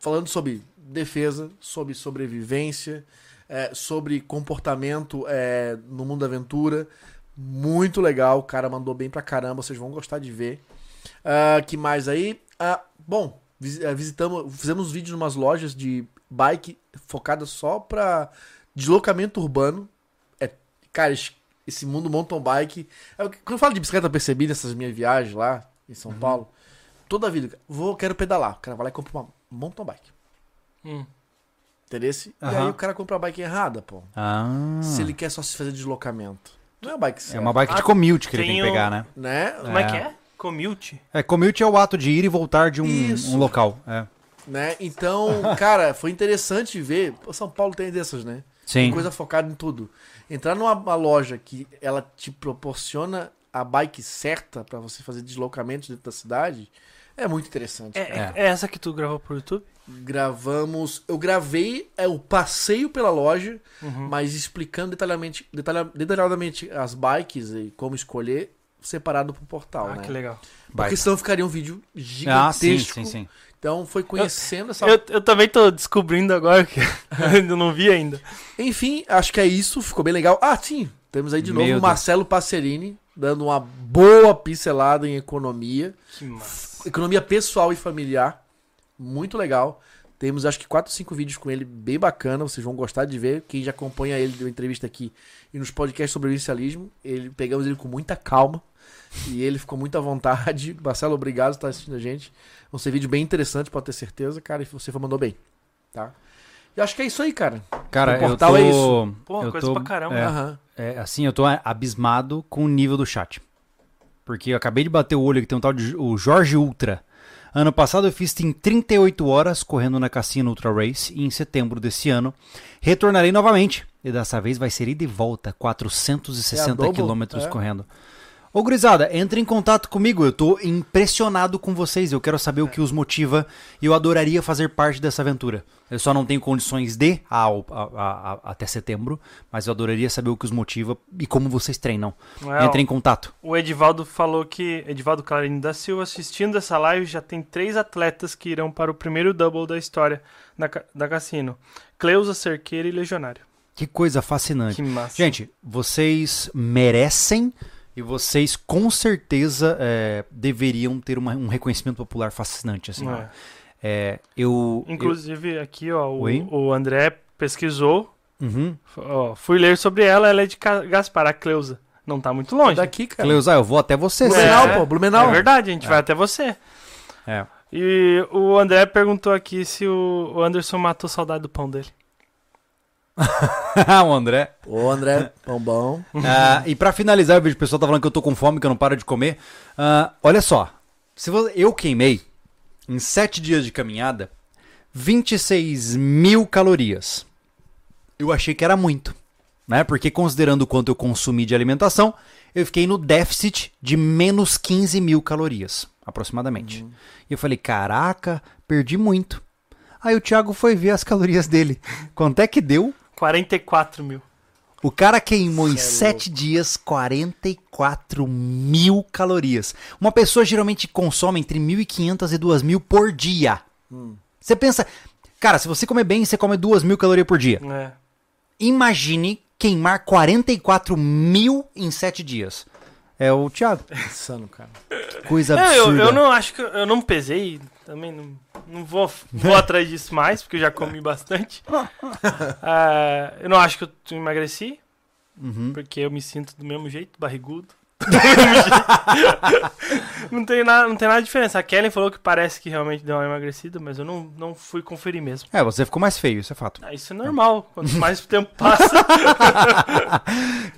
Speaker 2: falando sobre defesa, sobre sobrevivência, é, sobre comportamento é, no mundo da aventura. Muito legal, o cara mandou bem pra caramba, vocês vão gostar de ver. Ah, que mais aí? Ah, bom, eh, visitamos, fizemos vídeos em umas lojas de bike focadas só pra deslocamento urbano. É, cara, esse mundo mountain bike. é Quando eu falo de bicicleta, eu percebi nessas minhas viagens lá em São Paulo. Toda a vida, vou, quero pedalar. O cara vai lá e compra uma mountain bike.
Speaker 3: Hum.
Speaker 2: Entendeu? E
Speaker 1: Aham.
Speaker 2: aí o cara compra a bike errada, pô.
Speaker 1: Ah.
Speaker 2: Se ele quer só se fazer deslocamento. Não é uma bike
Speaker 1: É
Speaker 2: certa,
Speaker 1: uma bike de
Speaker 3: Ah,
Speaker 1: commute que ele tem
Speaker 3: tem
Speaker 1: que pegar, né?
Speaker 2: né?
Speaker 3: Como é
Speaker 1: É.
Speaker 3: que é? Commute?
Speaker 1: É, commute é o ato de ir e voltar de um, um local. É.
Speaker 2: né? Então, cara, foi interessante ver. Pô, São Paulo tem dessas, né? Tem
Speaker 1: Sim.
Speaker 2: coisa focada em tudo. Entrar numa uma loja que ela te proporciona a bike certa pra você fazer deslocamentos dentro da cidade é muito interessante.
Speaker 3: É,
Speaker 1: É.
Speaker 3: essa que tu gravou pro YouTube?
Speaker 2: Gravamos. Eu gravei é, o passeio pela loja,
Speaker 3: Uhum.
Speaker 2: mas explicando detalhadamente, detalha- detalhadamente as bikes e como escolher, separado pro portal,
Speaker 3: ah,
Speaker 2: né?
Speaker 3: que legal.
Speaker 2: Porque
Speaker 1: Bike.
Speaker 2: senão ficaria um vídeo
Speaker 1: Ah, sim,
Speaker 2: gigantesco.
Speaker 1: sim, sim.
Speaker 2: Então foi conhecendo essa.
Speaker 3: Eu, eu também tô descobrindo agora que eu não vi ainda.
Speaker 2: Enfim, acho que é isso. Ficou bem legal. Ah, sim. Temos aí de
Speaker 1: Meu
Speaker 2: novo o
Speaker 1: Deus.
Speaker 2: Marcelo Passerini dando uma boa pincelada em economia.
Speaker 3: Que massa.
Speaker 2: Economia pessoal e familiar. Muito legal. Temos acho que 4, 5 vídeos com ele bem bacana. Vocês vão gostar de ver. Quem já acompanha ele deu entrevista aqui e nos podcasts sobre inicialismo. Ele, pegamos ele com muita calma. E ele ficou muito à vontade. Marcelo, obrigado por estar assistindo a gente. Vão ser vídeos bem interessantes, pode ter certeza, cara. E você mandou bem. Tá? E acho que é isso aí, cara.
Speaker 1: Cara,
Speaker 2: O
Speaker 1: eu
Speaker 2: portal
Speaker 1: tô...
Speaker 2: é isso.
Speaker 3: Pô,
Speaker 1: eu
Speaker 3: coisa
Speaker 1: tô-
Speaker 3: pra caramba.
Speaker 1: É.
Speaker 2: Aham.
Speaker 1: É, assim, eu tô abismado com o nível do chat. Porque eu acabei de bater o olho que tem um tal de o Jorge Ultra. Ano passado eu fiz em 38 horas correndo na Cassino Ultra Race e em setembro desse ano retornarei novamente. E dessa vez vai ser ida e volta, 460
Speaker 2: É
Speaker 1: quilômetros
Speaker 2: é.
Speaker 1: correndo. Ô gurizada, entre em contato comigo, eu tô impressionado com vocês, eu quero saber o que os motiva e eu adoraria fazer parte dessa aventura. Eu só não tenho condições de ao- a- a- a- até setembro, mas eu adoraria saber o que os motiva e como vocês treinam.
Speaker 3: É,
Speaker 1: Entre em contato.
Speaker 3: O Edivaldo falou que. Edivaldo Clarini da Silva, assistindo essa live, já tem três atletas que irão para o primeiro double da história da, da Cassino: Cleusa, Cerqueira e Legionário.
Speaker 1: Que coisa fascinante.
Speaker 3: Que massa.
Speaker 1: Gente, vocês merecem e vocês com certeza é, deveriam ter uma- um reconhecimento popular fascinante. Assim, ó.
Speaker 3: É.
Speaker 1: É, eu,
Speaker 3: Inclusive, aqui, ó, o, o André pesquisou.
Speaker 1: eu- Uhum.
Speaker 3: Ó, fui ler sobre ela, ela é de Gaspar, a Cleusa. Não tá muito longe.
Speaker 2: Daqui, cara.
Speaker 1: Cleusa, eu vou até você.
Speaker 2: Blumenau,
Speaker 1: César.
Speaker 2: pô, Blumenau.
Speaker 3: É verdade, a gente vai até você.
Speaker 1: É.
Speaker 3: E o André perguntou aqui se o Anderson matou saudade do pão dele.
Speaker 1: o André.
Speaker 2: Ô, André, pão bom.
Speaker 1: Ah, e pra finalizar, eu vejo o pessoal tá falando que eu tô com fome, que eu não paro de comer. Ah, olha só. Se vo- eu queimei, em 7 dias de caminhada, 26 mil calorias. Eu achei que era muito. Né? Porque considerando o quanto eu consumi de alimentação, eu fiquei no déficit de menos 15 mil calorias, aproximadamente. E eu falei, caraca, perdi muito. Aí o Thiago foi ver as calorias dele. Quanto é que deu?
Speaker 3: 44 mil.
Speaker 1: O cara queimou em
Speaker 2: Cê é
Speaker 1: 7 dias 44 mil calorias. Uma pessoa geralmente consome entre 1.500 e 2.000 por dia. Você pensa, cara, se você comer bem, você come 2.000 calorias por dia.
Speaker 3: É.
Speaker 1: Imagine queimar 44 mil em 7 dias. É o Thiago.
Speaker 2: Insano, cara.
Speaker 1: Coisa
Speaker 3: É, eu,
Speaker 1: absurda.
Speaker 3: eu não acho que. Eu não pesei, também não, não vou, vou atrás disso mais, porque eu já comi bastante. Ah, eu não acho que eu emagreci,
Speaker 1: Uhum.
Speaker 3: porque eu me sinto do mesmo jeito, barrigudo. Do mesmo jeito. não, tem nada, não tem nada de diferença. A Kellen falou que parece que realmente deu uma emagrecida, mas eu não, não fui conferir mesmo.
Speaker 1: É, você ficou mais feio, isso é fato.
Speaker 3: Ah, isso é normal. Quanto mais o tempo passa.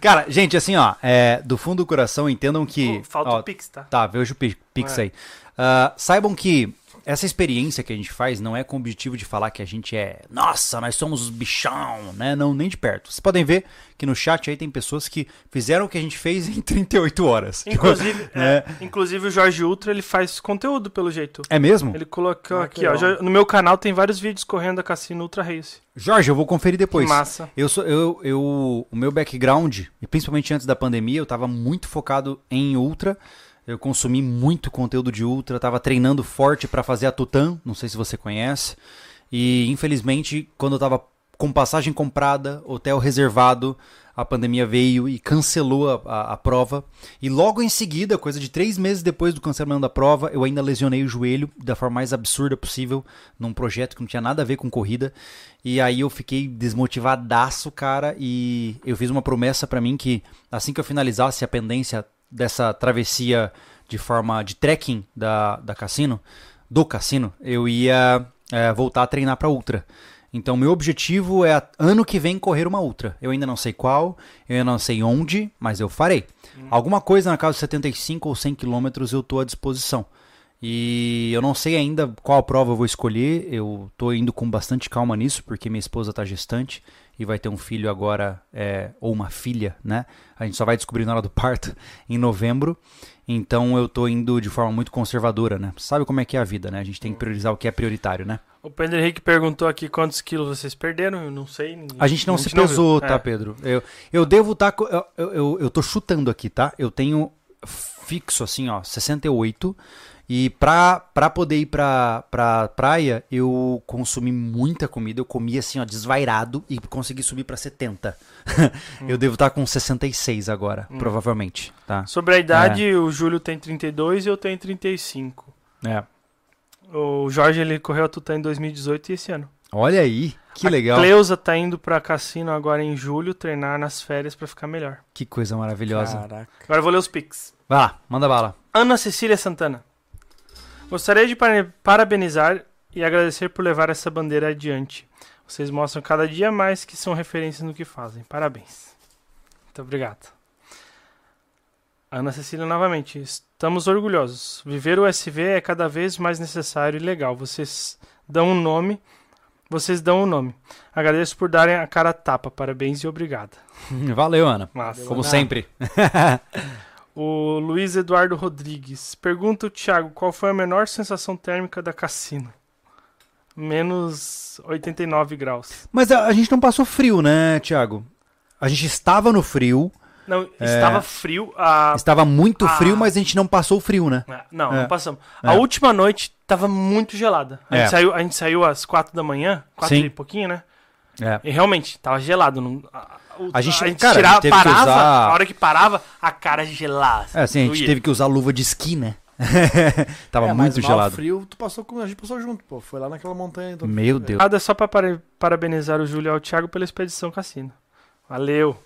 Speaker 1: Cara, gente, assim, ó, é, do fundo do coração, entendam que.
Speaker 3: Pô, falta
Speaker 1: ó,
Speaker 3: o Pix, tá?
Speaker 1: Tá, veja o Pi- Pix
Speaker 3: É.
Speaker 1: aí. Ah, saibam que essa experiência que a gente faz não é com o objetivo de falar que a gente é. Nossa, nós somos os bichão, né? Não, nem de perto. Vocês podem ver que no chat aí tem pessoas que fizeram o que a gente fez em 38 horas.
Speaker 3: Inclusive,
Speaker 1: É.
Speaker 3: é, inclusive o Jorge Ultra ele faz conteúdo pelo jeito.
Speaker 1: É mesmo?
Speaker 3: Ele colocou
Speaker 2: Ah,
Speaker 3: aqui, ó. no meu canal tem vários vídeos correndo da Cassino Ultra Race.
Speaker 1: Jorge, eu vou conferir depois.
Speaker 3: Que massa.
Speaker 1: Eu sou, eu, eu, o meu background, e principalmente antes da pandemia, eu tava muito focado em ultra. Eu consumi muito conteúdo de ultra, tava treinando forte pra fazer a Tutan, não sei se você conhece. E infelizmente, quando eu tava com passagem comprada, hotel reservado, a pandemia veio e cancelou a, a- a prova. E logo em seguida, coisa de três meses depois do cancelamento da prova, eu ainda lesionei o joelho da forma mais absurda possível, num projeto que não tinha nada a ver com corrida. E aí eu fiquei desmotivadaço, cara, e eu fiz uma promessa pra mim que assim que eu finalizasse a pendência dessa travessia de forma de trekking da, da cassino, do cassino, eu ia é, voltar a treinar pra ultra. Então, meu objetivo é ano que vem correr uma ultra. Eu ainda não sei qual, eu ainda não sei onde, mas eu farei. Alguma coisa na casa de 75 ou 100 quilômetros eu tô à disposição. E eu não sei ainda qual prova eu vou escolher. Eu tô indo com bastante calma nisso, porque minha esposa tá gestante e vai ter um filho agora, é, ou uma filha, né? A gente só vai descobrir na hora do parto em novembro. Então eu tô indo de forma muito conservadora, né? Sabe como é que é a vida, né? A gente tem que priorizar o que é prioritário, né?
Speaker 3: O Pedro Henrique perguntou aqui quantos quilos vocês perderam. Eu não sei.
Speaker 1: A gente não se pesou, tá, Pedro? Eu, eu devo estar. eu, eu, eu tô chutando aqui, tá? Eu tenho fixo, assim, ó, 68. E pra, pra poder ir pra, pra praia, eu consumi muita comida. Eu comi, assim, ó, desvairado e consegui subir pra 70. eu devo estar com 66 agora, provavelmente, tá?
Speaker 3: Sobre a idade, o Júlio tem 32 e eu tenho 35.
Speaker 1: É.
Speaker 3: O Jorge ele correu a Tutã em 2018 e esse ano.
Speaker 1: Olha aí, que
Speaker 3: a
Speaker 1: legal.
Speaker 3: Cleusa tá indo pra cassino agora em julho treinar nas férias pra ficar melhor.
Speaker 1: Que coisa maravilhosa.
Speaker 2: Caraca.
Speaker 3: Agora eu vou ler os pics.
Speaker 1: Vai lá, manda bala.
Speaker 3: Ana Cecília Santana. Gostaria de para- parabenizar e agradecer por levar essa bandeira adiante. Vocês mostram cada dia mais que são referências no que fazem. Parabéns. Muito obrigado. Ana Cecília novamente. Estamos orgulhosos. Viver o SV é cada vez mais necessário e legal. Vocês dão um nome. Vocês dão um nome. Agradeço por darem a cara a tapa. Parabéns e obrigado.
Speaker 1: Valeu, Ana.
Speaker 3: Massa.
Speaker 1: Como
Speaker 2: Ana.
Speaker 1: sempre.
Speaker 3: O Luiz Eduardo Rodrigues pergunta o Thiago qual foi a menor sensação térmica da cassino. Menos 89 graus.
Speaker 1: Mas a, a gente não passou frio, né, Thiago? A gente estava no frio,
Speaker 3: Não, estava frio. A...
Speaker 1: estava muito
Speaker 3: Ah.
Speaker 1: frio, mas a gente não passou frio, né?
Speaker 3: É, Não,
Speaker 1: É.
Speaker 3: não passamos.
Speaker 1: É.
Speaker 3: A última noite tava muito gelada. A,
Speaker 1: É.
Speaker 3: gente saiu, a gente saiu às 4 da manhã, 4
Speaker 1: Sim.
Speaker 3: e pouquinho, né?
Speaker 1: É.
Speaker 3: E realmente, tava gelado. Não, a, o-
Speaker 1: A gente- cara, a gente
Speaker 3: tirava,
Speaker 1: teve que
Speaker 3: parava,
Speaker 1: usar-
Speaker 3: a hora que parava, a cara gelada.
Speaker 1: É, assim, a gente
Speaker 3: Doía.
Speaker 1: teve que usar luva de esqui, né? tava
Speaker 2: É, mas
Speaker 1: muito
Speaker 2: mal
Speaker 1: gelado.
Speaker 2: frio, tu passou com a gente passou junto, pô. Foi lá naquela montanha. Então,
Speaker 1: Meu Deus.
Speaker 3: Nada só pra para- parabenizar o Júlio e o Thiago pela expedição cassino. Valeu.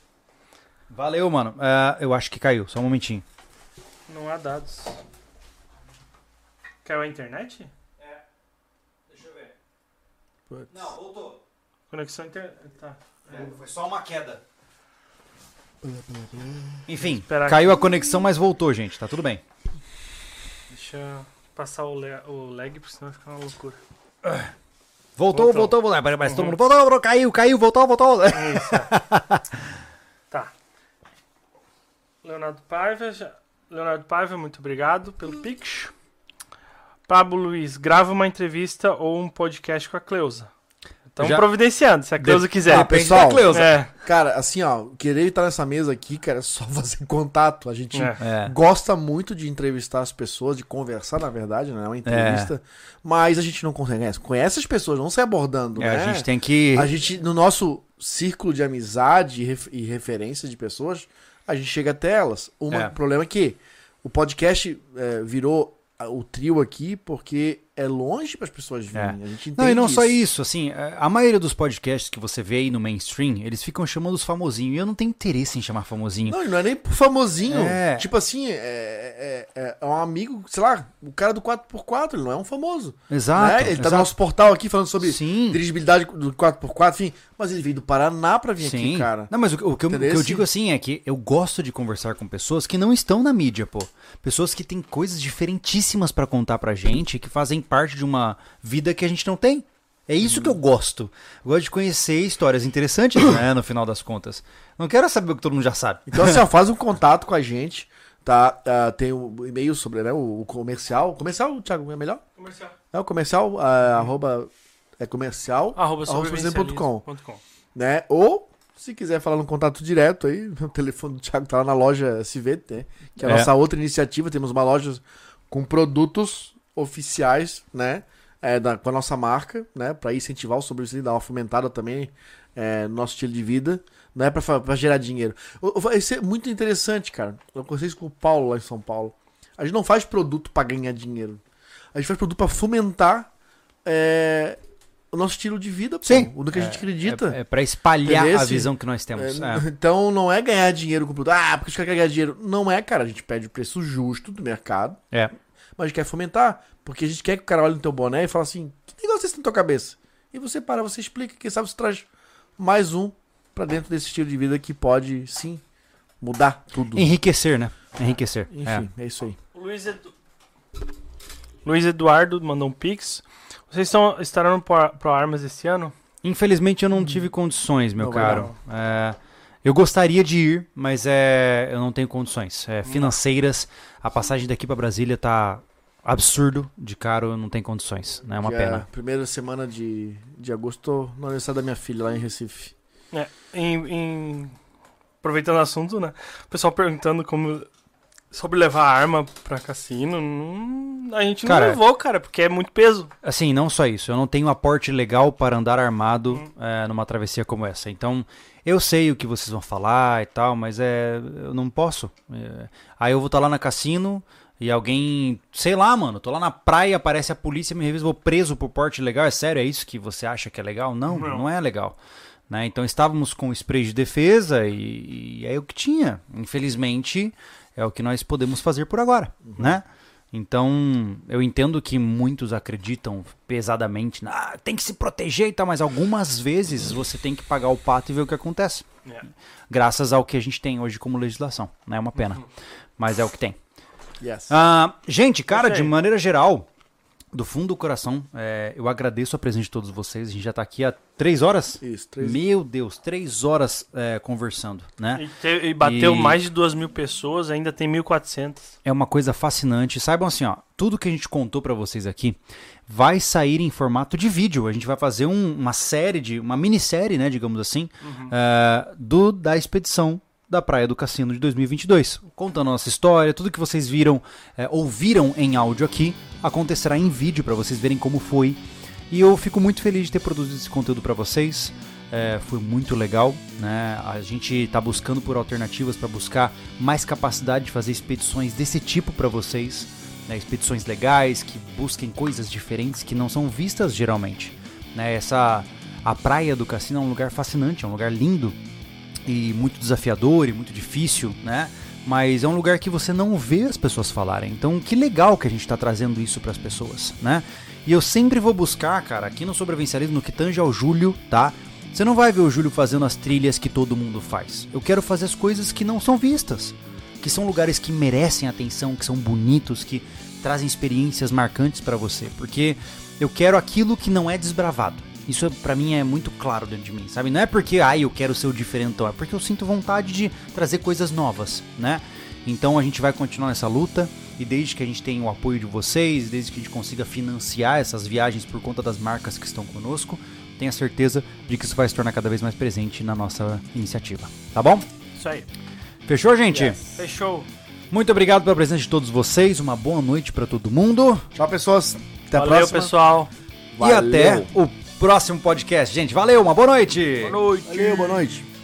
Speaker 1: Valeu, mano. É, eu acho que caiu, só um momentinho.
Speaker 3: Não há dados. Caiu a internet?
Speaker 1: Deixa eu ver.
Speaker 2: Putz.
Speaker 1: Não, voltou.
Speaker 3: Conexão inter... Tá.
Speaker 1: Foi só uma queda. Enfim, caiu a conexão, mas voltou, gente. Tá tudo bem.
Speaker 3: Deixa eu passar o, le... o lag, porque senão vai ficar uma loucura.
Speaker 1: Voltou, voltou,
Speaker 3: Voltou.
Speaker 1: voltou. Mas, mas todo
Speaker 3: Uhum.
Speaker 1: mundo voltou, voltou, caiu, caiu, voltou, voltou.
Speaker 3: Isso. é. tá. Leonardo Paiva, já... Leonardo Paiva, muito obrigado pelo Pix. Pablo Luiz, grava uma entrevista ou um podcast com a Cleusa. Estamos
Speaker 1: Já-
Speaker 3: providenciando, se a Cleusa quiser.
Speaker 2: Depende pessoal,
Speaker 1: Cleusa.
Speaker 3: É,
Speaker 2: Cara, assim, ó, querer estar nessa mesa aqui, cara, é só fazer contato. A gente
Speaker 3: é.
Speaker 1: É.
Speaker 2: gosta muito de entrevistar as pessoas, de conversar, na verdade, não é uma entrevista. Mas a gente não conhece. Conhece as pessoas, não sai abordando,
Speaker 1: É,
Speaker 2: né?
Speaker 1: a gente tem que.
Speaker 2: A gente, no nosso círculo de amizade e ref- e referência de pessoas, a gente chega até elas. O
Speaker 1: É.
Speaker 2: problema é que o podcast é, virou o trio aqui porque é longe para as pessoas virem. A gente entende
Speaker 1: Não, e não só
Speaker 2: isso.
Speaker 1: isso, assim, é, a maioria dos podcasts que você vê aí no mainstream, eles ficam chamando os famosinhos. E eu não tenho interesse em chamar famosinho.
Speaker 2: Não, não é nem por famosinho.
Speaker 1: É.
Speaker 2: Tipo assim, é, é- é- é um amigo, sei lá, o cara do 4x4, ele não é um famoso.
Speaker 1: Exato.
Speaker 2: né? Ele tá
Speaker 1: exato.
Speaker 2: no nosso portal aqui falando sobre
Speaker 1: Sim.
Speaker 2: dirigibilidade do 4x4, enfim. Mas ele veio do Paraná pra vir
Speaker 1: Sim.
Speaker 2: aqui, cara.
Speaker 1: Não, mas o, o que eu, o que eu digo assim é que eu gosto de conversar com pessoas que não estão na mídia, pô. Pessoas que têm coisas diferentíssimas pra contar pra gente, que fazem parte de uma vida que a gente não tem. É isso que eu gosto. Eu gosto de conhecer histórias interessantes, né, no final das contas. Não quero saber o que todo mundo já sabe.
Speaker 2: Então, assim, ó, faz um contato com a gente, tá? Ah, tem o e-mail sobre né, o, o comercial. Comercial, Thiago, é melhor?
Speaker 3: Comercial.
Speaker 2: É o comercial, ah, arroba, é comercial,
Speaker 3: Arroba
Speaker 2: arroba né? Ou, se quiser falar no contato direto aí, o telefone do Thiago tá lá na loja SV, né? Que é a
Speaker 1: É.
Speaker 2: nossa outra iniciativa. Temos uma loja com produtos oficiais, né? É, da, com a nossa marca, né? Pra incentivar o sobrevivencialismo, dar uma fomentada também é, no nosso estilo de vida. É fa- pra gerar dinheiro. O- Isso é muito interessante, cara. Eu conversei isso com o Paulo lá em São Paulo. A gente não faz produto pra ganhar dinheiro. A gente faz produto pra fomentar é, o nosso estilo de vida, pô,
Speaker 1: Sim.
Speaker 2: o do que a gente acredita.
Speaker 1: É, é para espalhar
Speaker 2: Entendeu?
Speaker 1: a visão que nós temos.
Speaker 2: É,
Speaker 1: É.
Speaker 2: Então não é ganhar dinheiro com produto. Ah, porque a gente quer ganhar dinheiro. Não é, cara. A gente pede o preço justo do mercado,
Speaker 1: É.
Speaker 2: mas a gente quer fomentar. Porque a gente quer que o cara olhe no teu boné e fale assim: que negócio é esse na tua cabeça? E você para, você explica, quem sabe você traz mais um pra dentro desse estilo de vida que pode sim mudar tudo.
Speaker 1: Enriquecer, né? Enriquecer.
Speaker 2: Enfim, é. isso aí.
Speaker 3: Luiz, Edu... Luiz Eduardo mandou um pix. Vocês estão, estarão no Pro, Pro Armas esse ano?
Speaker 1: Infelizmente eu não tive condições, meu
Speaker 2: Não
Speaker 1: caro. É, eu gostaria de ir, mas é, eu não tenho condições. É, financeiras, a passagem daqui pra Brasília tá absurdo de caro, eu não tenho condições. né? É uma
Speaker 2: Que
Speaker 1: pena.
Speaker 2: primeira semana de, de agosto, tô no aniversário da minha filha lá em Recife.
Speaker 3: É, em, em- Aproveitando o assunto, né? O pessoal perguntando como... Sobre levar arma pra cassino. Não... A gente não
Speaker 1: Cara,
Speaker 3: levou, cara, porque é muito peso.
Speaker 1: Assim, não só isso, eu não tenho aporte legal para andar armado é, numa travessia como essa. Então, eu sei o que vocês vão falar e tal, mas é, eu não posso. É, aí eu vou estar lá na cassino e alguém, sei lá, mano, tô lá na praia, aparece a polícia, me revisa, vou preso por porte legal. É sério, é isso que você acha que é legal? Não,
Speaker 3: Não.
Speaker 1: não, é legal. Né? Então estávamos com spray de defesa e, e é o que tinha. Infelizmente, é o que nós podemos fazer por agora, né? Então, eu entendo que muitos acreditam pesadamente, ah, tem que se proteger e tal, mas algumas vezes você tem que pagar o pato e ver o que acontece.
Speaker 3: É.
Speaker 1: Graças ao que a gente tem hoje como legislação. Né? É uma pena. Mas é o que tem.
Speaker 2: Yes.
Speaker 1: Ah, gente, cara, de maneira geral, do fundo do coração, é, eu agradeço a presença de todos vocês. A gente já tá aqui há três horas.
Speaker 2: Isso, três
Speaker 1: Meu Deus, três horas é, conversando, né?
Speaker 3: E, te- e bateu
Speaker 1: E-
Speaker 3: mais de duas mil pessoas, ainda tem 1.400.
Speaker 1: É uma coisa fascinante. Saibam assim, ó, tudo que a gente contou pra vocês aqui vai sair em formato de vídeo. A gente vai fazer um- uma série de, uma minissérie, né, digamos assim, é, do da expedição da Praia do Cassino de 2022, contando a nossa história, tudo que vocês viram, é, ouviram em áudio aqui, acontecerá em vídeo pra vocês verem como foi. E eu fico muito feliz de ter produzido esse conteúdo pra vocês. É, foi muito legal, né? A gente está buscando por alternativas para buscar mais capacidade de fazer expedições desse tipo para vocês, né? Expedições legais que busquem coisas diferentes que não são vistas geralmente, né? Essa a praia do Cassino é um lugar fascinante, é um lugar lindo e muito desafiador e muito difícil, né? Mas é um lugar que você não vê as pessoas falarem. Então, que legal que a gente está trazendo isso para as pessoas, né? E eu sempre vou buscar, cara, aqui no sobrevivencialismo, no que tange ao Júlio, tá? Você não vai ver o Júlio fazendo as trilhas que todo mundo faz. Eu quero fazer as coisas que não são vistas, que são lugares que merecem atenção, que são bonitos, que trazem experiências marcantes para você, porque eu quero aquilo que não é desbravado. Isso para mim é muito claro dentro de mim, sabe? Não é porque ai eu quero ser o diferentão, é porque eu sinto vontade de trazer coisas novas, né? Então a gente vai continuar nessa luta e desde que a gente tenha o apoio de vocês, desde que a gente consiga financiar essas viagens por conta das marcas que estão conosco, tenha certeza de que isso vai se tornar cada vez mais presente na nossa iniciativa. Tá bom?
Speaker 3: Isso aí.
Speaker 1: Fechou, gente?
Speaker 3: Fechou.
Speaker 1: Muito obrigado pela presença de todos vocês. Uma boa noite para todo mundo.
Speaker 2: Tchau, pessoas. Até
Speaker 3: Valeu,
Speaker 2: a próxima.
Speaker 3: pessoal.
Speaker 1: E até o próximo podcast, gente. Valeu, uma boa noite.
Speaker 3: Boa noite.
Speaker 2: Valeu, boa noite.